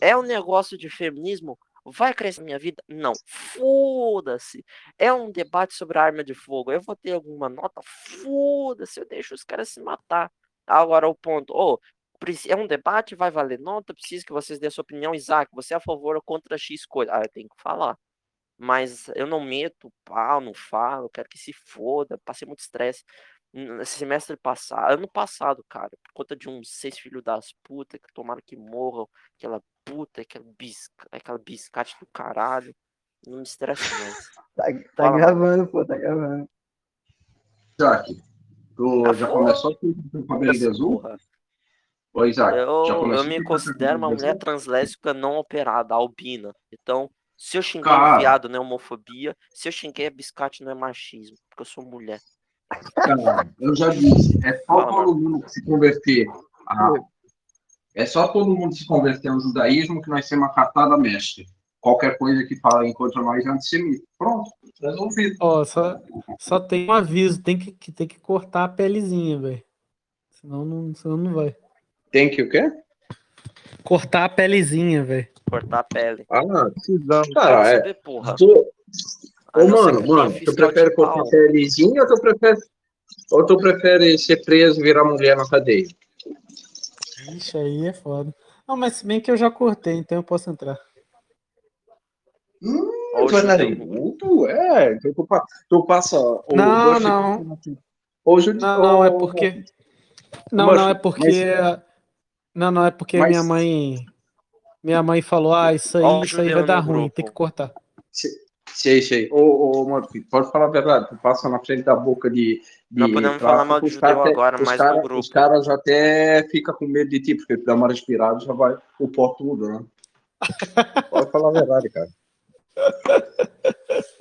É um negócio de feminismo? Vai crescer minha vida? Não. Foda-se. É um debate sobre arma de fogo. Eu vou ter alguma nota? Foda-se. Eu deixo os caras se matar. Agora o ponto. Preci- é um debate, vai valer nota. Preciso que vocês dêem a sua opinião. Isaac, você é a favor ou contra X coisa? Ah, eu tenho que falar. Mas eu não meto pau, não falo. Quero que se foda. Passei muito estresse. N- Semestre passado, ano passado, cara, por conta de uns seis filhos das putas que tomaram que morram, aquela puta, aquela, bisca, aquela biscate do caralho. Não me estressa mais. Tá, tá Fala, mano. gravando, pô, tá gravando. Isaac, tu Ah, já foda. começou com o cabelo de azul? Porra. Ô, Isaac, já Eu, eu me considero uma mulher translésbica não operada, albina. Então, se eu xinguei Cara. um viado, não é homofobia. Se eu xinguei a biscate, não é machismo. Porque eu sou mulher. Cara, eu já disse, é só Fala, todo mundo se converter a... É só todo mundo se converter ao judaísmo que nós temos uma cartada mestre. Qualquer coisa que fala contra nós é antissemita. Pronto, resolvido. Ó, só, só tem um aviso, tem que, que tem que cortar a pelezinha, velho. Senão não, senão não vai. Tem que o quê? Cortar a pelezinha, velho. Cortar a pele. Ah, Precisamos. cara, é. saber, porra. Tu... Ô, mano, mano, tu prefere cortar a pelezinha ou tu prefere, ou tu prefere ser preso e virar mulher na cadeia? Ixi, aí é foda. Não, mas se bem que eu já cortei, então eu posso entrar. Hum, Ó o tu é? É, então tu, tu passa o Não, doce- não. Ou judi- Não, não, é porque. Não, Mas- não, é porque. Não, não, é porque Mas- minha mãe. Minha mãe falou, ah, isso aí, o isso aí vai dar ruim, grupo. tem que cortar. Se, Sei, sei. Ô, ô Murphy, pode falar a verdade. Tu passa na frente da boca de. de Não podemos falar mal de judeu agora, mas cara- no grupo. Os caras até ficam com medo de ti, porque tu dá uma respirada já vai o pó tudo, né? Pode falar a verdade, cara.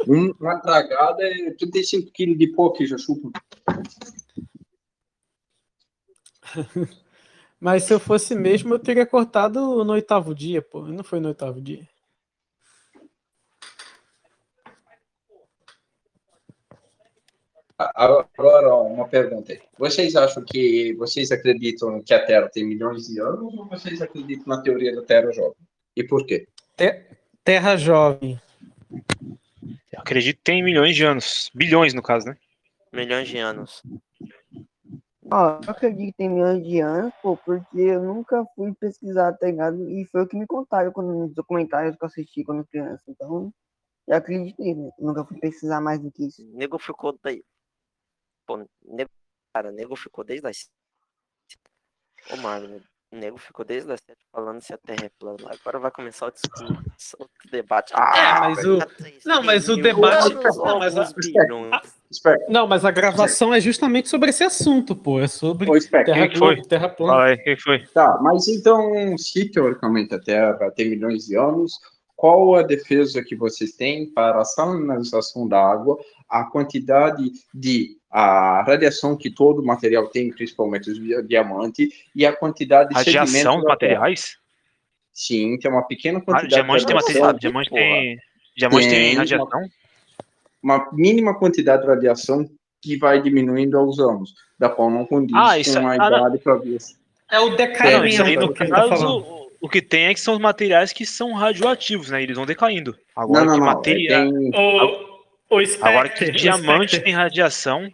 Um- uma tragada é 35 quilos de pó que já chupa. Mas se eu fosse mesmo, eu teria cortado no oitavo dia, pô. Não foi no oitavo dia. Agora, uma pergunta aí. Vocês acham que. Vocês acreditam que a Terra tem milhões de anos ou vocês acreditam na teoria da Terra jovem? E por quê? Te- Terra Jovem. Eu acredito que tem milhões de anos. Bilhões, no caso, né? Milhões de anos. Ó, eu acredito que tem milhões de anos, pô, porque eu nunca fui pesquisar, tá ligado? E foi o que me contaram quando, nos documentários que eu assisti quando criança. Então, eu acreditei, né? Nunca fui pesquisar mais do que isso. O nego ficou daí. Pô, nego... cara, o nego ficou desde as. Ô, Marlon, o nego ficou desde as sete falando se a Terra é plana. Agora vai começar o discurso, outro debate. É, mas o. Não, mas o debate. Não, mas a... Não, mas a gravação é justamente sobre esse assunto, pô. É sobre Ô, Terra, quem que foi? terra plana. Fala aí, o que que foi? Tá, mas então, se teoricamente a Terra tem milhões de anos, qual a defesa que vocês têm para a salinização da água, a quantidade de a radiação que todo material tem, principalmente os di- diamante, e a quantidade de Radiação Terra? materiais? Sim, tem uma pequena Ah, quantidade diamante de tem radiação. material. Diamante tem. Diamante tem Tem radiação? Uma, uma mínima quantidade de radiação que vai diminuindo aos anos, da qual não condiz Ah, isso- com a ah, idade para ver. É o Ah, decaimento no ele tá o- o que tem é que são os materiais que são radioativos, né? Eles vão decaindo. Agora Não, não, que não, material. tem- O, o Spectre, Agora que o diamante Spectre. tem radiação.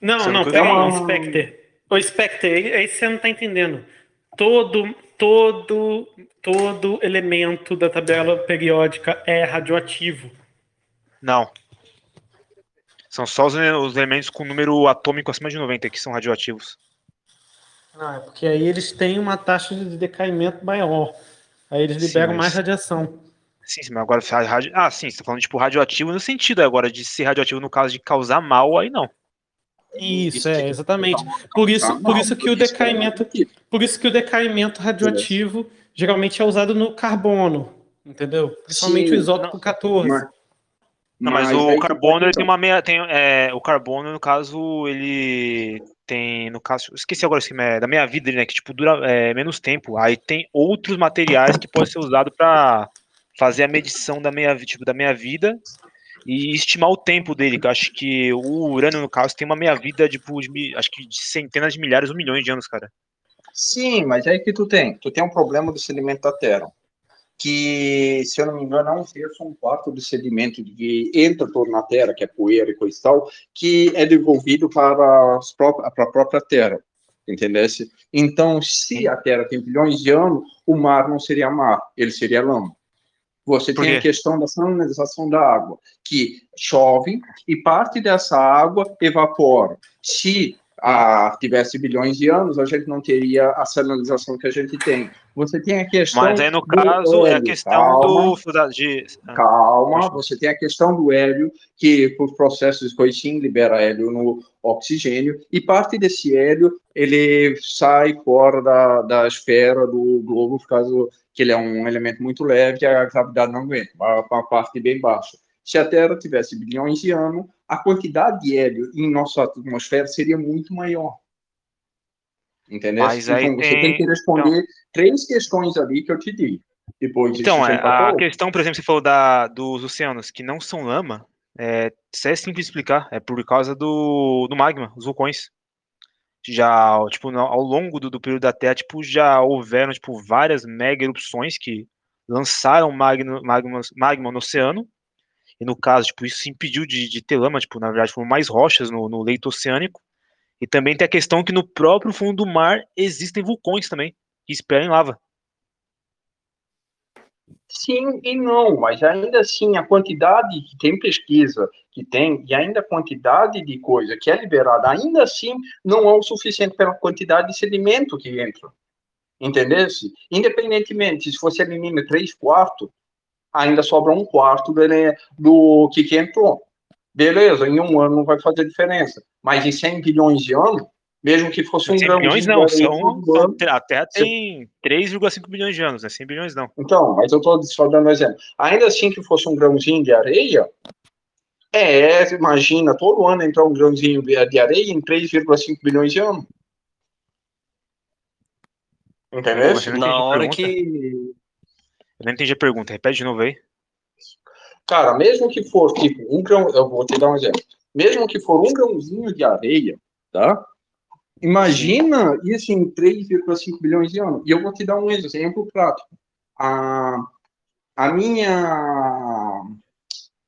Não, Você não, não calma, tem? Spectre. O Spectre, aí você não tá entendendo. Todo, todo, todo elemento da tabela periódica é radioativo. Não. São só os, os elementos com número atômico acima de 90 que são radioativos. Não, é porque aí eles têm uma taxa de decaimento maior. Aí eles Sim, liberam mas- mais radiação. Sim, sim, mas agora. Ah, sim, você tá falando tipo radioativo no sentido agora de ser radioativo no caso de causar mal, aí não. Isso, é, exatamente. Por isso, por isso que o decaimento, por isso que o decaimento radioativo geralmente é usado no carbono, entendeu? Principalmente Sim, o isótopo 14. Não, mas, Mas o carbono ele tem uma meia. Tem, é, o carbono, no caso, ele tem. No caso, esqueci agora esse é, da meia vida, né? Que tipo, dura é, menos tempo. Aí tem outros materiais que podem ser usados para fazer a medição da meia, tipo, da meia vida e estimar o tempo dele. Que acho que o urânio, no caso, tem uma meia vida tipo, de, acho que de centenas de milhares ou milhões de anos, cara. Sim, mas aí que tu tem. Tu tem um problema do sedimento da Terra. Que, se eu não me engano, é um terço um quarto do sedimento que entra todo na Terra, que é poeira e coisa e tal, que é devolvido para, as pró- para a própria Terra. Entendesse? Então, se a Terra tem bilhões de anos, o mar não seria mar, ele seria lama. Você tem a questão da salinização da água, que chove e parte dessa água evapora. Se tivesse bilhões de anos, a gente não teria a salinização que a gente tem. Você tem a questão. Mas aí, no do caso, é a questão Calma, do. De, Calma, você tem a questão do hélio, que por processos de sim libera hélio no oxigênio, e parte desse hélio ele sai fora da, da esfera do globo, por causa que ele é um elemento muito leve e a gravidade não aguenta, uma, uma parte bem baixa. Se a Terra tivesse bilhões de anos, a quantidade de hélio em nossa atmosfera seria muito maior. Entendeu? Mas aí então, você tem- tem que responder três questões ali que eu te digo. Depois Então, é, a questão, por exemplo, você falou da, dos oceanos que não são lama, é, isso é simples de explicar, é por causa do, do magma, os vulcões. Já, tipo, ao longo do, do período da Terra, tipo, já houveram, tipo, várias mega erupções que lançaram magma, magma, magma no oceano, e no caso, tipo, isso impediu de, de ter lama, tipo, na verdade, foram mais rochas no, no leito oceânico, e também tem a questão que no próprio fundo do mar existem vulcões também, que esperam lava. Sim e não, mas ainda assim a quantidade que tem pesquisa que tem e ainda a quantidade de coisa que é liberada, ainda assim não é o suficiente pela quantidade de sedimento que entra. Entendesse? Independentemente, se você elimina 3 quartos, ainda sobra um quarto do, do que, que entrou. Beleza, em um ano não vai fazer diferença. Mas em 100 bilhões de anos, mesmo que fosse um 100 grão bilhões de não, areia são, todo são- ano, a Terra tem 3,5 bilhões de anos, né? 100 bilhões não. Então, mas eu estou só dando um exemplo. Ainda assim que fosse um grãozinho de areia, é, imagina, todo ano entrar um grãozinho de areia em 3,5 bilhões de anos. Entendeu? Na hora pergunta? que. Eu não entendi a pergunta, repete de novo aí. Cara, mesmo que for tipo um grão, eu vou te dar um exemplo. Mesmo que for um grãozinho de areia, tá? Imagina isso em 3,5 bilhões de anos. E eu vou te dar um exemplo prático. A, a minha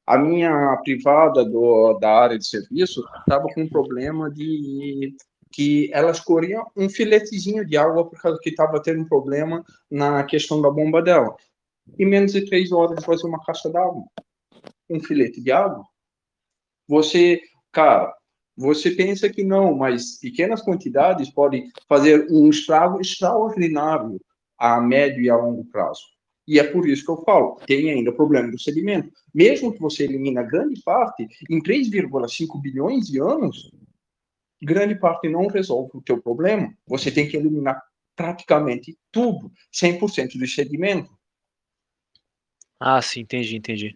a minha privada do, da área de serviço estava com um problema de que ela escorria um filetezinho de água por causa que estava tendo um problema na questão da bomba dela. Em menos de três horas fazer uma caixa d'água, um filete de água. Você, cara, você pensa que não, mas pequenas quantidades podem fazer um estrago extraordinário a médio e a longo prazo. E é por isso que eu falo, tem ainda o problema do sedimento. Mesmo que você elimina grande parte, em 3,5 bilhões de anos, grande parte não resolve o teu problema. Você tem que eliminar praticamente tudo, 100% do sedimento. Ah, sim, entendi, entendi.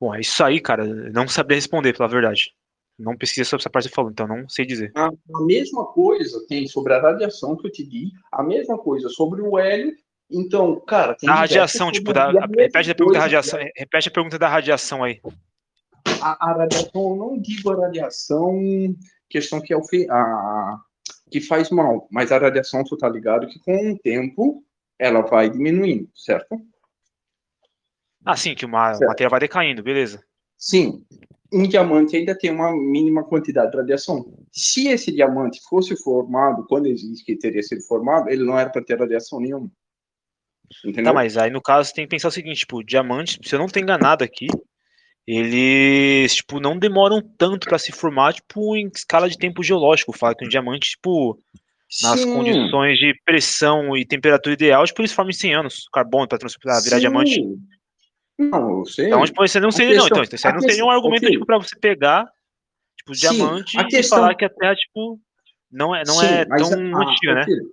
Bom, é isso aí, cara. eu Não sabia responder, pela verdade. Não pesquisei sobre essa parte que você falou, então não sei dizer. A, a mesma coisa tem sobre a radiação que eu te di, a mesma coisa sobre o hélio. Então, cara, tem diversas radiação, tipo, da, coisas. E a mesma repete a pergunta da coisa- radiação. Repete a pergunta da radiação aí. a, a radiação, eu não digo a radiação, questão que é o fe- a, que faz mal, mas a radiação, tu tá ligado que com o tempo ela vai diminuindo, certo? Ah, sim, que uma Certo. matéria vai decaindo, beleza. Sim, um diamante ainda tem uma mínima quantidade de radiação. Se esse diamante fosse formado, quando existe que teria sido formado, ele não era para ter radiação nenhuma. Entendeu? Tá, mas aí no caso tem que pensar o seguinte, tipo, diamantes, se eu não tô enganado aqui, eles, tipo, não demoram tanto pra se formar, tipo, em escala de tempo geológico. Fala que um diamante, tipo, nas Sim. condições de pressão e temperatura ideal, tipo, eles formam em 100 anos. Carbono pra virar Sim. diamante. Não, eu sei. Então, tipo, isso não seria, não. questão- Então, isso aí a não seria um questão- argumento, tipo, pra você pegar, tipo, Sim, diamante a e questão- falar que a Terra, tipo, não é, não Sim, é tão a- antiga, né? Filho,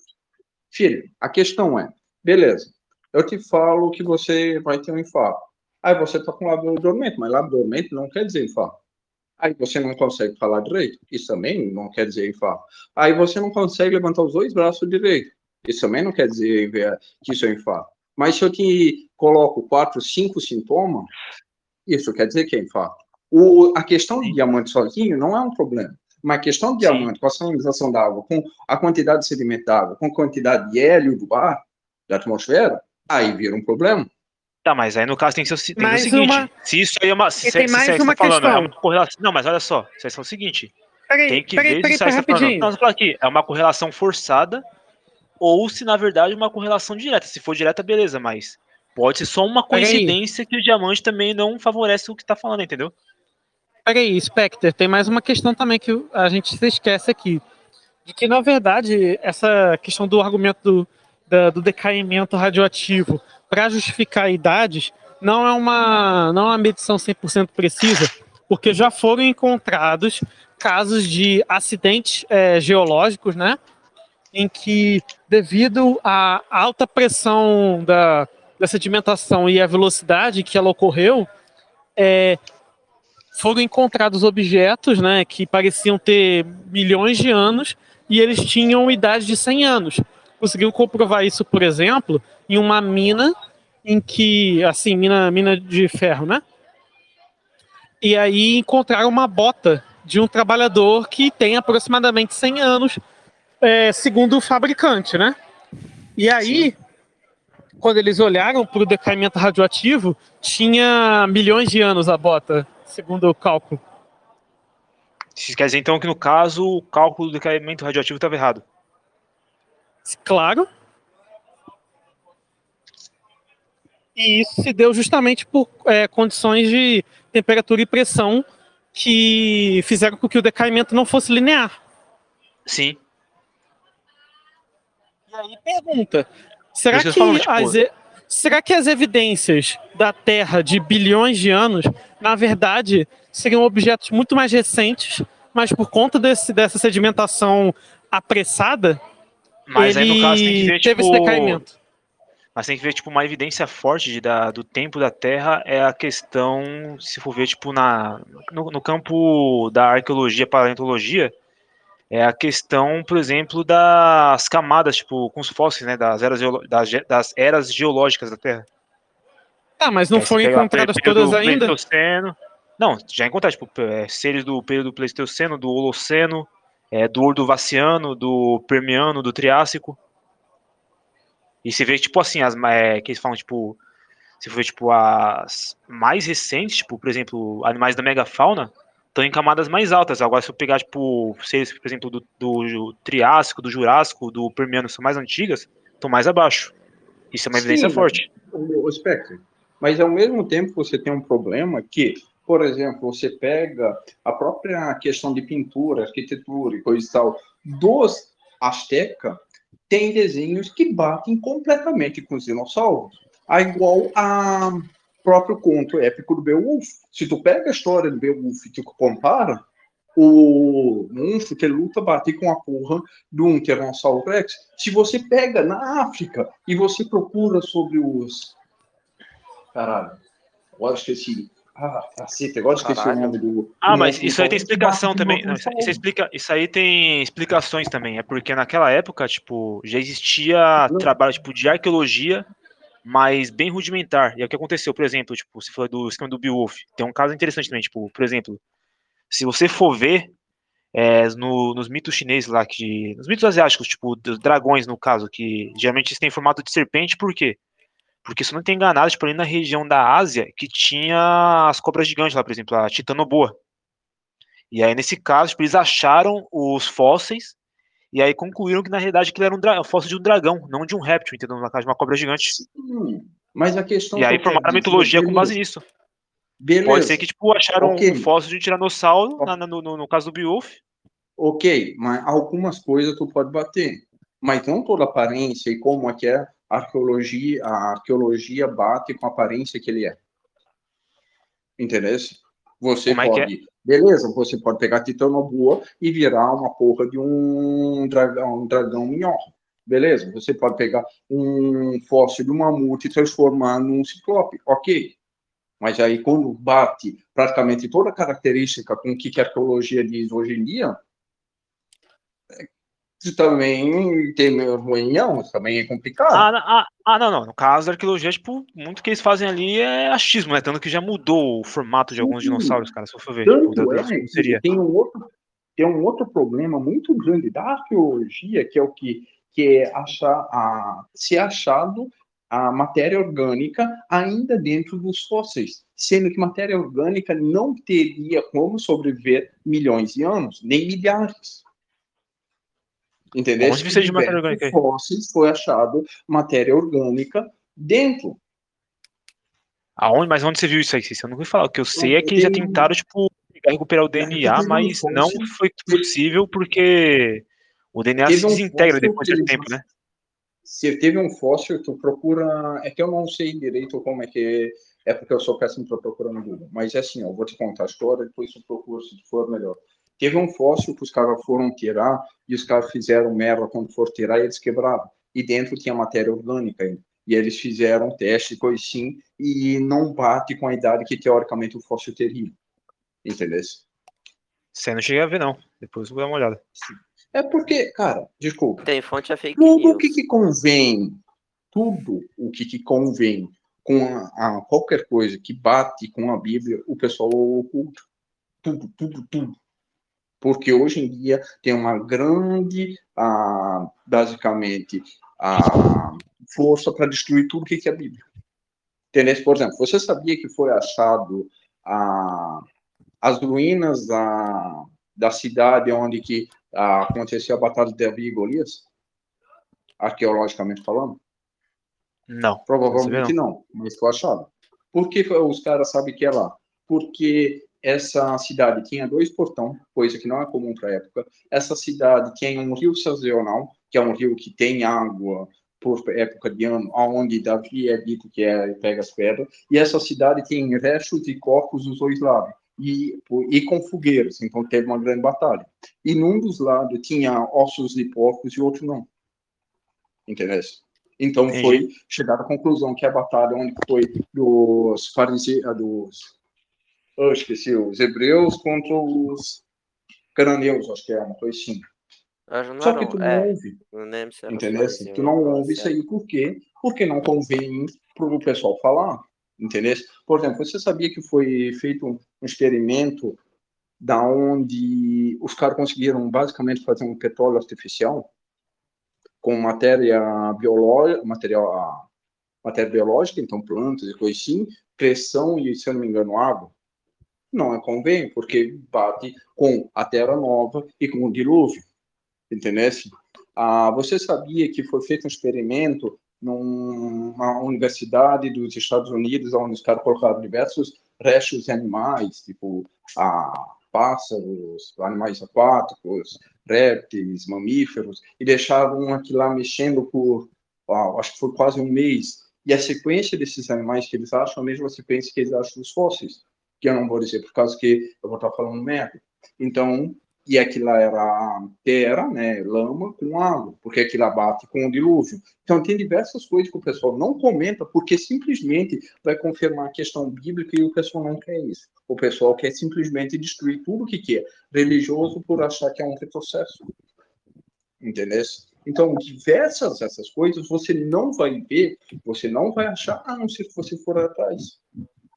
filho, a questão é, beleza, eu te falo que você vai ter um infarto. Aí você tá com lábio dormente, mas lábio dormente não quer dizer infarto. Aí você não consegue falar direito, isso também não quer dizer infarto. Aí você não consegue levantar os dois braços direito, isso também não quer dizer que isso é infarto. Mas se eu te coloco quatro, cinco sintomas, isso quer dizer que é infarto. O, a questão do diamante sozinho não é um problema. Mas a questão do diamante, com a salinização da água, com a quantidade de sedimento da água, com a quantidade de hélio do ar, da atmosfera, aí vira um problema. Tá, mas aí no caso tem que ser, o tem seguinte: uma- se isso aí é uma. Se, tem se, mais se, uma tá falando, é uma correlação. Não, mas olha só, vocês falam o seguinte: Peraí, tem que peraí, ver peraí, se isso aí peraí, tá falando. rapidinho. Não, você fala aqui, é uma correlação forçada, ou se na verdade é uma correlação direta. Se for direta, beleza, mas pode ser só uma coincidência que o diamante também não favorece o que tá falando, entendeu? Peraí, Spectre, tem mais uma questão também que a gente se esquece aqui. De que, na verdade, essa questão do argumento do, da- do decaimento radioativo para justificar idades não é uma, não é uma medição 100% precisa, porque já foram encontrados casos de acidentes eh, geológicos, né? Em que, devido à alta pressão da, da sedimentação e a velocidade que ela ocorreu, é, foram encontrados objetos né, que pareciam ter milhões de anos e eles tinham idade de 100 anos. Conseguiram comprovar isso, por exemplo, em uma mina em que, assim, mina, mina de ferro, né? E aí encontraram uma bota de um trabalhador que tem aproximadamente 100 anos, é, segundo o fabricante, né? E aí, quando eles olharam para o decaimento radioativo, tinha milhões de anos a bota, segundo o cálculo. Isso quer dizer então que no caso o cálculo do decaimento radioativo estava errado. Claro. E isso se deu justamente por é, condições de temperatura e pressão que fizeram com que o decaimento não fosse linear. Sim. E aí pergunta, será que, as, tipo- e- será que as evidências da Terra de bilhões de anos, na verdade, seriam objetos muito mais recentes, mas por conta desse, dessa sedimentação apressada, Mas aí, ele no caso, tem que ver, teve esse tipo, decaimento? Mas tem que ver, tipo, uma evidência forte de, da, do tempo da Terra é a questão, se for ver, tipo, na, no, no campo da arqueologia, paleontologia, é a questão, por exemplo, das camadas, tipo, com os fósseis, né, das eras, das, das eras geológicas da Terra. Ah, mas não você foram encontradas todas ainda? Pleistoceno. Não, já encontraram, tipo, é, seres do período Pleistoceno, do Holoceno, é, do Ordovaciano, do Permiano, do Triássico. E você vê, tipo assim, as é, que eles falam, tipo, se for tipo, as mais recentes, tipo, por exemplo, animais da megafauna, estão em camadas mais altas. Agora, se eu pegar, tipo, por exemplo, do, do Triássico, do Jurássico, do Permiano, são mais antigas, estão mais abaixo. Isso é uma evidência Sim, forte. O, o Spectre. Mas ao mesmo tempo você tem um problema que, por exemplo, você pega a própria questão de pintura, arquitetura e coisa e tal dos Azteca, tem desenhos que batem completamente com os dinossauros. A igual a próprio conto épico do Beowulf. Se tu pega a história do Beowulf e tu compara, o monstro que luta bate com a porra de um Tiranossauro Rex. Se você pega na África e você procura sobre os. Caralho, agora esqueci. Ah, caceta, agora esqueci Caralho. o nome do. Ah, do mas monstro isso aí tem explicação também. Não, isso, isso explica, isso aí tem explicações também. É porque naquela época, tipo, já existia trabalho tipo, de arqueologia, mas bem rudimentar. E é o que aconteceu, por exemplo, tipo, você falou do esquema do Beowulf. Tem um caso interessante também, tipo, por exemplo, se você for ver é, no- nos mitos chineses lá, que, nos mitos asiáticos, tipo, dos dragões, no caso, que geralmente eles têm formato de serpente, por quê? Porque, se não tenho enganado, tipo, ali na região da Ásia, que tinha as cobras gigantes lá, por exemplo, a Titanoboa. E aí, nesse caso, tipo, eles acharam os fósseis e aí concluíram que, na realidade, aquilo era um dra- fóssil de um dragão, não de um réptil, entendeu? Na casa de uma cobra gigante. Hum, mas a questão E aí que eu quero formaram a mitologia com base nisso. Beleza. Pode ser que, tipo, acharam Ok. um fóssil de um tiranossauro, na- na- no, no- no caso do Beowulf. Ok, mas algumas coisas tu pode bater. Mas não toda aparência e como é que é a arqueologia, a arqueologia bate com a aparência que ele é. Entendeu? Você Como é que é? Beleza, você pode pegar Titanoboa e virar uma porra de um dragão, um dragão. Beleza, você pode pegar um fóssil de um mamute e transformar num ciclope. Ok. Mas aí, quando bate praticamente toda a característica com o que a arqueologia diz hoje em dia, também tem ruinhão, isso também é complicado. Ah, ah, ah, não, não. No caso da arqueologia, tipo, muito que eles fazem ali é achismo, né? Tanto que já mudou o formato de alguns Sim. dinossauros, cara, se eu for ver. Tipo, Tanto é como que seria. tem um outro tem um outro problema muito grande da arqueologia, que é o que que é achar a ser achado a matéria orgânica ainda dentro dos fósseis, sendo que matéria orgânica não teria como sobreviver milhões de anos, nem milhares. Entendeu? Onde precisa de matéria orgânica fósseis foi achado matéria orgânica dentro. Aonde, mas onde você viu isso aí? Eu não ouvi falar. O que eu sei é que eles já tentaram, tipo, recuperar o DNA, teve um mas não foi possível porque o DNA se desintegra depois de tempo, né? Se teve um fóssil, tu procura. É que eu não sei direito como é que é, é porque eu sou péssimo para procurar no Google. Mas é assim, ó, eu vou te contar a história, depois tu procura se for melhor. Teve um fóssil que os caras foram tirar e os caras fizeram merda quando for tirar e eles quebraram. E dentro tinha matéria orgânica ainda. E eles fizeram um teste, coisa assim, e não bate com a idade que teoricamente o fóssil teria. Entendeu? Você não cheguei a ver, não. Depois eu vou dar uma olhada. É porque, cara, desculpa. Tem fonte é fake tudo o que, que convém, tudo o que, que convém com a, a qualquer coisa que bate com a Bíblia, o pessoal oculta. Tudo, tudo, tudo. Porque hoje em dia tem uma grande, ah, basicamente, a força para destruir tudo que que é a Bíblia. Entendeu? Por exemplo, você sabia que foi achado a, as ruínas da, da cidade onde que ah, aconteceu a batalha de Davi e Golias? Arqueologicamente falando? Não. Provavelmente não, mas foi achado. Por que os caras sabem que é lá? Porque essa cidade tinha dois portões, coisa que não é comum para a época. Essa cidade tem um rio sazonal, que é um rio que tem água por época de ano, aonde Davi é dito que é pega as pedras, e essa cidade tem restos de corpos dos dois lados, e, e com fogueiras, então teve uma grande batalha. E num dos lados tinha ossos de porcos e outro não. Entendeu? Então Entendi. foi chegada à conclusão que a batalha onde foi dos fariseus, dos, eu esqueci, os hebreus contra os cananeus, acho que é uma coisa assim. Não Só que tu não é, ouve. não Entendeu? fariseu Tu ou não ouve isso aí por quê? Porque não convém para o pessoal falar. Entendeu? Por exemplo, você sabia que foi feito um um experimento da onde os caras conseguiram basicamente fazer um petróleo artificial com matéria biológica, material, matéria biológica, então plantas e coisas assim, pressão e, se eu não me engano, água. Não é convém, porque bate com a terra nova e com o dilúvio. Entendeu? Ah, você sabia que foi feito um experimento numa universidade dos Estados Unidos, onde os caras colocaram diversos restos de animais, tipo ah, pássaros, animais aquáticos, répteis, mamíferos, e deixaram aquilo lá mexendo por, ah, acho que foi quase um mês. E a sequência desses animais que eles acham é a mesma sequência que eles acham dos fósseis, que eu não vou dizer por causa que eu vou estar falando merda. Então, e aquilo lá era terra, né, lama com água, porque aquilo lá bate com o dilúvio. Então, tem diversas coisas que o pessoal não comenta, porque simplesmente vai confirmar a questão bíblica e o pessoal não quer isso. O pessoal quer simplesmente destruir tudo que quer, religioso por achar que é um retrocesso. Entendeu? Então, diversas essas coisas você não vai ver, você não vai achar, a não ser que você for atrás.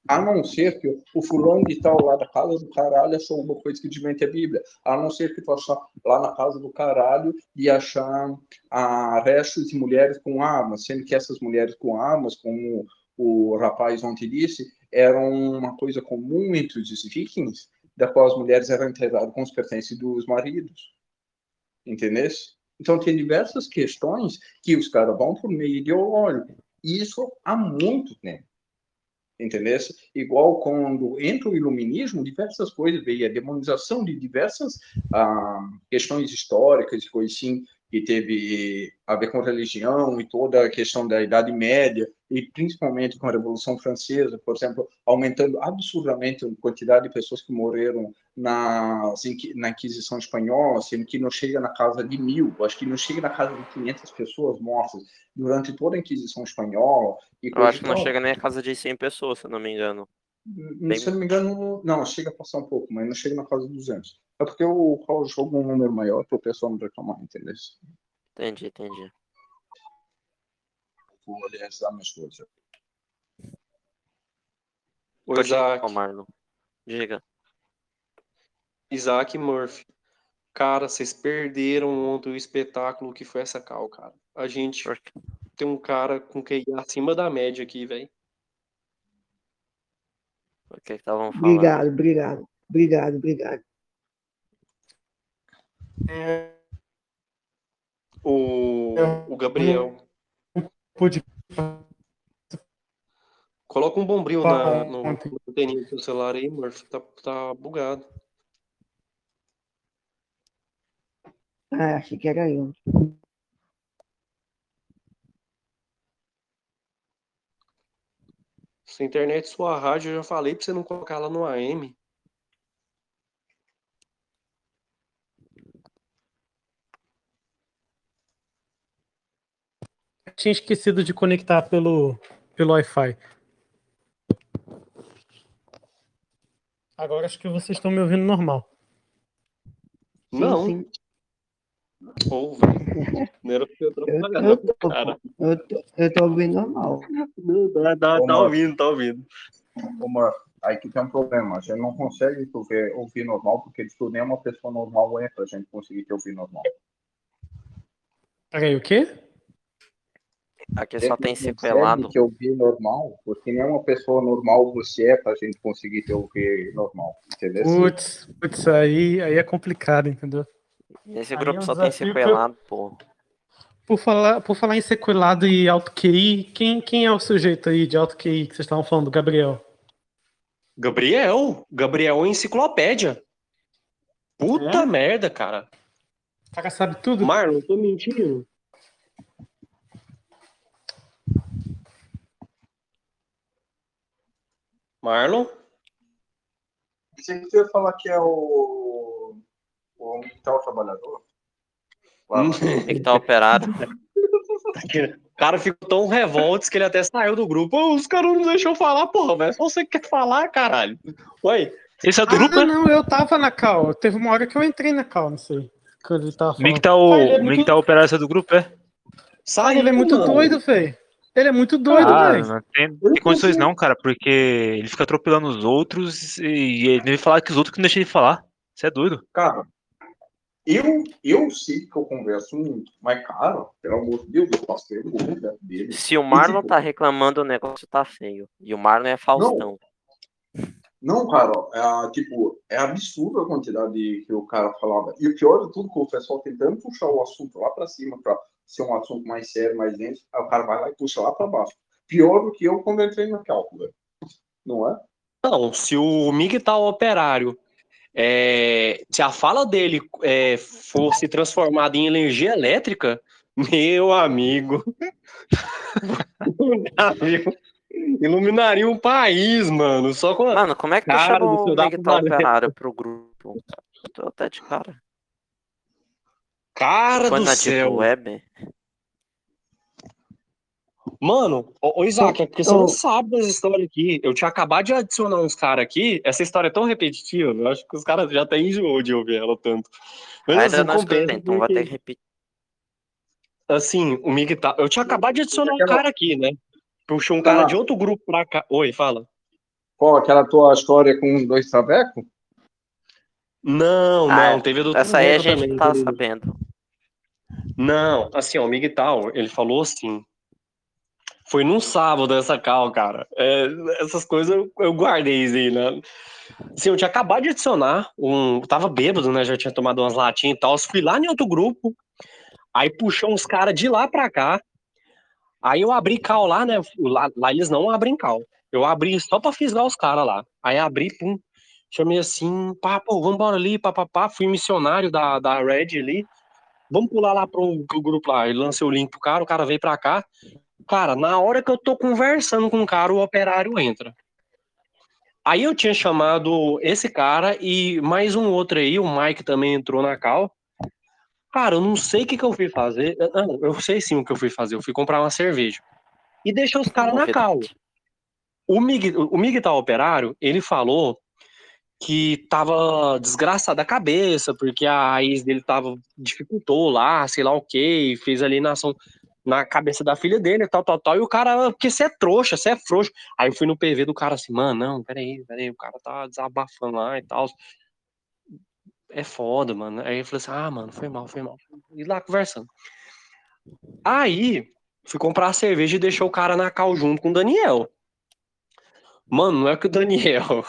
A não ser que o fulano de tal lá da casa do caralho achou uma coisa que desmente a Bíblia. A não ser que tu achar lá na casa do caralho e achar ah, restos de mulheres com armas, sendo que essas mulheres com armas, como o rapaz ontem disse, eram uma coisa comum entre os vikings, da qual as mulheres eram enterradas com os pertences dos maridos. Entendeu? Então, tem diversas questões que os caras vão por meio ideológico. E isso há muito tempo. Entendeu? Igual quando entra o iluminismo, diversas coisas veio a demonização de diversas ah, questões históricas e coisas assim, que teve a ver com religião e toda a questão da Idade Média, e principalmente com a Revolução Francesa, por exemplo, aumentando absurdamente a quantidade de pessoas que morreram na, na Inquisição Espanhola, sendo que não chega na casa de mil, acho que não chega na casa de 500 pessoas mortas durante toda a Inquisição Espanhola. E Eu acho que não tal. chega nem a casa de 100 pessoas, se não me engano. Bem- Se eu não me engano, não, chega a passar um pouco, mas não chega na casa de 200. É porque o jogo é um número maior para o pessoal não reclamar, entendeu? Entendi, entendi. Vou organizar minhas coisas. Ô, Pode Isaac. Marlon. Diga. Isaac Murphy. Cara, vocês perderam ontem o espetáculo que foi essa cal, cara. A gente tem um cara com QI acima da média aqui, velho. O que estavam falando? Obrigado, obrigado. Obrigado, obrigado. O, o Gabriel. Pude Coloca um bombril na, no, no anteninha do seu celular aí, Murphy. Tá, tá bugado. Ah, achei que era eu. Sua internet, sua rádio, eu já falei pra você não colocar ela no AM. Tinha esquecido de conectar pelo, pelo Wi-Fi. Agora acho que vocês estão me ouvindo normal. Não. sim. Não era pra eu Eu tô, cara. eu tô, eu tô ouvindo normal. Tá, tá, tá ouvindo, tá ouvindo. Ô, Murphy, aí que tem um problema. A gente não consegue tu ver, ouvir normal, porque tu nem uma pessoa normal é pra gente conseguir te ouvir normal. Peraí, o quê? Aqui só tem sequelado. te ouvir normal, porque nem uma pessoa normal você é pra gente conseguir te ouvir normal. Entendeu? Putz, putz, aí, aí é complicado, entendeu? Nesse Aí grupo é um só tem que eu- sequelado, pô. Por falar, por falar em sequelado e alto QI, quem, quem é o sujeito aí de alto QI que vocês estavam falando, Gabriel? Gabriel? Gabriel é enciclopédia. Puta É? merda, cara. O cara sabe tudo? Marlon, tô mentindo. Marlon? Você ia falar que é o. O homem que tá o trabalhador. Tem que tá operado. O cara ficou tão revoltos que ele até saiu do grupo. Os caras não deixam falar, porra, velho. Só você que quer falar, caralho. Oi. Esse é do ah, grupo, né? não, eu tava na cal. Teve uma hora que eu entrei na cal, não sei. Quando ele tava O Mick falando. tá o. Ah, é O Mick muito- tá do grupo, é? Cara, ele é muito mano. doido, velho. Ele é muito doido, ah, velho. não tem, não tem condições não, cara, porque ele fica atropelando os outros e ele deve falar que os outros que não deixam ele falar. Você é doido. Cara, eu, eu sei que eu converso muito, mas, cara, pelo amor de Deus, eu faço pergunta dele. Se o Marlon tá reclamando, o negócio tá feio. E o Marlon é Faustão. Não, cara, é, tipo, é absurdo a quantidade de- que o cara falava. E o pior de tudo, que o pessoal tentando puxar o assunto lá pra cima, pra ser um assunto mais sério, mais denso, aí o cara vai lá e puxa lá pra baixo. Pior do que eu quando eu entrei na cálculo, velho. não é? Não, se o MGTOW operário, é, se a fala dele é, fosse transformada em energia elétrica, meu amigo, iluminaria um país, mano. Só com Mano, como é que tu cara do chamou seu o Miguel puta Operário pro grupo? Tô até de cara. Cara Foi do na céu. Deep Web? Mano, ô, ô Isaac, é porque você não sabe das histórias aqui. Eu tinha acabado de adicionar uns caras aqui. Essa história é tão repetitiva, eu acho que os caras já até enjoou de ouvir ela tanto. Mas Ainda assim, não escutei, então vai porque, ter que repetir. assim, o Mig tá... Eu tinha acabado de adicionar um cara aqui, né? Puxou um cara de outro grupo pra cá. Oi, fala. Qual, aquela tua história com os dois travecos? Não, Ah, não, teve a do Essa aí a gente também, tá teve- sabendo. Não, assim, ó, o Miguel, ele falou assim. Foi num sábado essa cal, cara. É, essas coisas eu, eu guardei assim, né? Assim, eu tinha acabado de adicionar um. Tava bêbado, né? Já tinha tomado umas latinhas e tal. Fui lá em outro grupo. Aí puxou uns caras de lá pra cá. Aí eu abri cal lá, né? Lá, lá eles não abrem cal. Eu abri só pra fisgar os caras lá. Aí abri, pum. Chamei assim, pá, pô, vambora ali, papapá. Fui missionário da, da Red ali. Vamos pular lá pro, pro grupo lá. Ele lancei o link pro cara, o cara veio pra cá. Cara, na hora que eu tô conversando com o cara, o operário entra. Aí eu tinha chamado esse cara e mais um outro aí, o Mike também entrou na cal. Cara, eu não sei o que, que eu fui fazer. Não, eu sei sim o que eu fui fazer. Eu fui comprar uma cerveja. E deixei os caras na cal. O Mig, o Mig tá operário, ele falou que tava desgraçado da cabeça, porque a ex dele tava, dificultou lá, sei lá o que, fez alienação na cabeça da filha dele, tal, tal, tal, e o cara, porque você é trouxa, você é frouxo. Aí eu fui no PV do cara assim, mano, não, peraí, peraí, o cara tá desabafando lá e tal. É foda, mano. Aí eu falei assim, ah, mano, foi mal, foi mal. E lá conversando. Aí, fui comprar a cerveja e deixou o cara na cal junto com o Daniel. Mano, não é que o Daniel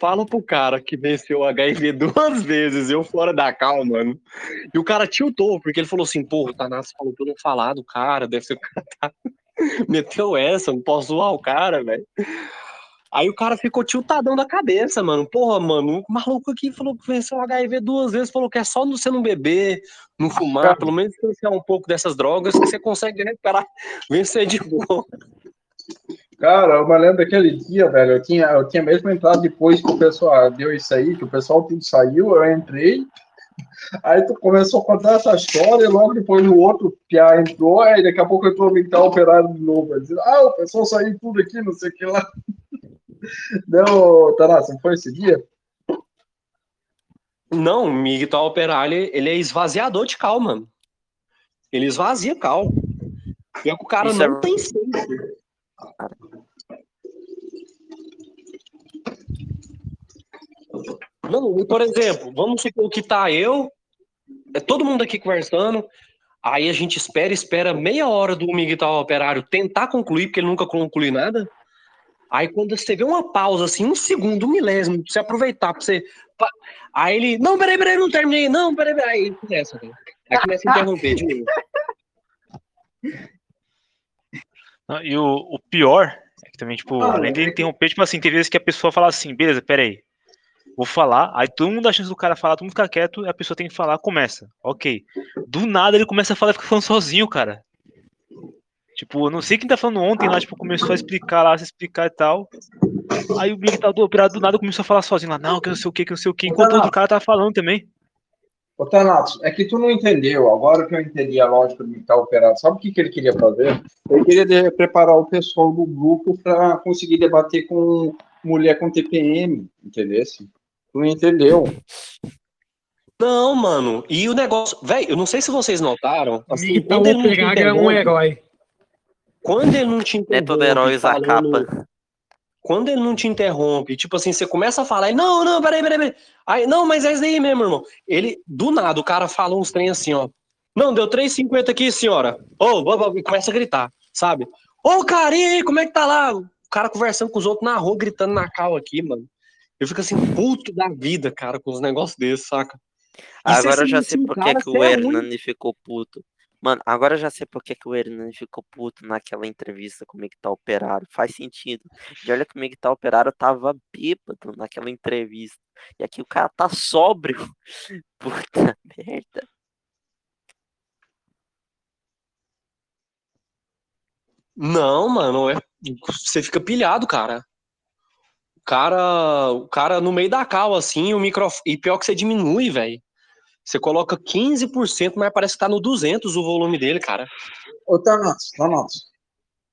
fala pro cara que venceu o HIV duas vezes, eu fora da cal, mano. E o cara tiltou, porque ele falou assim, porra, o Tanassi falou pra eu não falar do cara, deve ser o cara tá... Meteu essa, não posso zoar o cara, velho. Aí o cara ficou tiltadão da cabeça, mano. Porra, mano, o maluco aqui falou que venceu o HIV duas vezes, falou que é só você não beber, não fumar, pelo menos distanciar um pouco dessas drogas que você consegue recuperar, vencer de boa. Cara, eu me lembro daquele dia, velho. Eu tinha, eu tinha mesmo entrado depois que o pessoal deu isso aí, que o pessoal tudo saiu, eu entrei. Aí tu começou a contar essa história, e logo depois o outro Pia entrou, aí daqui a pouco entrou o Miguel operário de novo. Aí dizendo, ah, o pessoal saiu tudo aqui, não sei o que lá. Não, Tarassa, não foi esse dia? Não, o Mig tá operar, ele, ele é esvaziador de cal, mano. Ele esvazia cal. E é que o cara Isso não é- tem senso. Não, e, por exemplo, vamos supor que tá eu, é todo mundo aqui conversando, aí a gente espera, espera meia hora do Miguel operário tentar concluir, porque ele nunca conclui nada. Aí quando você vê uma pausa, assim, um segundo, um milésimo, pra você aproveitar, pra você. Aí ele, não, peraí, peraí, não terminei, não, peraí, peraí. Aí começa, velho. Aí começa a interromper de novo. E o, o pior é que também, tipo, Ah, além de é interromper, tipo assim, tem vezes que a pessoa fala assim, beleza, peraí. Vou falar, aí todo mundo dá chance do cara falar, todo mundo fica quieto, a pessoa tem que falar, começa. Ok. Do nada ele começa a falar e fica falando sozinho, cara. Tipo, eu não sei quem tá falando ontem lá, tipo, começou a explicar lá, a explicar e tal. Aí o Big tá do operado do nada começou a falar sozinho lá, não, que não sei o que, que não sei o que, enquanto o outro cara tava falando também. Ô, Thanatos, é que tu não entendeu. Agora que eu entendi a lógica do militar operado, sabe o que, que ele queria fazer? Ele queria preparar o pessoal do grupo para conseguir debater com mulher com TPM, entendeu? Não entendeu. Não, mano. E o negócio. Velho, eu não sei se vocês notaram. Assim, Miguel quando ele não te Operário é um interrompe- herói. Quando ele não te É interrompe. todo herói usa a falando- capa. Quando ele não te interrompe, tipo assim, você começa a falar, não, não, peraí, peraí, peraí. Aí, não, mas é isso aí mesmo, irmão. Ele, do nada, o cara fala uns trem assim, ó. Não, deu 3,50 aqui, senhora. Ô, oh, e começa a gritar, sabe? Ô, e aí, como é que tá lá? O cara conversando com os outros na rua, gritando na cal aqui, mano. Eu fico assim, puto da vida, cara, com os negócios desses, saca? E você Agora eu já se sei por que, cara, que o é. Hernani ficou puto. Mano, agora eu já sei por que, que o Hernani ficou puto naquela entrevista com o Miguel Operário. Faz sentido. E olha que o Miguel Operário tava bêbado naquela entrevista. E aqui o cara tá sóbrio. Puta merda. Não, mano, é... você fica pilhado, cara. O cara, o cara no meio da cal, assim, o microfone. E pior que você diminui, velho. Você coloca 15%, mas parece que tá no 200 o volume dele, cara. Ô, Thanatos, Thanatos,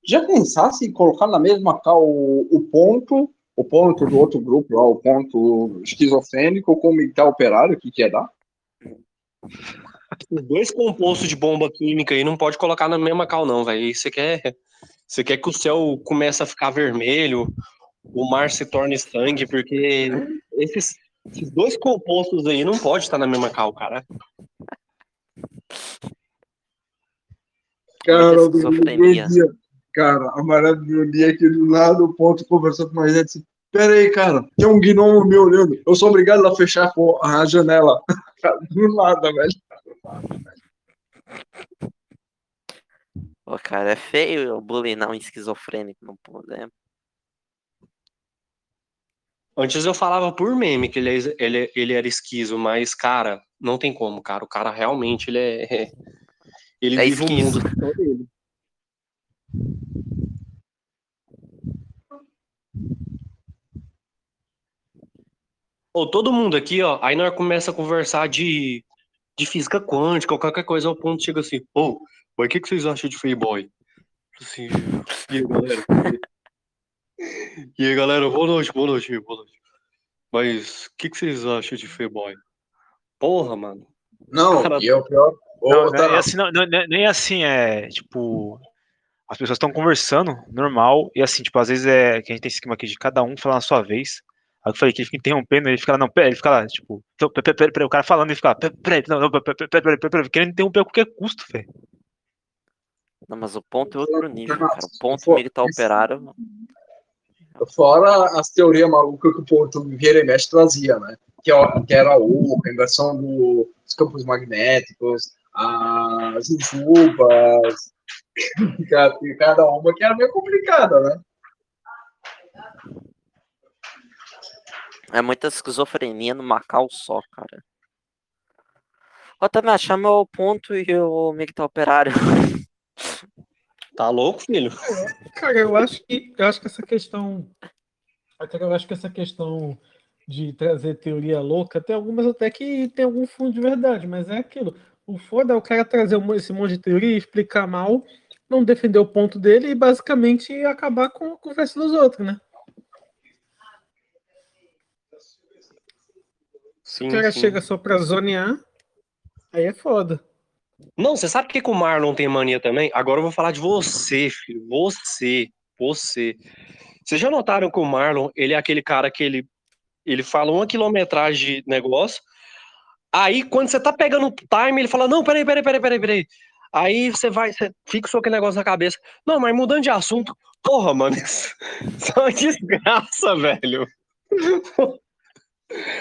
já pensasse em colocar na mesma cal o, o ponto, o ponto do outro grupo lá, o ponto esquizofrênico com o militar operário, o que que ia dar? Os dois compostos de bomba química aí não pode colocar na mesma cal, não, velho. Você quer, você quer que o céu comece a ficar vermelho, o mar se torne sangue, porque esses, esses dois compostos aí não pode estar na mesma cal, cara. Cara, dia, cara, a maravilha dia aqui do lado, o ponto conversando com a gente. assim, Pera aí, cara, tem um gnomo me olhando. Eu sou obrigado a fechar a janela. Do nada, velho. Pô, cara, é feio eu bulinar um esquizofrênico no podemos. Antes eu falava por meme que ele, é- ele, ele era esquizo, mas, cara, não tem como, cara. O cara realmente, ele é. Ele É vive o mundo dele. Todo mundo aqui, ó, aí nós começa a conversar de, de física quântica ou qualquer coisa, ao ponto chega assim, ô, mas o que, que vocês acham de Playboy? Assim, e aí, galera? E aí, galera, boa noite, boa noite, boa noite. Mas o que, que vocês acham de Playboy? Porra, mano. Não, Cara, e é o pior. Não, não é assim, não, não, não é nem assim, é tipo. As pessoas estão conversando, normal, e assim, tipo, às vezes é que a gente tem esse esquema aqui de cada um falar na sua vez. Aí eu falei que ele fica interrompendo, ele fica lá, não, pera, ele fica lá, tipo, então, pera, pera, pera, o cara falando, ele fica lá, pera, pera, não, não, pera, pera, pera, pera, pera, querendo interromper a qualquer custo, velho. Não, mas o ponto é outro nível, cara. O ponto militar esse- operário. Fora as teorias malucas que o ponto Vieira e Mexe trazia, né? Que, é- que era o, a inversão do- dos campos magnéticos, as jujubas, cada, uma que era meio complicada, né? É muita esquizofrenia numa cal só, cara. Ó, também achar meu ponto e o militar operário. Tá louco, filho? Cara, eu acho que eu acho que essa questão. Eu acho que essa questão de trazer teoria louca, tem algumas até que tem algum fundo de verdade, mas é aquilo. O foda é o cara trazer esse monte de teoria, explicar mal, não defender o ponto dele e basicamente acabar com a conversa dos outros, né? Sim, o cara sim. chega só pra zonear, aí é foda. Não, você sabe por que, que o Marlon tem mania também? Agora eu vou falar de você, filho. Você. Você. Vocês já notaram que o Marlon, ele é aquele cara que ele, ele fala uma quilometragem de negócio. Aí, quando você tá pegando o time, ele fala: Não, peraí, peraí, peraí, peraí, peraí. Aí você vai, você fixa aquele negócio na cabeça. Não, mas mudando de assunto, porra, mano, isso isso é uma desgraça, velho.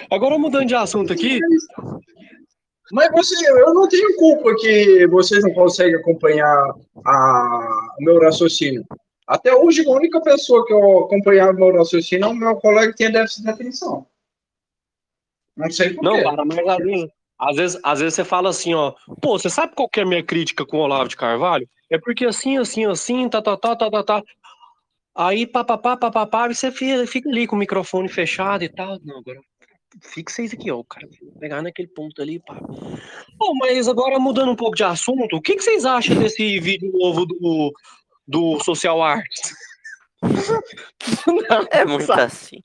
Agora mudando de assunto aqui, Mas você, eu não tenho culpa que vocês não conseguem acompanhar a- o meu raciocínio. Até hoje, a única pessoa que eu acompanhava o meu raciocínio é o meu colega que tem déficit de atenção. Não sei por Não, quê. cara, mas às vezes, às vezes, às vezes você fala assim, ó, pô, você sabe qual que é a minha crítica com o Olavo de Carvalho? é porque assim, assim, assim, tá, tá, tá, tá, tá, tá. Aí, papapá, papapá, e você fica ali com o microfone fechado e tal. Não, agora fixa isso aqui, ó, cara. Pegar naquele ponto ali, pá. Pô, mas agora mudando um pouco de assunto, o que, que vocês acham desse vídeo novo do, do Social Arts? É muito assim.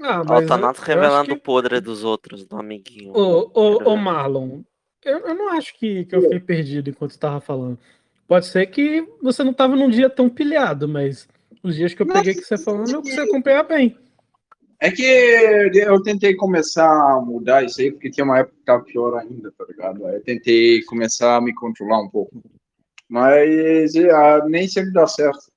Ah, Ó, mas o eu- Tanato eu revelando o podre dos outros, do amiguinho. Ô, ô, ô. Marlon, eu, eu não acho que, que eu fiquei perdido enquanto você tava falando. Pode ser que você não tava num dia tão pilhado, mas os dias que eu peguei que você falando, eu você acompanhar bem. É que eu tentei começar a mudar isso aí, porque tinha uma época que tava pior ainda, tá ligado? Aí eu tentei começar a me controlar um pouco. Mas ah, nem sempre dá certo.